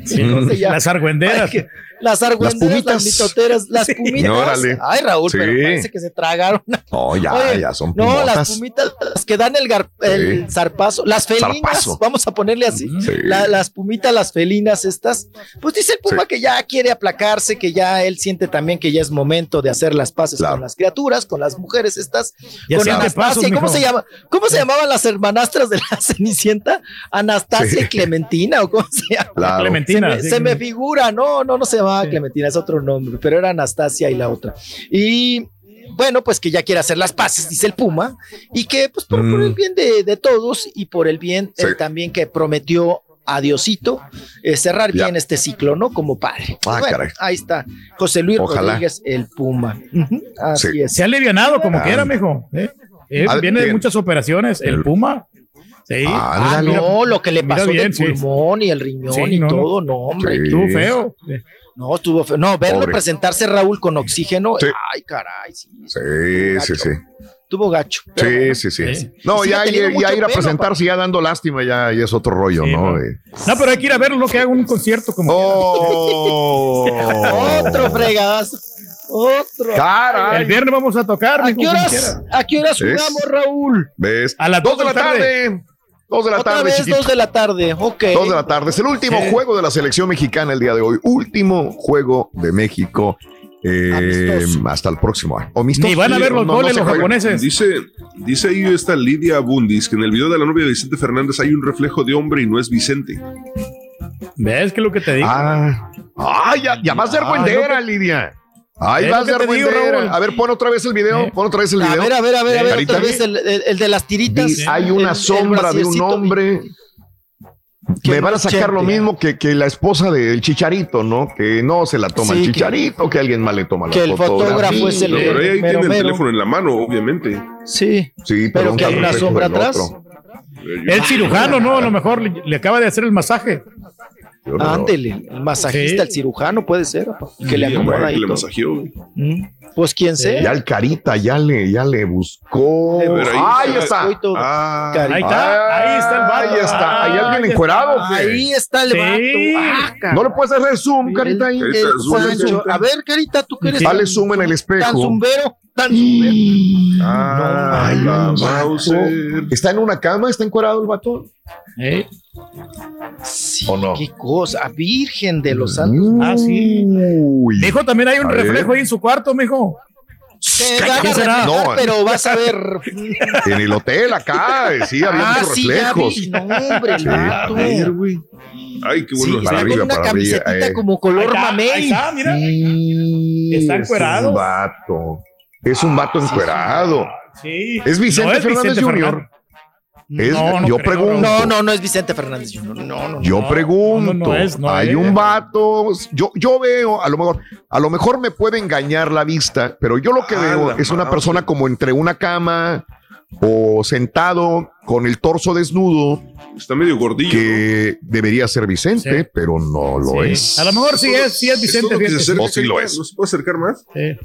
argüenderas. Que- las argüenderas, las, pumitas. mitoteras, las pumitas. Órale. Ay, Raúl, pero parece que se tragaron. No, ya, Oye, ya son No, las pumotas. pumitas, las que dan el, gar- el zarpazo, las felinas, Zarpazo. vamos a ponerle así. Sí. La- las pumitas, las felinas estas. Pues dice el Puma que ya quiere aplacarse, que ya él siente también que ya es momento de hacer las paces Claro. con las criaturas, con las mujeres estas. Ya con Anastasia. pasos, ¿Cómo se llama? ¿Cómo se llamaban las hermanastras de la Cenicienta? Anastasia Sí. y Clementina, o cómo se llama. Claro. Clementina. Se me, sí, se me figura, no, no, no se llamaba Clementina, es otro nombre, pero era Anastasia y la otra. Y bueno, pues que ya quiere hacer las paces, dice el Puma, y que pues por, por Mm. el bien de, de todos y por el bien Sí. eh, también que prometió a Diosito eh, cerrar Ya. bien este ciclo, ¿no? Como padre. Ah, Bueno, caray. ahí está, José Luis Ojalá. Rodríguez, el Puma. Así Sí. es. Se ha alivianado como Ah. quiera, mijo. ¿eh? Él Ah, viene de muchas operaciones. El El- Puma. Sí. Ah, Ah, no, lo que le pasó bien, del sí. pulmón y el riñón Sí, y no, todo, no, hombre. Sí. Estuvo feo. No, estuvo feo. No, verlo Pobre. presentarse Raúl con oxígeno. Sí. Ay, caray, sí. Sí, sí, sí. Tuvo gacho. Sí, bueno, sí, sí. Sí. No, ya, ya, ya ir a pelo, presentarse ya dando lástima, ya, ya es otro rollo, Sí, ¿no? no. Eh, No, pero hay que ir a verlo, ¿no? Que haga un concierto como. Oh, Otro fregazo. Otro. Caray. El viernes vamos a tocar, ¿A qué horas. ¿A qué horas jugamos, Raúl? ¿Ves? A las dos de la tarde. Dos de la Otra tarde, vez, dos de la tarde. Ok. Dos de la tarde. Es el último Sí. juego de la selección mexicana el día de hoy. Último juego de México. eh, hasta el próximo año. Amistoso. Ni van a ver los No, goles los japoneses. Dice, dice ahí esta Lidia Bundis que en el video de la novia de Vicente Fernández hay un reflejo de hombre y no es Vicente. ¿Ves que es lo que te digo? Ah, ah, ya, ya vas de Ah, argüendera, no, Lidia. Ahí vas. Raúl. A ver, pon otra vez el video. Eh. Pon otra vez el A video. ver, a ver, a ver, a ver, otra vez el, el- el de las tiritas. Hay una El- el sombra de un hombre. Que Me van a sacar lo mismo que, que la esposa del chicharito, ¿no? Que no se la toma Sí, el chicharito, que, alguien más le toma la que el fotógrafo es el- pero ahí, tiene el teléfono en la mano, obviamente. Sí. Sí, Pero un que hay una sombra atrás. El cirujano, ¿no? A lo mejor le, le acaba de hacer el masaje. Yo no- Ándele, el masajista, Sí. el cirujano puede ser, que le acomoda ahí que le masajeó. Mm, Pues quién sea. Ya el carita, ya le, ya le buscó. Le buscó. Ahí está. Ah, Ahí está, ahí está el vato. Ahí está. ¿Hay Ah, alguien ahí encuerado? está. Ahí está el Sí. vato. Ah. No le puedes hacer zoom, carita, ahí. El- Ahí el está, zoom, Sancho. zoom. A ver, carita, tú que eres Dale tan- zoom en el tan espejo. zumbero, tan. Ah, Ay, la el vato. Mauser. ¿Está en una cama? ¿Está encuerado el vato? ¿Eh? Sí, ¿O no? qué cosa, virgen de los santos. Ah, sí. Uy. Mijo, también hay un A ver. reflejo ahí en su cuarto, mijo. Te No. pero vas a ver. En el hotel acá, eh, sí, había Ah, muchos sí, reflejos. vi. No, hombre, el Sí. A ver, güey. Ay, qué Sí, bueno. está para arriba, una para arriba, eh. como Ahí color ahí mamey. está, mira. Sí, Está Es encuerado. un vato. Es un vato encuerado. Sí. Es Vicente No es Fernández Vicente Jr. Fernández. Es- yo pregunto. No, no, no es Vicente Fernández Jr. No, no. Yo pregunto, no, no es, no hay es. un vato, yo, yo veo, a lo mejor, a lo mejor me puede engañar la vista, pero yo lo que Ah, veo es una persona como entre una cama o sentado con el torso desnudo. Está medio gordillo. Que debería ser Vicente, Sí. pero no lo Sí. es. A lo mejor sí es, sí es Vicente. acerca, O sí lo es. ¿No se puede acercar más? Sí.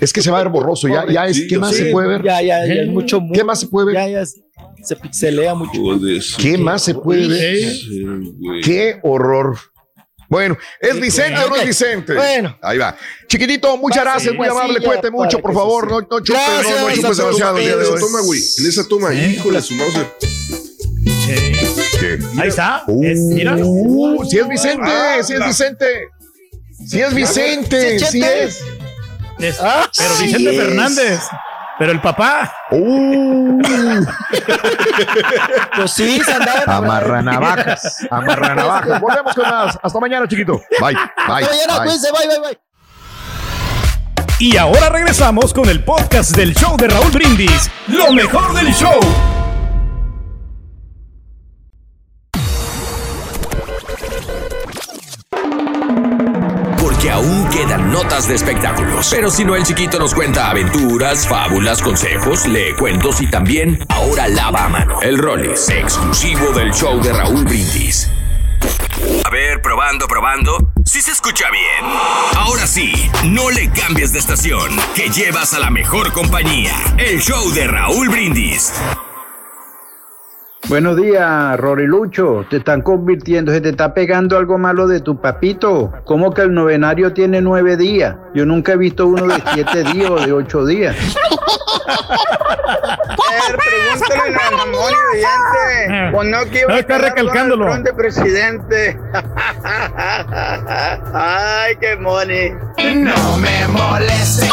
Es que se va a ver borroso, ya, ya es, ¿qué más se puede ver? Ya, ya, ya es mucho. ¿Qué más se puede ver? Ya, ya es- se pixelea mucho. Joder, ¿Qué más se puede ver? Qué horror. Bueno, ¿es Sí, Vicente o no es Vicente? Bueno. Ahí va. Chiquitito, muchas Pase gracias, muy amable. Cuídate mucho, por favor. No, no chupes, no, no Gracias, chupes demasiado en esa toma, güey. En esa toma, híjole, su mouse. ¿Qué? Ahí está. Uh, Es- mira. uh, sí es Vicente, Ah, sí es Vicente. Sí es Vicente, Sí, sí Chente. es. Es- Ah, pero sí Vicente es. Fernández. Pero el papá. Uh, Pues sí, se andaba. amarranavajas, amarranavajas. Volvemos con más. Hasta mañana, chiquito. Bye, bye. Hasta mañana, cuídense, bye, bye, bye. Y ahora regresamos con el podcast del show de Raúl Brindis. Lo mejor del show. Aún quedan notas de espectáculos. Pero si no, el chiquito nos cuenta aventuras, fábulas, consejos, lee cuentos y también ahora lava a mano. El Rollis, exclusivo del show de Raúl Brindis. A ver, probando, probando. Sí se escucha bien. Ahora sí, no le cambies de estación, que llevas a la mejor compañía. El show de Raúl Brindis. Buenos días, Rorilucho. Te están convirtiendo, se te está pegando algo malo de tu papito. ¿Cómo que el novenario tiene nueve días? Yo nunca he visto uno de siete días o de ocho días. A ver, pregúntale a la Moni Vidente. Pues no está recalcándolo. De presidente. Ay, qué Moni. No me molestes.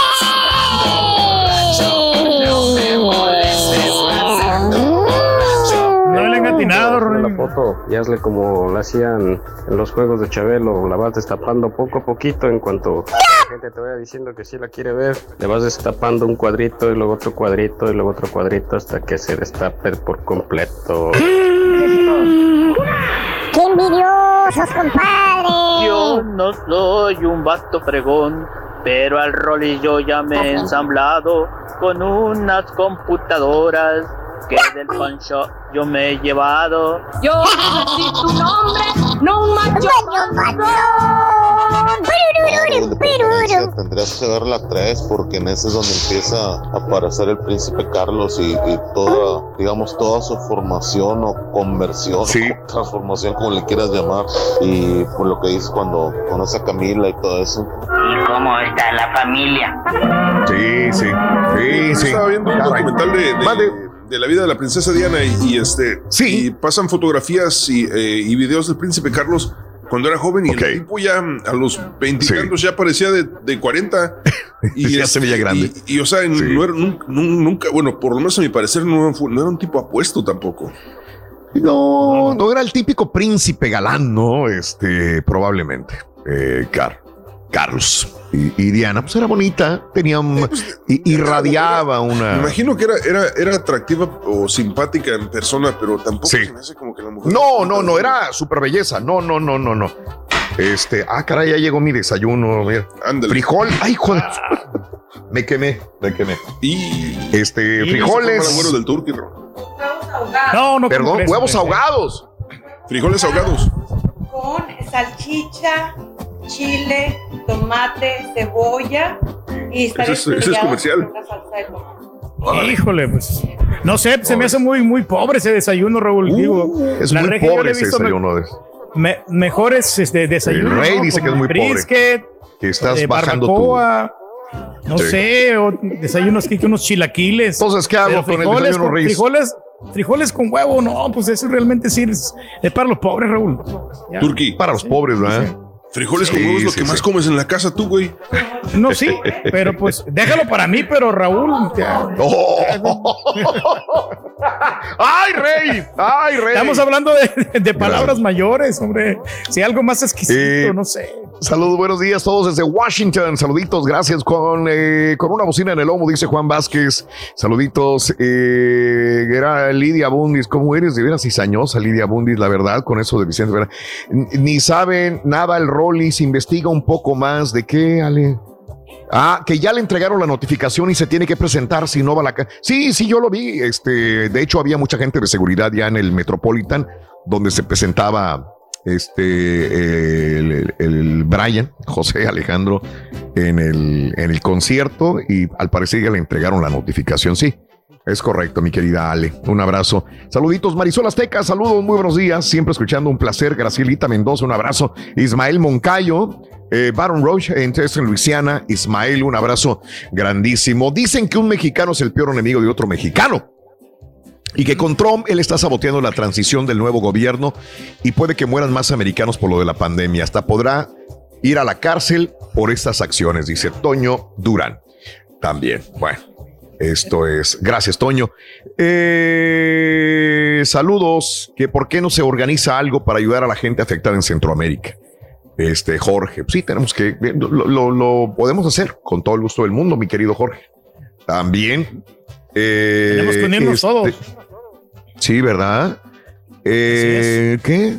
No me molestes. La foto y hazle como lo hacían en los juegos de Chabelo, la vas destapando poco a poquito en cuanto la gente te vaya diciendo que sí la quiere ver, le vas destapando un cuadrito y luego otro cuadrito y luego otro cuadrito hasta que se destape por completo. ¡Qué envidiosos, compadre! Yo no soy un vato fregón, pero al rol y yo ya me he ensamblado con unas computadoras que del pancho yo me he llevado. Yo soy tu nombre, no un macho. Tendrías que ver la 3 porque en ese es donde empieza a aparecer el príncipe Carlos y, y toda, digamos, toda su formación o conversión, o transformación, como le quieras llamar. Y por lo que dices cuando conoce a Camila y todo eso. ¿Y cómo está la familia? Sí, sí. Sí, sí. Estaba viendo un documental de, de- de la vida de la princesa Diana y, y, este y pasan fotografías y, eh, y videos del príncipe Carlos cuando era joven y el tipo ya a los veintitantos ya parecía de, de 40 y Ya se veía grande. Y, y, o sea, no era, nunca, bueno, por lo menos a mi parecer no, fue- no era un tipo apuesto tampoco. No, no era el típico príncipe galán, ¿no? Este, probablemente. Eh, Car- Carlos. Y, y Diana, pues era bonita, tenía un- i- irradiaba Me una. imagino que era, era, era atractiva o simpática en persona, pero tampoco Sí. se me hace como que la mujer. No, no, no, era super belleza. No, no, no, no, no. Este, ah, caray, ya llegó mi desayuno. Mira. Frijol, ay, joder. Me quemé, me quemé. Y este, Y frijoles. ¿no? No, no. Perdón, ¿cómo crees, huevos ahogados. Frijoles ahogados. con salchicha, chile, tomate, cebolla y estaré Ese es- ese es estrellado comercial. con una salsa de tomate. Híjole, pues. No sé, se me hace muy, muy pobre ese desayuno, Raúl. Digo, Uh, Es la muy pobre ese desayuno. de- me- mejores este, desayunos. El rey ¿no? dice que es muy pobre. Que estás eh, bajando tu. barbacoa, No Sí. sé, o desayunos que unos chilaquiles. Entonces, ¿qué hago con el frijoles desayuno, con- Reyes? Frijoles, frijoles con huevo, no, pues eso realmente sí es, es para los pobres, Raúl. Ya. Turqui. Para los pobres, ¿verdad? Frijoles con Sí, huevos es lo sí, que sí. más comes en la casa tú, güey. No, sí, pero pues déjalo para mí, pero Raúl. ya. ¡Ay, rey! ¡Ay, rey! Estamos hablando de, de palabras mayores, hombre. Si algo más exquisito, Eh, no sé. Saludos, buenos días todos desde Washington. Saluditos, gracias. Con, eh, con una bocina en el lomo, dice Juan Vázquez. Saluditos. Eh, era Lidia Bundis. ¿Cómo eres? De veras cizañosa, Lidia Bundis, la verdad, con eso de Vicente. Ni saben nada el Rollis. Investiga un poco más. ¿De qué, Ale? Ah, que ya le entregaron la notificación y se tiene que presentar si no va a la. Sí, sí, yo lo vi. Este, de hecho, había mucha gente de seguridad ya en el Metropolitan, donde se presentaba este el, el Brian, José Alejandro, en el, en el concierto y al parecer ya le entregaron la notificación. Sí, es correcto, mi querida Ale. Un abrazo. Saluditos, Marisol Azteca. Saludos, muy buenos días. Siempre escuchando un placer. Gracielita Mendoza, un abrazo. Ismael Moncayo, eh, Baron Roche, en Luisiana. Ismael, un abrazo grandísimo. Dicen que un mexicano es el peor enemigo de otro mexicano. Y que con Trump él está saboteando la transición del nuevo gobierno y puede que mueran más americanos por lo de la pandemia. Hasta podrá ir a la cárcel por estas acciones, dice Toño Durán. También, bueno, esto es. Gracias, Toño. Eh, saludos. Que por qué no se organiza algo para ayudar a la gente afectada en Centroamérica. Este, Jorge. Sí, tenemos que. Lo, lo, podemos hacer con todo el gusto del mundo, mi querido Jorge. También. Eh, Tenemos que unirnos este, todos. Sí, ¿verdad? Eh, ¿Qué?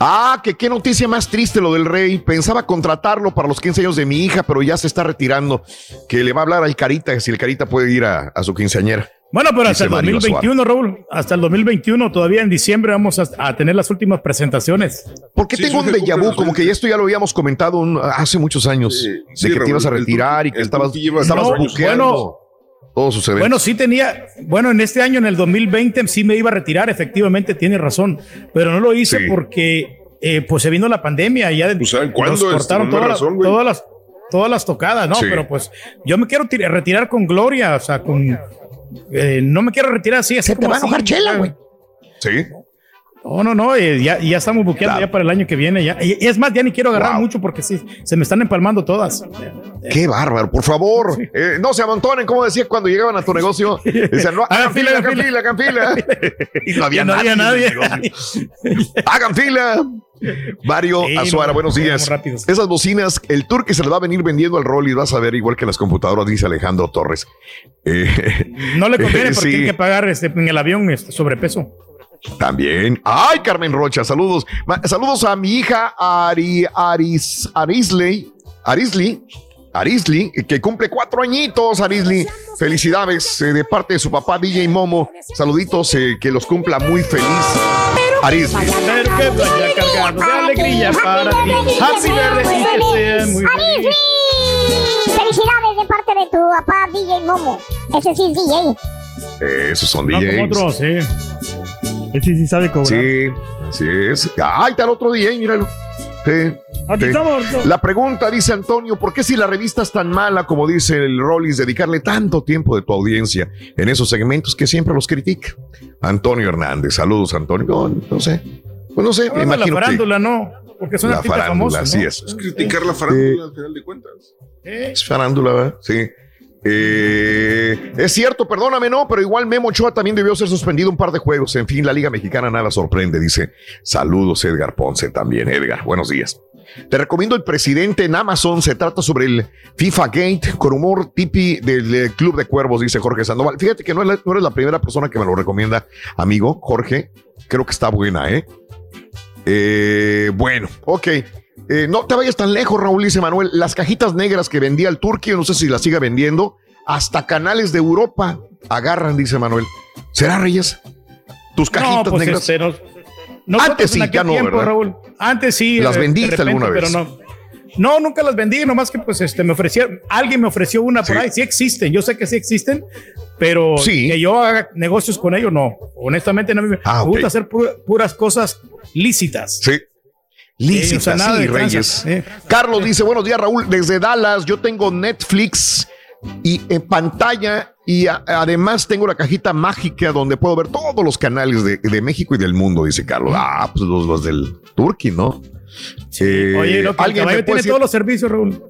Ah, que qué noticia más triste lo del rey. Pensaba contratarlo para los 15 años de mi hija, pero ya se está retirando. Que le va a hablar al Carita, si el Carita puede ir a, a su quinceañera. Bueno, pero hasta el Mario 2021, Raúl, hasta el 2021, todavía en diciembre vamos a, a tener las últimas presentaciones. ¿Por qué tengo un déjà vu? Como que esto ya lo habíamos comentado un- hace muchos años. de sí, que te ibas a el retirar y que estabas, estabas No, buqueando bueno, todos sus eventos. Bueno, sí tenía, bueno, en este año, en el 2020, sí me iba a retirar, efectivamente, tiene razón, pero no lo hice Sí. porque eh, pues se vino la pandemia y ya Pues, ¿saben cuándo? nos Este, cortaron todas, las- razón, todas las todas las tocadas, ¿no? Sí. Pero pues yo me quiero tir- retirar con gloria, o sea, con eh, no me quiero retirar así, así te va a enojar Chela, güey. Sí. No, no, no, eh, ya, ya estamos buqueando ya para el año que viene. Ya. Y es más, ya ni quiero agarrar mucho porque sí, se me están empalmando todas. Qué bárbaro, por favor. Eh, no se amontonen, como decía cuando llegaban a tu negocio. Decían, no, hagan fila, hagan fila, hagan fila. y no había Y no nadie. había hagan fila. Mario Sí, Azuara, no, buenos días. Esas bocinas, el tour que se le va a venir vendiendo al rol y vas a ver igual que las computadoras, dice Alejandro Torres. Eh, No le conviene porque sí. tiene que pagar este, en el avión este, sobrepeso. También. Ay, Carmen Rocha, saludos. Ma- saludos a mi hija Ari, Aris, Arisley, Arisley, Arisley, que cumple cuatro añitos, Arisley. Felicidades eh, de parte de su papá DJ Momo. Saluditos, eh, que los cumpla muy feliz. Arisley. Pero que vaya cargado de alegría para ti. Happy birthday y que sea muy feliz. Felicidades de parte de tu papá DJ Momo. Ese sí es DJ. Esos son No, DJs. como otros, sí. Ese sí sabe cobrar. Sí, sí es. Ay, está el otro DJ, míralo. Sí, Aquí sí. estamos. La pregunta, dice Antonio, ¿por qué si la revista es tan mala como dice el Rollis, dedicarle tanto tiempo de tu audiencia en esos segmentos que siempre los critica? Antonio Hernández, saludos Antonio. No, no sé, pues no sé, me la imagino que farándula no, porque es un la farándula, famoso. así ¿no? es. Es criticar la farándula al final de cuentas. Es farándula, ¿verdad? Sí. Eh, es cierto, perdóname, no, pero igual Memo Ochoa también debió ser suspendido un par de juegos. En fin, la Liga Mexicana nada sorprende, dice. Saludos, Edgar Ponce también. Edgar, buenos días. Te recomiendo el presidente en Amazon. Se trata sobre el FIFA Gate con humor tipi del Club de Cuervos, dice Jorge Sandoval. Fíjate que no eres la primera persona que me lo recomienda, amigo Jorge. Creo que está buena, ¿eh? Eh, bueno, ok. Eh, no te vayas tan lejos, Raúl, dice Manuel. Las cajitas negras que vendía el Turquía, no sé si las siga vendiendo, hasta canales de Europa agarran, dice Manuel. ¿Será, Reyes? Tus cajitas no, pues negras. este, no- nosotros Antes sí, en aquel ya no, tiempo, ¿verdad? Raúl. Antes sí. ¿Las vendiste repente, alguna vez? Pero no. No, nunca las vendí, nomás que pues este me ofrecieron, alguien me ofreció una por ahí, sí existen, yo sé que sí existen, pero Sí. que yo haga negocios con ellos, no. Honestamente, no me, Ah, me gusta hacer pu- puras cosas lícitas. Sí. Lícitas, Sí, o sea, sí, Reyes. eh. Carlos dice, buenos días, Raúl, desde Dallas, yo tengo Netflix y en pantalla y a- además tengo la cajita mágica donde puedo ver todos los canales de, de México y del mundo, dice Carlos. Ah, pues los, los del Turkey, ¿no? Eh, Oye, lo que ¿alguien tiene decir? todos los servicios, Raúl.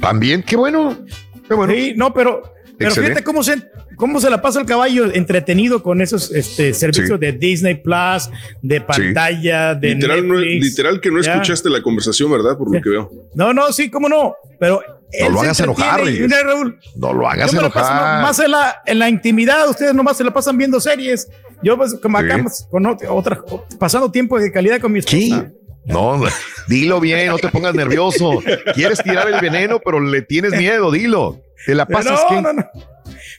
También, qué bueno. Qué bueno. Sí, no, pero Pero Excelente. fíjate cómo se, cómo se la pasa el caballo entretenido con esos este, servicios Sí. de Disney Plus, de pantalla, de Literal, no, literal que no Ya. escuchaste la conversación, ¿verdad? Por lo que veo. No, no, sí, cómo no. Pero él lo hagas enojar, mira, Raúl, No lo hagas yo me la paso enojar. más en la, en la intimidad, ustedes nomás se la pasan viendo series. Yo, pues, como acá, Sí. pues, con ot- otras, pasando tiempo de calidad con mi esposa. No, dilo bien, no te pongas nervioso. Quieres tirar el veneno, pero le tienes miedo, dilo. Te la pasas no, que no, no.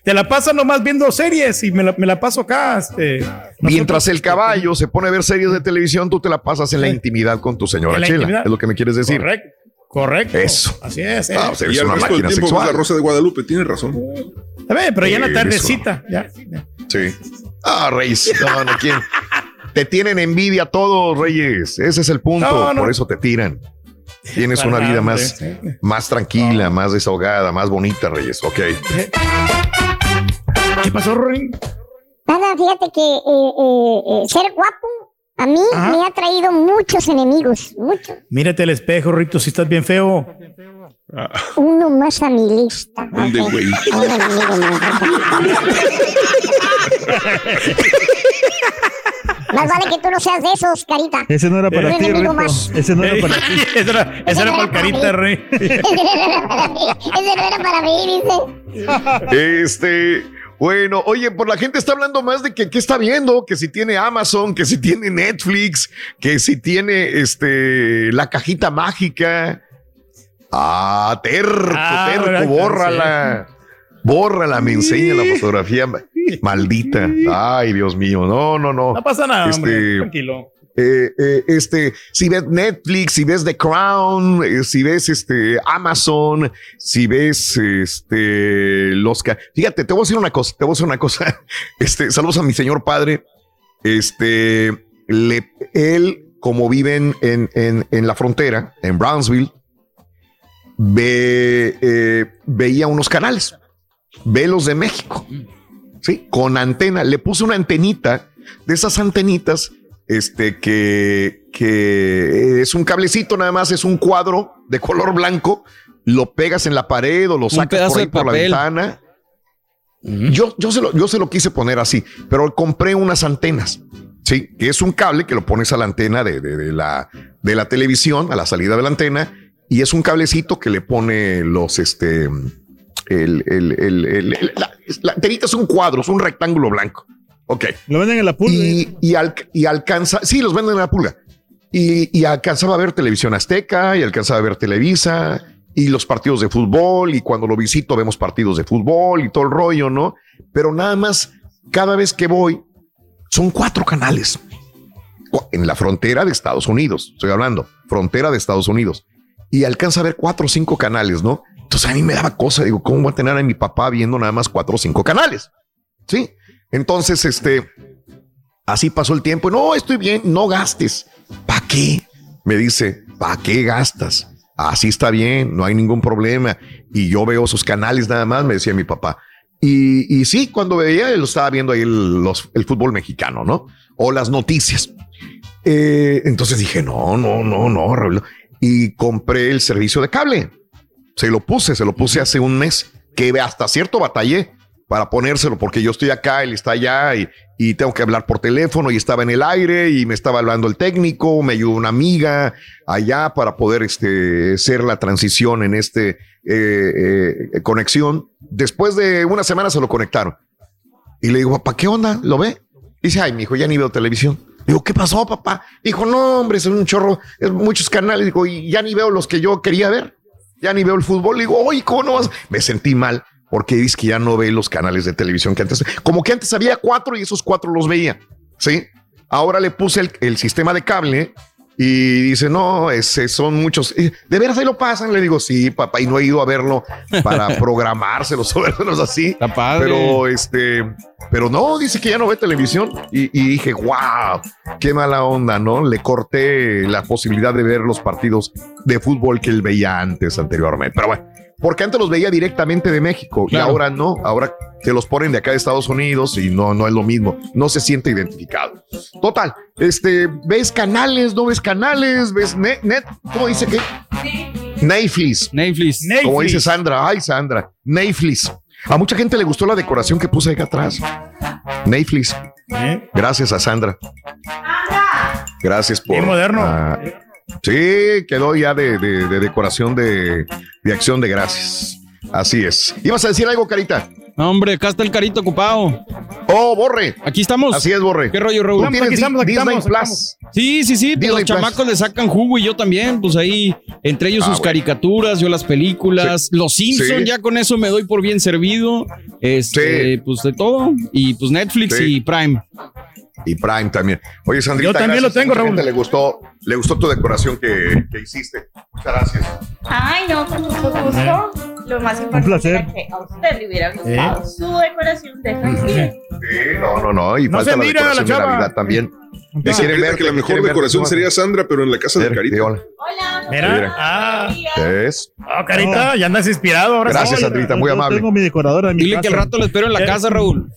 Te la pasas nomás viendo series y me la, me la paso acá. Este, Mientras el caballo se pone a ver series de televisión, tú te la pasas en la intimidad con tu señora Chela. intimidad. Es lo que me quieres decir. Correcto. Correcto. Eso. Así es. eh. Ah, o sea, Y el una máquina tiempo ves sexual. la Rosa de Guadalupe, tienes razón. A ver, pero ya en la tardecita. Ya. Sí. Ah, Reyes. No, no, ¿quién? Te tienen envidia todos, Reyes. Ese es el punto. No, no. Por eso te tiran. Tienes una vida más, más tranquila, más desahogada, más bonita, Reyes. Ok. ¿Qué pasó, Rory? Nada, fíjate que eh, eh, eh, ser guapo a mí Ajá. me ha traído muchos enemigos, muchos. Mírate al espejo, Rito, si estás bien feo. Uno más a mi lista. ¿Dónde, güey? Más. Vale que tú no seas de esos, carita. Ese no era para ti. Ese no era para ti. Ese era, ese era para el carita, Rey. Ese no era para mí. Ese no era para mí, dice. Este, bueno, oye, por la gente está hablando más de que qué está viendo, que si tiene Amazon, que si tiene Netflix, que si tiene este la cajita mágica. Ah, terco, Ah, terco, bórrala. Bórrala, me enseña la fotografía ma- maldita. Ay, Dios mío, no, no, no. No pasa nada, hombre. Este, Tranquilo. eh, eh, este, si ves Netflix, si ves The Crown, eh, si ves este Amazon, si ves este los fíjate, te voy a decir una cosa, te voy a decir una cosa. Este, saludos a mi señor padre. Este, le, él, como viven en, en, en la frontera, en Brownsville, ve, veía unos canales, ve los de México, sí, con antena. Le puse una antenita de esas antenitas este que, que es un cablecito nada más, es un cuadro de color blanco, lo pegas en la pared o lo sacas por ahí por la ventana. Yo, yo, se lo, yo se lo quise poner así, pero compré unas antenas, sí, que es un cable que lo pones a la antena de, de- de la, de la televisión, a la salida de la antena, y es un cablecito que le pone los, este, el, el, el- la, la es un cuadro, es un rectángulo blanco. Ok. Lo venden en la pulga. Y, y, al- y alcanza, sí, los venden en la pulga. Y, y alcanzaba a ver televisión azteca y alcanzaba a ver Televisa y los partidos de fútbol. Y cuando lo visito, vemos partidos de fútbol y todo el rollo, ¿no? Pero nada más, cada vez que voy, son cuatro canales en la frontera de Estados Unidos. Estoy hablando, frontera de Estados Unidos. Y alcanza a ver cuatro o cinco canales, ¿no? Entonces a mí me daba cosa. Digo, ¿cómo voy a tener a mi papá viendo nada más cuatro o cinco canales? Sí. Entonces, este, así pasó el tiempo. No, estoy bien, no gastes. ¿Para qué? Me dice, ¿para qué gastas? Así está bien, no hay ningún problema. Y yo veo sus canales nada más, me decía mi papá. Y, sí, cuando veía, lo estaba viendo ahí el, fútbol mexicano, ¿no? O las noticias. Eh, entonces dije, no, no, no, no. Y compré el servicio de cable. Se lo puse, se lo puse hace un mes, que hasta cierto batallé para ponérselo, porque yo estoy acá, él está allá y, y tengo que hablar por teléfono y estaba en el aire y me estaba hablando el técnico, me ayudó una amiga allá para poder este, hacer la transición en este eh, eh, conexión. Después de una semana se lo conectaron. Y le digo, papá, ¿qué onda? ¿Lo ve? Dice, ay, mi hijo, ya ni veo televisión. Digo, ¿qué pasó, papá? Dijo, no, hombre, son un chorro, es muchos canales. Digo, y ya ni veo los que yo quería ver. Ya ni veo el fútbol. Digo, oye, ¿cómo no vas? Me sentí mal porque dice que ya no ve los canales de televisión que antes, como que antes había cuatro y esos cuatro los veía. Sí. Ahora le puse el sistema de cable y dice, no, ese son muchos. ¿De veras ahí lo pasan? Le digo, sí, papá, y no he ido a verlo para programárselos o verlos así. Pero este, pero no, dice que ya no ve televisión. Y, y dije, wow, qué mala onda, ¿no? Le corté la posibilidad de ver los partidos de fútbol que él veía antes, anteriormente. Pero bueno, porque antes los veía directamente de México y ahora no, ahora te los ponen de acá de Estados Unidos y no, no es lo mismo, no se siente identificado. Total, este, ves canales, no ves canales, ves net, net ¿cómo dice que? Netflix. Netflix. Como dice Sandra, ay Sandra, Netflix. A mucha gente le gustó la decoración que puse acá atrás. Netflix. ¿Eh? Gracias a Sandra. Gracias por. Bien moderno. ah, sí, quedó ya de, de- de decoración de, de acción de gracias. Así es. ¿Ibas a decir algo, Carita? No, hombre, acá está el carito ocupado. Oh, Borre. Aquí estamos. Así es, Borre. ¿Qué rollo, Raúl? Tienes Di- Disney Plus. Sí, sí, sí. pues los Plus. chamacos le sacan jugo y yo también. Pues ahí, entre ellos Ah, sus bueno. caricaturas, yo las películas. Los Simpsons, Sí. ya con eso me doy por bien servido. Este, pues de todo. Y pues Netflix Sí. y Prime. Y Prime también. Oye, Sandrita, Yo también lo tengo, Raúl. Le gustó, le gustó tu decoración que, que hiciste. Muchas gracias. Ay, no, con mucho gusto. Lo más importante placer. era que a usted le hubiera gustado ¿Eh? su decoración de familia. Sí, no, no, no. Y No falta la mira decoración la de. Navidad también. ¿Me Dice quieren ver? que la ¿Me mejor ver? decoración sería Sandra, pero en la casa de Carita. di hola. Mira. Ah, Es. ah, Carita, ya andas inspirado ahora. Gracias, sí. Sandrita, muy Yo amable. tengo mi decoradora en mi Dile que casa. rato lo espero en la casa, Raúl.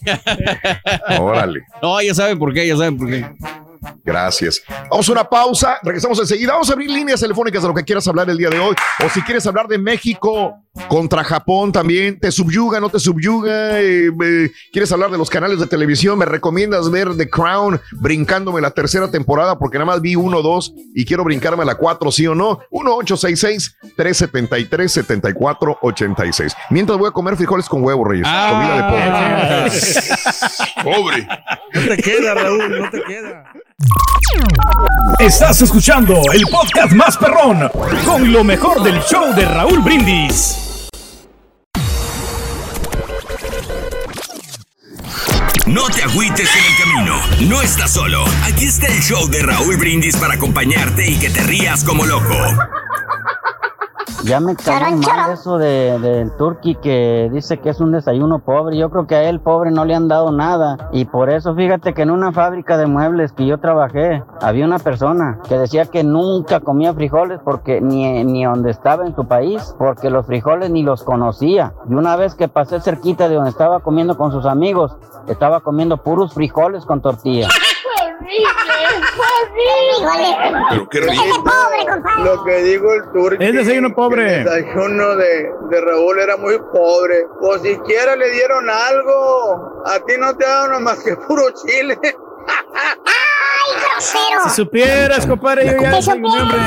Órale. No, ya sabe por qué, ya sabe por qué. Gracias. Vamos a una pausa, regresamos enseguida. Vamos a abrir líneas telefónicas de lo que quieras hablar el día de hoy. O si quieres hablar de México contra Japón también, te subyuga, no te subyuga. Eh, eh, quieres hablar de los canales de televisión, me recomiendas ver The Crown brincándome la tercera temporada porque nada más vi uno, dos y quiero brincarme la cuatro, sí o no. 1-866-373-7486. Mientras voy a comer frijoles con huevo, Reyes. Comida de pobre. Pobre. No te queda, Raúl, no te queda. Estás escuchando el podcast más perrón con lo mejor del show de Raúl Brindis. No te agüites en el camino. No estás solo. Aquí está el show de Raúl Brindis para acompañarte y que te rías como loco. Ya me cayó mal eso de, del turqui que dice que es un desayuno pobre. Yo creo que a él pobre no le han dado nada. Y por eso fíjate que en una fábrica de muebles que yo trabajé, había una persona que decía que nunca comía frijoles porque ni, ni donde estaba en su país, porque los frijoles ni los conocía. Y una vez que pasé cerquita de donde estaba comiendo con sus amigos, estaba comiendo puros frijoles con tortilla. Pero qué Ese rico. pobre, compadre. Lo que digo el turco. Es desayuno pobre. El desayuno de, de Raúl era muy pobre. Pues siquiera le dieron algo. A ti no te daban más que puro chile. Si supieras, compadre, yo ya hombre.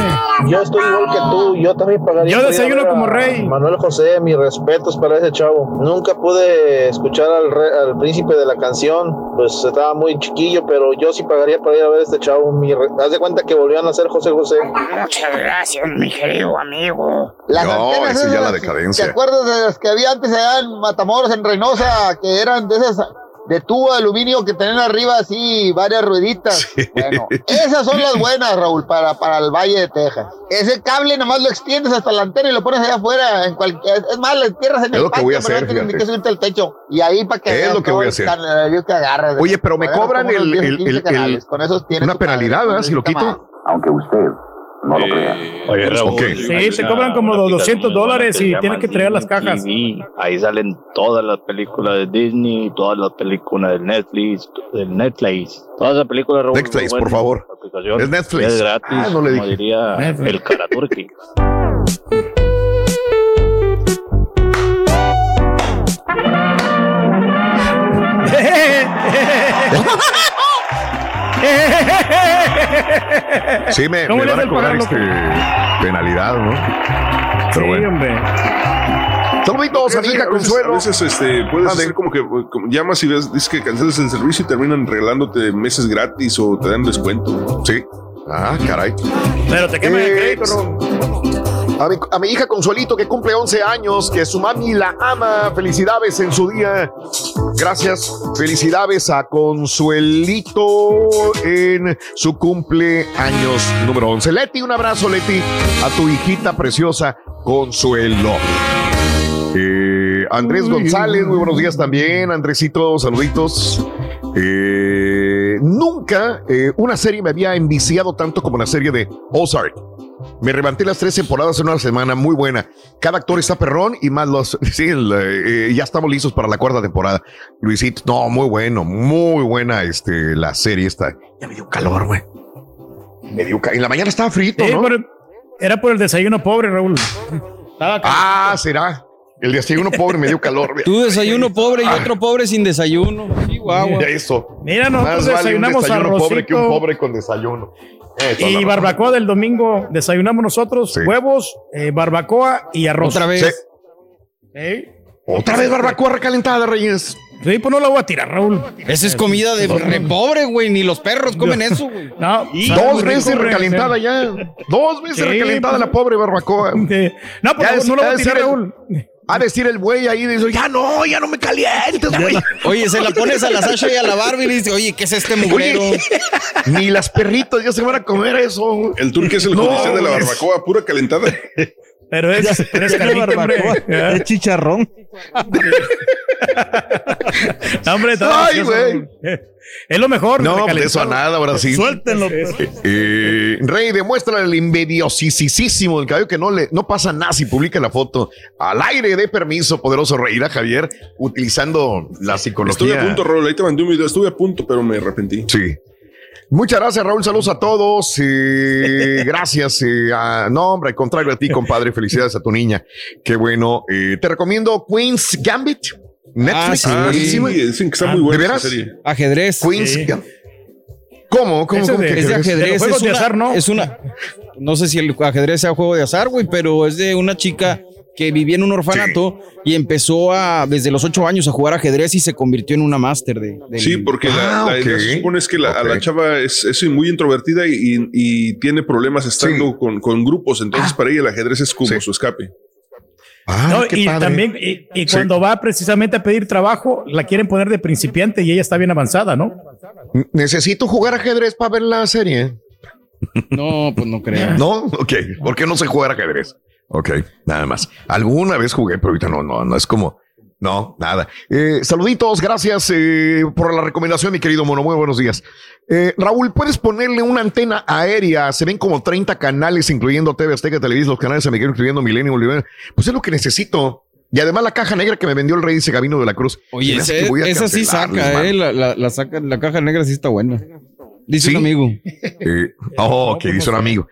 Yo estoy igual que tú, yo también pagaría. Yo desayuno como rey. Manuel José, mis respetos para ese chavo. Nunca pude escuchar al, re- al príncipe de la canción, pues estaba muy chiquillo, pero yo sí pagaría para ir a ver a este chavo. Mi re- Haz de cuenta que volvían a ser José José. Muchas gracias, mi querido amigo. Las No, esa ya la decadencia. ¿Te acuerdas de las que había antes allá en Matamoros, en Reynosa, que eran de esas de tubo de aluminio que tenían arriba así varias rueditas? Bueno, esas son las buenas, Raúl, para, para el Valle de Texas. Ese cable nomás lo extiendes hasta la antena y lo pones allá afuera. En cualquier, es más, le tierras en Es el lo que voy a hacer, que subirte al techo. Y ahí para que Es lo que voy a hacer. que agarras. Oye, pero me cobran el, 10, el- 15 el-. Con esos tienes una penalidad, ¿verdad? Si lo quito. Aunque usted no lo crea. Oye, Raúl, Ok. Sí, te cobran como los 200 dólares y tienes que traer las cajas. TV. Ahí salen todas las películas de Disney, todas las películas de Netflix, de Netflix. Todas las películas, Raúl. Netflix, por favor. Es Netflix. Es gratis, Ah, no le como dije. diría Netflix. el Karaturki. Sí, me, ¿Cómo me van a cobrar este, penalidad, ¿no? Pero Sí, bueno. hombre. Saluditos a mi hija A veces- Consuelo. A veces este, puedes Ande. hacer como que como llamas y ves, dices que cancelas el servicio y terminan regalándote meses gratis o te dan descuento. Sí. Ah, caray. Pero te queman el Eh, crédito, Raúl. A mi, a mi hija Consuelito, que cumple 11 años, que su mami la ama. Felicidades en su día. Gracias. Felicidades a Consuelito en su cumpleaños número 11. Leti, un abrazo, Leti, a tu hijita preciosa, Consuelo. Eh, Andrés González, muy buenos días también. Andresito, saluditos. Eh, nunca eh, una serie me había enviciado tanto como la serie de Ozark. Me levanté las tres temporadas en una semana, muy buena. Cada actor está perrón y más los. Sí, el, eh, ya estamos listos para la cuarta temporada. Luisito, no, muy bueno, muy buena este, la serie esta. Ya me dio calor, güey. Me dio ca- En la mañana estaba frito, Sí, ¿no? por el- era por el desayuno pobre, Raúl. Estaba Ah, será. El desayuno pobre me dio calor. Tú desayuno pobre y otro pobre sin desayuno. Chihuahua. Mira eso. Mira, nosotros Más vale un desayunamos desayuno pobre que un pobre con desayuno. Eso, Y barbacoa del domingo desayunamos nosotros, huevos, eh, barbacoa y arroz. Otra vez. Sí. Otra vez barbacoa recalentada, Reyes. Sí, pues no la voy a tirar, Raúl. Esa es comida de re pobre, güey. Ni los perros comen eso, güey. No, Y dos veces recalentada ya. Dos veces Sí, recalentada pues, la pobre barbacoa. No, pues Ya no, es- no la voy a tirar, el- De decir el güey ahí, dice, ya no, ya no me calientes, güey. Oye, se la pones a la Sasha y a la Barbie y le dices, oye, ¿qué es este mugrero? Oye, Ni las perritas ya se van a comer eso. El turque es el No, judicial de la es- barbacoa, pura calentada. Pero es, pero barbacoa, es chicharrón. No, hombre, Ay, güey. Es lo mejor. No, de eso a nada, ahora sí. Suéltenlo. pues. Eh, Rey, demuestra el invidiosísimo del cabello que no le no pasa nada si publica la foto al aire de permiso, poderoso Rey. Irá, Javier, utilizando la psicología. Estuve a punto, Raúl. Ahí te mandé un video. Estuve a punto, pero me arrepentí. Sí. Muchas gracias, Raúl. Saludos a todos. eh, gracias. eh, a- no, hombre, al contrario a ti, compadre. Felicidades a tu niña. Qué bueno. Eh, te recomiendo Queen's Gambit. Netflix. Ah, sí. Sí, dicen que está Ah, muy buena ¿de veras? serie. Ajedrez. Queen's Sí. ¿Cómo? ¿Cómo? Cómo de- que Es de ajedrez? De es de una, azar, ¿no? Es una. No sé si el ajedrez sea juego de azar, güey, pero es de una chica que vivía en un orfanato y empezó a, desde los ocho años, a jugar ajedrez y se convirtió en una máster de. del- Sí, porque la, Ah, la idea ok. se supone es que la, a la chava es, es muy introvertida y, y- y tiene problemas estando Sí. con, con grupos. Entonces, para ella el ajedrez es como Sí. su escape. Ah, No, qué y padre. también, y, y Sí. cuando va precisamente a pedir trabajo, la quieren poner de principiante y ella está bien avanzada, ¿no? Necesito jugar ajedrez para ver la serie. No, pues no creo. No, ok. ¿Por qué no sé jugar ajedrez? Ok, nada más. Alguna vez jugué, pero ahorita no, no, no es como. No, nada. Eh, saluditos, gracias eh, por la recomendación, mi querido mono. Muy buenos días. Eh, Raúl, ¿puedes ponerle una antena aérea? Se ven como 30 canales, incluyendo TV Azteca, Televisa, los canales de Miguel, incluyendo Milenio, Bolívar. Pues es lo que necesito. Y además la caja negra que me vendió el rey dice Gabino de la Cruz. Oye, ese- esa sí saca, eh. La, la, la saca, la caja negra sí está buena. Dice ¿Sí? un amigo. Eh, oh, que dice un amigo.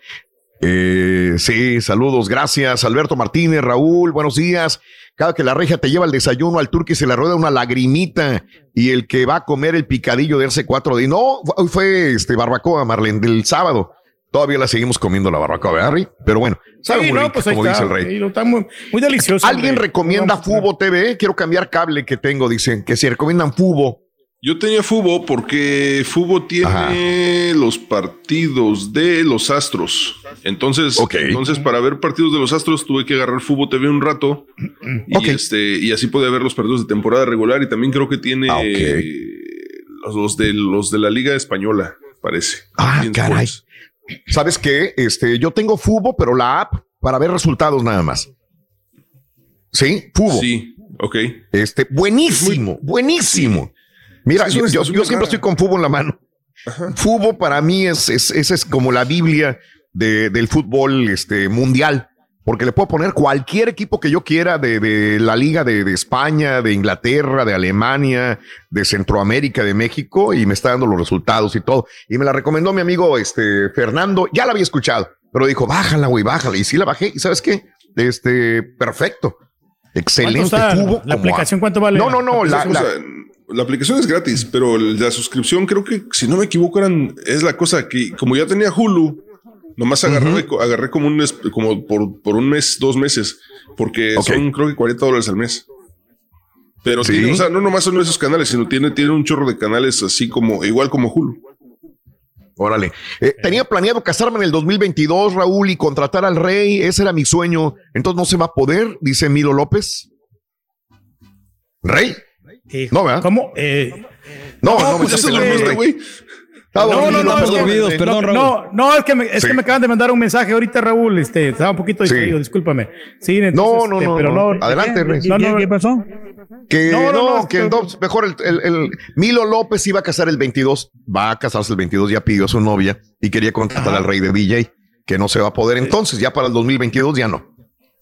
Eh, sí, saludos, gracias. Alberto Martínez, Raúl, buenos días. Cada que la regia te lleva el desayuno al turque se le rueda una lagrimita y el que va a comer el picadillo de hace cuatro días. No, hoy fue este barbacoa, Marlene, del sábado. Todavía la seguimos comiendo la barbacoa, ¿verdad, Harry? Pero bueno, sabe Sí, muy no, rica, pues como está. dice el rey. Está muy, muy delicioso. ¿Alguien hombre. recomienda Fubo TV? Quiero cambiar cable que tengo, dicen que si recomiendan Fubo. Yo tenía Fubo porque Fubo tiene los partidos de los Astros. Entonces, entonces para ver partidos de los Astros tuve que agarrar Fubo TV un rato y este y así pude ver los partidos de temporada regular y también creo que tiene Ah, eh, los, los de los de la Liga española, parece. Ah, caray. Sports. ¿Sabes qué? Este, yo tengo Fubo, pero la app para ver resultados nada más. ¿Sí? Fubo. Sí, ok. Este, buenísimo, buenísimo. Mira, Sí, es yo, yo- yo siempre estoy con Fubo en la mano. Fubo para mí es, es, esa es como la Biblia de- del fútbol este, mundial. Porque le puedo poner cualquier equipo que yo quiera de, de la liga de, de España, de Inglaterra, de Alemania, de Centroamérica, de México, y me está dando los resultados y todo. Y me la recomendó mi amigo este, Fernando, ya la había escuchado, pero dijo, bájala, güey, bájala. Y sí la bajé, y ¿sabes qué? Este, perfecto. Excelente. ¿Cuánto está Fubo la aplicación? ¿Cuánto vale? No, no, no, la, la- la aplicación es gratis, pero la suscripción creo que, si no me equivoco, eran, es la cosa que, como ya tenía Hulu, nomás agarré, agarré como un mes, como por, por un mes, dos meses, porque son creo que 40 dólares al mes. Pero Sí. tiene, o sea, no nomás son esos canales, sino tiene, tiene un chorro de canales así como, igual como Hulu. Órale. Eh, tenía planeado casarme en el 2022, Raúl, y contratar al rey. Ese era mi sueño. Entonces no se va a poder, dice Milo López. ¿Rey? Eh, No, ¿verdad? ¿Cómo? Eh, No, No, no, pues el este güey. Estaba No, no, no, es que- dormidos, perdón, no. No, no, es que me, es Sí. que me acaban de mandar un mensaje ahorita, Raúl. Este, estaba un poquito Sí. distraído, discúlpame. Sí, No, entonces, no, este, no, pero no. no. Adelante, Rey. No, no, ¿Qué pasó? Que no, No, no, no, que es que- no, mejor el, el- el- Milo López iba a casar el 22, va a casarse el 22, ya pidió a su novia y quería contratar al rey de DJ, que no se va a poder entonces, ya para el 2022 ya no.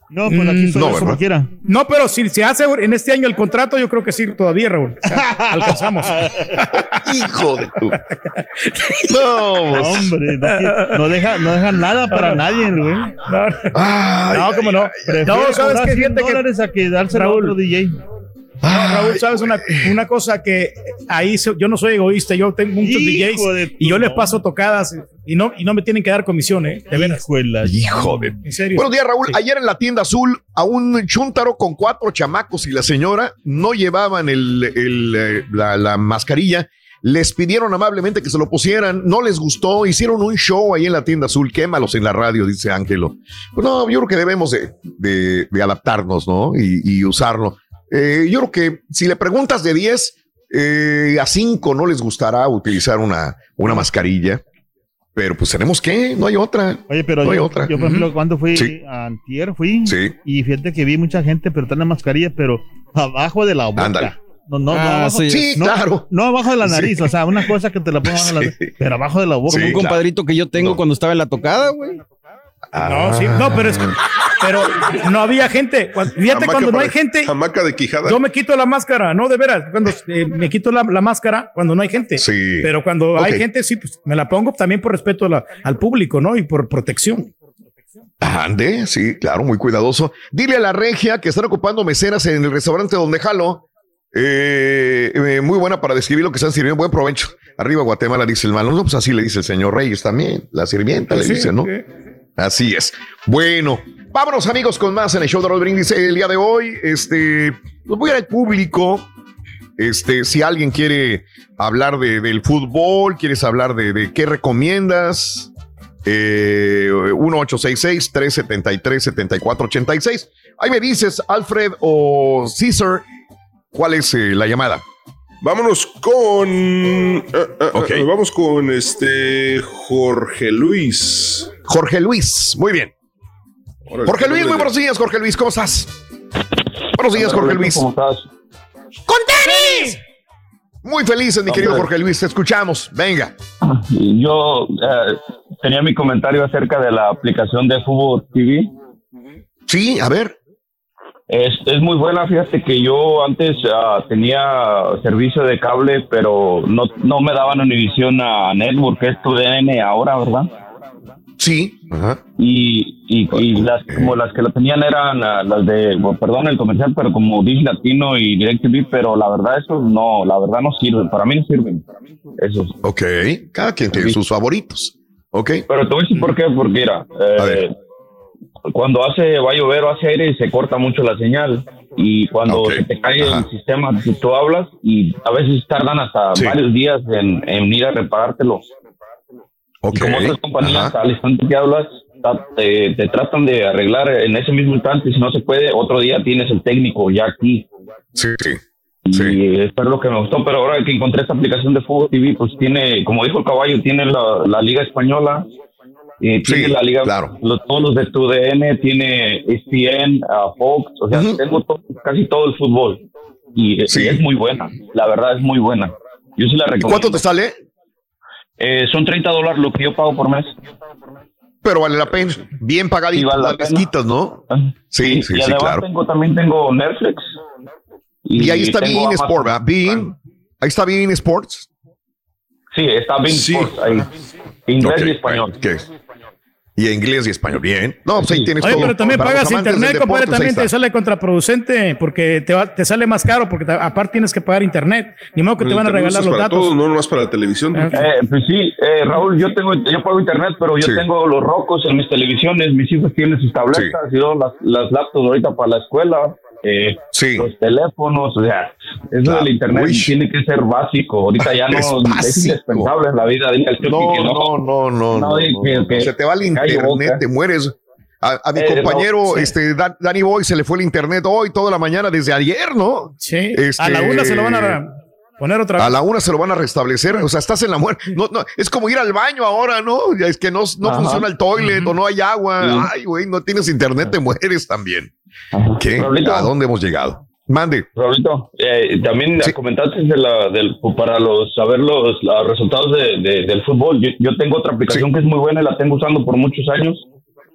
No, pues aquí no, yo como ¿verdad? quiera. No, pero si se hace en este año el contrato, yo creo que sí, todavía, Raúl. O sea, alcanzamos. Hijo de tu. No, No, pues. hombre, no, no deja, no deja nada para nadie, güey. Ay, No, cómo no. Prefiero No, ¿sabes? 100 Fíjate que- dólares a que a Raúl. otro DJ. No, Raúl, sabes una, una cosa que ahí so- yo no soy egoísta, yo tengo muchos Hijo DJs y yo les paso tocadas y no, y no me tienen que dar comisión, ¿eh? De veras. Hijo de la- Hijo de. En serio. Buenos días, Raúl. Sí. Ayer en la tienda azul, a un chúntaro con cuatro chamacos y la señora no llevaban el, el, eh, la, la mascarilla. Les pidieron amablemente que se lo pusieran, no les gustó, hicieron un show ahí en la tienda azul, quémalos en la radio, dice Ángelo. Pues no, yo creo que debemos de, de- de adaptarnos, ¿no? Y, y usarlo. Eh, yo creo que si le preguntas de 10, eh, a 5 no les gustará utilizar una, una mascarilla, pero pues tenemos que, no hay otra. Oye, pero No hay yo, otra. yo, por ejemplo, cuando fui Sí. a Antier, fui Sí. y fíjate que vi mucha gente, pero están en mascarilla, pero abajo de la boca. Ándale. No, no, no, Ah, abajo, sí. Sí, no, claro. no abajo de la Sí. nariz, o sea, una cosa que te la pongas abajo de la Sí. pero abajo de la boca. Sí, un claro. compadrito que yo tengo No. cuando estaba en la tocada, güey. No, sí, no, pero es pero no había gente. Fíjate Hamaca cuando no hay gente, Hamaca de Quijada. yo me quito la máscara, no de veras. Cuando eh, me quito la, la máscara cuando no hay gente. Sí. Pero cuando hay gente, sí, pues me la pongo también por respeto a la- al público, ¿no? Y por protección. Ande, sí, claro, muy cuidadoso. Dile a la regia que están ocupando meseras en el restaurante donde jalo. Eh, eh, muy buena para describir lo que están sirviendo. Buen provecho. Arriba Guatemala, dice el malo. No, pues así le dice el señor Reyes también. La sirvienta le dice, ¿no? sí. Así es. Bueno, vámonos amigos con más en el show de Raúl el día de hoy. Este, pues voy a ir al público. Este, si alguien quiere hablar de, del fútbol, quieres hablar de, de qué recomiendas, eh, 1866-373-7486. Ahí me dices, Alfred o César, ¿cuál es eh, la llamada? Vámonos con. eh, eh, Ok. eh, vamos con este Jorge Luis. Jorge Luis, muy bien. Órale, Jorge Luis, muy buenos días, Jorge Luis, ¿cómo estás? Buenos días, Jorge Luis. ¿Cómo estás? ¡Con tenis! Muy felices, mi querido. Jorge Luis, te escuchamos. Venga. Yo eh, tenía mi comentario acerca de la aplicación de Fútbol TV. Sí, a ver. Es, es muy buena, fíjate que yo antes ah, tenía servicio de cable, pero no, no me daban Univision a Network, que es tu DN ahora, ¿verdad? Sí. Ajá. Y, y, y las como las que la tenían eran ah, las de, bueno, perdón el comercial, pero como Dish Latino y DirecTV, pero la verdad eso no, la verdad no sirven, para mí no sirven. Esos. Ok. Cada quien tiene sus favoritos. Ok. Pero te voy a decir por qué, porque mira, eh, cuando hace va a llover o hace aire se corta mucho la señal y cuando se te cae ajá. el sistema tú, tú hablas y a veces tardan hasta Sí. varios días en, en ir a reparártelo. Y como otras compañías Ajá. al instante que hablas te, te tratan de arreglar en ese mismo instante, si no se puede, otro día tienes el técnico ya aquí. Sí, sí. Y eso es lo que me gustó, pero ahora que encontré esta aplicación de Fútbol TV, pues tiene, como dijo el caballo, tiene la, la Liga Española, tiene la Liga, claro. los- todos los de tu DN, tiene ESPN, ah, Fox, o sea, tengo casi todo el fútbol. Y, es muy buena, la verdad es muy buena. Yo sí la ¿Y recomiendo. cuánto te sale? Eh, son 30 dólares lo que yo pago por mes. Pero vale la pena. Bien pagadito, Sí, vale la las mezquitas, ¿no? Sí, sí, y sí, además claro. tengo, también tengo Netflix. Y ahí está Amazon Sport, ¿verdad? Bein. Ahí está Bein Sports. Sí, está Bein Sí. Sports ahí. Inglés y español. ¿qué? Y inglés y español. Bien. No, pues ahí tienes Oye, todo. pero también Para pagas internet, compadre, también te sale contraproducente porque te, va- te sale más caro porque te- aparte tienes que pagar internet. Ni modo que te van a regalar los para datos. todo, no nomás para la televisión. Ah, Eh, pues sí, eh, Raúl, yo tengo, yo pago internet, pero yo Sí. tengo los rocos en mis televisiones, mis hijos tienen sus tabletas y luego las, las laptops ahorita para la escuela, eh, Sí. los teléfonos, o sea, eso Claro. del internet tiene que ser básico, ahorita ya no Es indispensable en la vida, dile al No, que no, no, no, no, No, y no, que- no. que- Se te va el internet, boca. te mueres. A, a mi Eh, compañero, no, sí. este, Dan- Danny Boy, se le fue el internet hoy, toda la mañana, desde ayer, ¿no? Sí. Este- A la una se lo van a poner otra vez. A la una se lo van a restablecer. O sea, estás en la muerte. No, no, es como ir al baño ahora, ¿no? Es que no, no Ajá. funciona el toilet o no hay agua. Ay, güey, no tienes internet, te mueres también. Ajá. ¿Qué? ¿A dónde hemos llegado? Mande. Raulito, eh, también Sí. comentaste de la, del, para los saber los, los resultados de, de- del fútbol. Yo, yo tengo otra aplicación que es muy buena y la tengo usando por muchos años.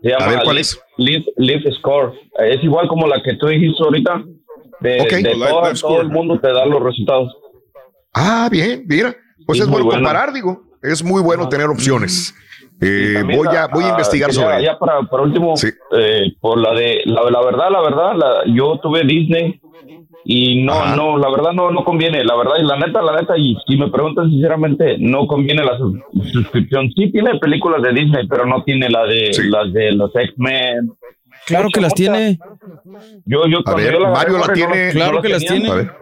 Se llama A ver, ¿cuál Live- es? Live, Live Score. Eh, Es igual como la que tú dijiste ahorita. De, Ok. de todo, el mundo te da los resultados. Ah, bien, mira. Pues Sí, es muy bueno bueno. comparar, digo. Es muy bueno tener opciones. Eh, voy, a, voy a ah, investigar quería- sobre Ya para, para último, eh, por la de la, la verdad, la verdad, la- yo tuve Disney y no, no, la verdad no, no conviene, la verdad y la neta, la neta y si me preguntan sinceramente, no conviene la sus- suscripción. Sí tiene películas de Disney, pero no tiene la de las de los X-Men. Claro que las tiene. Yo, yo A ver, yo la agarré, Mario la no- tiene. no Claro que las tiene. A ver.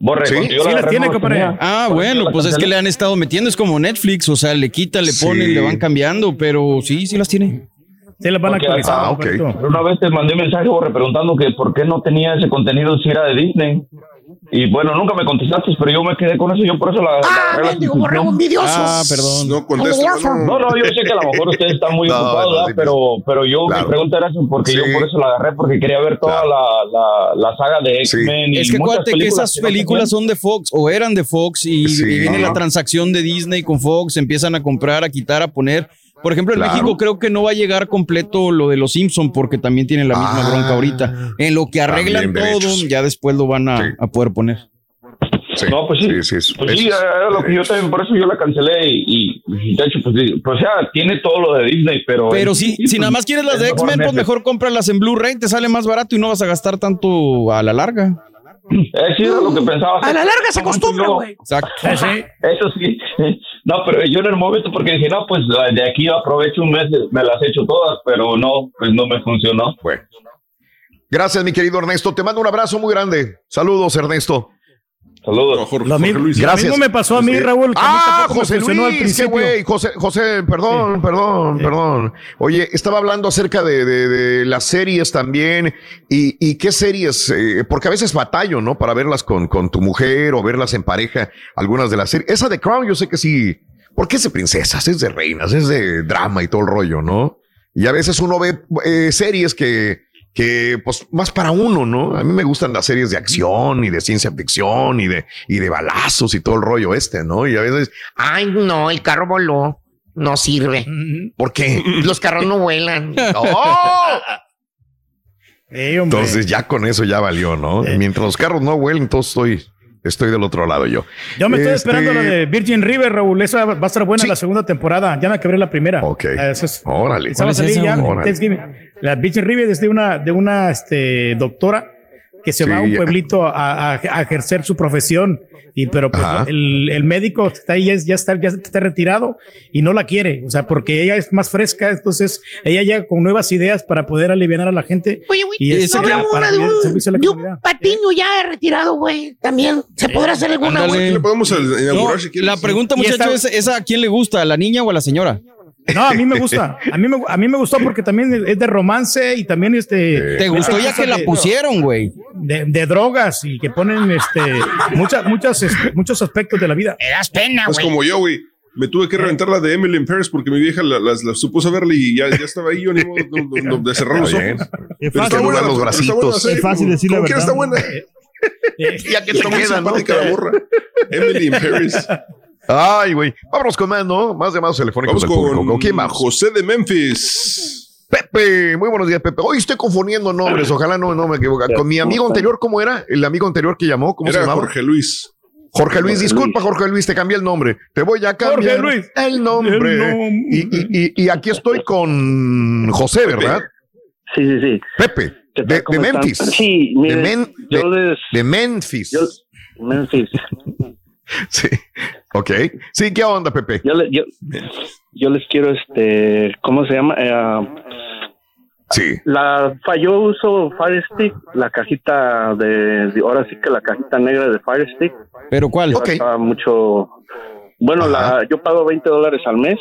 Borre, Sí, sí la tiene, compadre. Ah, bueno, pues es que le han estado metiendo, es como Netflix, o sea, le quitan, le ponen, Sí. le van cambiando, pero sí, sí las tiene. Sí, las van Porque actualizando. hasta- Alberto. Una vez te mandé un mensaje Borre, preguntando que por qué no tenía ese contenido si era de Disney. Y bueno, nunca me contestaste, pero yo me quedé con eso, yo por eso la... Ah, agarré la envidioso. Ah, perdón. No. Envidioso. No, no, yo sé que a lo mejor ustedes están muy No, ocupados, no, ¿verdad? sí, pero, pero yo Claro. mi pregunta era eso porque Sí. yo por eso la agarré, porque quería ver toda Claro. la, la, la saga de X-Men. y Es que acuérdate que esas películas son de Fox o eran de Fox y, Sí. y viene la transacción de Disney con Fox, empiezan a comprar, a quitar, a poner. Por ejemplo, en Claro. México creo que no va a llegar completo lo de los Simpson porque también tienen la misma Ah, bronca ahorita. En lo que arreglan todo, derechos. ya después lo van a, Sí. a poder poner. Sí, No, pues sí. sí, sí, es- Pues es- sí, era lo que yo también, por eso yo la cancelé y, y de hecho, pues, sí, pues ya tiene todo lo de Disney, pero... Pero sí, si pues, nada más quieres las de X-Men, pues mejor cómpralas en Blu-ray, te sale más barato y no vas a gastar tanto a la larga. Era lo que pensaba. A la larga se acostumbra, güey. Exacto. Eso sí. No, pero yo en el momento, porque dije, no, pues de aquí aprovecho un mes, me las echo todas, pero no, pues no me funcionó. Bueno. Gracias, mi querido Ernesto. Te mando un abrazo muy grande. Saludos, Ernesto. Saludos. No, Jorge, Lo Jorge Luis. lo Gracias. mismo me pasó a mí. Raúl. que a mí Ah, José Luis, qué güey. José, José, perdón, perdón, perdón. Oye, estaba hablando acerca de, de- de las series también. ¿Y, y qué series? Eh, porque a veces batallo, ¿no? Para verlas con, con tu mujer o verlas en pareja, algunas de las series. Esa de Crown, yo sé que sí. Porque es de princesas, es de reinas, es de drama y todo el rollo, ¿no? Y a veces uno ve eh, series que, que, pues, más para uno, ¿no? A mí me gustan las series de acción y de ciencia ficción y de, y de balazos y todo el rollo este, ¿no? Y a veces, Ay, no, el carro voló. No sirve. ¿por qué? Los carros no vuelan. ¡Oh! Eh. Entonces ya con eso ya valió, ¿no? Mientras los carros no huelen, entonces estoy, estoy del otro lado yo. Yo me estoy Este, esperando la de Virgin River, Raúl. Esa va a estar buena Sí. la segunda temporada. Ya me quebré la primera. Ok. Ah, esa es- Órale. esa va a ¿Cuál es salir ya. Órale. La Virgin River es de una, de una este, doctora que se Sí. va a un pueblito a, a- a ejercer su profesión. Y pero pues, el, el médico está ahí, ya, ya está, ya está retirado y no la quiere. O sea, porque ella es más fresca. Entonces ella llega con nuevas ideas para poder aliviar a la gente. Oye, güey, Y ese ¿no para una de el un, servicio a la de un patiño ya retirado, güey? También. ¿Se podrá hacer alguna, le podemos inaugurar No, si quieres. la pregunta, Y muchacho, esta- es, es a quién le gusta, a la niña o a la señora. No, a mí me gusta. A mí me, a mí me gustó porque también es de romance y también este. Te gustó ya que la pusieron, güey. De, de drogas y que ponen este muchas, muchas, este, muchos aspectos de la vida. Me das pena, Es güey. como yo, güey. Me tuve que reventar la de Emily in Paris porque mi vieja la, las- las supuso verla y ya, ya estaba ahí yo ni modo de, cerrar los ojos. Es fácil, buena, los bracitos. Es fácil como- decir la verdad. está buena. Ya que Está muy simpática la morra. Emily in Paris. Ay, güey. Vámonos con más, ¿no? Más llamados telefónicos Vamos del público. con ¿Con quién más? José de Memphis. Pepe, muy buenos días, Pepe. Hoy estoy confundiendo nombres, ojalá no, no me equivoque. Con mi amigo anterior, ¿cómo era? El amigo anterior que llamó, ¿cómo se Era llamaba? Jorge Luis. Jorge Luis, disculpa. Jorge Luis, te cambié el nombre. Te voy a cambiar Jorge Luis. el nombre. El. Y, y- y- y aquí estoy con José, ¿verdad? Sí, sí, sí. Pepe, de. Memphis. Sí, De, Men- yo de- les... de Memphis. yo- Memphis. Sí. Ok. Sí, ¿qué onda, Pepe? Yo, le- yo, yo les quiero, este, ¿cómo se llama? Eh, Sí. la yo uso Fire Stick, la cajita de, de- ahora sí que la cajita negra de Fire Stick. ¿Pero cuál? Ok. Gasta mucho. Bueno, la, yo pago 20 dólares al mes.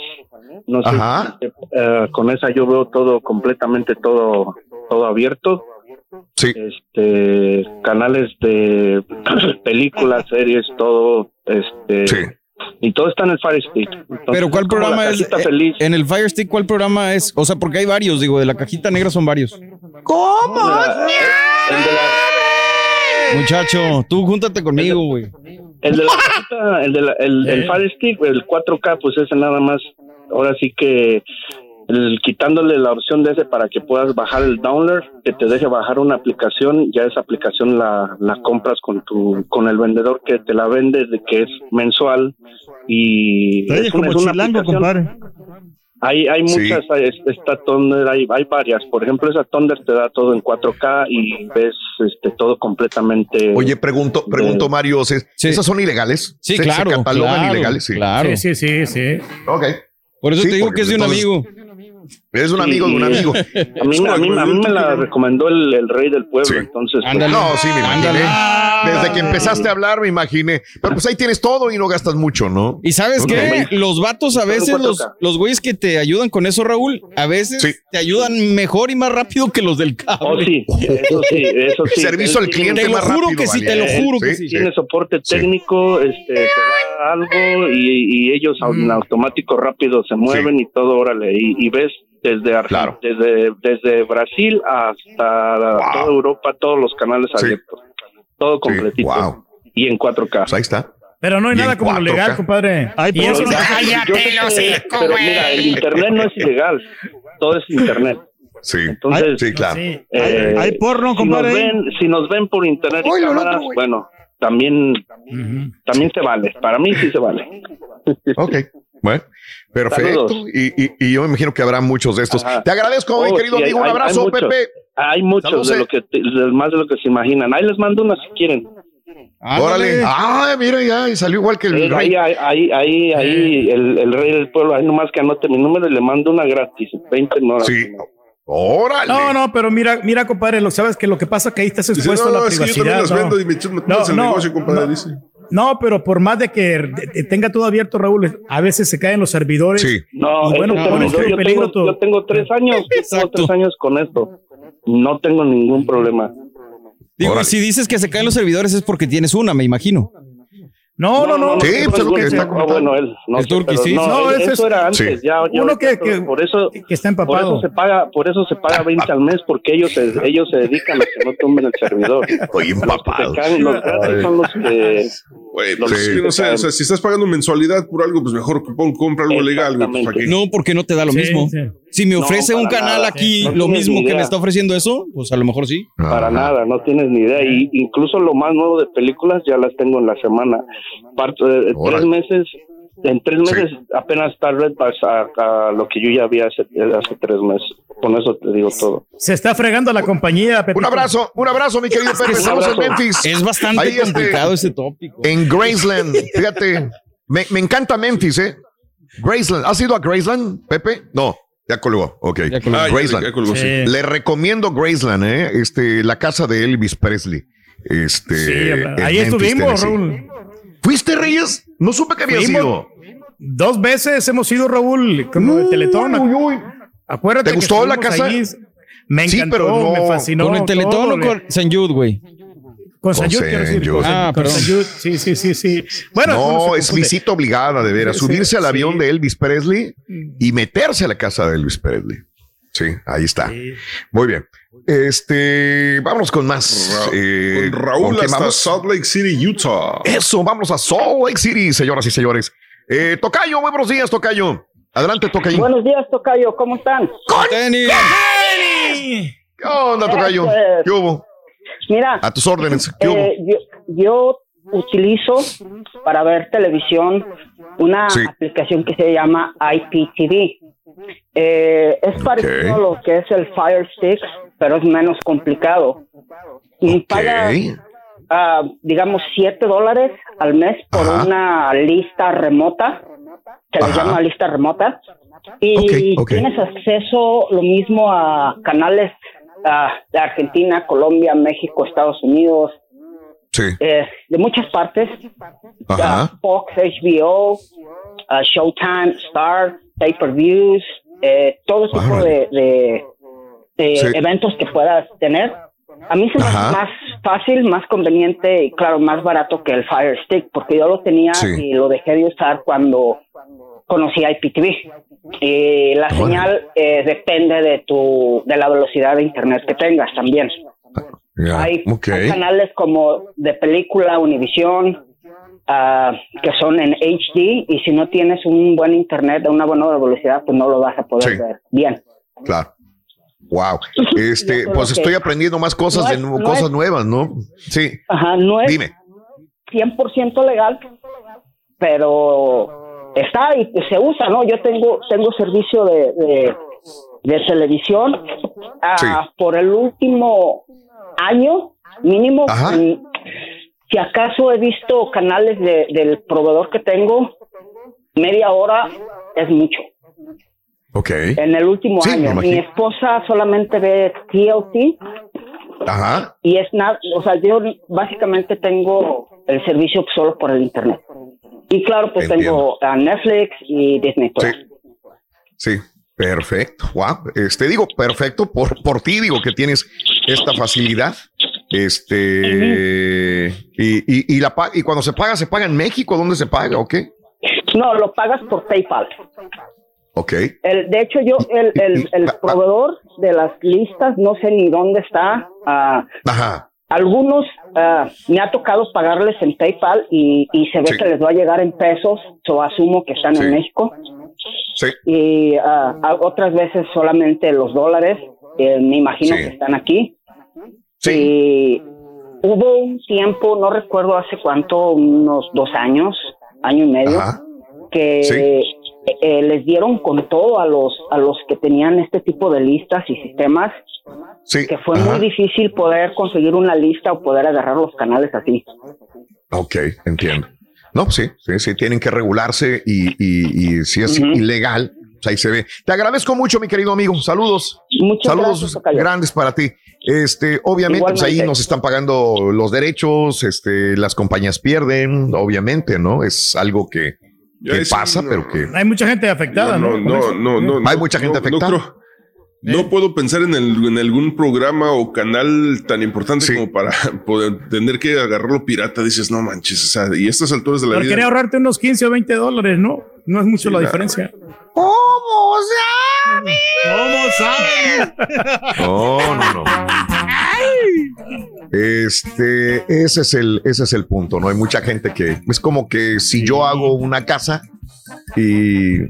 No sé, Ajá. eh, con esa yo veo todo completamente todo todo abierto. Sí. Este canales de películas, series, todo este Sí. y todo está en el Fire Stick. Entonces, ¿Pero cuál es programa es? eh, feliz. En el Fire Stick, ¿cuál programa es? O sea, porque hay varios, digo, de la cajita negra son varios. ¿Cómo? El de la, Muchacho, tú júntate conmigo, güey. el de la cajita, el de la, el, el Eh. Fire Stick, el 4K, pues ese nada más, ahora sí que el- quitándole la opción de ese para que puedas bajar el download, que te deje bajar una aplicación, ya esa aplicación la, la compras con tu con el vendedor que te la vende, de que es mensual y Oye, es una- como es una chilango, aplicación- compadre. Hay, hay Sí. muchas, hay- esta Thunder, hay, hay varias. Por ejemplo, esa Thunder te da todo en 4K y ves este todo completamente. Oye, pregunto, pregunto Mario, ¿se- ¿esas son ilegales? Sí, ¿Se- claro, ¿Se catalogan claro, ilegales? Sí. claro. Sí, sí, sí, sí. Ok. Por eso Sí, te digo que es de un entonces- amigo. around. Es un amigo de un amigo. A mí, a mí, a mí me la recomendó el, el rey del pueblo, entonces. pues, No, sí, me imaginé. Desde que empezaste a hablar, me imaginé. Pero pues ahí tienes todo y no gastas mucho, ¿no? Y sabes Ok. qué? Los vatos a veces, los, los güeyes que te ayudan con eso, Raúl, a veces te ayudan mejor y más rápido que los del cable. Oh, sí, eso sí, eso sí. Servicio al cliente Te lo más juro rápido, que sí, te lo juro que sí. Tiene soporte técnico, este, te da algo y, y ellos Mm. en automático rápido se mueven y todo, órale, y, y ves desde, Argen- desde desde Brasil hasta toda Europa, todos los canales abiertos, todo completito y en 4K. Pues ahí está. Pero no hay nada como lo 4K. legal, compadre. y eso no- Yo sé que- Pero mira, el internet no es ilegal, todo es internet. Sí, Entonces, sí, claro. eh, Hay- hay porno, si compadre. Nos ven, si nos ven por internet y Oye, cámaras, otro, bueno, también, también se vale. Para mí sí se vale. Ok. Bueno, perfecto. Y, y- y yo me imagino que habrá muchos de estos. Te agradezco, mi Oh, querido sí, amigo. hay- Un abrazo, hay muchos. Pepe. Hay muchos Saludos, de eh. lo que de más de lo que se imaginan. Ahí les mando una si quieren. Órale. Ah, mira, ya y salió igual que el Eh, rey. ahí, ahí, ahí, ahí, el, el rey del pueblo, ahí nomás que anote mi número y le mando una gratis, 20 no. Sí. Órale. No, no, pero mira, mira, compadre, lo sabes que lo que pasa es que ahí estás Dice, expuesto no, a la es que yo privacidad. también las no. vendo y me metes el negocio, compadre, no, dice. No, pero por más de que tenga todo abierto, Raúl, a veces se caen los servidores. No, y bueno, yo, peligro tengo, yo tengo tres años, tengo tres años con esto. No tengo ningún problema. Digo, si dices que se caen los servidores es porque tienes una, me imagino. No, no, no. Sí, no, pues es lo que está no, comentando. bueno, él, no El sé, turqui, pero sí. no, No, eso, ese es- era antes, sí. ya, ya Uno que- todo- por eso que está empapado. Por eso se paga, por eso se paga 20 al mes porque ellos se, ellos se dedican a que no tumben el servidor. Estoy empapado. Los que son los que pues es que no sé, o sea, si estás pagando mensualidad por algo, pues mejor que pon- compra algo legal, pues. No, porque no te da lo Sí, mismo. sí. Si me No, ofrece un canal nada, aquí sí. No lo mismo que me está ofreciendo eso, pues a lo mejor sí. Para nada, no tienes ni idea. Y incluso lo más nuevo de películas ya las tengo en la semana. Parte, eh, tres meses, en tres meses apenas está Red Pass a, a lo que yo ya vi hace, hace tres meses. Con eso te digo todo. Se está fregando la compañía, Pepe. Un abrazo, un abrazo, mi querido Pepe. Estamos en. Memphis. Es bastante Ahí, este, complicado ese tópico. En Graceland, fíjate, me, me encanta Memphis, ¿eh? Graceland, ¿has ido a Graceland, Pepe? No, ya colgó, ok. colgó. Ah, ya- Graceland. ya colgó, sí. Sí. Le recomiendo Graceland, ¿eh? Este, la casa de Elvis Presley. Este, Sí, ahí Memphis, estuvimos, Tennessee. Raúl. ¿Fuiste, Reyes? No supe que había sido. Dos veces hemos ido, Raúl, con lo de Teletón. Acuérdate ¿Te que gustó la estuvimos casa? ahí. Me Sí, encantó, pero no- me fascinó. ¿Con el Teletón todo, o con San Jude, güey? Con Jude, quiero decir. Con, Ah, con perdón. San Jude, sí, sí, sí, sí. Bueno, no, es visita obligada, de veras. Sí, Subirse al sí. avión de Elvis Presley y meterse a la casa de Elvis Presley. Sí, ahí está. Muy bien. Este, vámonos con más. eh, Con Raúl qué hasta? Salt Lake City, Utah. Eso, vamos a Salt Lake City, señoras y señores. Eh, Tocayo, muy buenos días, Tocayo. Adelante, Tocayo. Buenos días, Tocayo, ¿cómo están? ¿Qué onda, Tocayo? Eso es. ¿Qué hubo? Mira, A tus órdenes. ¿Qué hubo? eh, yo, yo utilizo para ver televisión una Sí. aplicación que se llama IPTV. Eh, es parecido a lo que es el Fire Stick, pero es menos complicado. Y pagas, ah, digamos, 7 dólares al mes por Ajá. una lista remota, se le llama lista remota, y tienes acceso lo mismo a canales ah, de Argentina, Colombia, México, Estados Unidos, Sí. eh, de muchas partes, Ajá. Ah, Fox, HBO, Showtime, Star, pay-per-views, eh, todo tipo de, de- de Sí. eventos que puedas tener. A mí se me hace más fácil, más conveniente y claro, más barato que el Fire Stick, porque yo lo tenía Sí. y lo dejé de usar cuando conocí IPTV. Y la señal eh, depende de tu de la velocidad de internet que tengas también. Hay, hay canales como de película, Univisión, ah, que son en HD y si no tienes un buen internet de una buena velocidad, pues no lo vas a poder Sí. ver bien. Claro. Wow. Este, pues estoy aprendiendo más cosas, No de es- no cosas es- nuevas, ¿no? Sí. Ajá, no es Dime. 100% legal, pero está y se usa, ¿no? Yo tengo tengo servicio de, de, de televisión ah, por el último año mínimo. mm, Si acaso he visto canales de- del proveedor que tengo, media hora es mucho. Ok. En el último Sí, año. Mi esposa solamente ve TLC Ajá. y es nada, o sea, yo básicamente tengo el servicio solo por el internet. Y claro, pues tengo a Netflix y Disney Plus. Sí. Perfecto. Wow. Este, digo, perfecto por, por ti, digo que tienes esta facilidad. Este, y, y, y la, y cuando se paga, ¿se paga en México? ¿Dónde se paga? ¿O qué? No, lo pagas por PayPal. Ok. El, de hecho, yo, el, el, el proveedor de las listas, no sé ni dónde está. ah, Ajá. algunos ah, me ha tocado pagarles en PayPal y, y se ve Sí. que les va a llegar en pesos, o asumo que están en México. Sí. Y ah, a- otras veces solamente los dólares, eh, me imagino Sí. que están aquí. Y hubo un tiempo, no recuerdo hace cuánto, unos dos años, año y medio, que eh, eh, les dieron con todo a los a los que tenían este tipo de listas y sistemas que fue muy difícil poder conseguir una lista o poder agarrar los canales así. Ok, entiendo. No, sí, sí, sí, tienen que regularse y, y, y si es ilegal, pues ahí se ve. Te agradezco mucho, mi querido amigo. Saludos. Muchas Saludos gracias, grandes para ti. Este, obviamente, pues ahí nos están pagando los derechos, este, las compañías pierden, obviamente, ¿no? Es algo que, que pasa, pero que Hay mucha gente afectada, ¿no? No, no, no, no. Hay no, mucha gente no, afectada. No, creo- no puedo pensar en, el- en algún programa o canal tan importante como para poder tener que agarrarlo pirata. Dices, no manches, o sea, y a estas alturas de la Pero vida. quería ahorrarte unos 15 o 20 dólares, ¿no? No es mucho la diferencia. ¿Cómo sabe? ¿Cómo sabe? No, no, no. Este, ese es el, ese es el punto, ¿no? Hay mucha gente que es como que si yo hago una casa y,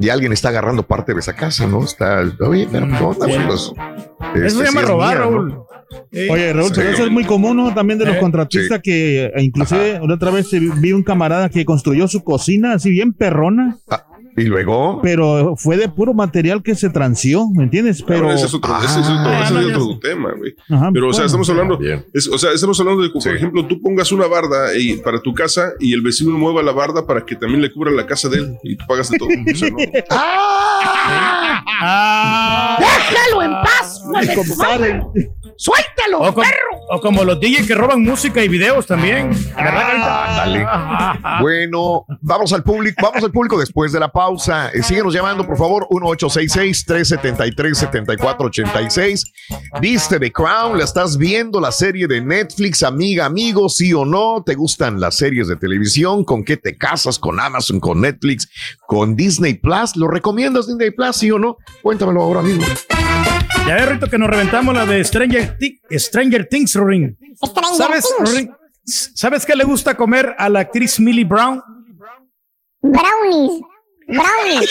y alguien está agarrando parte de esa casa, ¿no? Está, oye, pero ¿qué onda? Pues, este, Eso se llama sí es robar, mía, ¿no? Raúl. Oye, Raúl, pero Sí. eso es muy común, ¿no? También de los Eh, contratistas que eh, inclusive la otra vez vi un camarada que construyó su cocina así bien perrona. Y luego. Pero fue de puro material que se transió, ¿me entiendes? Pero. Ese es otro, ese es otro- Ah, ese es ya otro tema, güey. Pero, o sea, bueno. estamos hablando, es- o sea, estamos hablando de que, por ejemplo, tú pongas una barda y- para tu casa y el vecino mueva la barda para que también le cubra la casa de él y tú pagas de todo. O sea, no. ¡Déjalo en paz! ¡Suéltalo, O, com- perro! o como los DJ que roban música y videos también. Ándale. Bueno, vamos al público, vamos al público después de la pausa. Eh, síguenos llamando, por favor, 1866-373-7486. ¿Viste The Crown? ¿La estás viendo? La serie de Netflix, amiga, amigo, sí o no? ¿Te gustan las series de televisión? ¿Con qué te casas? ¿Con Amazon? ¿Con Netflix? ¿Con Disney Plus? ¿Lo recomiendas Disney Plus, sí o no? Cuéntamelo ahora mismo. Ya ves, Rito, que nos reventamos la de Stranger, Thi- Stranger Things, Rorin. ¿Sabes? ¿Sabes qué le gusta comer a la actriz Millie Brown? Brownies. Brownies.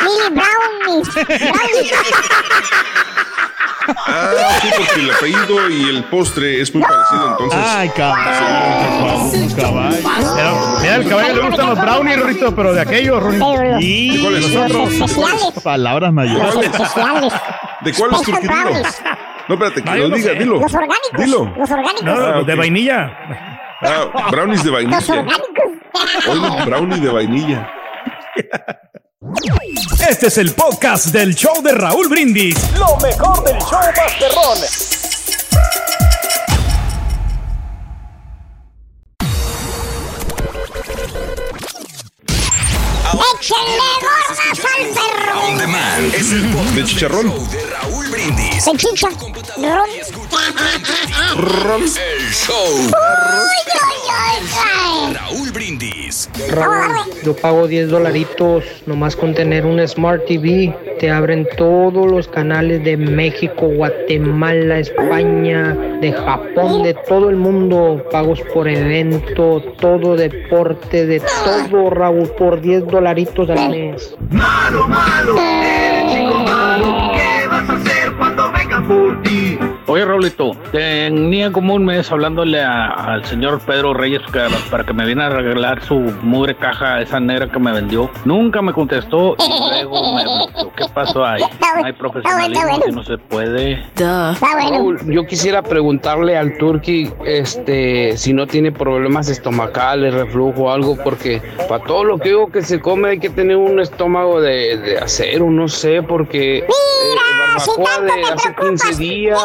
Mini brownies. Brownies. Ah, sí, porque el apellido y el postre es muy parecido, entonces. Ay, caballo. caballo. Pero, mira, al caballo le gustan los brownies, Rito, pero de aquellos, Rorin. Y ¿De cuáles? los Los. Palabras mayores. Los. ¿De cuál es tu Special querido? brownies. No, espérate, que lo diga, dilo. Los orgánicos. Dilo. Los orgánicos. No, Ah, los de vainilla. Ah, brownies de Los vainilla. orgánicos. Oye, brownie de vainilla. Este es el podcast del show de Raúl Brindis. Lo mejor del show Masterrón. ¡Échenle gordas al perro! On demand es el podcast De chicharrón. del show de Raúl Brindis. Se chicha. Ron. El show. Raúl Brindis. Raúl, yo pago 10 dolaritos nomás con tener un Smart TV. Te abren todos los canales de México, Guatemala, España, de Japón, de todo el mundo. Pagos por evento, todo deporte, de todo, Raúl, por 10 dolaritos al mes. Malo, malo, eres Oye, Raulito, tenía como un mes hablándole a- al señor Pedro Reyes que- para que me viera a arreglar su mugre caja, esa negra que me vendió. Nunca me contestó y luego me bloqueó. ¿Qué pasó ahí? No hay profesionalismo si no se puede. Raúl, yo quisiera preguntarle al Turki este, si no tiene problemas estomacales, reflujo o algo, porque para todo lo que digo que se come hay que tener un estómago de, de acero, no sé, porque eh, barbacoa de hace 15 días,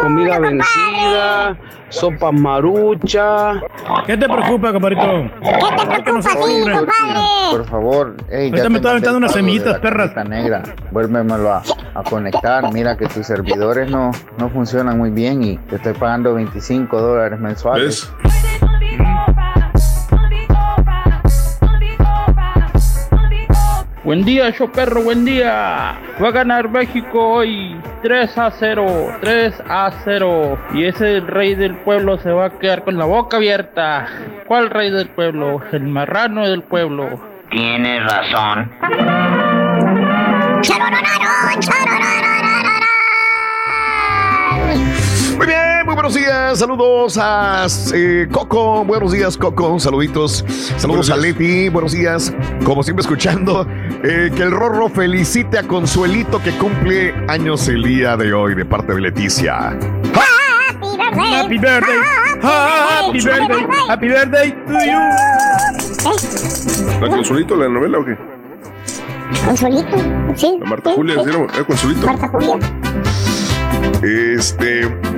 comida vencida, sopa marucha. ¿Qué te preocupa, compadrito? ¿Qué te preocupa a ti, compadre? Por favor, ey, Ahorita me estoy aventando unas semillitas, perras. negra, vuélvemelo a, a conectar. Mira que tus servidores no, no funcionan muy bien y te estoy pagando 25 dólares mensuales. Buen día, show perro, buen día. Va a ganar México hoy 3 a 0, 3 a 0. Y ese rey del pueblo se va a quedar con la boca abierta. ¿Cuál rey del pueblo? El marrano del pueblo. Tienes razón. Muy bien, muy buenos días. Saludos a eh, Coco. Buenos días, Coco. Saluditos. Saludos a Leti. Buenos días. Como siempre, escuchando eh, que el Rorro felicite a Consuelito que cumple años el día de hoy de parte de Leticia. Happy birthday. Happy birthday. Happy birthday to you. ¿La Consuelito, la novela o qué? Consuelito, sí. La Marta Julia, ¿sí era- era Consuelito? Marta Julia. Este.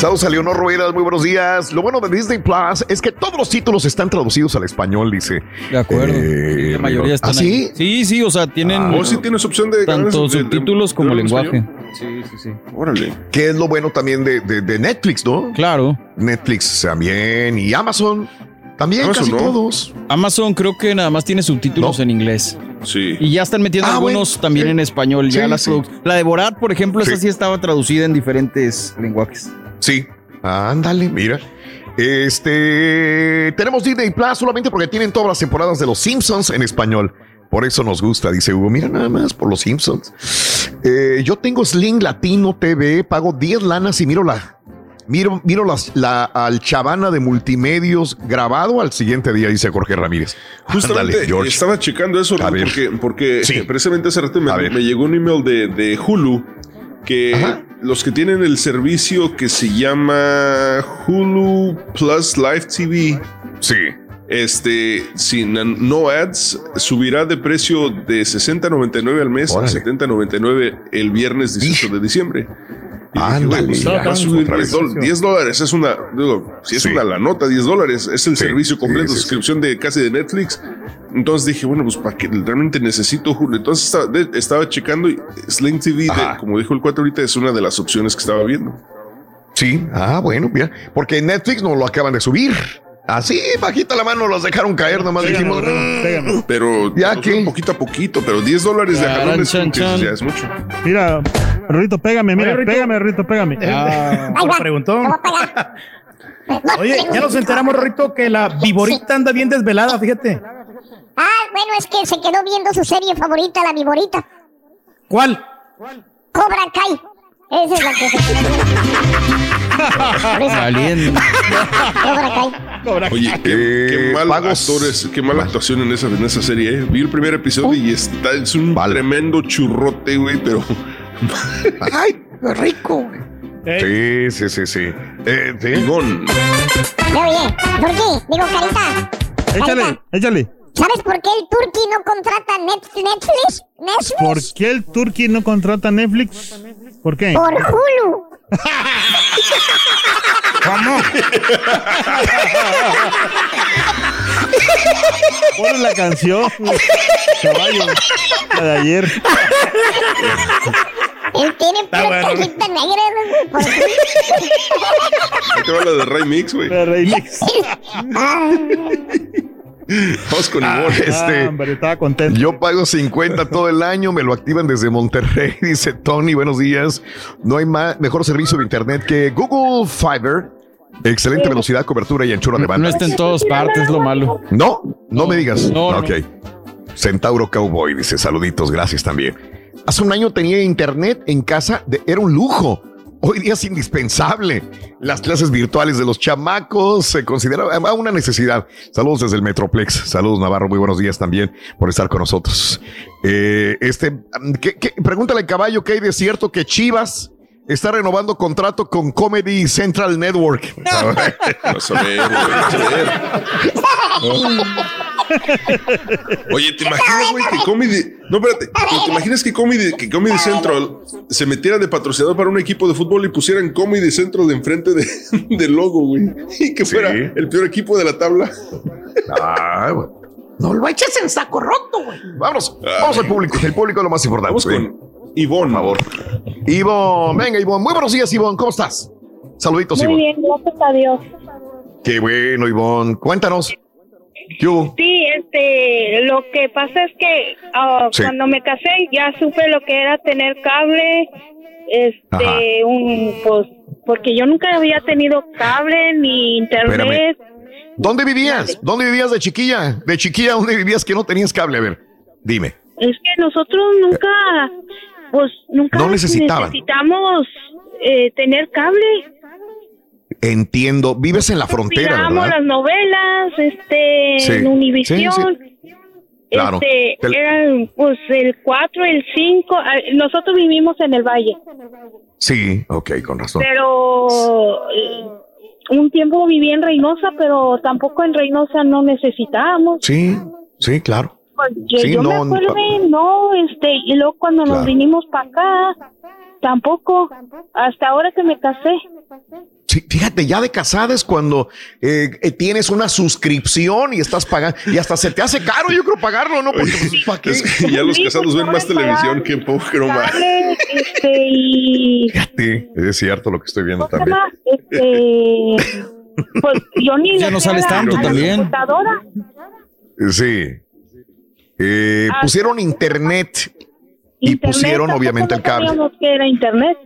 Saludos a Leonor Ruedas, muy buenos días. Lo bueno de Disney Plus es que todos los títulos están traducidos al español, dice. De acuerdo. Eh, la mayoría están ¿Ah, sí? ahí. Sí, sí, o sea, tienen. Ah, ¿oh, sí tienes opción de Tanto de- de- subtítulos como de- lenguaje. español? Sí, sí, sí. Órale. Que es lo bueno también de, de- de Netflix, ¿no? Claro. Netflix también y Amazon. También Amazon, casi ¿no? todos. Amazon creo que nada más tiene subtítulos en inglés. Sí. Y ya están metiendo Ah, algunos bueno. también Sí. en español. Ya Sí, las sí. La de Borat, por ejemplo, esa Sí. sí estaba traducida en diferentes lenguajes. Sí. Ándale, mira. Este. Tenemos Disney Plus solamente porque tienen todas las temporadas de Los Simpsons en español. Por eso nos gusta, dice Hugo. Mira nada más por Los Simpsons. Eh, yo tengo Sling Latino TV, pago 10 lanas y miro la. Miro, miro las, la al chavana de multimedios grabado al siguiente día, dice Jorge Ramírez. Justamente George. estaba checando eso porque, porque precisamente hace rato me, me llegó un email de, de Hulu que los que tienen el servicio que se llama Hulu Plus Live TV. Sí. Este, sin no ads, subirá de precio de 60.99 al mes a 70.99 el viernes 18 de diciembre. Dije, güey, pues, mira. va a subir Otra 10, vez. dol- 10 dólares. Es una, digo, si es Sí. una la nota, 10 dólares. Es el servicio completo, sí, sí. suscripción de casi de Netflix. Entonces dije, bueno, pues para que realmente necesito Hulu. Entonces estaba, de- estaba checando y Sling TV, de- como dijo el 4 ahorita, es una de las opciones que estaba viendo. Sí, ah, bueno, mira, porque Netflix nos lo acaban de subir. Así, bajita la mano, los dejaron caer, nomás dijimos. "Mm". Pero Ya que- poquito a poquito, pero 10 dólares de jalones chan, chan. ya es mucho. Mira, Rito, pégame, mira, Oye, Rito. pégame, Rito, pégame. Ah, por preguntón. Oye, ya nos enteramos, Rito, que la viborita anda bien desvelada, fíjate. Ah, bueno, es que se quedó viendo su serie favorita, la viborita. ¿Cuál? Cobra Kai. Esa es la que se quedó viendo. Kai. Oye, qué, qué mal actores, qué mala actuación en esa, en esa serie, eh. Vi el primer episodio y está, es un tremendo churrote, güey, pero. ¡Ay, qué rico! Sí, sí, sí, sí. Eh, sí. Limón. Oye, Turki, digo, Carita. Échale, échale. ¿Sabes por qué el Turki no contrata Net- Netflix? Netflix. ¿Por qué el Turkey no contrata Netflix? ¿Por qué? Por Hulu. ¿Cómo? Pon la canción, caballo, la de ayer. Él tiene Está pura bueno. cajita negra. güey, por Hulu. Ahí te va la de Ray Mix, güey. La remix. Ah. Vamos con Ah, Ivonne. Este, hombre, estaba contento. Yo pago 50 todo el año, me lo activan desde Monterrey, dice Tony, buenos días. No hay más, mejor servicio de internet que Google Fiber. Excelente velocidad, cobertura y anchura de No banda. está en todas partes, es lo malo. No, no me digas. No, no. ok. Centauro Cowboy dice saluditos, gracias también. Hace un año tenía internet en casa, de- era un lujo. Hoy día es indispensable. Las clases virtuales de los chamacos se considera una necesidad. Saludos desde el Metroplex. Saludos Navarro, muy buenos días también por estar con nosotros. Eh, este, ¿qué- qué? pregúntale al caballo que hay de cierto que Chivas está renovando contrato con Comedy Central Network. A ver. Oye, ¿te imaginas, güey, que Comedy... No, espérate. ¿Te, te imaginas que Comedy, que Comedy Central se metiera de patrocinador para un equipo de fútbol y pusieran Comedy Central de enfrente de, del logo, güey? Y que fuera el peor equipo de la tabla. Ah, bueno. No lo eches en saco roto, güey. Vámonos, vamos al público. El público es lo más importante. Vamos con Ivonne. Por favor. Ivonne, venga, Ivonne. Muy buenos días, Ivonne. ¿Cómo estás? Saluditos, Muy Ivonne. bien, gracias a Dios. Qué bueno, Ivonne. Cuéntanos. ¿Qué hubo? Sí, este, lo que pasa es que ah, Sí. cuando me casé ya supe lo que era tener cable, este, Ajá. un, pues, porque yo nunca había tenido cable ni internet. ¿Dónde vivías? ¿Dónde vivías de chiquilla? De chiquilla, ¿dónde vivías que no tenías cable? A ver, dime. Es que nosotros nunca, pues, nunca No necesitaban. necesitamos eh, tener cable. Entiendo. Vives en la frontera, Miramos ¿verdad? las novelas, este, Sí. en Univisión. Sí, Claro. Este, Te- eran pues el 4, el 5. Nosotros vivimos en el valle, Sí, ok, con razón. pero eh, un tiempo viví en Reynosa, pero tampoco en Reynosa no necesitábamos. Sí, sí, claro. Porque Sí, yo no, me acuerdo, no, este, y luego cuando nos Claro. vinimos para acá, tampoco, hasta ahora que me casé. Sí, fíjate, ya de casada es cuando eh, eh, tienes una suscripción y estás pagando, y hasta se te hace caro, yo creo, pagarlo, ¿no? Porque, pues, ¿para qué? Es que ya los casados ven más televisión que poco más. Cable, este, y Sí, es cierto lo que estoy viendo ¿cómo se también. Este, pues yo ni Ya no sales tanto a la también. Sí. Eh, Ah, pusieron internet y pusieron obviamente el cable. que era internet.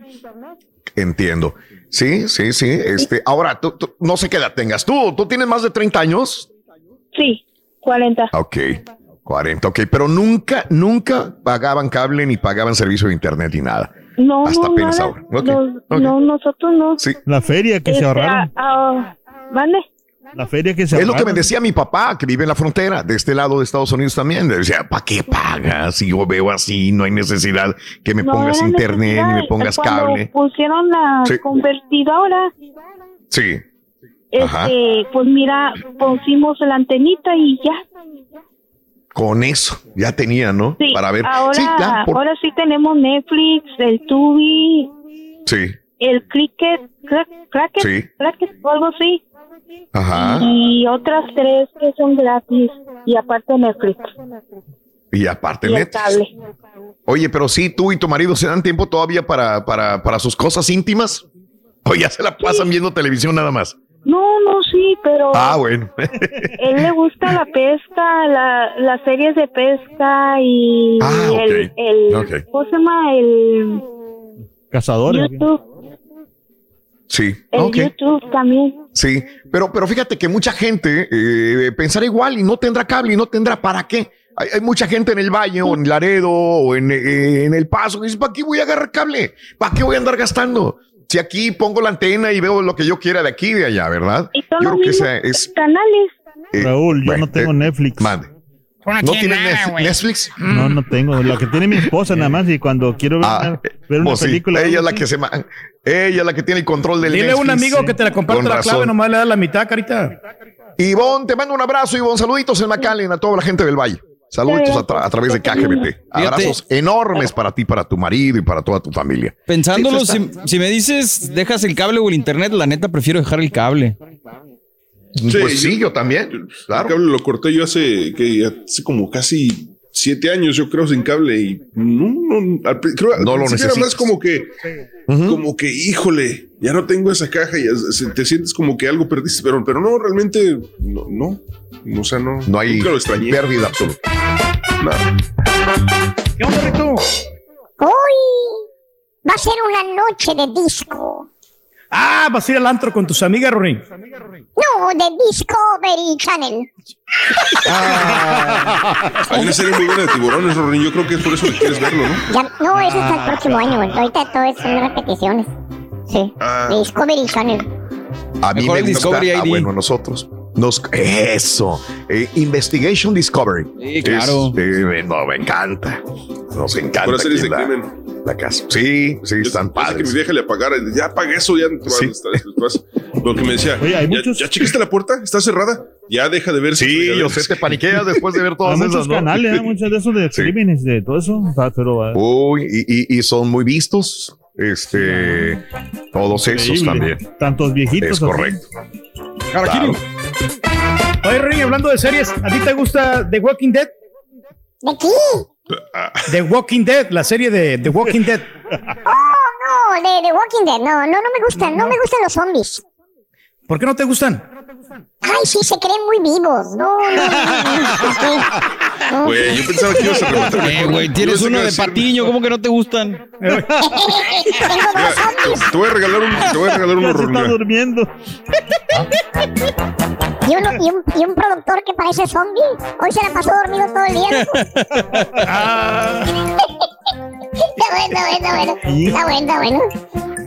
Entiendo. Sí, sí, sí. Este, ahora, tú, tú- no sé qué edad tengas. ¿Tú, tú tienes más de 30 años? Sí, 40. Ok, 40, ok. Pero nunca, nunca pagaban cable ni pagaban servicio de internet ni nada. No, Hasta no, apenas nada. ahora. Ok, Nos- ok. No, nosotros no. Sí. La feria que se Este, ahorraron. ah, ah, ¿Mande? La feria que se Es lo que me decía mi papá, que vive en la frontera, de este lado de Estados Unidos también. Le decía, ¿para qué pagas? Si yo veo así, no hay necesidad que me No pongas internet ni me pongas Cuando cable. pusieron la Sí. convertidora, Sí. Ajá. este, pues mira, pusimos la antenita y ya. Con eso, ya tenía, ¿no? Sí, Para ver. ahora, sí, ya, por- ahora sí tenemos Netflix, el Tubi, sí. el Cricket, crack, Cracket, Sí. Cracket, o algo así. Ajá. Y otras tres que son gratis. Y aparte Netflix. Y aparte, Y Netflix. cable. Oye, pero sí, tú y tu marido se dan tiempo todavía para, para, para sus cosas íntimas. O ya se la pasan viendo televisión nada más. No, no, sí, pero Ah, bueno. él le gusta la pesca, la, las series de pesca y Ah, ok. el, el Ok. ¿cómo se llama? El Cazadores. YouTube, Sí. ok. YouTube también. Sí, pero, pero fíjate que mucha gente eh, pensará igual y no tendrá cable y no tendrá para qué. Hay, hay mucha gente en el Valle o en Laredo o en, eh, en El Paso que dice, ¿para qué voy a agarrar cable? ¿Para qué voy a andar gastando? Si aquí pongo la antena y veo lo que yo quiera de aquí y de allá, ¿verdad? Y son Yo los creo que mismos esa es... canales. eh, Raúl, yo bueno, no tengo eh, Netflix. Mande. ¿No tienes Netf- Netflix? No, no tengo. La que tiene mi esposa nada más y cuando quiero ver, Ah, una, ver una Pues sí, película. ella es la que se ma- ella es la que tiene el control del Dile a un Netflix. amigo que te la comparte la clave, nomás le da la mitad, carita. Ivonne, te mando un abrazo, Ivonne. Saluditos en McAllen a toda la gente del Valle. Saluditos a, tra- a través de KGBT. Abrazos enormes para ti, para tu marido y para toda tu familia. Pensándolo, Sí, si, si me dices dejas el cable o el internet, la neta prefiero dejar el cable. Pues sí, yo también. Claro. El cable lo corté yo hace, que hace como casi siete años, yo creo, sin cable y no, no, al creo, No al lo más como que, como que, híjole, ya no tengo esa caja y se- te sientes como que algo perdiste, pero, pero no, realmente, no, no, o sea, no, No hay nunca lo extrañé. pérdida absoluta. Nada. ¿Qué onda, Rito? Hoy va a ser una noche de disco. Ah, vas a ir al antro con tus amigas, Rorín. No, de Discovery Channel. Hay una serie muy buena de tiburones, Rorín, yo creo que es por eso que quieres verlo, ¿no? Ya, no, eso es hasta el próximo año. Ahorita todo es son repeticiones. Sí. Ah. De Discovery Channel. A mí Mejor me gusta. Discovery Ah, ID. bueno, nosotros. Nos, eso. Eh, Investigation Discovery. Sí, claro. Es, eh, no, me encanta. Nos encanta. Puras series de crimen. La casa. Sí, sí, están sé que mi padres. vieja le apagara, y ya apagué eso, ya Sí. Lo que me decía, Oye, hay ¿ya, muchos- ¿ya checaste la puerta? ¿Está cerrada? Ya deja de ver. Sí, yo sé, te paniqueas después de ver Hay todas muchos esas, ¿no? canales, ¿eh? muchos de esos de Sí. crímenes, de todo eso. o sea, Pero eh, Uy, y, y- y son muy vistos. Este, todos esos también. Tantos viejitos. Es correcto. Harakiri. Oye, Rorín, hablando de series, ¿a ti te gusta The Walking Dead? ¿De qué? The Walking Dead, la serie de The Walking Dead. Oh, no, de, de Walking Dead. No, no, no me gustan. No me gustan los zombies. ¿Por qué no te gustan? Ay, sí, se creen muy vivos. No, no, no. no, no. Güey, yo pensaba que ibas a rematar. Eh, güey, tienes uno de patiño, ¿cómo que no te gustan? Tengo dos zombies. Te voy a regalar un, te voy a regalar uno, se está durmiendo. Y, uno, y, un, y un productor que parece zombie. Hoy se la pasó dormido todo el día. Está bueno, está bueno, está bueno. Está bueno, está bueno.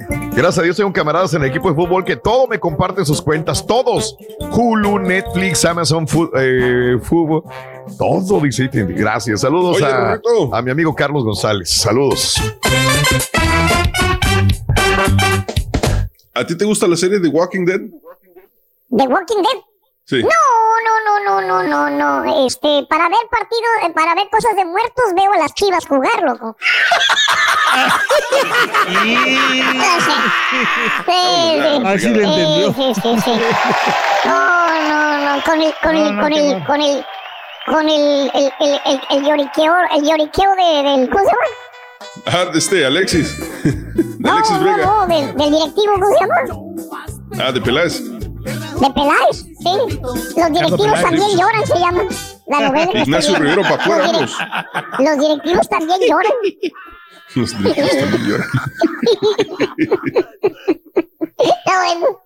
Gracias a Dios tengo camaradas en el equipo de fútbol que todo me comparten sus cuentas, todos. Hulu, Netflix, Amazon Fu- eh, Fútbol, todo dice. Gracias. Saludos Oye, a, a mi amigo Carlos González. Saludos. ¿A ti te gusta la serie de Walking Dead? ¿The Walking Dead? Sí. No, no, no, no, no, no, no. Este, para ver partidos, eh, para ver cosas de muertos, veo a las chivas jugar, loco. Ah, sí le entendió. Sí, sí, sí. No, no, no, con el, con el, con el, con el, con el, el, el, el, el lloriqueo, el lloriqueo de, del, ¿cómo se llama? Ah, de este, Alexis. De No, Alexis no, Vega. no, del, del directivo, ¿cómo se llama? Ah, de Peláez. De Peláez, sí. Los directivos también lloran, se llama. La novela Ignacio. Rivero Pacuera, Los Los directivos también lloran. Los directivos también lloran. Está bueno.